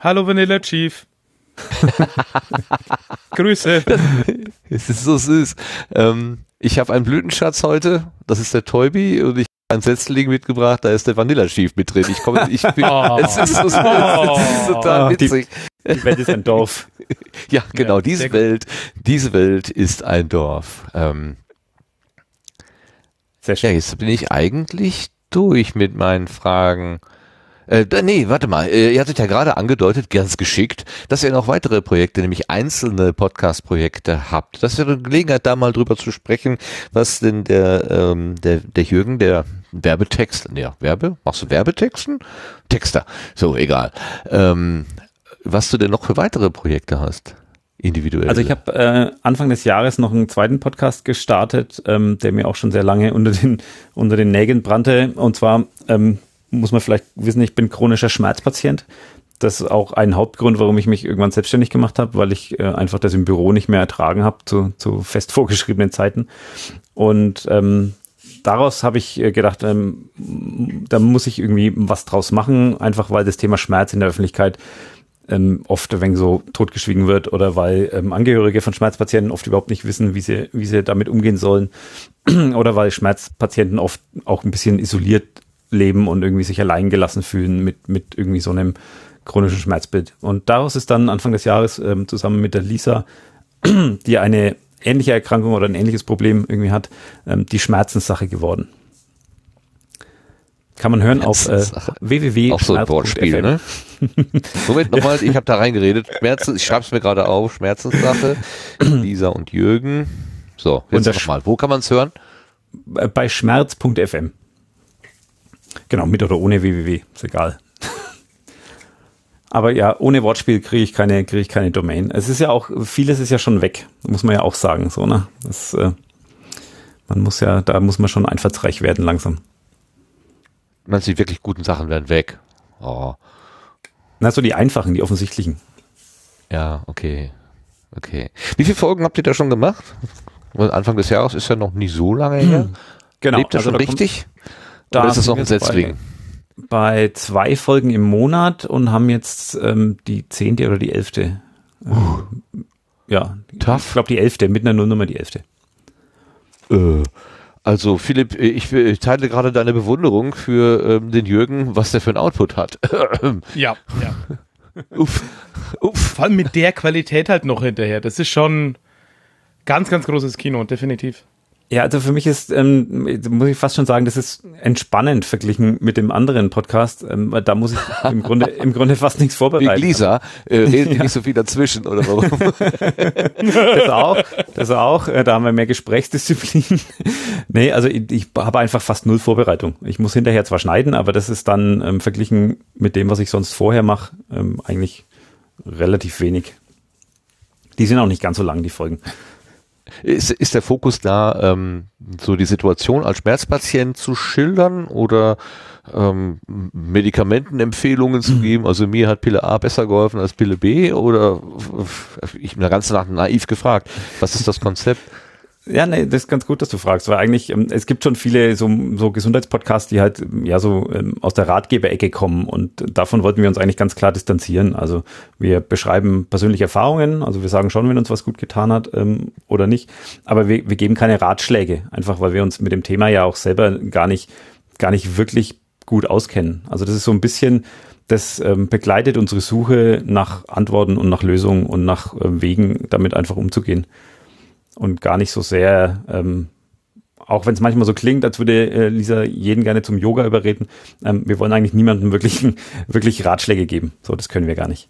Speaker 2: Hallo Vanilla Chief. Grüße.
Speaker 1: Es ist so süß. Ähm, ich habe einen Blütenschatz heute. Das ist der Toybi und ich habe ein Setzling mitgebracht. Da ist der Vanilla Chief mit drin. Ich komme, ich bin, oh. es, ist so, es ist total witzig.
Speaker 4: Die, die, Welt ist ein Dorf.
Speaker 1: ja, genau. Ja, diese Welt, diese Welt ist ein Dorf. Ähm, Sehr schön. Ja, jetzt bin ich eigentlich durch mit meinen Fragen. Äh, nee, warte mal. Äh, ihr hattet ja gerade angedeutet, ganz geschickt, dass ihr noch weitere Projekte, nämlich einzelne Podcast-Projekte habt. Das wäre eine Gelegenheit, da mal drüber zu sprechen, was denn der, ähm, der, der Jürgen, der Werbetext, ja, Werbe, machst du Werbetexten? Texter, so, egal. Ähm, was du denn noch für weitere Projekte hast? Individuell.
Speaker 4: Also ich habe äh, Anfang des Jahres noch einen zweiten Podcast gestartet, ähm, der mir auch schon sehr lange unter den unter den Nägeln brannte. Und zwar ähm, muss man vielleicht wissen, ich bin chronischer Schmerzpatient. Das ist auch ein Hauptgrund, warum ich mich irgendwann selbstständig gemacht habe, weil ich äh, einfach das im Büro nicht mehr ertragen habe zu, zu fest vorgeschriebenen Zeiten. Und ähm, daraus habe ich äh, gedacht, ähm, da muss ich irgendwie was draus machen, einfach weil das Thema Schmerz in der Öffentlichkeit ähm, oft wenig so totgeschwiegen wird oder weil ähm, Angehörige von Schmerzpatienten oft überhaupt nicht wissen, wie sie, wie sie damit umgehen sollen oder weil Schmerzpatienten oft auch ein bisschen isoliert leben und irgendwie sich allein gelassen fühlen mit, mit irgendwie so einem chronischen Schmerzbild. Und daraus ist dann Anfang des Jahres ähm, zusammen mit der Lisa, die eine ähnliche Erkrankung oder ein ähnliches Problem irgendwie hat, ähm, die Schmerzenssache geworden. Kann man hören auf äh, www.
Speaker 1: Auch so ein Wortspiel, ne? Moment nochmal, ich habe da reingeredet. Schmerzen, ich schreibe es mir gerade auf, Schmerzenssache, Lisa und Jürgen. So, jetzt nochmal. Wo kann man es hören?
Speaker 4: Bei schmerz.fm. Genau, mit oder ohne www, ist egal. Aber ja, ohne Wortspiel kriege ich keine, kriege ich keine Domain. Es ist ja auch, vieles ist ja schon weg, muss man ja auch sagen, so, ne? Das, äh, man muss ja, da muss man schon einfallsreich werden langsam.
Speaker 1: Du, die wirklich guten Sachen werden weg? Oh.
Speaker 4: Na, so die einfachen, die offensichtlichen.
Speaker 1: Ja, okay. Okay. Wie viele Folgen habt ihr da schon gemacht? Anfang des Jahres ist ja noch nie so lange her. Hm. Genau. Lebt ihr also schon richtig? Da Oder ist es noch ein Setzling?
Speaker 4: bei zwei Folgen im Monat und haben jetzt ähm, die zehnte oder die elfte. Uh. Ja, Tough. ich glaube die elfte, mit einer Nullnummer die elfte.
Speaker 1: Äh, also Philipp, ich, ich, teile gerade deine Bewunderung für ähm, den Jürgen, was der für ein Output hat.
Speaker 2: ja, ja. Uff, uff. Vor allem mit der Qualität halt noch hinterher. Das ist schon ganz, ganz großes Kino, definitiv.
Speaker 4: Ja, also für mich ist, ähm, muss ich fast schon sagen, das ist entspannend verglichen mit dem anderen Podcast. Ähm, da muss ich im Grunde, im Grunde fast nichts vorbereiten.
Speaker 1: Wie Lisa, äh, redet ja. nicht so viel dazwischen, oder warum?
Speaker 4: das auch, das auch. Äh, da haben wir mehr Gesprächsdisziplin. nee, also ich, ich habe einfach fast null Vorbereitung. Ich muss hinterher zwar schneiden, aber das ist dann ähm, verglichen mit dem, was ich sonst vorher mache, ähm, eigentlich relativ wenig. Die sind auch nicht ganz so lang, die Folgen.
Speaker 1: Ist, ist der Fokus da, ähm, so die Situation als Schmerzpatient zu schildern oder ähm, Medikamentenempfehlungen zu mhm. geben? Also mir hat Pille A besser geholfen als Pille B oder ich bin da ganz nach naiv gefragt. Was ist das Konzept?
Speaker 4: Ja, nee, das ist ganz gut, dass du fragst, weil eigentlich, ähm, es gibt schon viele so, so Gesundheitspodcasts, die halt ja so ähm, aus der Ratgeberecke kommen und davon wollten wir uns eigentlich ganz klar distanzieren. Also wir beschreiben persönliche Erfahrungen, also wir sagen schon, wenn uns was gut getan hat ähm, oder nicht, aber wir, wir geben keine Ratschläge, einfach weil wir uns mit dem Thema ja auch selber gar nicht, gar nicht wirklich gut auskennen. Also das ist so ein bisschen, das ähm, begleitet unsere Suche nach Antworten und nach Lösungen und nach äh, Wegen, damit einfach umzugehen und gar nicht so sehr, ähm, auch wenn es manchmal so klingt, als würde äh, Lisa jeden gerne zum Yoga überreden, ähm, wir wollen eigentlich niemandem wirklich, wirklich Ratschläge geben. So, das können wir gar nicht.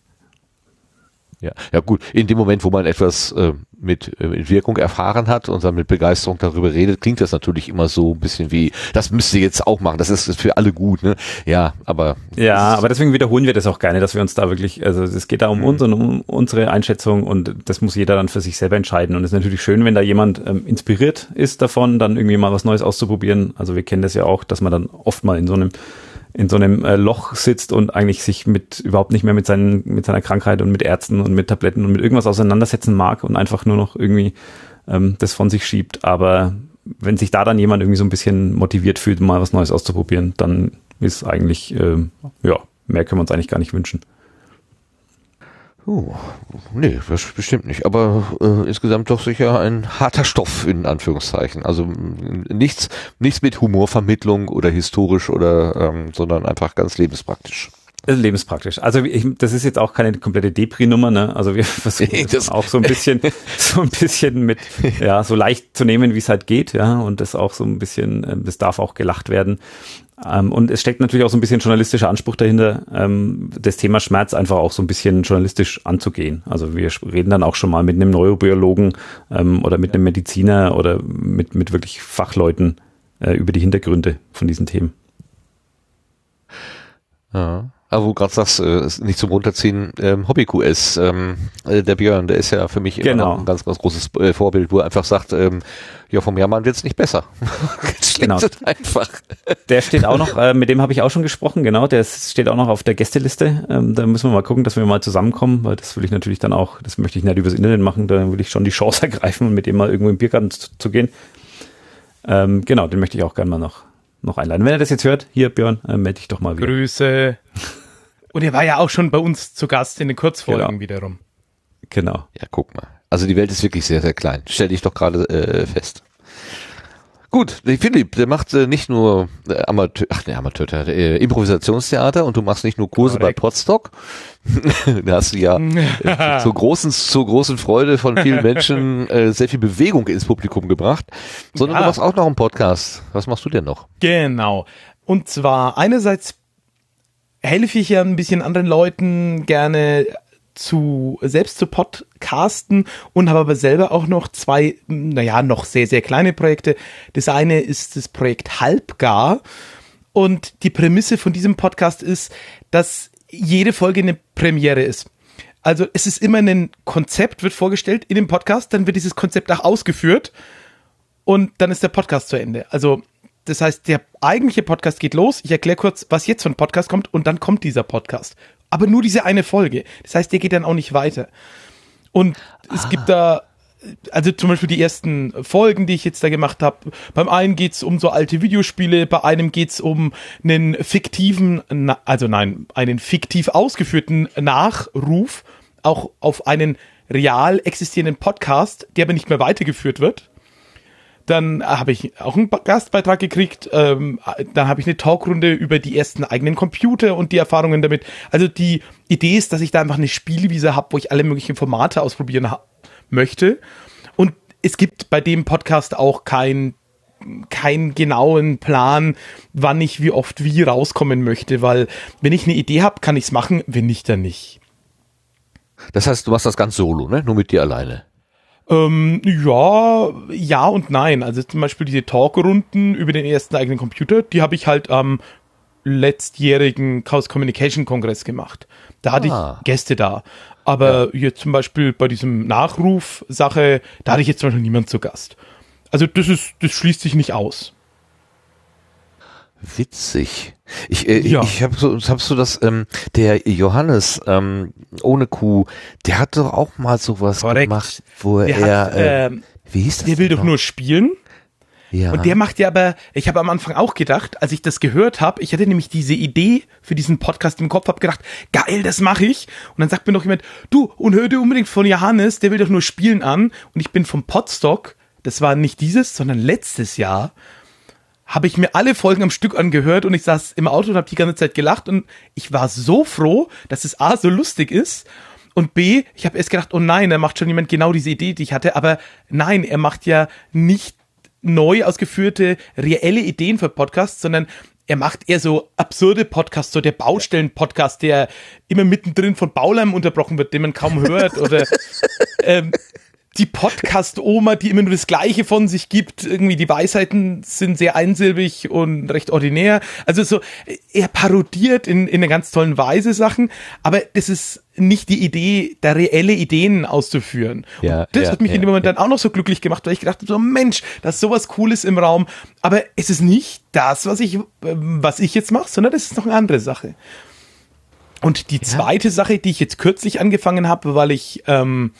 Speaker 1: Ja, ja gut, in dem Moment, wo man etwas äh, mit, äh, mit Wirkung erfahren hat und dann mit Begeisterung darüber redet, klingt das natürlich immer so ein bisschen wie, das müsst ihr jetzt auch machen, das ist für alle gut, ne? Ja, aber.
Speaker 4: Ja, aber deswegen wiederholen wir das auch gerne, dass wir uns da wirklich, also es geht da um mhm. uns und um unsere Einschätzung und das muss jeder dann für sich selber entscheiden. Und es ist natürlich schön, wenn da jemand ähm, inspiriert ist davon, dann irgendwie mal was Neues auszuprobieren. Also wir kennen das ja auch, dass man dann oft mal in so einem in so einem äh, Loch sitzt und eigentlich sich mit überhaupt nicht mehr mit seinen mit seiner Krankheit und mit Ärzten und mit Tabletten und mit irgendwas auseinandersetzen mag und einfach nur noch irgendwie ähm, das von sich schiebt. Aber wenn sich da dann jemand irgendwie so ein bisschen motiviert fühlt, mal was Neues auszuprobieren, dann ist eigentlich äh, ja mehr können wir uns eigentlich gar nicht wünschen.
Speaker 1: Oh, nee, das bestimmt nicht. Aber äh, insgesamt doch sicher ein harter Stoff in Anführungszeichen. Also nichts, nichts mit Humorvermittlung oder historisch oder, ähm, sondern einfach ganz lebenspraktisch.
Speaker 4: Lebenspraktisch. Also ich, das ist jetzt auch keine komplette Depri-Nummer, ne? Also wir versuchen das auch so ein bisschen, so ein bisschen mit, ja, so leicht zu nehmen, wie es halt geht, ja, und das auch so ein bisschen, äh, das darf auch gelacht werden. Ähm, und es steckt natürlich auch so ein bisschen journalistischer Anspruch dahinter, ähm, das Thema Schmerz einfach auch so ein bisschen journalistisch anzugehen. Also wir reden dann auch schon mal mit einem Neurobiologen ähm, oder mit einem Mediziner oder mit, mit wirklich Fachleuten äh, über die Hintergründe von diesen Themen.
Speaker 1: Ja. Aber wo du gerade sagst, äh, nicht zum Runterziehen, ähm, Hobby-QS, ähm, äh, der Björn, der ist ja für mich
Speaker 4: genau.
Speaker 1: ein ganz, ganz großes äh, Vorbild, wo er einfach sagt, ähm, ja, vom Jammern wird's nicht besser.
Speaker 4: genau. einfach. Der steht auch noch, äh, mit dem habe ich auch schon gesprochen, genau, der steht auch noch auf der Gästeliste. Ähm, da müssen wir mal gucken, dass wir mal zusammenkommen, weil das will ich natürlich dann auch, das möchte ich nicht übers Internet machen, da will ich schon die Chance ergreifen mit dem mal irgendwo im Biergarten zu, zu gehen. Ähm, genau, den möchte ich auch gerne mal noch, noch einladen. Wenn er das jetzt hört, hier Björn, äh, melde dich doch mal
Speaker 2: wieder. Grüße. Und er war ja auch schon bei uns zu Gast in den Kurzfolgen genau. wiederum.
Speaker 1: Genau. Ja, guck mal. Also die Welt ist wirklich sehr, sehr klein. Stell dich doch gerade äh, fest. Gut, Philipp, der macht äh, nicht nur äh, Amateur, ach ne, Amateur, äh, Improvisationstheater und du machst nicht nur Kurse Correct. bei Podstock. da hast du ja äh, zur großen, zur großen Freude von vielen Menschen äh, sehr viel Bewegung ins Publikum gebracht, sondern ja. du machst auch noch einen Podcast. Was machst du denn noch?
Speaker 2: Genau. Und zwar einerseits helfe ich ja ein bisschen anderen Leuten gerne zu selbst zu podcasten und habe aber selber auch noch zwei, naja, noch sehr, sehr kleine Projekte. Das eine ist das Projekt Halbgar und die Prämisse von diesem Podcast ist, dass jede Folge eine Premiere ist. Also es ist immer ein Konzept, wird vorgestellt in dem Podcast, dann wird dieses Konzept auch ausgeführt und dann ist der Podcast zu Ende. Also das heißt, der eigentliche Podcast geht los. Ich erkläre kurz, was jetzt für ein Podcast kommt und dann kommt dieser Podcast. Aber nur diese eine Folge. Das heißt, der geht dann auch nicht weiter. Und es ah. gibt da also zum Beispiel die ersten Folgen, die ich jetzt da gemacht habe. Beim einen geht's um so alte Videospiele, bei einem geht's um einen fiktiven, also nein, einen fiktiv ausgeführten Nachruf, auch auf einen real existierenden Podcast, der aber nicht mehr weitergeführt wird. Dann habe ich auch einen Gastbeitrag gekriegt. Ähm, dann habe ich eine Talkrunde über die ersten eigenen Computer und die Erfahrungen damit. Also die Idee ist, dass ich da einfach eine Spielwiese habe, wo ich alle möglichen Formate ausprobieren möchte. Und es gibt bei dem Podcast auch kein keinen genauen Plan, wann ich wie oft wie rauskommen möchte, weil wenn ich eine Idee habe, kann ich es machen, wenn nicht, dann nicht.
Speaker 1: Das heißt, du machst das ganz solo, ne? Nur mit dir alleine.
Speaker 2: Ähm, ja, ja und nein. Also zum Beispiel diese Talkrunden über den ersten eigenen Computer, die habe ich halt am letztjährigen Chaos Communication Kongress gemacht. Da hatte ah. ich Gäste da. Aber ja. jetzt zum Beispiel bei diesem Nachruf-Sache, da hatte ich jetzt zum Beispiel niemand zu Gast. Also das ist, das schließt sich nicht aus.
Speaker 1: Witzig. Ich, äh, ja. ich habe so, hab so das, ähm, der Johannes ähm, ohne Kuh, der hat doch auch mal sowas Korrekt. gemacht, wo der er, hat, äh,
Speaker 2: äh, wie hieß das? Der will doch nur spielen. Ja. Und der macht ja aber, ich habe am Anfang auch gedacht, als ich das gehört habe, ich hatte nämlich diese Idee für diesen Podcast im Kopf, habe gedacht, geil, das mache ich. Und dann sagt mir noch jemand, du, und hör dir unbedingt von Johannes, der will doch nur spielen an. Und ich bin vom Podstock, das war nicht dieses, sondern letztes Jahr, habe ich mir alle Folgen am Stück angehört und ich saß im Auto und habe die ganze Zeit gelacht und ich war so froh, dass es A so lustig ist und B, ich habe erst gedacht, oh nein, er macht schon jemand genau diese Idee, die ich hatte, aber nein, er macht ja nicht neu ausgeführte, reelle Ideen für Podcasts, sondern er macht eher so absurde Podcasts, so der Baustellen-Podcast, der immer mittendrin von Baulärm unterbrochen wird, den man kaum hört, oder ähm, die Podcast-Oma, die immer nur das Gleiche von sich gibt. Irgendwie die Weisheiten sind sehr einsilbig und recht ordinär. Also so, er parodiert in, in einer ganz tollen Weise Sachen, aber das ist nicht die Idee, da reelle Ideen auszuführen.
Speaker 1: Ja,
Speaker 2: und das
Speaker 1: ja,
Speaker 2: hat mich
Speaker 1: ja,
Speaker 2: in dem Moment dann auch noch so glücklich gemacht, weil ich gedacht habe, so Mensch, da ist sowas Cooles im Raum. Aber es ist nicht das, was ich, was ich jetzt mache, sondern das ist noch eine andere Sache. Und die zweite Sache, die ich jetzt kürzlich angefangen habe, weil ich ähm,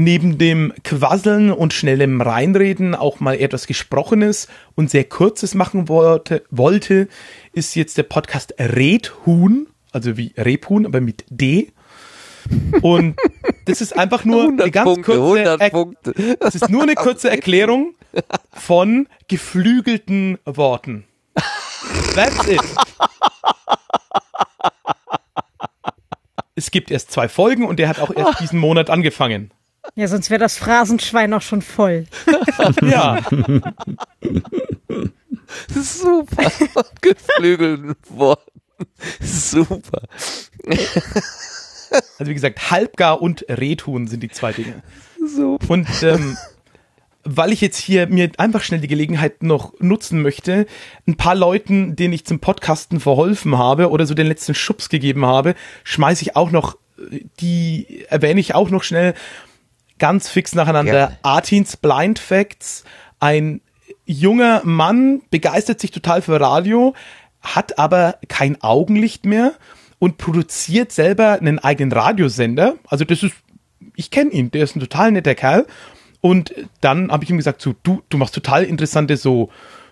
Speaker 2: neben dem Quasseln und schnellem Reinreden auch mal etwas Gesprochenes und sehr Kurzes machen wollte, wollte ist jetzt der Podcast Redhuhn, also wie Rebhuhn, aber mit D. Und das ist einfach nur eine ganz Punkte, kurze, das ist nur eine kurze Erklärung von geflügelten Worten. That's it. Es gibt erst zwei Folgen und der hat auch erst diesen Monat angefangen.
Speaker 3: Ja, sonst wäre das Phrasenschwein auch schon voll.
Speaker 2: ja.
Speaker 1: Super. Geflügelten Worten. Super.
Speaker 2: Also wie gesagt, Halbgar und Rehtun sind die zwei Dinge. So. Und ähm, weil ich jetzt hier mir einfach schnell die Gelegenheit noch nutzen möchte, ein paar Leuten, denen ich zum Podcasten verholfen habe oder so den letzten Schubs gegeben habe, schmeiße ich auch noch, die erwähne ich auch noch schnell ganz fix nacheinander. Ja. Artins Blind Facts, ein junger Mann begeistert sich total für Radio, hat aber kein Augenlicht mehr und produziert selber einen eigenen Radiosender. Also das ist, ich kenne ihn, der ist ein total netter Kerl. Und dann habe ich ihm gesagt, so, du, du machst total interessante so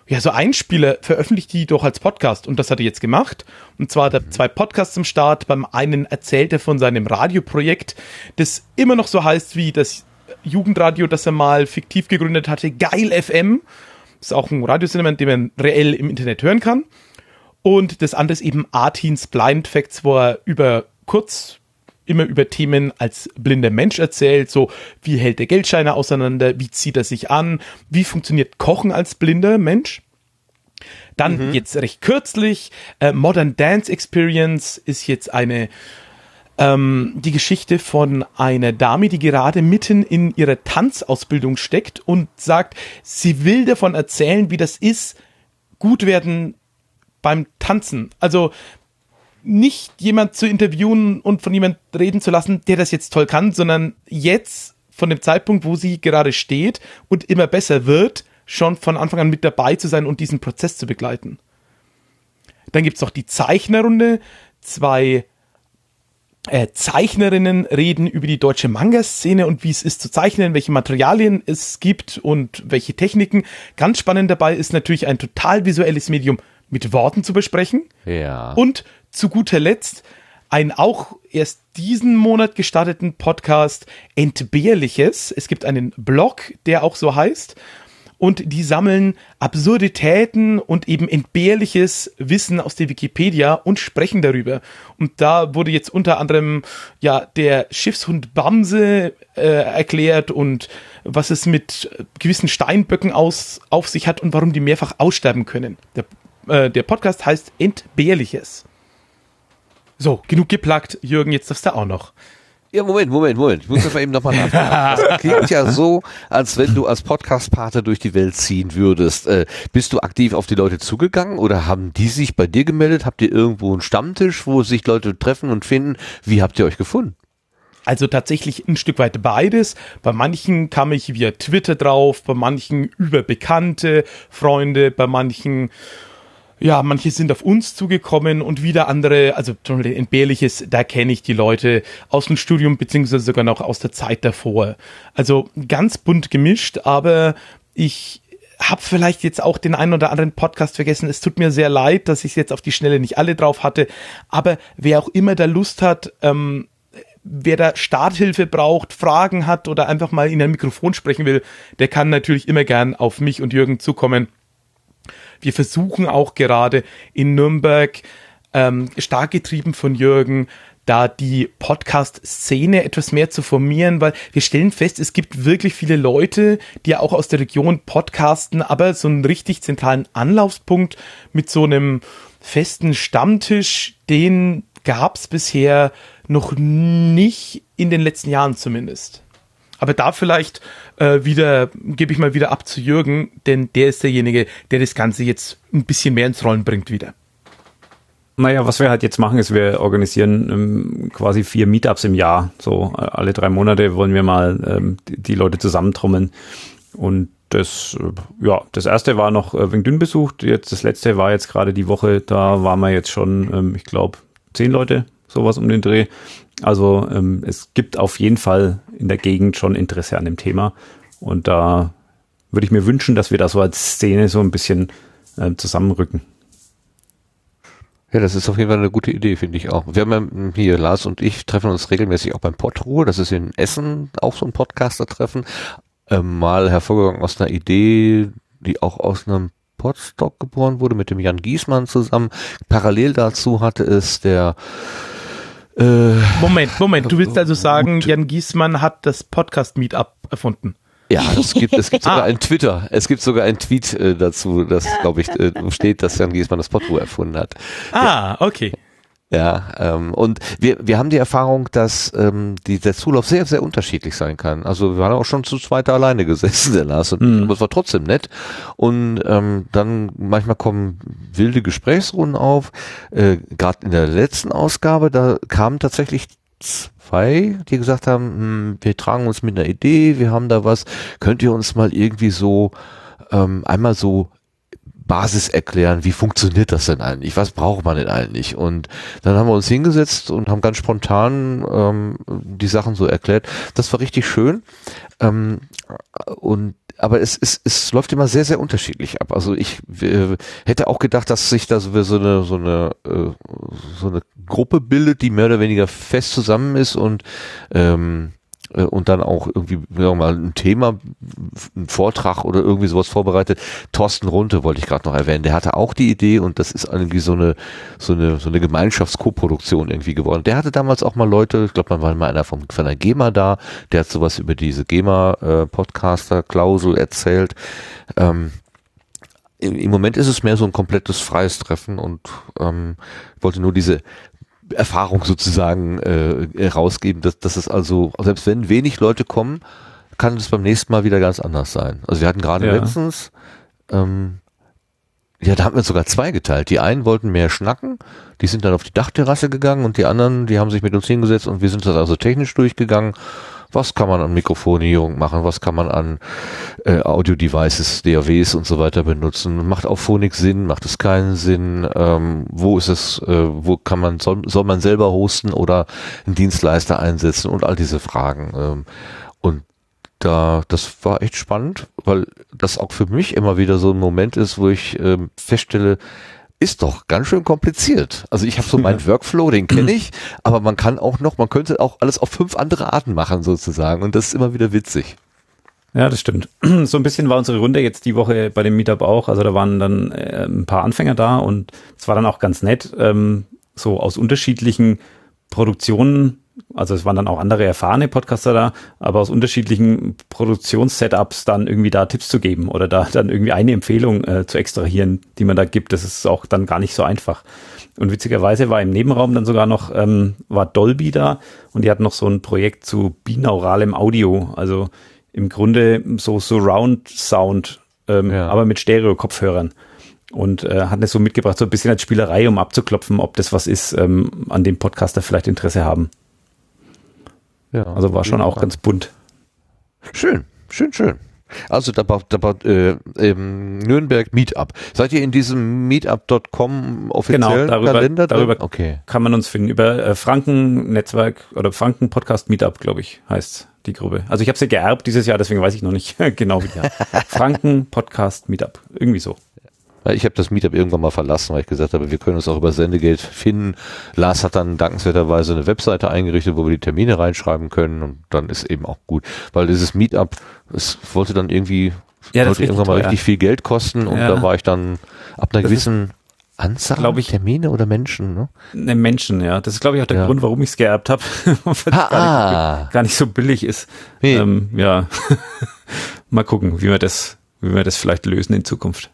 Speaker 2: ja, so Einspieler, veröffentlicht die doch als Podcast. Und das hat er jetzt gemacht. Und zwar hat er zwei Podcasts im Start. Beim einen erzählt er von seinem Radioprojekt, das immer noch so heißt wie das Jugendradio, das er mal fiktiv gegründet hatte, Geil FM. Das ist auch ein Radiosender, den man reell im Internet hören kann. Und das andere ist eben Artins Blind Facts, wo er über kurz immer über Themen als blinder Mensch erzählt, so wie hält der Geldscheiner auseinander, wie zieht er sich an, wie funktioniert Kochen als blinder Mensch. Dann mhm. jetzt recht kürzlich, äh, Modern Dance Experience ist jetzt eine ähm, die Geschichte von einer Dame, die gerade mitten in ihrer Tanzausbildung steckt und sagt, sie will davon erzählen, wie das ist, gut werden beim Tanzen. Also nicht jemand zu interviewen und von jemand reden zu lassen, der das jetzt toll kann, sondern jetzt von dem Zeitpunkt, wo sie gerade steht und immer besser wird, schon von Anfang an mit dabei zu sein und diesen Prozess zu begleiten. Dann gibt es noch die Zeichnerrunde, zwei äh, Zeichnerinnen reden über die deutsche Manga-Szene und wie es ist zu zeichnen, welche Materialien es gibt und welche Techniken. Ganz spannend dabei ist natürlich ein total visuelles Medium mit Worten zu besprechen.
Speaker 1: Ja.
Speaker 2: Und zu guter Letzt ein auch erst diesen Monat gestarteten Podcast Entbehrliches. Es gibt einen Blog, der auch so heißt und die sammeln Absurditäten und eben entbehrliches Wissen aus der Wikipedia und sprechen darüber. Und da wurde jetzt unter anderem ja der Schiffshund Bamse äh, erklärt und was es mit gewissen Steinböcken aus, auf sich hat und warum die mehrfach aussterben können. Der, äh, der Podcast heißt Entbehrliches. So, genug geplagt, Jürgen, jetzt darfst du auch noch.
Speaker 1: Ja, Moment, Moment, Moment. Ich muss das mal eben nochmal nachfragen. Das klingt ja so, als wenn du als Podcast-Pater durch die Welt ziehen würdest. Äh, bist du aktiv auf die Leute zugegangen oder haben die sich bei dir gemeldet? Habt ihr irgendwo einen Stammtisch, wo sich Leute treffen und finden? Wie habt ihr euch gefunden?
Speaker 2: Also tatsächlich ein Stück weit beides. Bei manchen kam ich via Twitter drauf, bei manchen über bekannte Freunde, bei manchen ja, manche sind auf uns zugekommen und wieder andere, also zum Beispiel Entbehrliches, da kenne ich die Leute aus dem Studium beziehungsweise sogar noch aus der Zeit davor. Also ganz bunt gemischt, aber ich habe vielleicht jetzt auch den einen oder anderen Podcast vergessen. Es tut mir sehr leid, dass ich jetzt auf die Schnelle nicht alle drauf hatte. Aber wer auch immer da Lust hat, ähm, wer da Starthilfe braucht, Fragen hat oder einfach mal in ein Mikrofon sprechen will, der kann natürlich immer gern auf mich und Jürgen zukommen. Wir versuchen auch gerade in Nürnberg, ähm, stark getrieben von Jürgen, da die Podcast-Szene etwas mehr zu formieren, weil wir stellen fest, es gibt wirklich viele Leute, die ja auch aus der Region podcasten, aber so einen richtig zentralen Anlaufspunkt mit so einem festen Stammtisch, den gab es bisher noch nicht in den letzten Jahren zumindest. Aber da vielleicht äh, wieder, gebe ich mal wieder ab zu Jürgen, denn der ist derjenige, der das Ganze jetzt ein bisschen mehr ins Rollen bringt wieder.
Speaker 4: Naja, was wir halt jetzt machen, ist, wir organisieren ähm, quasi vier Meetups im Jahr. So äh, alle drei Monate wollen wir mal ähm, die, die, Leute zusammentrommeln. Und das, äh, ja, das erste war noch äh, wegen dünn besucht. Jetzt das letzte war jetzt gerade die Woche. Da waren wir jetzt schon, ähm, ich glaube, zehn Leute, sowas um den Dreh. Also ähm, es gibt auf jeden Fall in der Gegend schon Interesse an dem Thema. Und da würde ich mir wünschen, dass wir da so als Szene so ein bisschen äh, zusammenrücken.
Speaker 1: Ja, das ist auf jeden Fall eine gute Idee, finde ich auch. Wir haben ja hier, Lars und ich treffen uns regelmäßig auch beim Podruhe. Das ist in Essen auch so ein Podcaster-Treffen. Ähm, mal hervorgegangen aus einer Idee, die auch aus einem Podstock geboren wurde, mit dem Jan Giesmann zusammen. Parallel dazu hatte es der
Speaker 2: Moment, Moment, du willst also sagen, Jan Giesmann hat das Podcast-Meetup erfunden?
Speaker 1: Ja, es gibt, es gibt sogar ah. ein Twitter, es gibt sogar ein Tweet äh, dazu, das, glaube ich, äh, steht, dass Jan Giesmann das Podruh erfunden hat.
Speaker 2: Ah, okay.
Speaker 1: Ja, ähm, und wir, wir haben die Erfahrung, dass ähm, die, der Zulauf sehr, sehr unterschiedlich sein kann. Also wir waren auch schon zu zweit alleine gesessen, der Lars, und mhm. aber es war trotzdem nett. Und ähm, dann manchmal kommen wilde Gesprächsrunden auf. Äh, Gerade in der letzten Ausgabe, da kamen tatsächlich zwei, die gesagt haben, hm, wir tragen uns mit einer Idee, wir haben da was, könnt ihr uns mal irgendwie so ähm, einmal so Basis erklären, wie funktioniert das denn eigentlich? Was braucht man denn eigentlich? Und dann haben wir uns hingesetzt und haben ganz spontan ähm, die Sachen so erklärt. Das war richtig schön. Ähm, und aber es, es, es läuft immer sehr, sehr unterschiedlich ab. Also ich äh, hätte auch gedacht, dass sich da so eine, so eine, äh, so eine Gruppe bildet, die mehr oder weniger fest zusammen ist und ähm, äh, und dann auch irgendwie ja, mal ein Thema, ein Vortrag oder irgendwie sowas vorbereitet. Thorsten Runte wollte ich gerade noch erwähnen. Der hatte auch die Idee und das ist irgendwie so eine so eine so eine Gemeinschaftskoproduktion irgendwie geworden. Der hatte damals auch mal Leute, ich glaube, man war mal einer vom, von der GEMA da, der hat sowas über diese GEMA äh, erzählt. Ähm, im Moment ist es mehr so ein komplettes freies Treffen und ähm, ich wollte nur diese Erfahrung sozusagen äh, rausgeben, dass, dass es also, selbst wenn wenig Leute kommen, kann es beim nächsten Mal wieder ganz anders sein. Also wir hatten gerade ja. letztens, ähm, ja, da haben wir sogar zwei geteilt. Die einen wollten mehr schnacken, die sind dann auf die Dachterrasse gegangen und die anderen, die haben sich mit uns hingesetzt und wir sind das also technisch durchgegangen. Was kann man an Mikrofonierung machen? Was kann man an äh, Audio-Devices, DAWs und so weiter benutzen? Macht auch Phonik Sinn? Macht es keinen Sinn? Ähm, wo ist es, äh, wo kann man, soll, soll man selber hosten oder einen Dienstleister einsetzen und all diese Fragen? Ähm, und da, das war echt spannend, weil das auch für mich immer wieder so ein Moment ist, wo ich ähm, feststelle, ist doch ganz schön kompliziert. Also ich habe so meinen Workflow, den kenne ich, aber man kann auch noch, man könnte auch alles auf fünf andere Arten machen sozusagen und das ist immer wieder witzig.
Speaker 4: Ja, das stimmt. So ein bisschen war unsere Runde jetzt die Woche bei dem Meetup auch. Also da waren dann äh, ein paar Anfänger da und es war dann auch ganz nett, ähm, so aus unterschiedlichen Produktionen also es waren dann auch andere erfahrene Podcaster da, aber aus unterschiedlichen Produktionssetups dann irgendwie da Tipps zu geben oder da dann irgendwie eine Empfehlung äh, zu extrahieren, die man da gibt. Das ist auch dann gar nicht so einfach. Und witzigerweise war im Nebenraum dann sogar noch, ähm, war Dolby da und die hatten noch so ein Projekt zu binauralem Audio, also im Grunde so Surround Sound, ähm, ja. aber mit Stereo-Kopfhörern und äh, hat es so mitgebracht, so ein bisschen als Spielerei, um abzuklopfen, ob das was ist, ähm, an dem Podcaster vielleicht Interesse haben. Ja, also war schon auch ganz bunt.
Speaker 1: Schön, schön, schön. Also da, da, äh, ähm, Nürnberg Meetup. Seid ihr in diesem meetup.com offiziellen
Speaker 4: genau, darüber, Kalender? Darüber okay. kann man uns finden. Über äh, Franken Netzwerk oder Franken Podcast Meetup, glaube ich, heißt die Gruppe. Also ich habe sie geerbt dieses Jahr, deswegen weiß ich noch nicht genau wie die. Franken Podcast Meetup. Irgendwie so.
Speaker 1: Ich habe das Meetup irgendwann mal verlassen, weil ich gesagt habe, wir können uns auch über Sendegeld finden. Lars hat dann dankenswerterweise eine Webseite eingerichtet, wo wir die Termine reinschreiben können und dann ist eben auch gut. Weil dieses Meetup, es wollte dann irgendwie, ja, wollte irgendwann mal richtig viel Geld kosten und ja. da war ich dann ab einer das gewissen Anzahl
Speaker 4: glaube ich,
Speaker 1: Termine oder Menschen, ne?
Speaker 4: Ne, Menschen, ja. Das ist, glaube ich, auch der ja. Grund, warum ich es geerbt habe. Weil es gar, ah. gar, nicht so billig ist. Nee. Ähm, ja. mal gucken, wie wir das, wie wir das vielleicht lösen in Zukunft.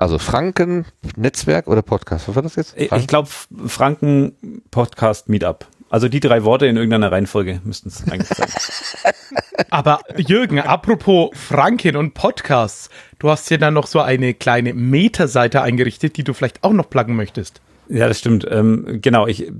Speaker 1: Also Franken Netzwerk oder Podcast? Was war das jetzt?
Speaker 4: Franken? Ich glaube Franken Podcast Meetup. Also die drei Worte in irgendeiner Reihenfolge müssten es eigentlich sein.
Speaker 2: Aber Jürgen, apropos Franken und Podcasts, du hast ja dann noch so eine kleine Meta-Seite eingerichtet, die du vielleicht auch noch pluggen möchtest.
Speaker 4: Ja, das stimmt. Ähm, genau, ich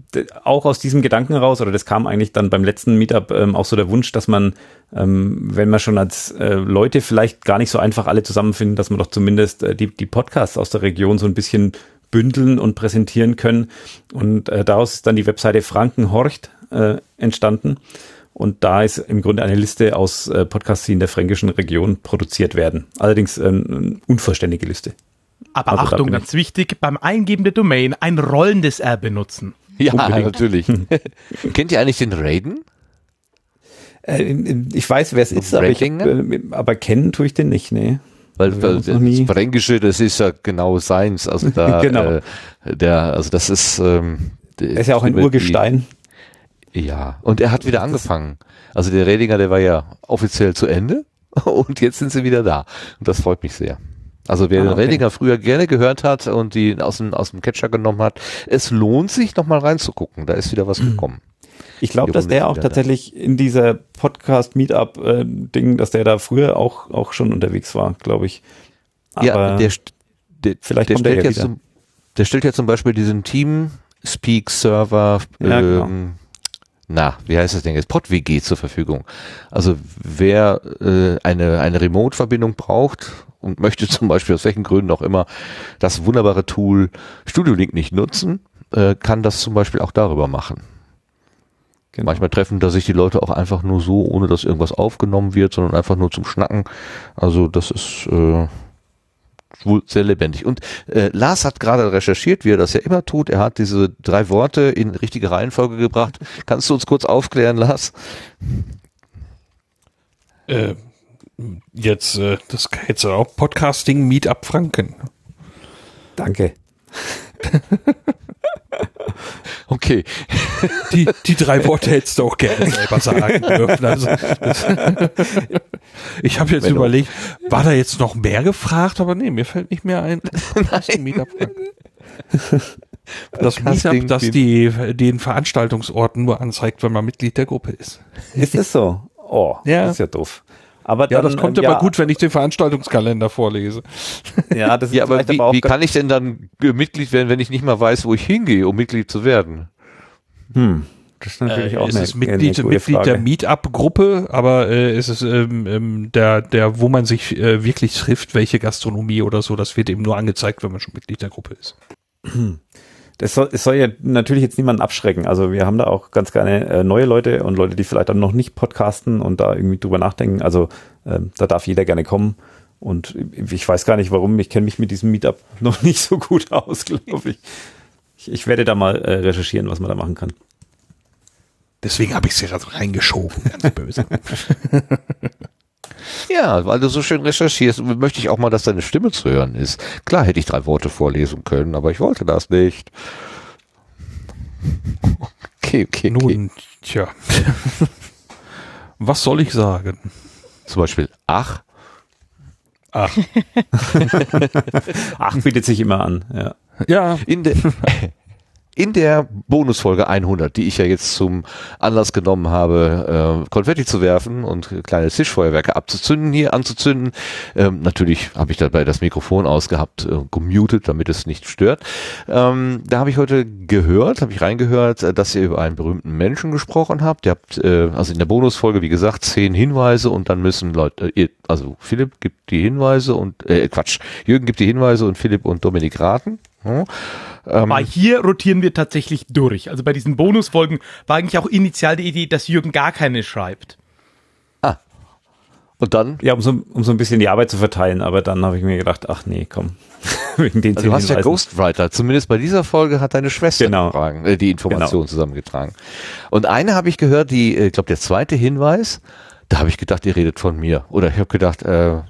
Speaker 4: auch aus diesem Gedanken heraus, oder das kam eigentlich dann beim letzten Meetup ähm, auch so der Wunsch, dass man, ähm, wenn man schon als äh, Leute vielleicht gar nicht so einfach alle zusammenfinden, dass man doch zumindest äh, die, die Podcasts aus der Region so ein bisschen bündeln und präsentieren können. Und äh, daraus ist dann die Webseite Frankenhorcht äh, entstanden. Und da ist im Grunde eine Liste aus äh, Podcasts, die in der fränkischen Region produziert werden. Allerdings äh, eine unvollständige Liste.
Speaker 2: Aber also Achtung, ganz wichtig, beim Eingeben der Domain ein rollendes R benutzen.
Speaker 1: Ja, Unbedingt. natürlich. Kennt ihr eigentlich den Raiden?
Speaker 4: Äh, ich weiß, wer es ist, aber, ich, äh, aber, kennen tue ich den nicht, nee.
Speaker 1: Weil, weil das Fränkische, das ist ja genau seins. Also da, genau. Äh, der, also das ist. Ähm,
Speaker 4: er ist ja auch ein Urgestein.
Speaker 1: Die, ja, und er hat wieder angefangen. Also der Redinger, der war ja offiziell zu Ende und jetzt sind sie wieder da. Und das freut mich sehr. Also wer ah, okay. den Redinger früher gerne gehört hat und die aus dem, aus dem Catcher genommen hat, es lohnt sich nochmal reinzugucken. Da ist wieder was mhm. gekommen.
Speaker 4: Ich glaube, dass der auch tatsächlich in dieser Podcast-Meetup-Ding, dass der da früher auch, auch schon unterwegs war, glaube ich.
Speaker 1: Aber ja, der, der vielleicht der stellt der ja zum, der stellt ja zum Beispiel diesen Team Speak Server ja, genau. Na, wie heißt das denn jetzt, PodWG zur Verfügung. Also wer äh, eine, eine Remote-Verbindung braucht und möchte zum Beispiel aus welchen Gründen auch immer das wunderbare Tool Studio Link nicht nutzen, äh, kann das zum Beispiel auch darüber machen. Genau. Manchmal treffen da sich die Leute auch einfach nur so, ohne dass irgendwas aufgenommen wird, sondern einfach nur zum Schnacken. Also das ist äh, wohl sehr lebendig. Und äh, Lars hat gerade recherchiert, wie er das ja immer tut. Er hat diese drei Worte in richtige Reihenfolge gebracht. Kannst du uns kurz aufklären, Lars?
Speaker 5: Äh, jetzt, äh, das jetzt auch Podcasting Meetup Franken.
Speaker 4: Danke.
Speaker 1: Okay.
Speaker 5: Die, die drei Worte hättest du auch gerne selber sagen dürfen. Also, ich habe jetzt Wenn überlegt, war da jetzt noch mehr gefragt, aber nee, mir fällt nicht mehr ein. Das Meetup, das die, den Veranstaltungsorten nur anzeigt, wenn man Mitglied der Gruppe ist.
Speaker 4: Ist das so? Oh, ja. das ist ja doof.
Speaker 5: Aber dann, ja, das kommt ähm, ja, aber gut, wenn ich den Veranstaltungskalender vorlese.
Speaker 1: Ja, das ist ja, aber wie, aber wie kann ich denn dann Mitglied werden, wenn ich nicht mal weiß, wo ich hingehe, um Mitglied zu werden?
Speaker 4: Hm,
Speaker 5: Das ist natürlich äh, auch es eine, ist Mitglied, eine Mitglied der Meetup-Gruppe, aber äh, es ist ähm, ähm, der, der, wo man sich äh, wirklich trifft, welche Gastronomie oder so, das wird eben nur angezeigt, wenn man schon Mitglied der Gruppe ist.
Speaker 4: Das soll, es soll ja natürlich jetzt niemanden abschrecken. Also wir haben da auch ganz gerne äh, neue Leute und Leute, die vielleicht dann noch nicht podcasten und da irgendwie drüber nachdenken. Also äh, da darf jeder gerne kommen. Und ich weiß gar nicht warum, ich kenne mich mit diesem Meetup noch nicht so gut aus, glaube ich. ich. ich. werde da mal äh, recherchieren, was man da machen kann.
Speaker 5: Deswegen habe ich es ja reingeschoben, ganz böse.
Speaker 1: ja, weil du so schön recherchierst, möchte ich auch mal, dass deine Stimme zu hören ist. Klar hätte ich drei Worte vorlesen können, aber ich wollte das nicht.
Speaker 5: Okay, okay, okay. Nun, tja. Was soll ich sagen?
Speaker 1: Zum Beispiel, ach.
Speaker 4: Ach. ach bietet sich immer an, ja.
Speaker 1: Ja. In der, in der Bonusfolge 100, die ich ja jetzt zum Anlass genommen habe, äh, Konfetti zu werfen und kleine Tischfeuerwerke abzuzünden, hier anzuzünden. Ähm, natürlich habe ich dabei das Mikrofon ausgehabt, äh, gemutet, damit es nicht stört. Ähm, da habe ich heute gehört, habe ich reingehört, äh, dass ihr über einen berühmten Menschen gesprochen habt. Ihr habt äh, also in der Bonusfolge, wie gesagt, zehn Hinweise und dann müssen Leute, äh, also Philipp gibt die Hinweise und äh, Quatsch, Jürgen gibt die Hinweise und Philipp und Dominik raten. Hm?
Speaker 2: Ähm, hier rotieren wir tatsächlich durch. Also bei diesen Bonusfolgen war eigentlich auch initial die Idee, dass Jürgen gar keine schreibt.
Speaker 1: Ah. Und dann?
Speaker 4: Ja, um so, um so ein bisschen die Arbeit zu verteilen. Aber dann habe ich mir gedacht, ach nee, komm.
Speaker 1: Wegen den also du hast ja Ghostwriter. Zumindest bei dieser Folge hat deine Schwester
Speaker 4: genau.
Speaker 1: äh, die Information genau. zusammengetragen. Und eine habe ich gehört, die, äh, ich glaube, der zweite Hinweis, da habe ich gedacht, ihr redet von mir. Oder ich habe gedacht, äh,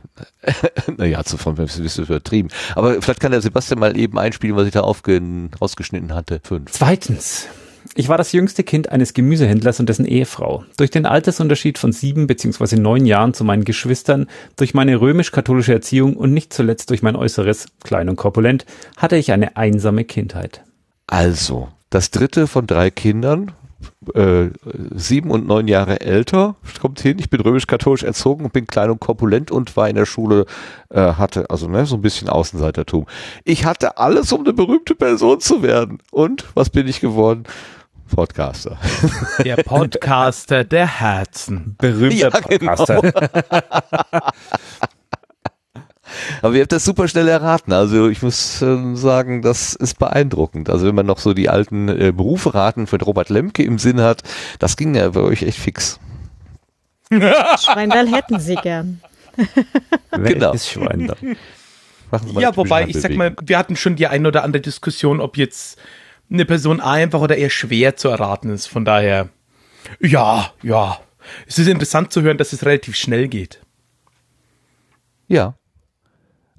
Speaker 1: naja, zu von ist ein bisschen übertrieben. Aber vielleicht kann der Sebastian mal eben einspielen, was ich da rausgeschnitten hatte.
Speaker 6: Fünf. Zweitens. Ich war das jüngste Kind eines Gemüsehändlers und dessen Ehefrau. Durch den Altersunterschied von sieben bzw. neun Jahren zu meinen Geschwistern, durch meine römisch-katholische Erziehung und nicht zuletzt durch mein Äußeres, klein und korpulent, hatte ich eine einsame Kindheit.
Speaker 1: Also, das dritte von drei Kindern äh, sieben und neun Jahre älter, kommt hin, ich bin römisch-katholisch erzogen und bin klein und korpulent und war in der Schule, äh, hatte also ne, so ein bisschen Außenseitertum. Ich hatte alles, um eine berühmte Person zu werden. Und was bin ich geworden? Podcaster.
Speaker 2: Der Podcaster der Herzen.
Speaker 1: Berühmter ja, genau. Podcaster. Aber ihr habt das super schnell erraten. Also ich muss äh, sagen, das ist beeindruckend. Also wenn man noch so die alten äh, Berufe raten von Robert Lemke im Sinn hat, das ging ja bei euch echt fix.
Speaker 3: Schweindal hätten sie gern.
Speaker 1: genau. Ist Schweindal.
Speaker 2: Ja, wobei, ich sag mal, wir hatten schon die ein oder andere Diskussion, ob jetzt eine Person einfach oder eher schwer zu erraten ist. Von daher, ja, ja. Es ist interessant zu hören, dass es relativ schnell geht.
Speaker 1: Ja.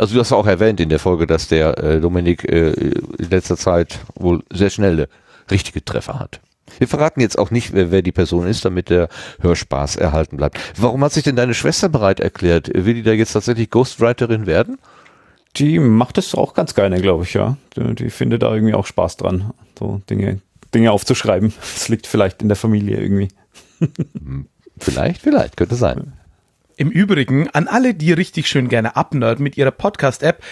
Speaker 1: Also du hast auch erwähnt in der Folge, dass der äh, Dominik äh, in letzter Zeit wohl sehr schnelle richtige Treffer hat. Wir verraten jetzt auch nicht, wer, wer die Person ist, damit der Hörspaß erhalten bleibt. Warum hat sich denn deine Schwester bereit erklärt? Will die da jetzt tatsächlich Ghostwriterin werden?
Speaker 4: Die macht es auch ganz gerne, glaube ich, ja. Die, die findet da irgendwie auch Spaß dran, so Dinge, Dinge aufzuschreiben. Das liegt vielleicht in der Familie irgendwie.
Speaker 1: vielleicht, vielleicht, könnte sein.
Speaker 2: Im Übrigen, an alle, die richtig schön gerne abnörden mit ihrer Podcast-App,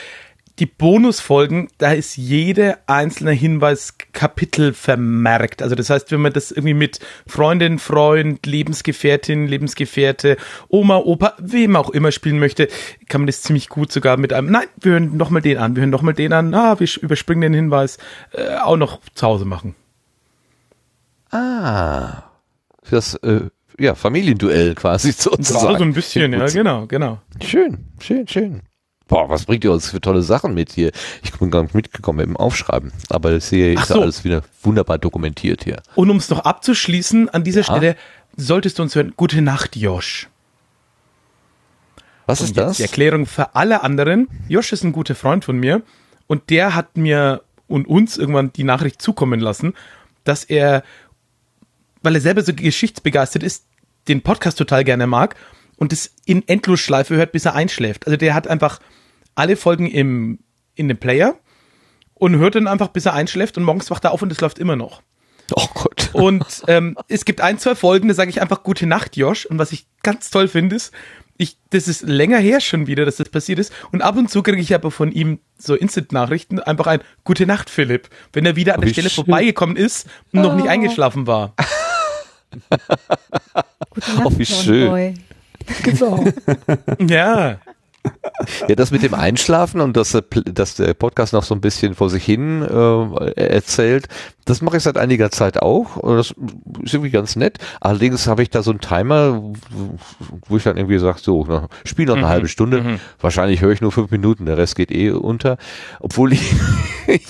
Speaker 2: die Bonusfolgen, da ist jede einzelne Hinweis Kapitel vermerkt. Also das heißt, wenn man das irgendwie mit Freundin, Freund, Lebensgefährtin, Lebensgefährte, Oma, Opa, wem auch immer spielen möchte, kann man das ziemlich gut sogar mit einem, nein, wir hören nochmal den an, wir hören nochmal den an, ah, wir überspringen den Hinweis, äh, auch noch zu Hause machen.
Speaker 1: Ah, das äh, ja, Familienduell quasi sozusagen.
Speaker 2: Ja, so ein bisschen, ja, genau, genau.
Speaker 1: Schön, schön, schön. Boah, was bringt ihr uns für tolle Sachen mit hier? Ich bin gar nicht mitgekommen mit dem Aufschreiben, aber ich sehe, ist so. alles wieder wunderbar dokumentiert hier.
Speaker 2: Und um es noch abzuschließen, an dieser ja. Stelle solltest du uns hören. Gute Nacht, Josh.
Speaker 1: Was ist das?
Speaker 2: Die Erklärung für alle anderen. Josh ist ein guter Freund von mir und der hat mir und uns irgendwann die Nachricht zukommen lassen, dass er, weil er selber so geschichtsbegeistert ist, den Podcast total gerne mag und es in Endlosschleife hört, bis er einschläft. Also der hat einfach alle Folgen im, in dem Player und hört dann einfach, bis er einschläft und morgens wacht er auf und es läuft immer noch.
Speaker 1: Oh Gott.
Speaker 2: Und ähm, es gibt ein, zwei Folgen, da sage ich einfach Gute Nacht, Josh. Und was ich ganz toll finde, ist, ich, das ist länger her schon wieder, dass das passiert ist. Und ab und zu kriege ich aber von ihm so Instant-Nachrichten, einfach ein Gute Nacht, Philipp, wenn er wieder an der Stelle schön. vorbeigekommen ist und oh. noch nicht oh. eingeschlafen war.
Speaker 3: Gute Nacht, oh, wie schön.
Speaker 2: Genau. ja.
Speaker 1: Ja, das mit dem Einschlafen und dass, dass der Podcast noch so ein bisschen vor sich hin äh, erzählt, das mache ich seit einiger Zeit auch. Das ist irgendwie ganz nett. Allerdings habe ich da so einen Timer, wo ich dann irgendwie sage, so, na, spiel noch eine mhm. halbe Stunde. Mhm. Wahrscheinlich höre ich nur fünf Minuten, der Rest geht eh unter. Obwohl ich, ich,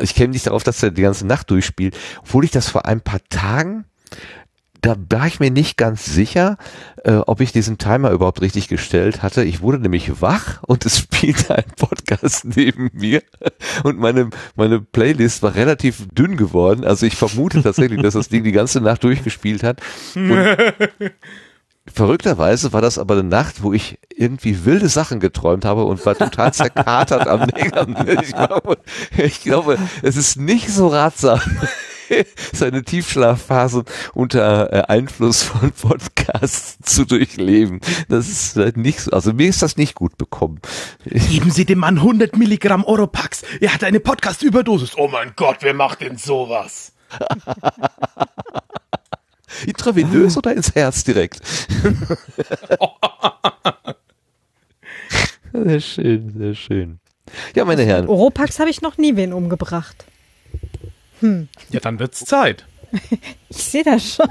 Speaker 1: ich käme nicht darauf, dass er die ganze Nacht durchspielt. Obwohl ich das vor ein paar Tagen da war ich mir nicht ganz sicher, äh, ob ich diesen Timer überhaupt richtig gestellt hatte. Ich wurde nämlich wach und es spielte ein Podcast neben mir und meine, meine Playlist war relativ dünn geworden. Also ich vermute tatsächlich, dass das Ding die ganze Nacht durchgespielt hat. Und Verrückterweise war das aber eine Nacht, wo ich irgendwie wilde Sachen geträumt habe und war total zerkatert am Nägern. Ich glaube, ich glaube, es ist nicht so ratsam, seine Tiefschlafphase unter äh, Einfluss von Podcasts zu durchleben. Das ist halt nicht so, also mir ist das nicht gut bekommen.
Speaker 2: Geben Sie dem Mann 100 Milligramm Oropax. Er hat eine Podcast-Überdosis. Oh mein Gott, wer macht denn sowas?
Speaker 1: Intravenös oder ins Herz direkt? sehr schön, sehr schön. Ja, meine Herren.
Speaker 3: Oropax habe ich noch nie wen umgebracht.
Speaker 2: Hm. Ja, dann wird's Zeit.
Speaker 3: ich sehe das schon.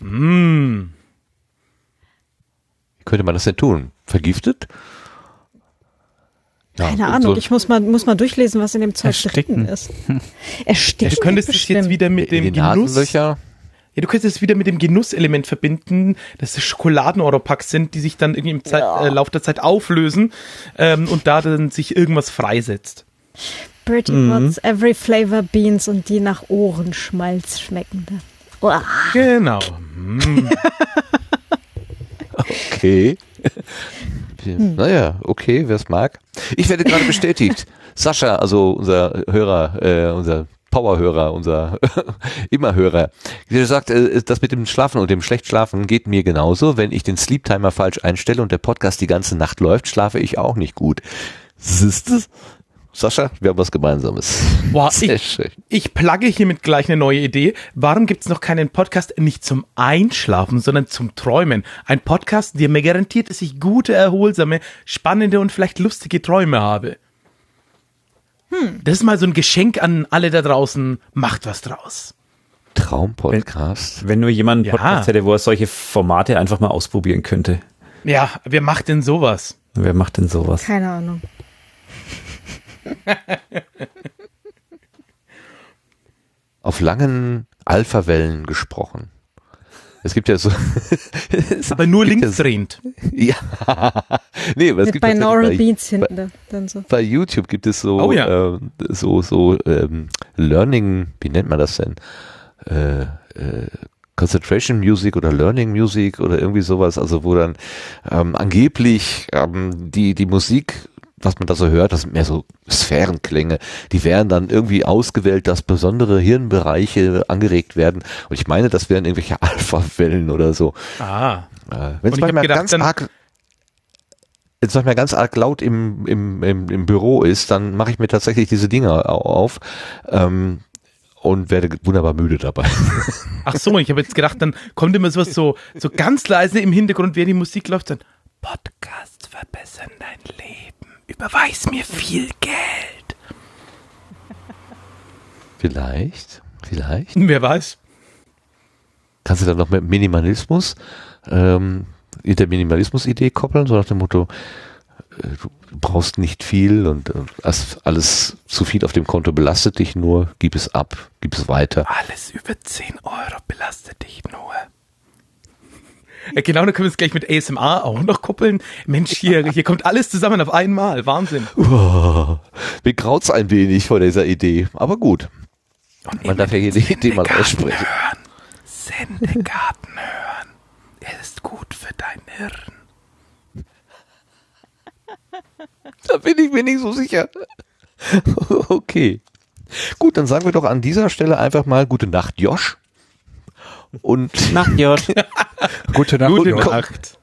Speaker 1: mm. Wie könnte man das denn tun? Vergiftet?
Speaker 3: Ja, Keine Ahnung, so ich muss mal, muss mal durchlesen, was in dem Zeug drin ist.
Speaker 2: Ersticken. Du könntest es jetzt wieder mit dem Genuss. Ja, du könntest es wieder mit dem Genusselement verbinden, dass es Schokoladen-Oropax sind, die sich dann irgendwie im Zeit, ja. äh, Lauf der Zeit auflösen ähm, und da dann sich irgendwas freisetzt.
Speaker 3: Pretty mhm. Every Flavor Beans und die nach Ohrenschmalz schmeckende.
Speaker 2: Uah. Genau. Mm.
Speaker 1: okay. Hm. Naja, okay, wer es mag. Ich werde gerade bestätigt. Sascha, also unser Hörer, äh, unser Powerhörer, unser Immerhörer, der sagt, äh, das mit dem Schlafen und dem schlecht Schlafen geht mir genauso. Wenn ich den Sleep Timer falsch einstelle und der Podcast die ganze Nacht läuft, schlafe ich auch nicht gut. Siehst du? Sascha, wir haben was Gemeinsames.
Speaker 2: Boah, Sehr ich, schön. Ich plugge hiermit gleich eine neue Idee. Warum gibt es noch keinen Podcast nicht zum Einschlafen, sondern zum Träumen? Ein Podcast, der mir garantiert, dass ich gute, erholsame, spannende und vielleicht lustige Träume habe. Hm. Das ist mal so ein Geschenk an alle da draußen. Macht was draus.
Speaker 1: Traumpodcast.
Speaker 4: Wenn, wenn nur jemand einen Podcast ja. hätte, wo er solche Formate einfach mal ausprobieren könnte.
Speaker 2: Ja, wer macht denn sowas?
Speaker 4: Wer macht denn sowas?
Speaker 3: Keine Ahnung.
Speaker 1: Auf langen Alpha-Wellen gesprochen. Es gibt ja so.
Speaker 2: aber nur linksdrehend.
Speaker 1: Ja. nee, aber es gibt
Speaker 3: Binaural Beats hinten
Speaker 1: dann so. Bei YouTube gibt es so, oh, ja. äh, so, so ähm, Learning, wie nennt man das denn? Äh, äh, Concentration Music oder Learning Music oder irgendwie sowas, also wo dann ähm, angeblich ähm, die, die Musik was man da so hört, das sind mehr so Sphärenklänge. Die werden dann irgendwie ausgewählt, dass besondere Hirnbereiche angeregt werden. Und ich meine, das wären irgendwelche Alpha-Wellen oder so.
Speaker 2: Ah.
Speaker 1: Äh, Wenn es manchmal ganz arg wenn es manchmal ganz arg laut im, im, im, im Büro ist, dann mache ich mir tatsächlich diese Dinger auf. Ähm, und werde wunderbar müde dabei.
Speaker 2: Ach so, ich habe jetzt gedacht, dann kommt immer sowas so, so ganz leise im Hintergrund, während die Musik läuft, dann Podcasts verbessern dein Leben. Überweis mir viel Geld.
Speaker 1: Vielleicht, vielleicht.
Speaker 2: Wer weiß.
Speaker 1: Kannst du dann noch mit Minimalismus, ähm, mit der Minimalismus-Idee koppeln, so nach dem Motto, äh, du brauchst nicht viel und äh, alles zu viel auf dem Konto belastet dich nur, gib es ab, gib es weiter.
Speaker 2: Alles über 10 Euro belastet dich nur. Äh, genau, dann können wir es gleich mit ASMR auch noch koppeln. Mensch, hier, hier kommt alles zusammen auf einmal. Wahnsinn.
Speaker 1: Oh, mir graut's ein wenig vor dieser Idee, aber gut. Und Man darf ja hier die Idee mal aussprechen. Hören.
Speaker 2: Sendegarten hören. Er ist gut für dein Hirn.
Speaker 1: Da bin ich mir nicht so sicher. Okay. Gut, dann sagen wir doch an dieser Stelle einfach mal gute Nacht, Josh. Und
Speaker 2: Nacht, Josh.
Speaker 1: Gute Nacht. Gute Nacht.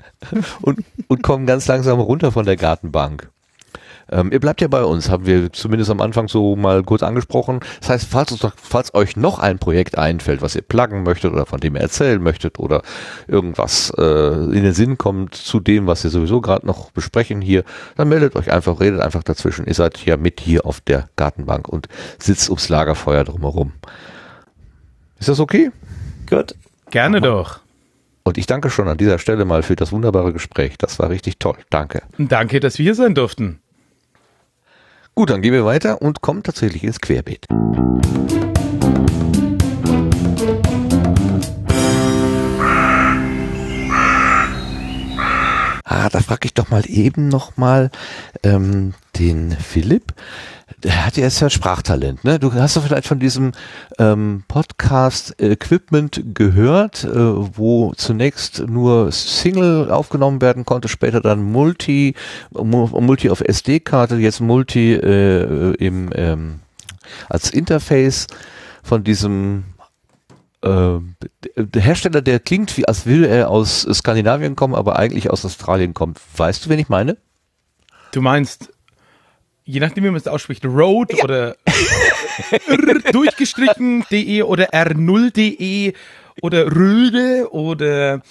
Speaker 1: Und, und kommen ganz langsam runter von der Gartenbank. Ähm, ihr bleibt ja bei uns, haben wir zumindest am Anfang so mal kurz angesprochen. Das heißt, falls, uns, falls euch noch ein Projekt einfällt, was ihr pluggen möchtet oder von dem ihr erzählen möchtet oder irgendwas äh, in den Sinn kommt zu dem, was wir sowieso gerade noch besprechen hier, dann meldet euch einfach, redet einfach dazwischen. Ihr seid ja mit hier auf der Gartenbank und sitzt ums Lagerfeuer drumherum. Ist das okay?
Speaker 2: Gut. Gerne doch.
Speaker 1: Und ich danke schon an dieser Stelle mal für das wunderbare Gespräch. Das war richtig toll. Danke.
Speaker 2: Danke, dass wir hier sein durften.
Speaker 1: Gut, dann gehen wir weiter und kommen tatsächlich ins Querbeet. Ah, da frage ich doch mal eben noch mal ähm, den Philipp der hat ja jetzt ja Sprachtalent, ne? Du hast doch vielleicht von diesem ähm, Podcast Equipment gehört, äh, wo zunächst nur Single aufgenommen werden konnte, später dann Multi, Multi auf SD-Karte, jetzt Multi äh, im ähm, als Interface von diesem der Hersteller, der klingt wie, als will er aus Skandinavien kommen, aber eigentlich aus Australien kommt. Weißt du, wen ich meine?
Speaker 2: Du meinst je nachdem, wie man es ausspricht, Road ja. oder durchgestrichen.de oder R0.de oder Röde oder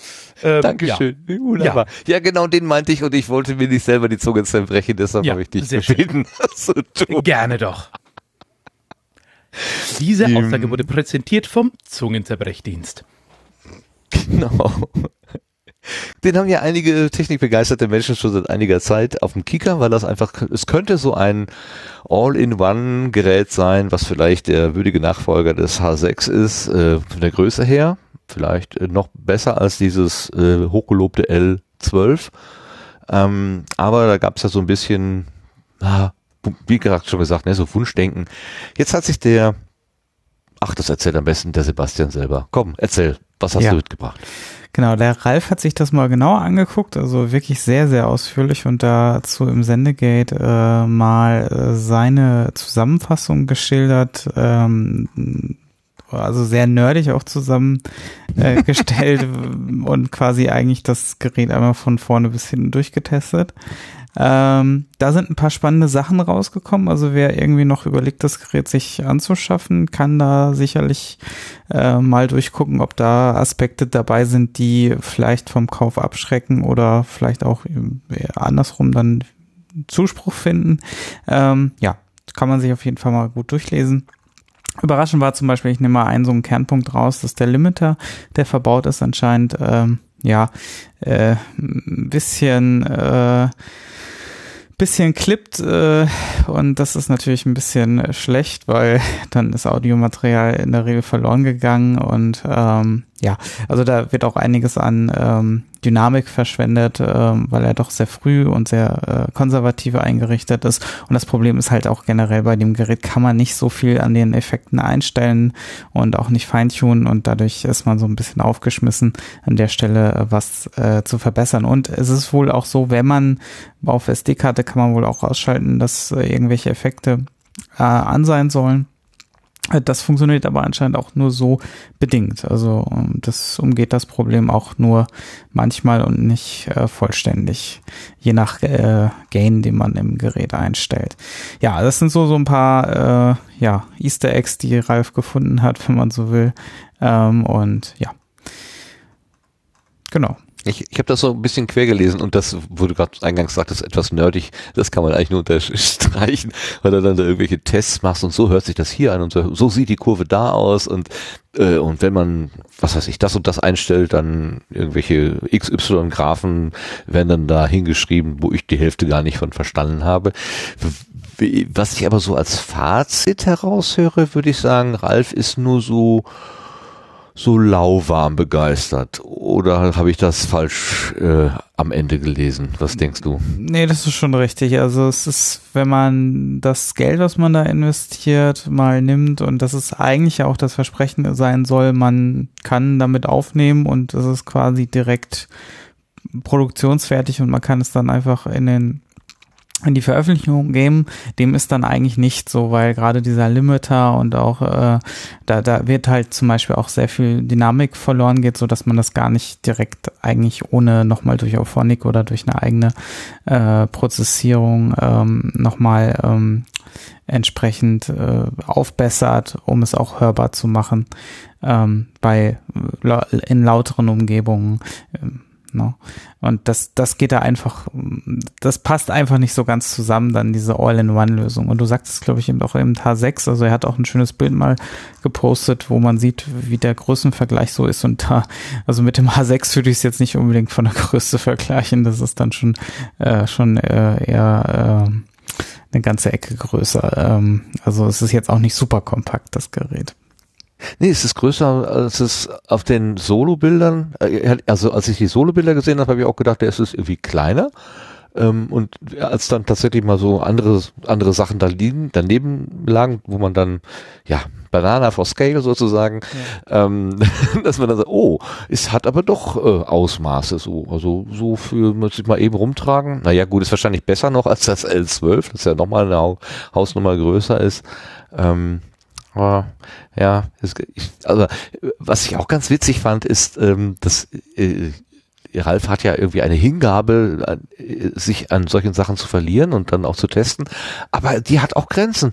Speaker 1: ähm, Dankeschön. Ja. Wunderbar. Ja. ja. genau, den meinte ich und ich wollte mir nicht selber die Zunge zerbrechen, deshalb ja, habe ich dich gebeten,
Speaker 2: das zu tun. Gerne doch. Diese Aussage wurde präsentiert vom Zungenzerbrechdienst.
Speaker 1: Genau. Den haben ja einige technikbegeisterte Menschen schon seit einiger Zeit auf dem Kika, weil das einfach, es könnte so ein All-in-One-Gerät sein, was vielleicht der würdige Nachfolger des H6 ist, äh, von der Größe her. Vielleicht äh, noch besser als dieses äh, hochgelobte L12. Ähm, aber da gab es ja so ein bisschen, ah, wie gerade schon gesagt, ne, so Wunschdenken. Jetzt hat sich der, ach, das erzählt am besten der Sebastian selber. Komm, erzähl, was hast ja. du mitgebracht?
Speaker 6: Genau, der Ralf hat sich das mal genauer angeguckt, also wirklich sehr, sehr ausführlich und dazu im Sendegate äh, mal äh, seine Zusammenfassung geschildert. Ähm, also sehr nerdig auch zusammengestellt äh, und quasi eigentlich das Gerät einmal von vorne bis hinten durchgetestet. Ähm, da sind ein paar spannende Sachen rausgekommen. Also wer irgendwie noch überlegt, das Gerät sich anzuschaffen, kann da sicherlich äh, mal durchgucken, ob da Aspekte dabei sind, die vielleicht vom Kauf abschrecken oder vielleicht auch äh, andersrum dann Zuspruch finden. Ähm, ja, kann man sich auf jeden Fall mal gut durchlesen. Überraschend war zum Beispiel, ich nehme mal einen so einen Kernpunkt raus, das ist der Limiter, der verbaut ist anscheinend, ähm, ja, äh, bisschen äh, bisschen klippt äh, und das ist natürlich ein bisschen schlecht, weil dann ist Audiomaterial in der Regel verloren gegangen und ähm, ja, also da wird auch einiges an ähm, Dynamik verschwendet, ähm, weil er doch sehr früh und sehr äh, konservativ eingerichtet ist. Und das Problem ist halt auch generell bei dem Gerät kann man nicht so viel an den Effekten einstellen und auch nicht feintunen und dadurch ist man so ein bisschen aufgeschmissen, an der Stelle äh, was äh, zu verbessern. Und es ist wohl auch so, wenn man auf SD-Karte kann man wohl auch ausschalten, dass äh, irgendwelche Effekte äh, an sein sollen. Das funktioniert aber anscheinend auch nur so bedingt. Also ähm, das umgeht das Problem auch nur manchmal und nicht äh, vollständig, je nach äh, Gain, den man im Gerät einstellt. Ja, das sind so so ein paar äh, ja, Easter Eggs, die Ralf gefunden hat, wenn man so will. Ähm, und ja, genau.
Speaker 1: Ich, ich habe das so ein bisschen quer gelesen und das, wo du gerade eingangs sagtest, etwas nerdig, das kann man eigentlich nur unterstreichen, weil du dann da irgendwelche Tests machst und so hört sich das hier an und so, so sieht die Kurve da aus und äh, und wenn man, was weiß ich, das und das einstellt, dann irgendwelche XY-Graphen werden dann da hingeschrieben, wo ich die Hälfte gar nicht von verstanden habe. Was ich aber so als Fazit heraushöre, würde ich sagen, Ralf ist nur so so lauwarm begeistert. Oder habe ich das falsch äh, am Ende gelesen? Was denkst du?
Speaker 6: Nee, das ist schon richtig. Also es ist, wenn man das Geld, was man da investiert, mal nimmt und das ist eigentlich auch das Versprechen sein soll, man kann damit aufnehmen und es ist quasi direkt produktionsfertig und man kann es dann einfach in den in die Veröffentlichung geben, dem ist dann eigentlich nicht so, weil gerade dieser Limiter und auch äh, da, da wird halt zum Beispiel auch sehr viel Dynamik verloren geht, so dass man das gar nicht direkt eigentlich ohne nochmal durch Auphonic oder durch eine eigene äh, Prozessierung ähm, nochmal ähm, entsprechend äh, aufbessert, um es auch hörbar zu machen ähm, bei in lauteren Umgebungen. Ähm, No. Und das, das geht da einfach, das passt einfach nicht so ganz zusammen, dann diese All-in-One-Lösung. Und du sagtest, glaube ich, eben auch im H6, also er hat auch ein schönes Bild mal gepostet, wo man sieht, wie der Größenvergleich so ist. Und da, also mit dem H6 würde ich es jetzt nicht unbedingt von der Größe vergleichen. Das ist dann schon, äh, schon äh, eher äh, eine ganze Ecke größer. Ähm, also es ist jetzt auch nicht super kompakt, das Gerät.
Speaker 1: Nee, es ist größer als es auf den Solo-Bildern. Äh, also als ich die Solo-Bilder gesehen habe, habe ich auch gedacht, der ist irgendwie kleiner. Ähm, und als dann tatsächlich mal so andere, andere Sachen da liegen, daneben lagen, wo man dann, ja, Banana for Scale sozusagen, ja. ähm, dass man dann sagt, oh, es hat aber doch äh, Ausmaße so, also so für, muss ich mal eben rumtragen. Naja, gut, ist wahrscheinlich besser noch als das L12, das ja nochmal eine Hausnummer größer ist. Ähm, aber ja, es, ich, also was ich auch ganz witzig fand, ist, ähm, dass äh, Ralf hat ja irgendwie eine Hingabe, äh, sich an solchen Sachen zu verlieren und dann auch zu testen, aber die hat auch Grenzen.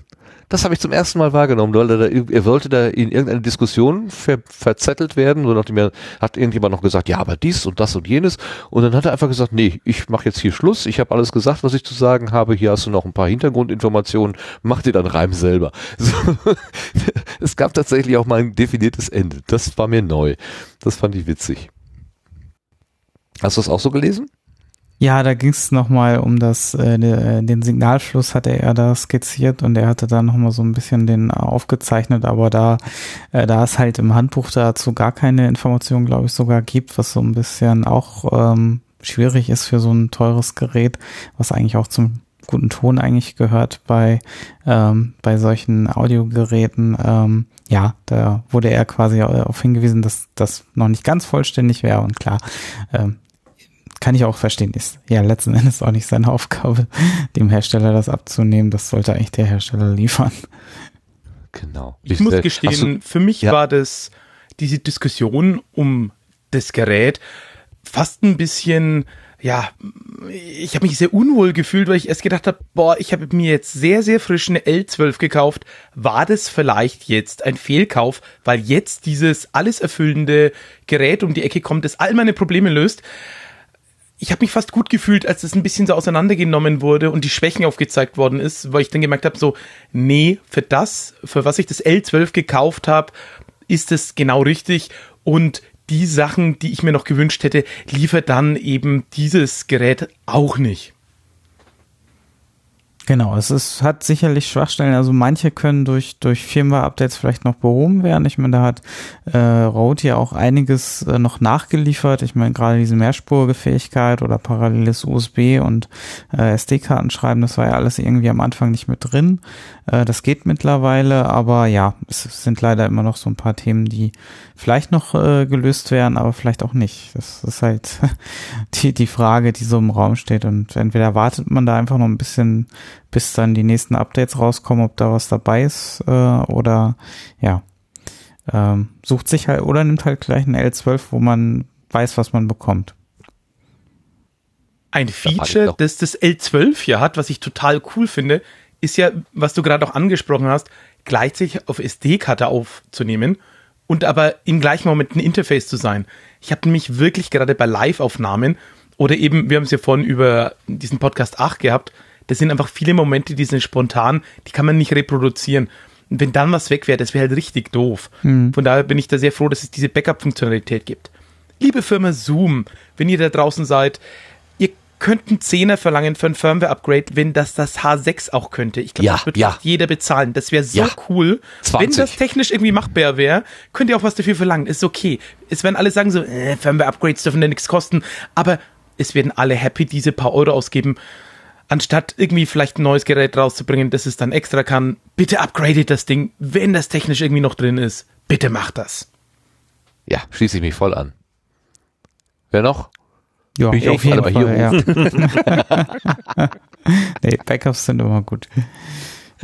Speaker 1: Das habe ich zum ersten Mal wahrgenommen, weil er, da, er wollte da in irgendeine Diskussion ver, verzettelt werden, so nachdem er hat irgendjemand noch gesagt, ja, aber dies und das und jenes und dann hat er einfach gesagt, nee, ich mache jetzt hier Schluss, ich habe alles gesagt, was ich zu sagen habe, hier hast du noch ein paar Hintergrundinformationen, mach dir dann Reim selber. So. es gab tatsächlich auch mal ein definiertes Ende, das war mir neu, das fand ich witzig. Hast du das auch so gelesen?
Speaker 6: Ja, da ging es nochmal um das, äh, den Signalfluss hatte er da skizziert und er hatte da nochmal so ein bisschen den aufgezeichnet, aber da, äh, da es halt im Handbuch dazu gar keine Information, glaube ich, sogar gibt, was so ein bisschen auch ähm, schwierig ist für so ein teures Gerät, was eigentlich auch zum guten Ton eigentlich gehört bei, ähm, bei solchen Audiogeräten. Ähm, ja, da wurde er quasi darauf hingewiesen, dass das noch nicht ganz vollständig wäre und klar, ähm, kann ich auch verstehen, ist ja letzten Endes auch nicht seine Aufgabe, dem Hersteller das abzunehmen. Das sollte eigentlich der Hersteller liefern.
Speaker 2: Genau. Ich, ich muss äh, gestehen, du, für mich ja. war das diese Diskussion um das Gerät fast ein bisschen ja, ich habe mich sehr unwohl gefühlt, weil ich erst gedacht habe, boah, ich habe mir jetzt sehr, sehr frisch eine L12 gekauft. War das vielleicht jetzt ein Fehlkauf, weil jetzt dieses alles erfüllende Gerät um die Ecke kommt, das all meine Probleme löst? Ich habe mich fast gut gefühlt, als es ein bisschen so auseinandergenommen wurde und die Schwächen aufgezeigt worden ist, weil ich dann gemerkt habe, so, nee, für das, für was ich das L12 gekauft habe, ist es genau richtig und die Sachen, die ich mir noch gewünscht hätte, liefert dann eben dieses Gerät auch nicht.
Speaker 6: Genau, es ist, hat sicherlich Schwachstellen. Also manche können durch, durch Firmware-Updates vielleicht noch behoben werden. Ich meine, da hat äh, Rode ja auch einiges äh, noch nachgeliefert. Ich meine, gerade diese mehrspurige Fähigkeit oder paralleles USB und äh, SD-Karten schreiben, das war ja alles irgendwie am Anfang nicht mit drin. Äh, das geht mittlerweile, aber ja, es sind leider immer noch so ein paar Themen, die vielleicht noch äh, gelöst werden, aber vielleicht auch nicht. Das ist halt die, die Frage, die so im Raum steht. Und entweder wartet man da einfach noch ein bisschen, bis dann die nächsten Updates rauskommen, ob da was dabei ist, äh, oder ja, ähm, sucht sich halt oder nimmt halt gleich ein L12, wo man weiß, was man bekommt.
Speaker 2: Ein Feature, das das L12 hier hat, was ich total cool finde, ist ja, was du gerade auch angesprochen hast, gleichzeitig auf SD-Karte aufzunehmen und aber im gleichen Moment ein Interface zu sein. Ich habe nämlich wirklich gerade bei Live-Aufnahmen oder eben, wir haben es ja vorhin über diesen Podcast 8 gehabt, das sind einfach viele Momente, die sind spontan, die kann man nicht reproduzieren. Und wenn dann was weg wäre, das wäre halt richtig doof. Mhm. Von daher bin ich da sehr froh, dass es diese Backup-Funktionalität gibt. Liebe Firma Zoom, wenn ihr da draußen seid, könnten Zehner verlangen für ein Firmware-Upgrade, wenn das das H6 auch könnte. Ich glaube, ja, das wird ja. jeder bezahlen. Das wäre so ja. cool. 20. Wenn das technisch irgendwie machbar wäre, könnt ihr auch was dafür verlangen. Ist okay. Es werden alle sagen so, äh, Firmware-Upgrades dürfen ja nichts kosten. Aber es werden alle happy, diese paar Euro ausgeben. Anstatt irgendwie vielleicht ein neues Gerät rauszubringen, das es dann extra kann, bitte upgradet das Ding, wenn das technisch irgendwie noch drin ist. Bitte macht das.
Speaker 1: Ja, schließe ich mich voll an. Wer noch?
Speaker 6: Ja, Bin ich auf jeden Fall, ja. nee, Backups sind immer gut.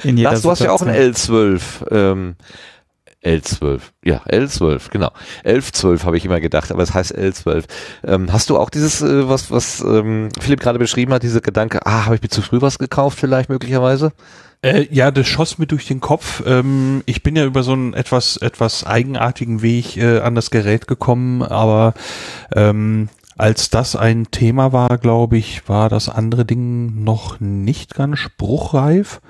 Speaker 1: In jeder das, du hast ja auch ein L12. Ähm, L12, ja, L12, genau. 11, 12 habe ich immer gedacht, aber es heißt L12. Ähm, hast du auch dieses, äh, was, was ähm, Philipp gerade beschrieben hat, diese Gedanke, ah, habe ich mir zu früh was gekauft vielleicht möglicherweise?
Speaker 5: Äh, ja, das schoss mir durch den Kopf. Ähm, ich bin ja über so einen etwas, etwas eigenartigen Weg äh, an das Gerät gekommen, aber ähm, als das ein Thema war, glaube ich, war das andere Ding noch nicht ganz spruchreif.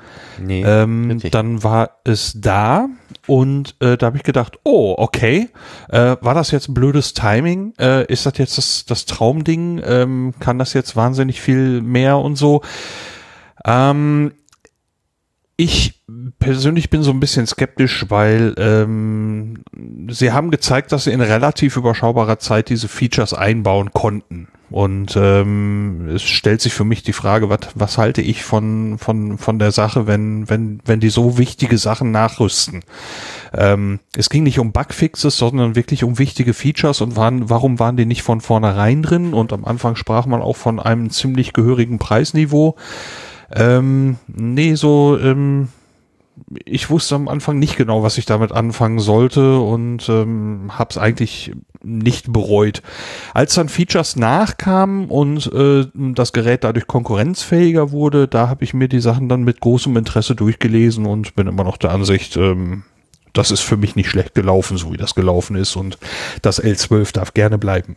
Speaker 5: Nee, ähm, dann war es da und äh, da habe ich gedacht, oh, okay, äh, war das jetzt ein blödes Timing? Äh, ist das jetzt das, das Traumding? Ähm, kann das jetzt wahnsinnig viel mehr und so? Ähm, ich persönlich bin so ein bisschen skeptisch, weil ähm, sie haben gezeigt, dass sie in relativ überschaubarer Zeit diese Features einbauen konnten. Und ähm, es stellt sich für mich die Frage, was, was halte ich von, von, von der Sache, wenn, wenn, wenn die so wichtige Sachen nachrüsten. Ähm, es ging nicht um Bugfixes, sondern wirklich um wichtige Features und waren, warum waren die nicht von vornherein drin? Und am Anfang sprach man auch von einem ziemlich gehörigen Preisniveau. Ähm, nee, so, ähm, ich wusste am Anfang nicht genau, was ich damit anfangen sollte und ähm, habe es eigentlich nicht bereut. Als dann Features nachkamen und äh, das Gerät dadurch konkurrenzfähiger wurde, da habe ich mir die Sachen dann mit großem Interesse durchgelesen und bin immer noch der Ansicht, ähm, das ist für mich nicht schlecht gelaufen, so wie das gelaufen ist und das L12 darf gerne bleiben.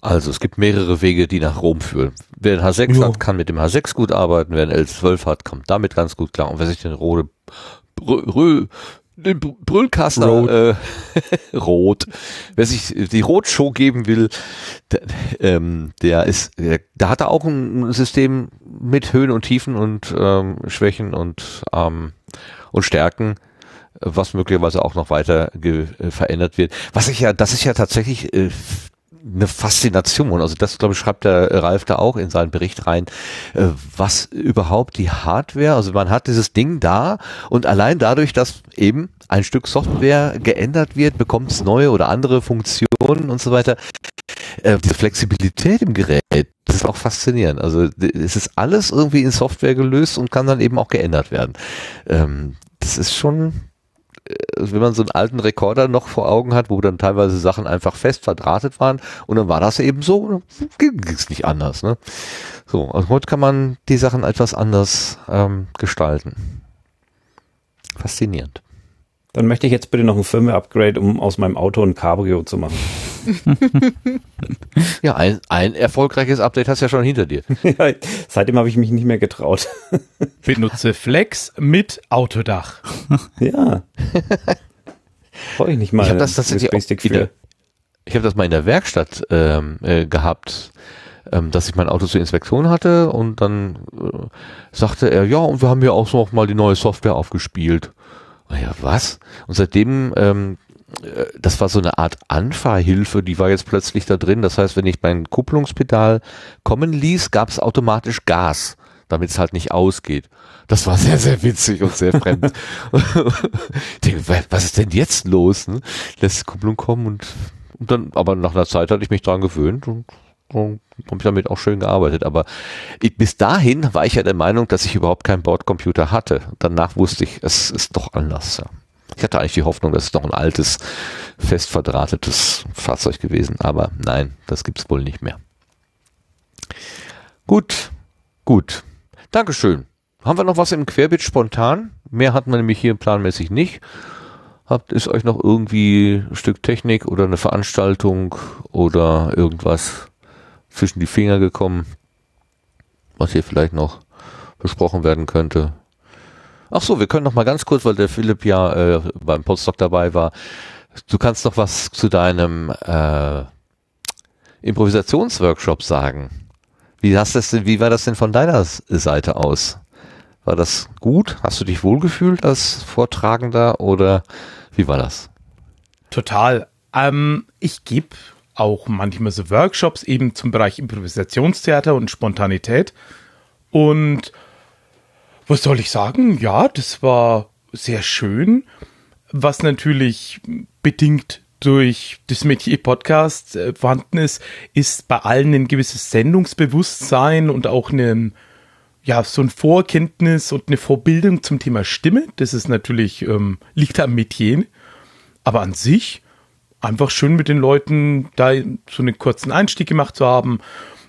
Speaker 1: Also es gibt mehrere Wege, die nach Rom führen. Wer ein H6 jo. hat, kann mit dem H6 gut arbeiten. Wer ein L12 hat, kommt damit ganz gut klar. Und wer sich den rote Brüll, den Brüllkaster äh, rot, wer sich die Rotshow geben will, der, ähm, der ist, der, da hat er auch ein System mit Höhen und Tiefen und ähm, Schwächen und ähm, und Stärken was möglicherweise auch noch weiter verändert wird. Was ich ja, das ist ja tatsächlich äh, eine Faszination. Also das, glaube ich, schreibt der Ralf da auch in seinen Bericht rein, äh, was überhaupt die Hardware, also man hat dieses Ding da und allein dadurch, dass eben ein Stück Software geändert wird, bekommt es neue oder andere Funktionen und so weiter. Äh, diese Flexibilität im Gerät, das ist auch faszinierend. Also es ist alles irgendwie in Software gelöst und kann dann eben auch geändert werden. Ähm, das ist schon äh, wenn man so einen alten Rekorder noch vor Augen hat, wo dann teilweise Sachen einfach fest verdrahtet waren und dann war das eben so, ging es nicht anders. Ne? So, und heute kann man die Sachen etwas anders ähm, gestalten. Faszinierend.
Speaker 4: Dann möchte ich jetzt bitte noch ein Firmware-Upgrade, um aus meinem Auto ein Cabrio zu machen.
Speaker 1: ja, ein, ein erfolgreiches Update hast du ja schon hinter dir.
Speaker 4: ja, seitdem habe ich mich nicht mehr getraut.
Speaker 2: Benutze Flex mit Autodach.
Speaker 4: ja. Freue ich nicht mal.
Speaker 1: Ich habe das tatsächlich auch wieder, ich habe das mal in der Werkstatt ähm, äh, gehabt, ähm, dass ich mein Auto zur Inspektion hatte und dann äh, sagte er, ja, und wir haben ja auch noch mal die neue Software aufgespielt. Naja, was? Und seitdem ähm, äh, das war so eine Art Anfahrhilfe, die war jetzt plötzlich da drin. Das heißt, wenn ich mein Kupplungspedal kommen ließ, gab es automatisch Gas, damit es halt nicht ausgeht. Das war sehr, sehr witzig und sehr fremd. ich denke, was ist denn jetzt los? Ne? Lässt die Kupplung kommen und, und dann, aber nach einer Zeit hatte ich mich dran gewöhnt und und habe ich damit auch schön gearbeitet. Aber ich, bis dahin war ich ja der Meinung, dass ich überhaupt keinen Bordcomputer hatte. Danach wusste ich, es ist doch anders. Ja. Ich hatte eigentlich die Hoffnung, dass es noch ein altes, fest verdrahtetes Fahrzeug gewesen. Aber nein, das gibt's wohl nicht mehr. Gut, gut. Dankeschön. Haben wir noch was im Querbit spontan? Mehr hatten wir nämlich hier planmäßig nicht. Habt, ist euch noch irgendwie ein Stück Technik oder eine Veranstaltung oder irgendwas zwischen die Finger gekommen, was hier vielleicht noch besprochen werden könnte? Ach so, wir können noch mal ganz kurz, weil der Philipp ja äh, beim Postdoc dabei war. Du kannst noch was zu deinem äh, Improvisationsworkshop sagen. Wie hast das denn, wie war das denn von deiner Seite aus? War das gut? Hast du dich wohlgefühlt als Vortragender oder wie war das?
Speaker 2: Total. Ähm, ich gebe auch manchmal so Workshops eben zum Bereich Improvisationstheater und Spontanität und was soll ich sagen? Ja, das war sehr schön, was natürlich bedingt durch das Metier Podcast äh, vorhanden ist, ist bei allen ein gewisses Sendungsbewusstsein und auch eine, ja, so ein Vorkenntnis und eine Vorbildung zum Thema Stimme. Das ist natürlich, ähm, liegt am Metier. Aber an sich einfach schön mit den Leuten da so einen kurzen Einstieg gemacht zu haben.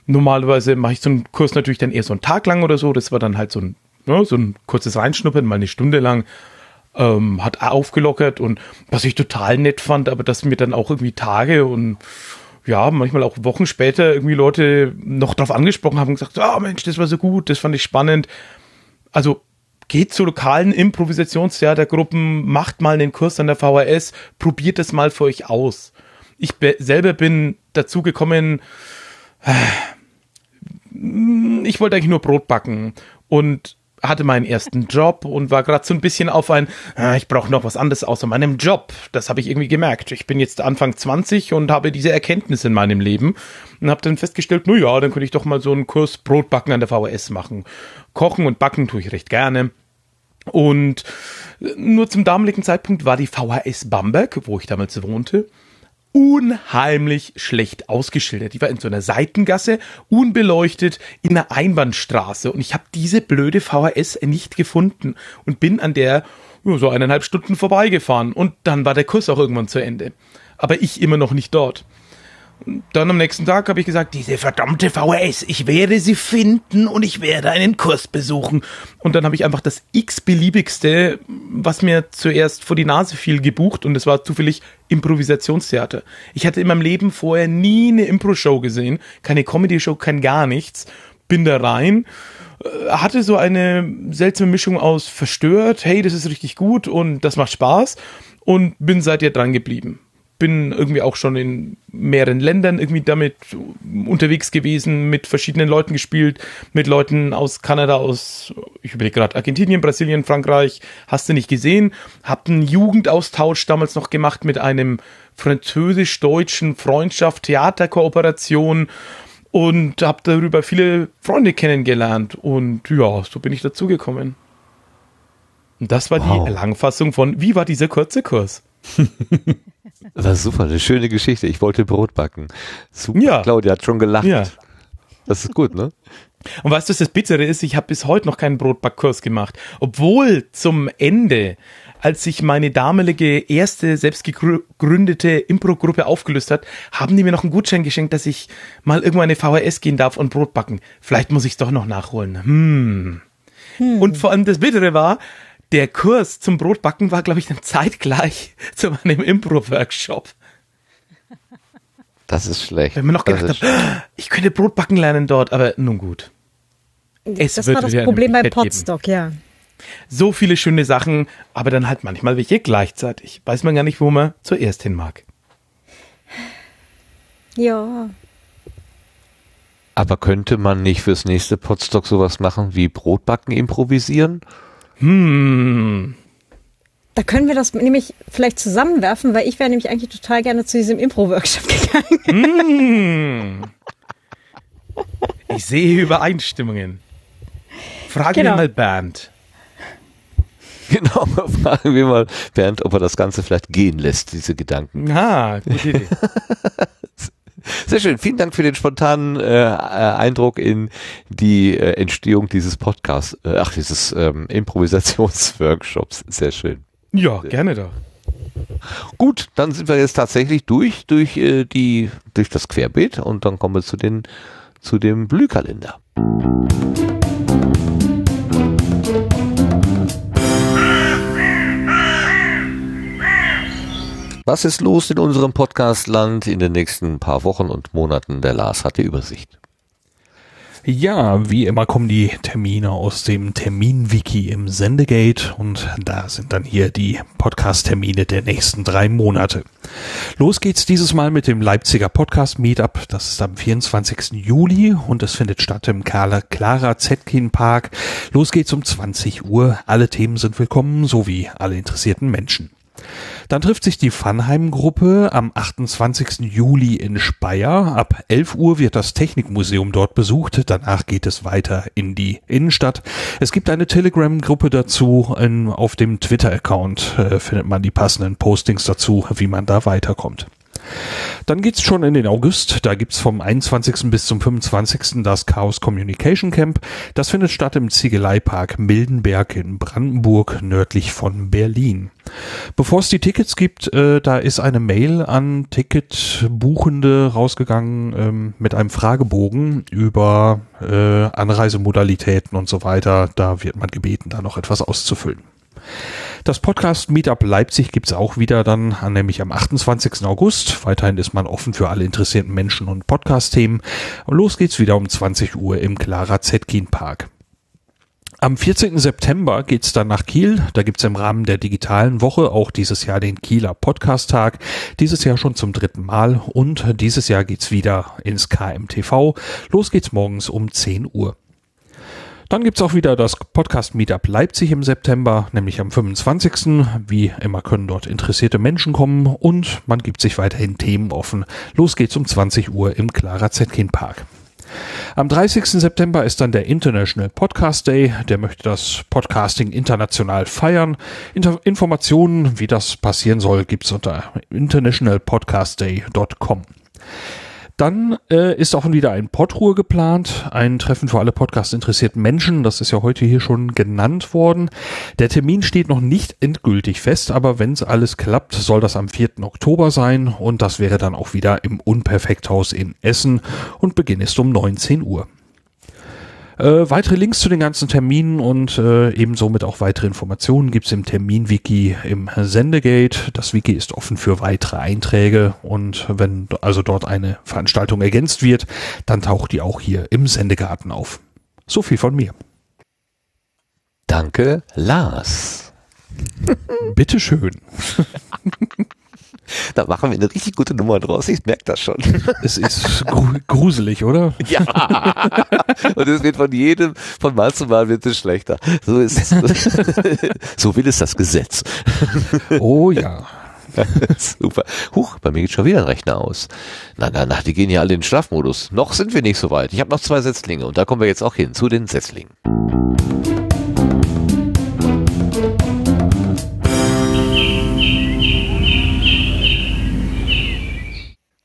Speaker 2: Normalerweise mache ich so einen Kurs natürlich dann eher so einen Tag lang oder so. Das war dann halt so ein, ne, so ein kurzes Reinschnuppern, mal eine Stunde lang ähm, hat aufgelockert und was ich total nett fand, aber dass mir dann auch irgendwie Tage und ja, manchmal auch Wochen später irgendwie Leute noch drauf angesprochen haben und gesagt, ah oh, Mensch, das war so gut, das fand ich spannend. Also geht zu lokalen Improvisationstheatergruppen, macht mal einen Kurs an der VHS, probiert das mal für euch aus. Ich be selber bin dazu gekommen, äh, ich wollte eigentlich nur Brot backen und hatte meinen ersten Job und war gerade so ein bisschen auf ein, äh, ich brauche noch was anderes außer meinem Job. Das habe ich irgendwie gemerkt. Ich bin jetzt Anfang 20 und habe diese Erkenntnis in meinem Leben und habe dann festgestellt, na ja, dann könnte ich doch mal so einen Kurs Brotbacken an der VHS machen. Kochen und backen tue ich recht gerne. Und nur zum damaligen Zeitpunkt war die VHS Bamberg, wo ich damals wohnte, unheimlich schlecht ausgeschildert. Die war in so einer Seitengasse, unbeleuchtet, in einer Einbahnstraße. Und ich habe diese blöde VHS nicht gefunden und bin an der so eineinhalb Stunden vorbeigefahren. Und dann war der Kurs auch irgendwann zu Ende. Aber ich immer noch nicht dort. Dann am nächsten Tag habe ich gesagt, diese verdammte VHS, ich werde sie finden und ich werde einen Kurs besuchen. Und dann habe ich einfach das x-beliebigste, was mir zuerst vor die Nase fiel, gebucht und es war zufällig Improvisationstheater. Ich hatte in meinem Leben vorher nie eine Impro-Show gesehen, keine Comedy-Show, kein gar nichts. Bin da rein, äh, hatte so eine seltsame Mischung aus verstört, hey, das ist richtig gut und das macht Spaß und bin seither dran geblieben bin irgendwie auch schon in mehreren Ländern irgendwie damit unterwegs gewesen, mit verschiedenen Leuten gespielt, mit Leuten aus Kanada, aus, ich überlege gerade, Argentinien, Brasilien, Frankreich, hast du nicht gesehen. Hab einen Jugendaustausch damals noch gemacht mit einem französisch-deutschen Freundschaft, Theaterkooperation und habe darüber viele Freunde kennengelernt und ja, so bin ich dazugekommen. Und das war wow. die Langfassung von, wie war dieser kurze Kurs?
Speaker 1: Das war super, eine schöne Geschichte. Ich wollte Brot backen. Super, ja. Claudia hat schon gelacht. Ja. Das ist gut, ne?
Speaker 2: Und weißt du, was das Bittere ist? Ich habe bis heute noch keinen Brotbackkurs gemacht. Obwohl zum Ende, als sich meine damalige erste selbst gegründete Impro-Gruppe aufgelöst hat, haben die mir noch einen Gutschein geschenkt, dass ich mal irgendwo eine VHS gehen darf und Brot backen. Vielleicht muss ich es doch noch nachholen. Hm. hm. Und vor allem das Bittere war, der Kurs zum Brotbacken war, glaube ich, dann zeitgleich zu meinem Impro-Workshop.
Speaker 1: Das ist schlecht.
Speaker 2: Wenn man noch gedacht hat, ich könnte Brotbacken lernen dort, aber nun gut.
Speaker 3: Es das war das Problem bei Podstock, ja.
Speaker 2: So viele schöne Sachen, aber dann halt manchmal welche gleichzeitig. Weiß man gar nicht, wo man zuerst hin mag.
Speaker 3: Ja.
Speaker 1: Aber könnte man nicht fürs nächste Podstock sowas machen wie Brotbacken improvisieren?
Speaker 2: Hm.
Speaker 3: Da können wir das nämlich vielleicht zusammenwerfen, weil ich wäre nämlich eigentlich total gerne zu diesem Impro-Workshop gegangen.
Speaker 2: Hm. Ich sehe Übereinstimmungen. Fragen genau. wir mal Bernd.
Speaker 1: Genau, fragen wir mal Bernd, ob er das Ganze vielleicht gehen lässt, diese Gedanken.
Speaker 2: Ah, gute Idee.
Speaker 1: Sehr schön. Vielen Dank für den spontanen äh, äh, Eindruck in die äh, Entstehung dieses Podcasts, äh, ach, dieses ähm, Improvisationsworkshops. Sehr schön.
Speaker 2: Ja, gerne doch.
Speaker 1: Gut, dann sind wir jetzt tatsächlich durch, durch äh, die, durch das Querbeet und dann kommen wir zu den, zu dem Blühkalender. Was ist los in unserem Podcastland in den nächsten paar Wochen und Monaten? Der Lars hat die Übersicht.
Speaker 5: Ja, wie immer kommen die Termine aus dem Termin-Wiki im Sendegate und da sind dann hier die Podcast-Termine der nächsten drei Monate. Los geht's dieses Mal mit dem Leipziger Podcast Meetup. Das ist am 24. Juli und es findet statt im Clara Zetkin Park. Los geht's um 20 Uhr. Alle Themen sind willkommen sowie alle interessierten Menschen. Dann trifft sich die Funheim-Gruppe am 28. Juli in Speyer. Ab 11 Uhr wird das Technikmuseum dort besucht. Danach geht es weiter in die Innenstadt. Es gibt eine Telegram-Gruppe dazu. In, auf dem Twitter-Account äh, findet man die passenden Postings dazu, wie man da weiterkommt. Dann geht's schon in den August. Da gibt's vom 21. bis zum 25. das Chaos Communication Camp. Das findet statt im Ziegeleipark Mildenberg in Brandenburg, nördlich von Berlin. Bevor es die Tickets gibt, äh, da ist eine Mail an Ticketbuchende rausgegangen ähm, mit einem Fragebogen über äh, Anreisemodalitäten und so weiter. Da wird man gebeten, da noch etwas auszufüllen. Das Podcast Meetup Leipzig gibt's auch wieder dann, nämlich am 28. August. Weiterhin ist man offen für alle interessierten Menschen und Podcast-Themen. Los geht's wieder um 20 Uhr im Clara Zetkin Park. Am 14. September geht's dann nach Kiel. Da gibt's im Rahmen der digitalen Woche auch dieses Jahr den Kieler Podcast-Tag. Dieses Jahr schon zum dritten Mal und dieses Jahr geht's wieder ins KMTV. Los geht's morgens um 10 Uhr. Dann gibt's auch wieder das Podcast Meetup Leipzig im September, nämlich am 25. Wie immer können dort interessierte Menschen kommen und man gibt sich weiterhin Themen offen. Los geht's um 20 Uhr im Clara Zetkin Park. Am 30. September ist dann der International Podcast Day. Der möchte das Podcasting international feiern. Inter Informationen, wie das passieren soll, gibt's unter internationalpodcastday.com. Dann äh, ist auch wieder ein Podruhe geplant, ein Treffen für alle Podcast-interessierten Menschen. Das ist ja heute hier schon genannt worden. Der Termin steht noch nicht endgültig fest, aber wenn es alles klappt, soll das am 4. Oktober sein und das wäre dann auch wieder im Unperfekthaus in Essen und Beginn ist um 19 Uhr. Äh, weitere Links zu den ganzen Terminen und äh, ebenso mit auch weitere Informationen gibt's im Termin-Wiki im Sendegate. Das Wiki ist offen für weitere Einträge und wenn also dort eine Veranstaltung ergänzt wird, dann taucht die auch hier im Sendegarten auf. So viel von mir.
Speaker 1: Danke, Lars.
Speaker 5: Bitteschön.
Speaker 1: Da machen wir eine richtig gute Nummer draus. Ich merke das schon.
Speaker 5: Es ist gruselig, oder?
Speaker 1: Ja. Und es wird von jedem, von Mal zu Mal wird es schlechter. So ist es. So will es das Gesetz.
Speaker 5: Oh ja.
Speaker 1: Super. Huch, bei mir geht schon wieder ein Rechner aus. Na, na, na, die gehen ja alle in den Schlafmodus. Noch sind wir nicht so weit. Ich habe noch zwei Setzlinge und da kommen wir jetzt auch hin, zu den Setzlingen.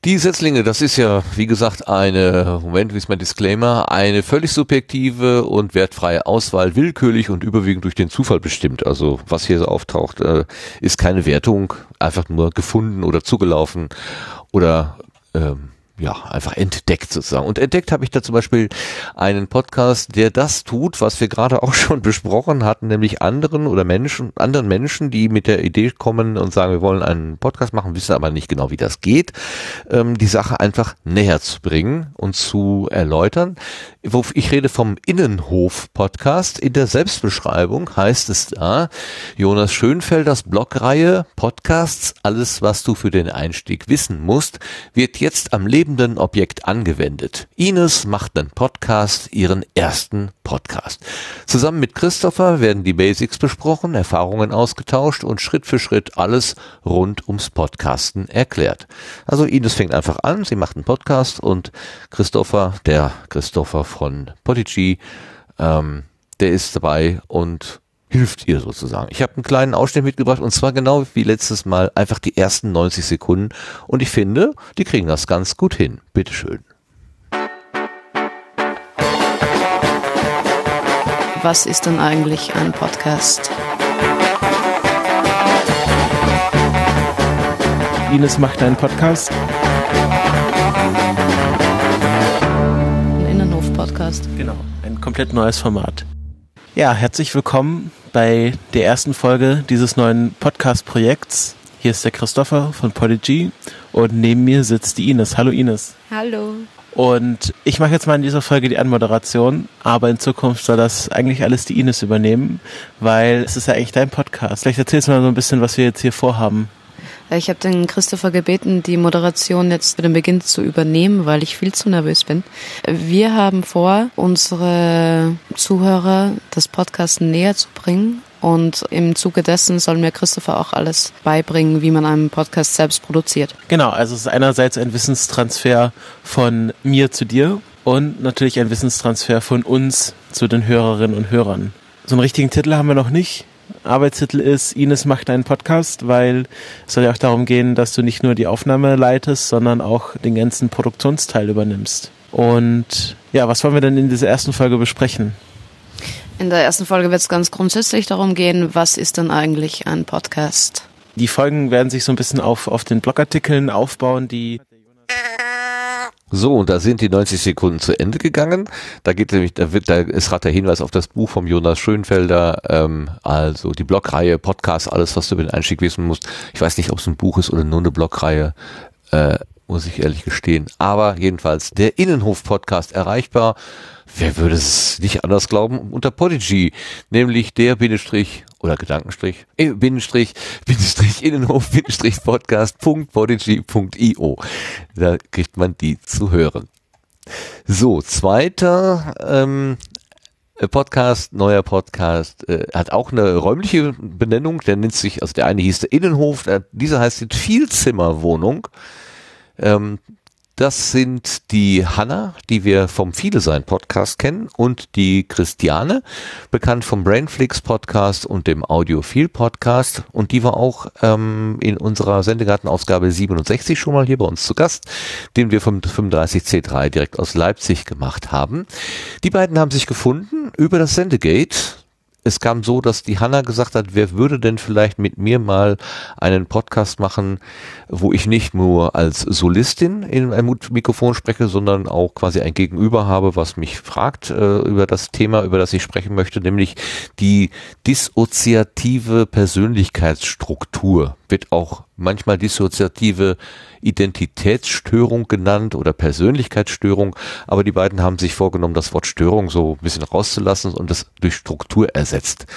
Speaker 1: Die Setzlinge, das ist ja, wie gesagt, eine, Moment, wie ist mein Disclaimer, eine völlig subjektive und wertfreie Auswahl, willkürlich und überwiegend durch den Zufall bestimmt. Also was hier so auftaucht, äh, ist keine Wertung, einfach nur gefunden oder zugelaufen oder ähm, ja, einfach entdeckt sozusagen. Und entdeckt habe ich da zum Beispiel einen Podcast, der das tut, was wir gerade auch schon besprochen hatten, nämlich anderen oder Menschen, anderen Menschen, die mit der Idee kommen und sagen, wir wollen einen Podcast machen, wissen aber nicht genau, wie das geht, ähm, die Sache einfach näher zu bringen und zu erläutern. Ich rede vom Innenhof-Podcast. In der Selbstbeschreibung heißt es da, Jonas Schönfelders Blogreihe Podcasts, alles was du für den Einstieg wissen musst, wird jetzt am Leben lebenden Objekt angewendet. Ines macht einen Podcast, ihren ersten Podcast. Zusammen mit Christopher werden die Basics besprochen, Erfahrungen ausgetauscht und Schritt für Schritt alles rund ums Podcasten erklärt. Also Ines fängt einfach an, sie macht einen Podcast und Christopher, der Christopher von Podigy, ähm, der ist dabei und hilft ihr sozusagen. Ich habe einen kleinen Ausschnitt mitgebracht und zwar genau wie letztes Mal einfach die ersten 90 Sekunden und ich finde, die kriegen das ganz gut hin. Bitteschön.
Speaker 7: Was ist denn eigentlich ein Podcast?
Speaker 8: Ines macht einen Podcast.
Speaker 7: Innenhof-Podcast.
Speaker 8: Genau, ein komplett neues Format. Ja, herzlich willkommen bei der ersten Folge dieses neuen Podcast-Projekts. Hier ist der Christopher von Podigy und neben mir sitzt die Ines. Hallo Ines.
Speaker 7: Hallo.
Speaker 8: Und ich mache jetzt mal in dieser Folge die Anmoderation, aber in Zukunft soll das eigentlich alles die Ines übernehmen, weil es ist ja eigentlich dein Podcast. Vielleicht erzählst du mal so ein bisschen, was wir jetzt hier vorhaben.
Speaker 7: Ich habe den Christopher gebeten, die Moderation jetzt für den Beginn zu übernehmen, weil ich viel zu nervös bin. Wir haben vor, unsere Zuhörer das Podcasten näher zu bringen Und im Zuge dessen soll mir Christopher auch alles beibringen, wie man einen Podcast selbst produziert.
Speaker 8: Genau, also es ist einerseits ein Wissenstransfer von mir zu dir und natürlich ein Wissenstransfer von uns zu den Hörerinnen und Hörern. So einen richtigen Titel haben wir noch nicht. Arbeitstitel ist Ines macht einen Podcast, weil es soll ja auch darum gehen, dass du nicht nur die Aufnahme leitest, sondern auch den ganzen Produktionsteil übernimmst. Und ja, was wollen wir denn in dieser ersten Folge besprechen?
Speaker 7: In der ersten Folge wird es ganz grundsätzlich darum gehen, was ist denn eigentlich ein Podcast?
Speaker 8: Die Folgen werden sich so ein bisschen auf, auf den Blogartikeln aufbauen, die
Speaker 1: so, und da sind die 90 Sekunden zu Ende gegangen. Da geht nämlich, da wird, da ist gerade der Hinweis auf das Buch vom Jonas Schönfelder, ähm, also die Blogreihe, Podcast, alles, was du über den Einstieg wissen musst. Ich weiß nicht, ob es ein Buch ist oder nur eine Blogreihe, äh, muss ich ehrlich gestehen. Aber jedenfalls der Innenhof-Podcast erreichbar wer würde es nicht anders glauben, unter Podigy, nämlich der Bindestrich oder Gedankenstrich, äh, Bindestrich, Bindestrich Innenhof, Bindestrich Podcast.podigy.io. Da kriegt man die zu hören. So, zweiter ähm, Podcast, neuer Podcast, äh, hat auch eine räumliche Benennung, der nennt sich, also der eine hieß der Innenhof, der, dieser heißt die Vielzimmerwohnung. Ähm, das sind die Hanna, die wir vom Viele Sein Podcast kennen und die Christiane, bekannt vom Brainflix Podcast und dem Audiophil Podcast und die war auch ähm, in unserer Sendegartenausgabe 67 schon mal hier bei uns zu Gast, den wir vom 35C3 direkt aus Leipzig gemacht haben. Die beiden haben sich gefunden über das Sendegate es kam so, dass die Hanna gesagt hat, wer würde denn vielleicht mit mir mal einen Podcast machen, wo ich nicht nur als Solistin in einem Mikrofon spreche, sondern auch quasi ein Gegenüber habe, was mich fragt äh, über das Thema, über das ich sprechen möchte, nämlich die dissoziative Persönlichkeitsstruktur wird auch manchmal dissoziative Identitätsstörung genannt oder Persönlichkeitsstörung, aber die beiden haben sich vorgenommen, das Wort Störung so ein bisschen rauszulassen und das durch Struktur ersetzt.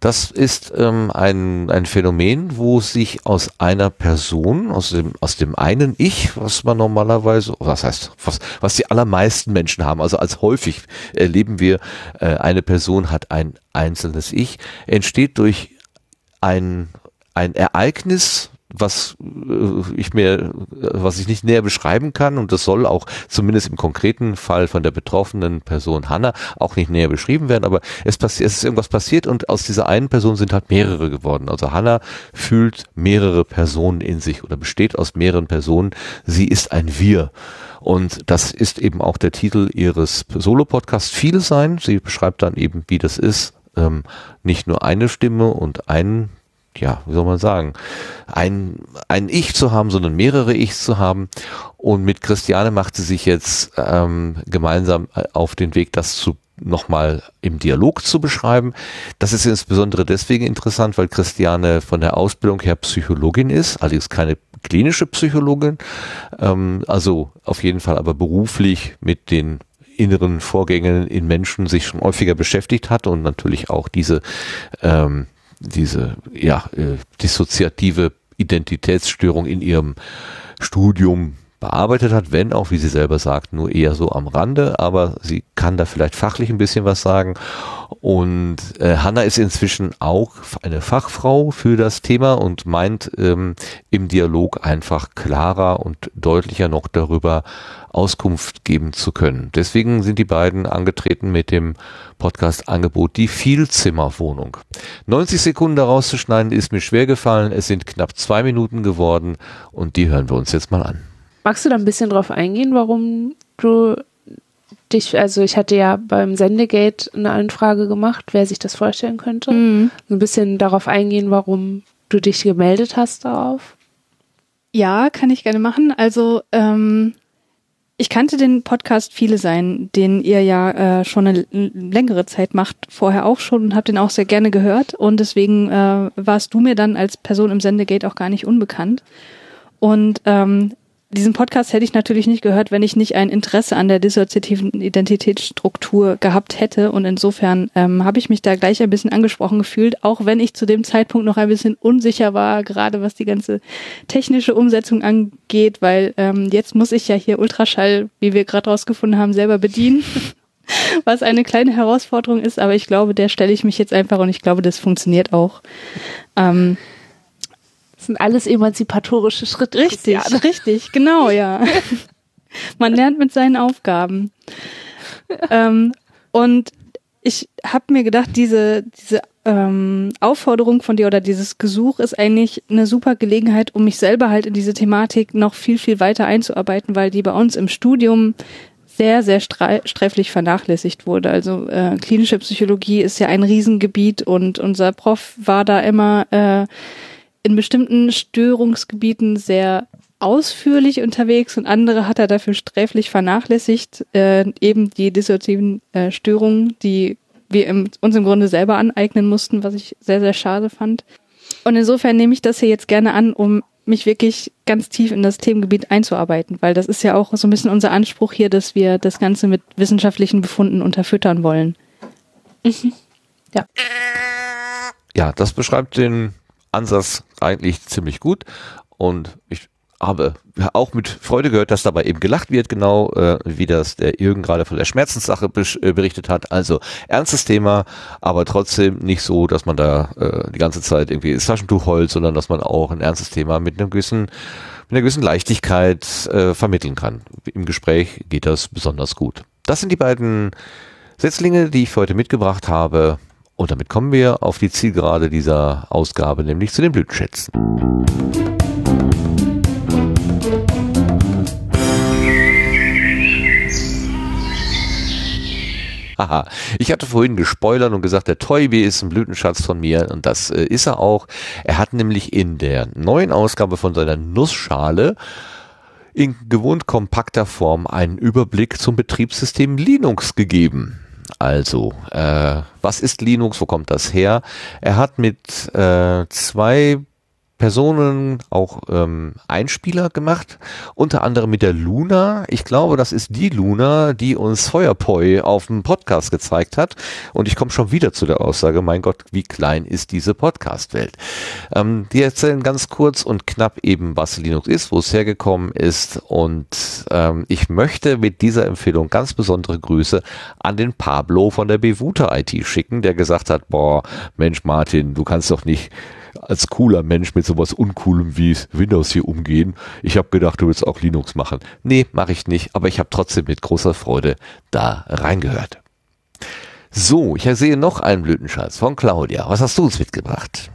Speaker 1: Das ist ähm, ein, ein Phänomen, wo sich aus einer Person, aus dem, aus dem einen Ich, was man normalerweise, was heißt, was, was die allermeisten Menschen haben, also als häufig erleben wir, äh, eine Person hat ein einzelnes Ich, entsteht durch ein ein Ereignis, was äh, ich mir, was ich nicht näher beschreiben kann und das soll auch zumindest im konkreten Fall von der betroffenen Person Hanna auch nicht näher beschrieben werden, aber es, passiert, es ist irgendwas passiert und aus dieser einen Person sind halt mehrere geworden. Also Hanna fühlt mehrere Personen in sich oder besteht aus mehreren Personen. Sie ist ein Wir. Und das ist eben auch der Titel ihres Solo-Podcasts Viele sein. Sie beschreibt dann eben, wie das ist, ähm, nicht nur eine Stimme und ein ja, wie soll man sagen, ein, ein Ich zu haben, sondern mehrere Ichs zu haben. Und mit Christiane macht sie sich jetzt ähm, gemeinsam äh, auf den Weg, das zu nochmal im Dialog zu beschreiben. Das ist insbesondere deswegen interessant, weil Christiane von der Ausbildung her Psychologin ist, allerdings keine klinische Psychologin, ähm, also auf jeden Fall aber beruflich mit den inneren Vorgängen in Menschen sich schon häufiger beschäftigt hat und natürlich auch diese ähm, diese ja, äh, dissoziative Identitätsstörung in ihrem Studium bearbeitet hat, wenn auch, wie sie selber sagt, nur eher so am Rande, aber sie kann da vielleicht fachlich ein bisschen was sagen. Und äh, Hanna ist inzwischen auch eine Fachfrau für das Thema und meint ähm, im Dialog einfach klarer und deutlicher noch darüber Auskunft geben zu können. Deswegen sind die beiden angetreten mit dem Podcast-Angebot Die Vielzimmerwohnung. 90 Sekunden daraus zu schneiden ist mir schwer gefallen. Es sind knapp zwei Minuten geworden und die hören wir uns jetzt mal an.
Speaker 9: Magst du da ein bisschen drauf eingehen, warum du dich, also ich hatte ja beim Sendegate eine Anfrage gemacht, wer sich das vorstellen könnte. Mhm. So ein bisschen darauf eingehen, warum du dich gemeldet hast darauf.
Speaker 10: Ja, kann ich gerne machen. Also ähm, ich kannte den Podcast Viele Sein, den ihr ja äh, schon eine längere Zeit macht, vorher auch schon und habe den auch sehr gerne gehört. Und deswegen äh, warst du mir dann als Person im Sendegate auch gar nicht unbekannt. Und ähm, diesen Podcast hätte ich natürlich nicht gehört, wenn ich nicht ein Interesse an der dissoziativen Identitätsstruktur gehabt hätte. Und insofern ähm, habe ich mich da gleich ein bisschen angesprochen gefühlt, auch wenn ich zu dem Zeitpunkt noch ein bisschen unsicher war, gerade was die ganze technische Umsetzung angeht, weil ähm, jetzt muss ich ja hier Ultraschall, wie wir gerade rausgefunden haben, selber bedienen. was eine kleine Herausforderung ist, aber ich glaube, der stelle ich mich jetzt einfach und ich glaube, das funktioniert auch. Ähm,
Speaker 9: das sind alles emanzipatorische Schritte.
Speaker 10: Richtig, Christiane. richtig, genau, ja. Man lernt mit seinen Aufgaben. ähm, und ich habe mir gedacht, diese, diese ähm, Aufforderung von dir oder dieses Gesuch ist eigentlich eine super Gelegenheit, um mich selber halt in diese Thematik noch viel, viel weiter einzuarbeiten, weil die bei uns im Studium sehr, sehr sträflich vernachlässigt wurde. Also äh, klinische Psychologie ist ja ein Riesengebiet und unser Prof war da immer äh, in bestimmten Störungsgebieten sehr ausführlich unterwegs und andere hat er dafür sträflich vernachlässigt, äh, eben die dissoziativen äh, Störungen, die wir im, uns im Grunde selber aneignen mussten, was ich sehr, sehr schade fand. Und insofern nehme ich das hier jetzt gerne an, um mich wirklich ganz tief in das Themengebiet einzuarbeiten, weil das ist ja auch so ein bisschen unser Anspruch hier, dass wir das Ganze mit wissenschaftlichen Befunden unterfüttern wollen.
Speaker 1: Mhm. Ja. Ja, das beschreibt den Ansatz eigentlich ziemlich gut und ich habe auch mit Freude gehört, dass dabei eben gelacht wird, genau äh, wie das der Jürgen gerade von der Schmerzenssache äh, berichtet hat. Also ernstes Thema, aber trotzdem nicht so, dass man da äh, die ganze Zeit irgendwie das Taschentuch heult, sondern dass man auch ein ernstes Thema mit einem gewissen mit einer gewissen Leichtigkeit äh, vermitteln kann. Im Gespräch geht das besonders gut. Das sind die beiden Setzlinge, die ich für heute mitgebracht habe. Und damit kommen wir auf die Zielgerade dieser Ausgabe, nämlich zu den Blütenschätzen. Haha, ich hatte vorhin gespoilert und gesagt, der Toybi ist ein Blütenschatz von mir und das äh, ist er auch. Er hat nämlich in der neuen Ausgabe von seiner Nussschale in gewohnt kompakter Form einen Überblick zum Betriebssystem Linux gegeben. Also, äh, was ist Linux? Wo kommt das her? Er hat mit äh, zwei Personen auch ähm, Einspieler gemacht, unter anderem mit der Luna. Ich glaube, das ist die Luna, die uns Feuerpoi auf dem Podcast gezeigt hat. Und ich komme schon wieder zu der Aussage, mein Gott, wie klein ist diese Podcast-Welt. Ähm, die erzählen ganz kurz und knapp eben, was Linux ist, wo es hergekommen ist. Und ähm, ich möchte mit dieser Empfehlung ganz besondere Grüße an den Pablo von der Bevuta IT schicken, der gesagt hat, boah, Mensch Martin, du kannst doch nicht als cooler Mensch mit sowas Uncoolem wie Windows hier umgehen. Ich habe gedacht, du willst auch Linux machen. Nee, mache ich nicht, aber ich habe trotzdem mit großer Freude da reingehört. So, ich sehe noch einen Blütenschatz von Claudia. Was hast du uns mitgebracht?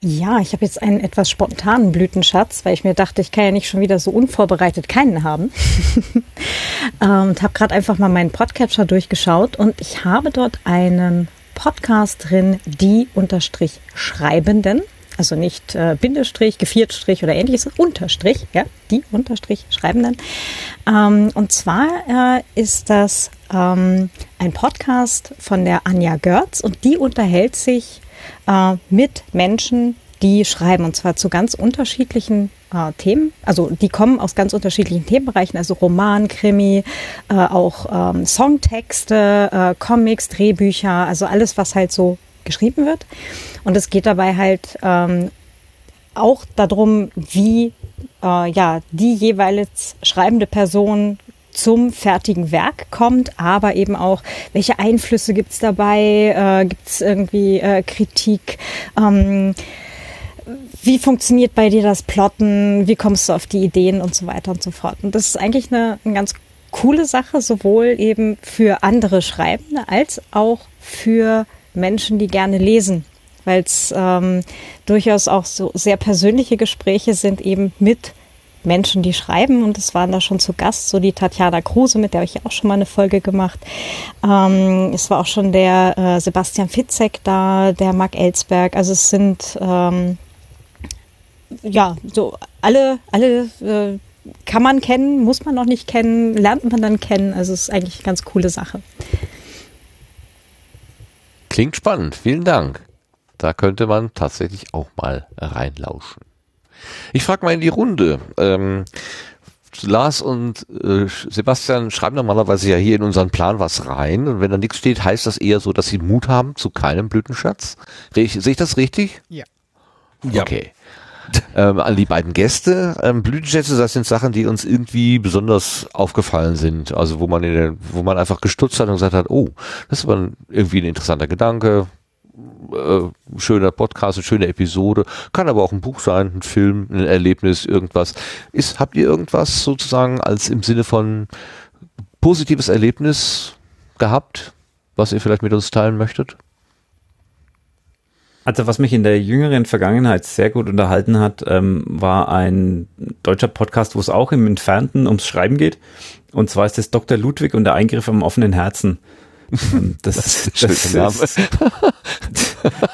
Speaker 3: Ja, ich habe jetzt einen etwas spontanen Blütenschatz, weil ich mir dachte, ich kann ja nicht schon wieder so unvorbereitet keinen haben. ähm, und habe gerade einfach mal meinen Podcatcher durchgeschaut und ich habe dort einen Podcast drin, die unterstrich Schreibenden, also nicht äh, Bindestrich, Geviertstrich oder ähnliches, Unterstrich, ja, die Unterstrich Schreibenden. Ähm, und zwar äh, ist das ähm, ein Podcast von der Anja Görz und die unterhält sich äh, mit Menschen, die schreiben und zwar zu ganz unterschiedlichen äh, Themen. Also die kommen aus ganz unterschiedlichen Themenbereichen, also Roman, Krimi, äh, auch ähm, Songtexte, äh, Comics, Drehbücher, also alles, was halt so geschrieben wird. Und es geht dabei halt ähm, auch darum, wie äh, ja die jeweils schreibende Person zum fertigen Werk kommt, aber eben auch, welche Einflüsse gibt's dabei, äh, gibt's irgendwie äh, Kritik. Ähm, wie funktioniert bei dir das Plotten, wie kommst du auf die Ideen und so weiter und so fort. Und das ist eigentlich eine, eine ganz coole Sache, sowohl eben für andere Schreibende als auch für Menschen, die gerne lesen, weil es ähm, durchaus auch so sehr persönliche Gespräche sind eben mit Menschen, die schreiben und es waren da schon zu Gast, so die Tatjana Kruse, mit der habe ich auch schon mal eine Folge gemacht. Ähm, es war auch schon der äh, Sebastian Fitzek da, der Marc Ellsberg, also es sind ähm, ja, so alle, alle äh, kann man kennen, muss man noch nicht kennen, lernt man dann kennen. Also es ist eigentlich eine ganz coole Sache.
Speaker 1: Klingt spannend, vielen Dank. Da könnte man tatsächlich auch mal reinlauschen. Ich frage mal in die Runde. Ähm, Lars und äh, Sebastian schreiben normalerweise ja hier in unseren Plan was rein und wenn da nichts steht, heißt das eher so, dass sie Mut haben zu keinem Blütenschatz. Sehe ich das richtig?
Speaker 2: Ja.
Speaker 1: ja. Okay. Ähm, an die beiden Gäste. Ähm, Blütenschätze, das sind Sachen, die uns irgendwie besonders aufgefallen sind. Also wo man in der, wo man einfach gestutzt hat und gesagt hat, oh, das ist aber irgendwie ein interessanter Gedanke. Äh, schöner Podcast, eine schöne Episode, kann aber auch ein Buch sein, ein Film, ein Erlebnis, irgendwas. Ist, habt ihr irgendwas sozusagen als im Sinne von positives Erlebnis gehabt, was ihr vielleicht mit uns teilen möchtet?
Speaker 4: Also was mich in der jüngeren Vergangenheit sehr gut unterhalten hat, ähm, war ein deutscher Podcast, wo es auch im Entfernten ums Schreiben geht. Und zwar ist es Dr. Ludwig und der Eingriff am offenen Herzen. Ähm, das, das, das, das ist,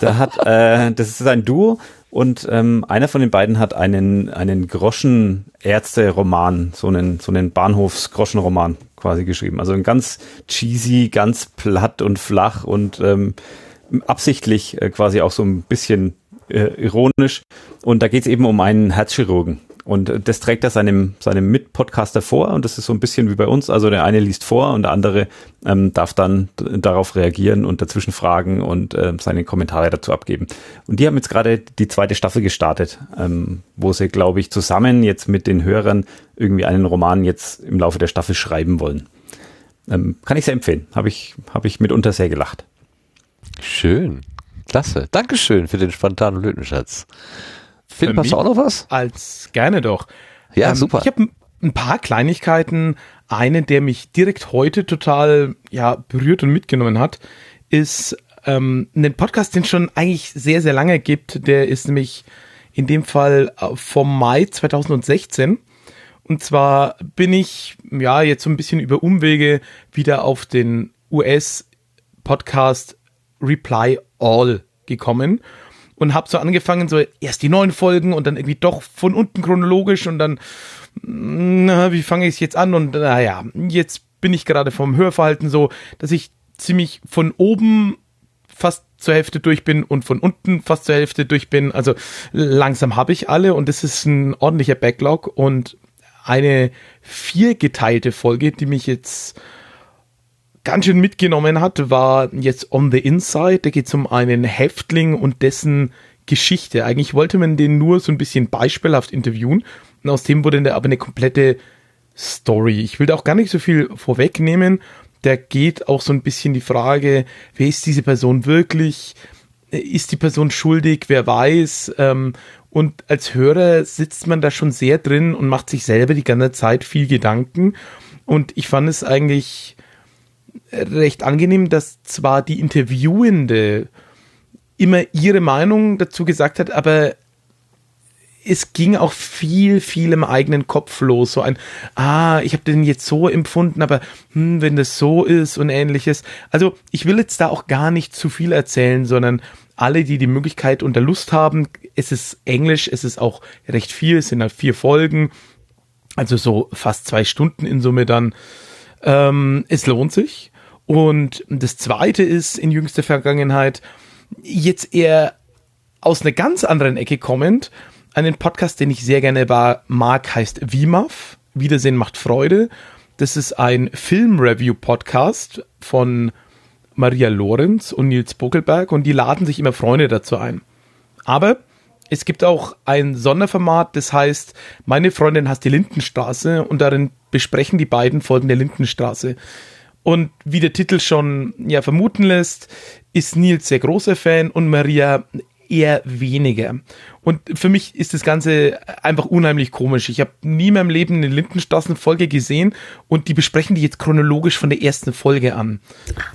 Speaker 4: da hat, äh, das ist ein Duo und ähm, einer von den beiden hat einen, einen Groschenärzte-Roman, so einen, so einen Bahnhofs-Groschenroman quasi geschrieben. Also ein ganz cheesy, ganz platt und flach und ähm, absichtlich äh, quasi auch so ein bisschen äh, ironisch. Und da geht es eben um einen Herzchirurgen. Und das trägt er seinem, seinem Mitpodcaster vor und das ist so ein bisschen wie bei uns. Also der eine liest vor und der andere ähm, darf dann darauf reagieren und dazwischen fragen und ähm, seine Kommentare dazu abgeben. Und die haben jetzt gerade die zweite Staffel gestartet, ähm, wo sie, glaube ich, zusammen jetzt mit den Hörern irgendwie einen Roman jetzt im Laufe der Staffel schreiben wollen. Ähm, kann ich sehr empfehlen. Habe ich, hab ich mitunter sehr gelacht.
Speaker 1: Schön. Klasse. Dankeschön für den spontanen Lötenschatz.
Speaker 2: Philipp, hast du auch noch was? Als gerne doch. Ja, ähm, super. Ich habe ein paar Kleinigkeiten. Eine, der mich direkt heute total ja, berührt und mitgenommen hat, ist ähm, ein Podcast, den es schon eigentlich sehr, sehr lange gibt. Der ist nämlich in dem Fall äh, vom Mai 2016. Und zwar bin ich ja jetzt so ein bisschen über Umwege wieder auf den US-Podcast Reply All gekommen und habe so angefangen, so erst die neuen Folgen und dann irgendwie doch von unten chronologisch und dann, na, wie fange ich es jetzt an? Und naja, jetzt bin ich gerade vom Hörverhalten so, dass ich ziemlich von oben fast zur Hälfte durch bin und von unten fast zur Hälfte durch bin. Also langsam habe ich alle und es ist ein ordentlicher Backlog und eine viergeteilte Folge, die mich jetzt ganz schön mitgenommen hat, war jetzt On the Inside. Da geht es um einen Häftling und dessen Geschichte. Eigentlich wollte man den nur so ein bisschen beispielhaft interviewen. Und aus dem wurde dann aber eine komplette Story. Ich will da auch gar nicht so viel vorwegnehmen. Da geht auch so ein bisschen die Frage, wer ist diese Person wirklich? Ist die Person schuldig? Wer weiß? Ähm, und als Hörer sitzt man da schon sehr drin und macht sich selber die ganze Zeit viel Gedanken. Und ich fand es eigentlich recht angenehm, dass zwar die Interviewende immer ihre Meinung dazu gesagt hat, aber es ging auch viel, viel im eigenen Kopf los. So ein, ah, ich habe den jetzt so empfunden, aber hm, wenn das so ist und ähnliches. Also ich will jetzt da auch gar nicht zu viel erzählen, sondern alle, die die Möglichkeit und der Lust haben, es ist Englisch, es ist auch recht viel, es sind halt vier Folgen, also so fast zwei Stunden in Summe dann. Ähm, es lohnt sich. Und das zweite ist in jüngster Vergangenheit jetzt eher aus einer ganz anderen Ecke kommend. Einen Podcast, den ich sehr gerne mag, heißt VMAF. Wiedersehen macht Freude. Das ist ein Film-Review-Podcast von Maria Lorenz und Nils Buckelberg und die laden sich immer Freunde dazu ein. Aber es gibt auch ein Sonderformat, das heißt, meine Freundin hasst die Lindenstraße und darin besprechen die beiden Folgen der Lindenstraße. Und wie der Titel schon ja vermuten lässt, ist Nils sehr großer Fan und Maria eher weniger. Und für mich ist das Ganze einfach unheimlich komisch. Ich habe nie in meinem Leben eine Lindenstraßen-Folge gesehen und die besprechen die jetzt chronologisch von der ersten Folge an.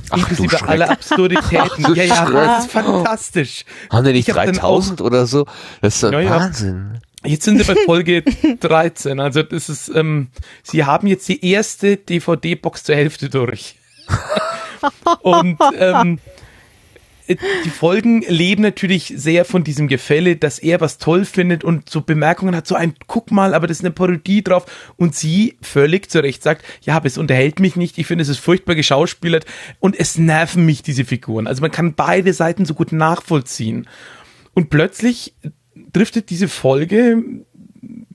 Speaker 2: Ach, Inklusive aller Absurditäten. Ach, ja, ja, das ist fantastisch.
Speaker 1: Haben die nicht 3000 oder so? Das ist ja, Wahnsinn.
Speaker 2: Jetzt sind wir bei Folge 13. Also das ist, ähm, sie haben jetzt die erste DVD-Box zur Hälfte durch. Und ähm, die Folgen leben natürlich sehr von diesem Gefälle, dass er was toll findet und so Bemerkungen hat, so ein, guck mal, aber das ist eine Parodie drauf. Und sie völlig zu Recht sagt, ja, aber es unterhält mich nicht, ich finde, es ist furchtbar geschauspielert und es nerven mich diese Figuren. Also man kann beide Seiten so gut nachvollziehen. Und plötzlich driftet diese Folge,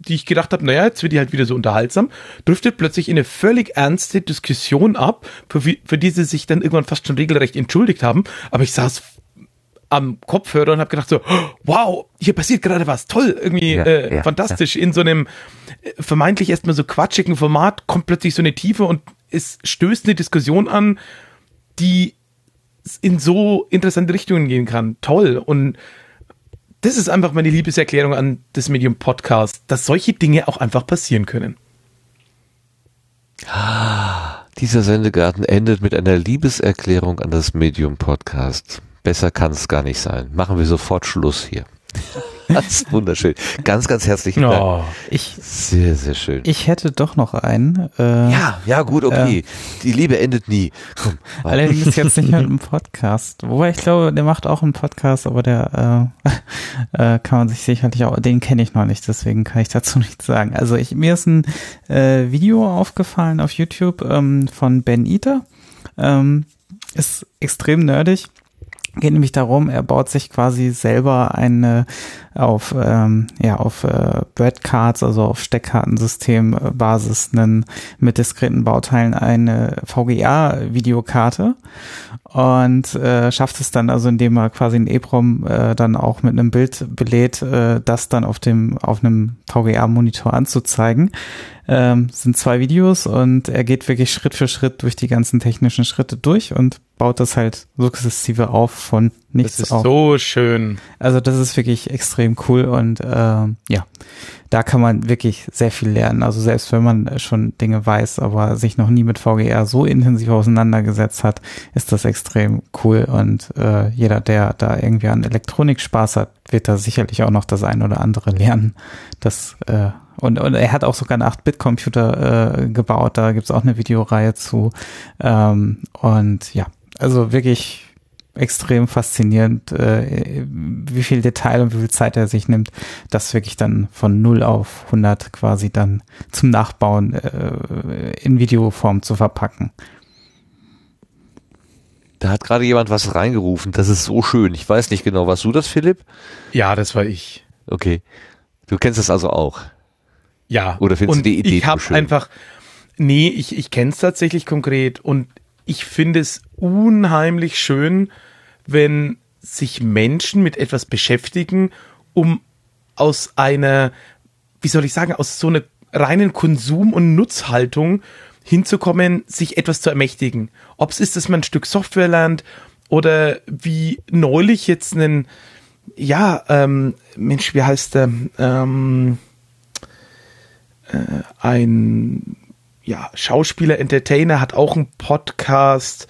Speaker 2: die ich gedacht habe, naja, jetzt wird die halt wieder so unterhaltsam, driftet plötzlich in eine völlig ernste Diskussion ab, für, für die sie sich dann irgendwann fast schon regelrecht entschuldigt haben. Aber ich saß am Kopfhörer und habe gedacht so, wow, hier passiert gerade was, toll, irgendwie ja, äh, ja, fantastisch. Ja. In so einem äh, vermeintlich erstmal so quatschigen Format kommt plötzlich so eine Tiefe und es stößt eine Diskussion an, die in so interessante Richtungen gehen kann. Toll. Und das ist einfach meine Liebeserklärung an das Medium Podcast, dass solche Dinge auch einfach passieren können.
Speaker 1: Ah, dieser Sendegarten endet mit einer Liebeserklärung an das Medium Podcast. Besser kann es gar nicht sein. Machen wir sofort Schluss hier. Das ist wunderschön. Ganz, ganz herzlichen Dank. Oh,
Speaker 6: ich,
Speaker 1: sehr, sehr schön.
Speaker 6: Ich hätte doch noch einen.
Speaker 1: Äh, ja, ja, gut, okay. Äh, Die Liebe endet nie.
Speaker 6: Komm, allerdings jetzt nicht mit einem Podcast. Wobei ich glaube, der macht auch einen Podcast, aber der äh, äh, kann man sich sicherlich auch, den kenne ich noch nicht, deswegen kann ich dazu nichts sagen. Also ich, mir ist ein äh, Video aufgefallen auf YouTube ähm, von Ben Eater. Ähm, ist extrem nerdig geht nämlich darum, er baut sich quasi selber eine auf ähm, ja auf äh, Breadcards, also auf Steckkartensystem-Basis einen mit diskreten Bauteilen eine VGA-Videokarte und äh, schafft es dann also, indem er quasi ein EEPROM äh, dann auch mit einem Bild belädt, äh, das dann auf dem auf einem VGA-Monitor anzuzeigen. Ähm, sind zwei Videos und er geht wirklich Schritt für Schritt durch die ganzen technischen Schritte durch und baut das halt sukzessive auf von nichts
Speaker 2: Das ist
Speaker 6: auf.
Speaker 2: so schön.
Speaker 6: Also das ist wirklich extrem cool und äh, ja, da kann man wirklich sehr viel lernen. Also selbst wenn man schon Dinge weiß, aber sich noch nie mit VGR so intensiv auseinandergesetzt hat, ist das extrem cool und äh, jeder, der da irgendwie an Elektronik Spaß hat, wird da sicherlich auch noch das ein oder andere lernen. Das äh, und, und er hat auch sogar einen 8-Bit-Computer äh, gebaut, da gibt's auch eine Videoreihe zu. Ähm, und ja, also wirklich extrem faszinierend, äh, wie viel Detail und wie viel Zeit er sich nimmt, das wirklich dann von 0 auf 100 quasi dann zum Nachbauen äh, in Videoform zu verpacken.
Speaker 1: Da hat gerade jemand was reingerufen. Das ist so schön. Ich weiß nicht genau. Warst du das, Philipp?
Speaker 2: Ja, das war ich.
Speaker 1: Okay. Du kennst das also auch.
Speaker 2: Ja.
Speaker 1: Oder findest
Speaker 2: und
Speaker 1: du die Idee
Speaker 2: ich habe einfach, nee, ich, ich kenne es tatsächlich konkret und ich finde es unheimlich schön, wenn sich Menschen mit etwas beschäftigen, um aus einer, wie soll ich sagen, aus so einer reinen Konsum- und Nutzhaltung hinzukommen, sich etwas zu ermächtigen. Ob es ist, dass man ein Stück Software lernt oder wie neulich jetzt einen, ja, ähm, Mensch, wie heißt der? Ähm, äh, ein ja, Schauspieler, Entertainer, hat auch einen Podcast,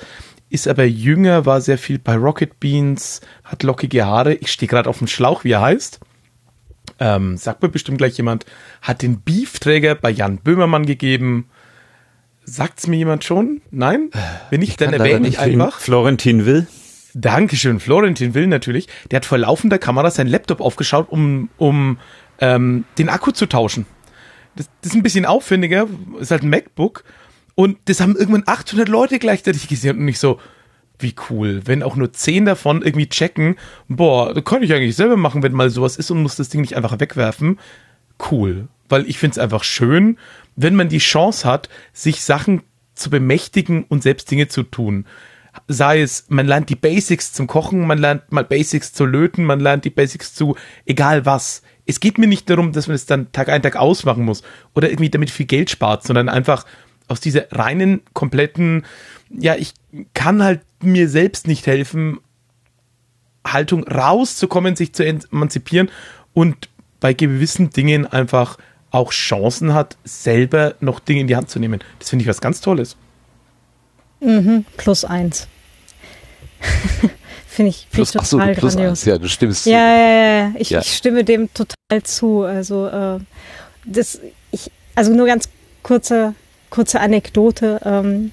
Speaker 2: ist aber jünger, war sehr viel bei Rocket Beans, hat lockige Haare. Ich stehe gerade auf dem Schlauch, wie er heißt. Ähm, sagt mir bestimmt gleich jemand, hat den Beefträger bei Jan Böhmermann gegeben. Sagt's mir jemand schon? Nein? Wenn nicht, ich dann erwähne ich einfach.
Speaker 1: Florentin Will.
Speaker 2: Dankeschön, Florentin Will natürlich. Der hat vor laufender Kamera sein Laptop aufgeschaut, um, um ähm, den Akku zu tauschen. Das, das ist ein bisschen aufwendiger, ist halt ein MacBook. Und das haben irgendwann 800 Leute gleichzeitig gesehen und nicht so, wie cool. Wenn auch nur 10 davon irgendwie checken, boah, das kann ich eigentlich selber machen, wenn mal sowas ist und muss das Ding nicht einfach wegwerfen. Cool. Weil ich finde es einfach schön, wenn man die Chance hat, sich Sachen zu bemächtigen und selbst Dinge zu tun. Sei es, man lernt die Basics zum Kochen, man lernt mal Basics zu löten, man lernt die Basics zu egal was es geht mir nicht darum, dass man es dann Tag ein, Tag ausmachen muss oder irgendwie damit viel Geld spart, sondern einfach aus dieser reinen, kompletten, ja, ich kann halt mir selbst nicht helfen, Haltung rauszukommen, sich zu emanzipieren und bei gewissen Dingen einfach auch Chancen hat, selber noch Dinge in die Hand zu nehmen. Das finde ich was ganz Tolles.
Speaker 3: Mhm, plus eins. Finde ich, find ich total so, grandios. Eins,
Speaker 1: ja, du stimmst
Speaker 3: ja, ja, ja, ja. Ich, ja. ich stimme dem total zu. Also, äh, das, ich, also nur ganz kurze, kurze Anekdote. Ähm,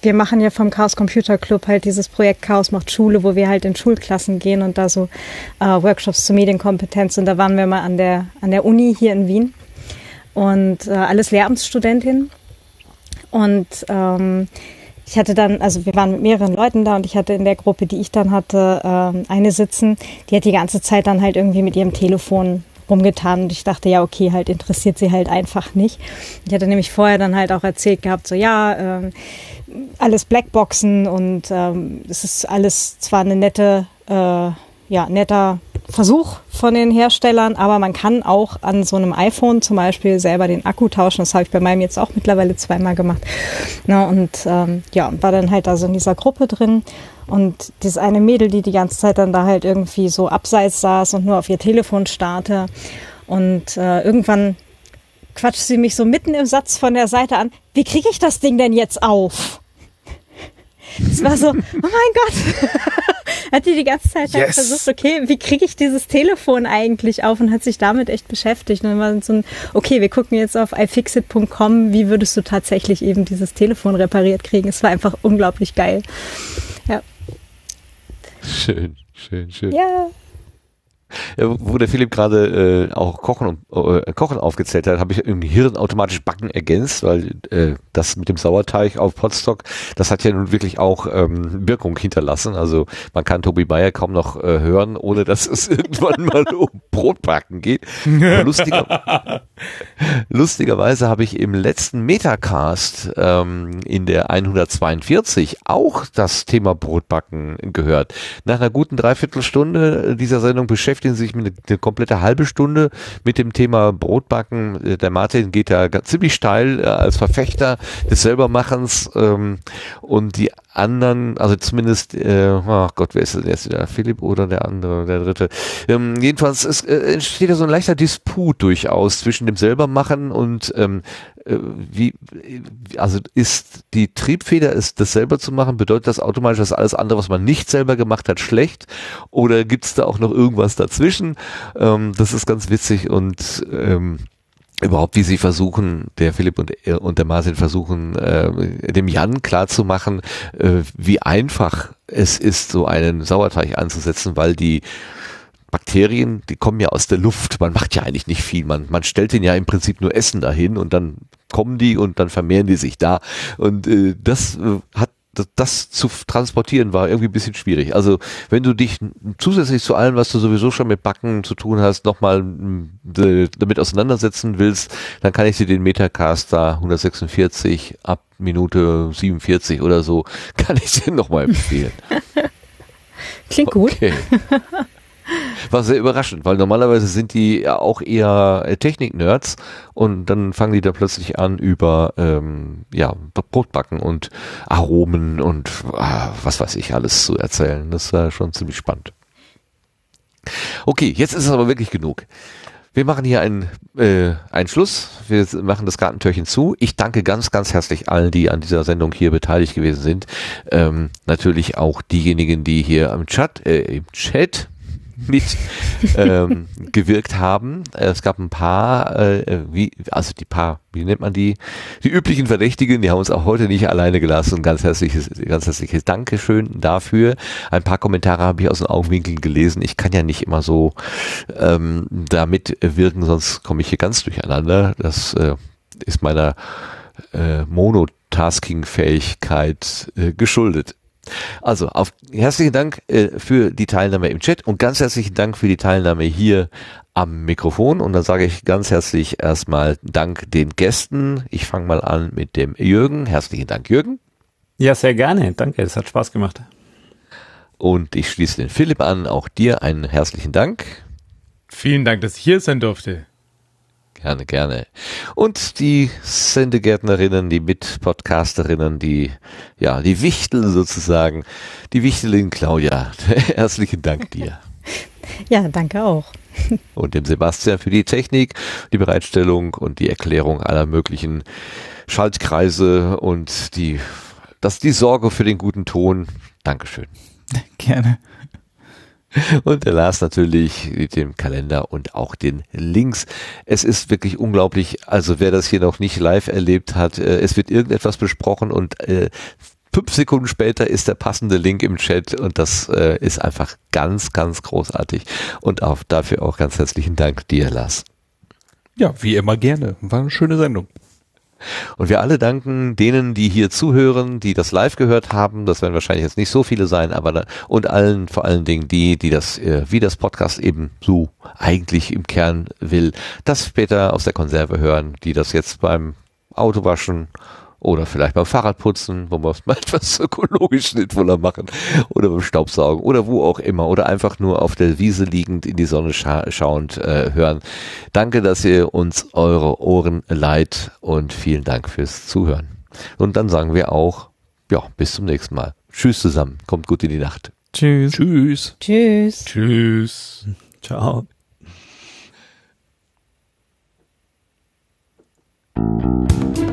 Speaker 3: wir machen ja vom Chaos Computer Club halt dieses Projekt Chaos macht Schule, wo wir halt in Schulklassen gehen und da so äh, Workshops zur Medienkompetenz. Und da waren wir mal an der, an der Uni hier in Wien und äh, alles Lehramtsstudentinnen. Und ähm, ich hatte dann, also wir waren mit mehreren Leuten da und ich hatte in der Gruppe, die ich dann hatte, ähm, eine sitzen, die hat die ganze Zeit dann halt irgendwie mit ihrem Telefon rumgetan und ich dachte, ja, okay, halt interessiert sie halt einfach nicht. Ich hatte nämlich vorher dann halt auch erzählt gehabt, so ja, ähm, alles Blackboxen und ähm, es ist alles zwar eine nette, äh, ja, netter Versuch von den Herstellern, aber man kann auch an so einem iPhone zum Beispiel selber den Akku tauschen. Das habe ich bei meinem jetzt auch mittlerweile zweimal gemacht. Na, und ähm, ja, war dann halt also in dieser Gruppe drin. Und dieses eine Mädel, die die ganze Zeit dann da halt irgendwie so abseits saß und nur auf ihr Telefon starrte. Und äh, irgendwann quatscht sie mich so mitten im Satz von der Seite an. Wie kriege ich das Ding denn jetzt auf? Es war so, oh mein Gott. hat die die ganze Zeit yes. halt versucht, okay, wie kriege ich dieses Telefon eigentlich auf und hat sich damit echt beschäftigt. Und dann war so ein, okay, wir gucken jetzt auf ifixit.com, wie würdest du tatsächlich eben dieses Telefon repariert kriegen. Es war einfach unglaublich geil.
Speaker 1: Schön, schön, schön.
Speaker 3: Ja.
Speaker 1: Ja, wo der Philipp gerade äh, auch Kochen, äh, Kochen aufgezählt hat, habe ich im Hirn automatisch Backen ergänzt, weil äh, das mit dem Sauerteig auf Potstock, das hat ja nun wirklich auch ähm, Wirkung hinterlassen. Also man kann Tobi Bayer kaum noch äh, hören, ohne dass es irgendwann mal um Brotbacken geht. Lustiger, lustigerweise habe ich im letzten Metacast ähm, in der 142 auch das Thema Brotbacken gehört. Nach einer guten Dreiviertelstunde dieser Sendung beschäftigen sich mit eine, eine komplette halbe Stunde mit dem Thema Brotbacken. Äh, der Martin geht da ziemlich steil äh, als Verfechter des Selbermachens ähm, und die anderen, also zumindest, äh, ach Gott, wer ist das jetzt wieder? Philipp oder der andere, der dritte? Ähm, jedenfalls es, äh, entsteht ja so ein leichter Disput durchaus zwischen dem Selbermachen und ähm, äh, wie, also ist die Triebfeder, ist das selber zu machen, bedeutet das automatisch, dass alles andere, was man nicht selber gemacht hat, schlecht? Oder gibt's da auch noch irgendwas dazwischen? Ähm, das ist ganz witzig und ähm, überhaupt, wie sie versuchen, der Philipp und, und der Martin versuchen, äh, dem Jan klarzumachen, äh, wie einfach es ist, so einen Sauerteig anzusetzen, weil die Bakterien, die kommen ja aus der Luft. Man macht ja eigentlich nicht viel. Man, man stellt den ja im Prinzip nur Essen dahin und dann kommen die und dann vermehren die sich da. Und äh, das äh, hat das, das zu transportieren war irgendwie ein bisschen schwierig. Also wenn du dich zusätzlich zu allem, was du sowieso schon mit Backen zu tun hast, nochmal damit auseinandersetzen willst, dann kann ich dir den Metacaster 146 ab Minute 47 oder so, kann ich dir nochmal empfehlen.
Speaker 3: Klingt gut.
Speaker 1: War sehr überraschend, weil normalerweise sind die ja auch eher äh, Technik-Nerds und dann fangen die da plötzlich an über ähm, ja, Brotbacken und Aromen und ah, was weiß ich alles zu erzählen. Das war schon ziemlich spannend. Okay, jetzt ist es aber wirklich genug. Wir machen hier einen, äh, einen Schluss. Wir machen das Gartentürchen zu. Ich danke ganz, ganz herzlich allen, die an dieser Sendung hier beteiligt gewesen sind. Ähm, natürlich auch diejenigen, die hier im Chat, äh, im Chat mit ähm, gewirkt haben. Es gab ein paar, äh, wie, also die paar, wie nennt man die? Die üblichen Verdächtigen, die haben uns auch heute nicht alleine gelassen. Ganz herzliches, ganz herzliches Dankeschön dafür. Ein paar Kommentare habe ich aus den Augenwinkeln gelesen. Ich kann ja nicht immer so ähm, damit wirken, sonst komme ich hier ganz durcheinander. Das äh, ist meiner äh, Monotasking-Fähigkeit äh, geschuldet. Also, auf, herzlichen Dank äh, für die Teilnahme im Chat und ganz herzlichen Dank für die Teilnahme hier am Mikrofon. Und dann sage ich ganz herzlich erstmal Dank den Gästen. Ich fange mal an mit dem Jürgen. Herzlichen Dank, Jürgen.
Speaker 4: Ja, sehr gerne. Danke, es hat Spaß gemacht.
Speaker 1: Und ich schließe den Philipp an. Auch dir einen herzlichen Dank.
Speaker 2: Vielen Dank, dass ich hier sein durfte.
Speaker 1: Gerne, gerne. Und die Sendegärtnerinnen, die Mitpodcasterinnen, die, ja, die Wichtel sozusagen, die Wichtelin Claudia, herzlichen Dank dir.
Speaker 3: Ja, danke auch.
Speaker 1: Und dem Sebastian für die Technik, die Bereitstellung und die Erklärung aller möglichen Schaltkreise und die, das, die Sorge für den guten Ton. Dankeschön.
Speaker 6: Gerne.
Speaker 1: Und der Lars natürlich mit dem Kalender und auch den Links. Es ist wirklich unglaublich. Also wer das hier noch nicht live erlebt hat, äh, es wird irgendetwas besprochen und äh, fünf Sekunden später ist der passende Link im Chat und das äh, ist einfach ganz, ganz großartig. Und auch dafür auch ganz herzlichen Dank dir, Lars.
Speaker 5: Ja, wie immer gerne. War eine schöne Sendung.
Speaker 1: Und wir alle danken denen, die hier zuhören, die das live gehört haben. Das werden wahrscheinlich jetzt nicht so viele sein, aber da, und allen, vor allen Dingen die, die das, äh, wie das Podcast eben so eigentlich im Kern will, das später aus der Konserve hören, die das jetzt beim Autowaschen oder vielleicht beim Fahrradputzen, wo wir es mal etwas ökologisch sinnvoller machen oder beim Staubsaugen oder wo auch immer oder einfach nur auf der Wiese liegend in die Sonne scha schauend äh, hören. Danke, dass ihr uns eure Ohren leiht und vielen Dank fürs Zuhören. Und dann sagen wir auch, ja, bis zum nächsten Mal. Tschüss zusammen. Kommt gut in die Nacht.
Speaker 6: Tschüss.
Speaker 1: Tschüss.
Speaker 3: Tschüss.
Speaker 2: Tschüss.
Speaker 5: Ciao.
Speaker 1: Thank you.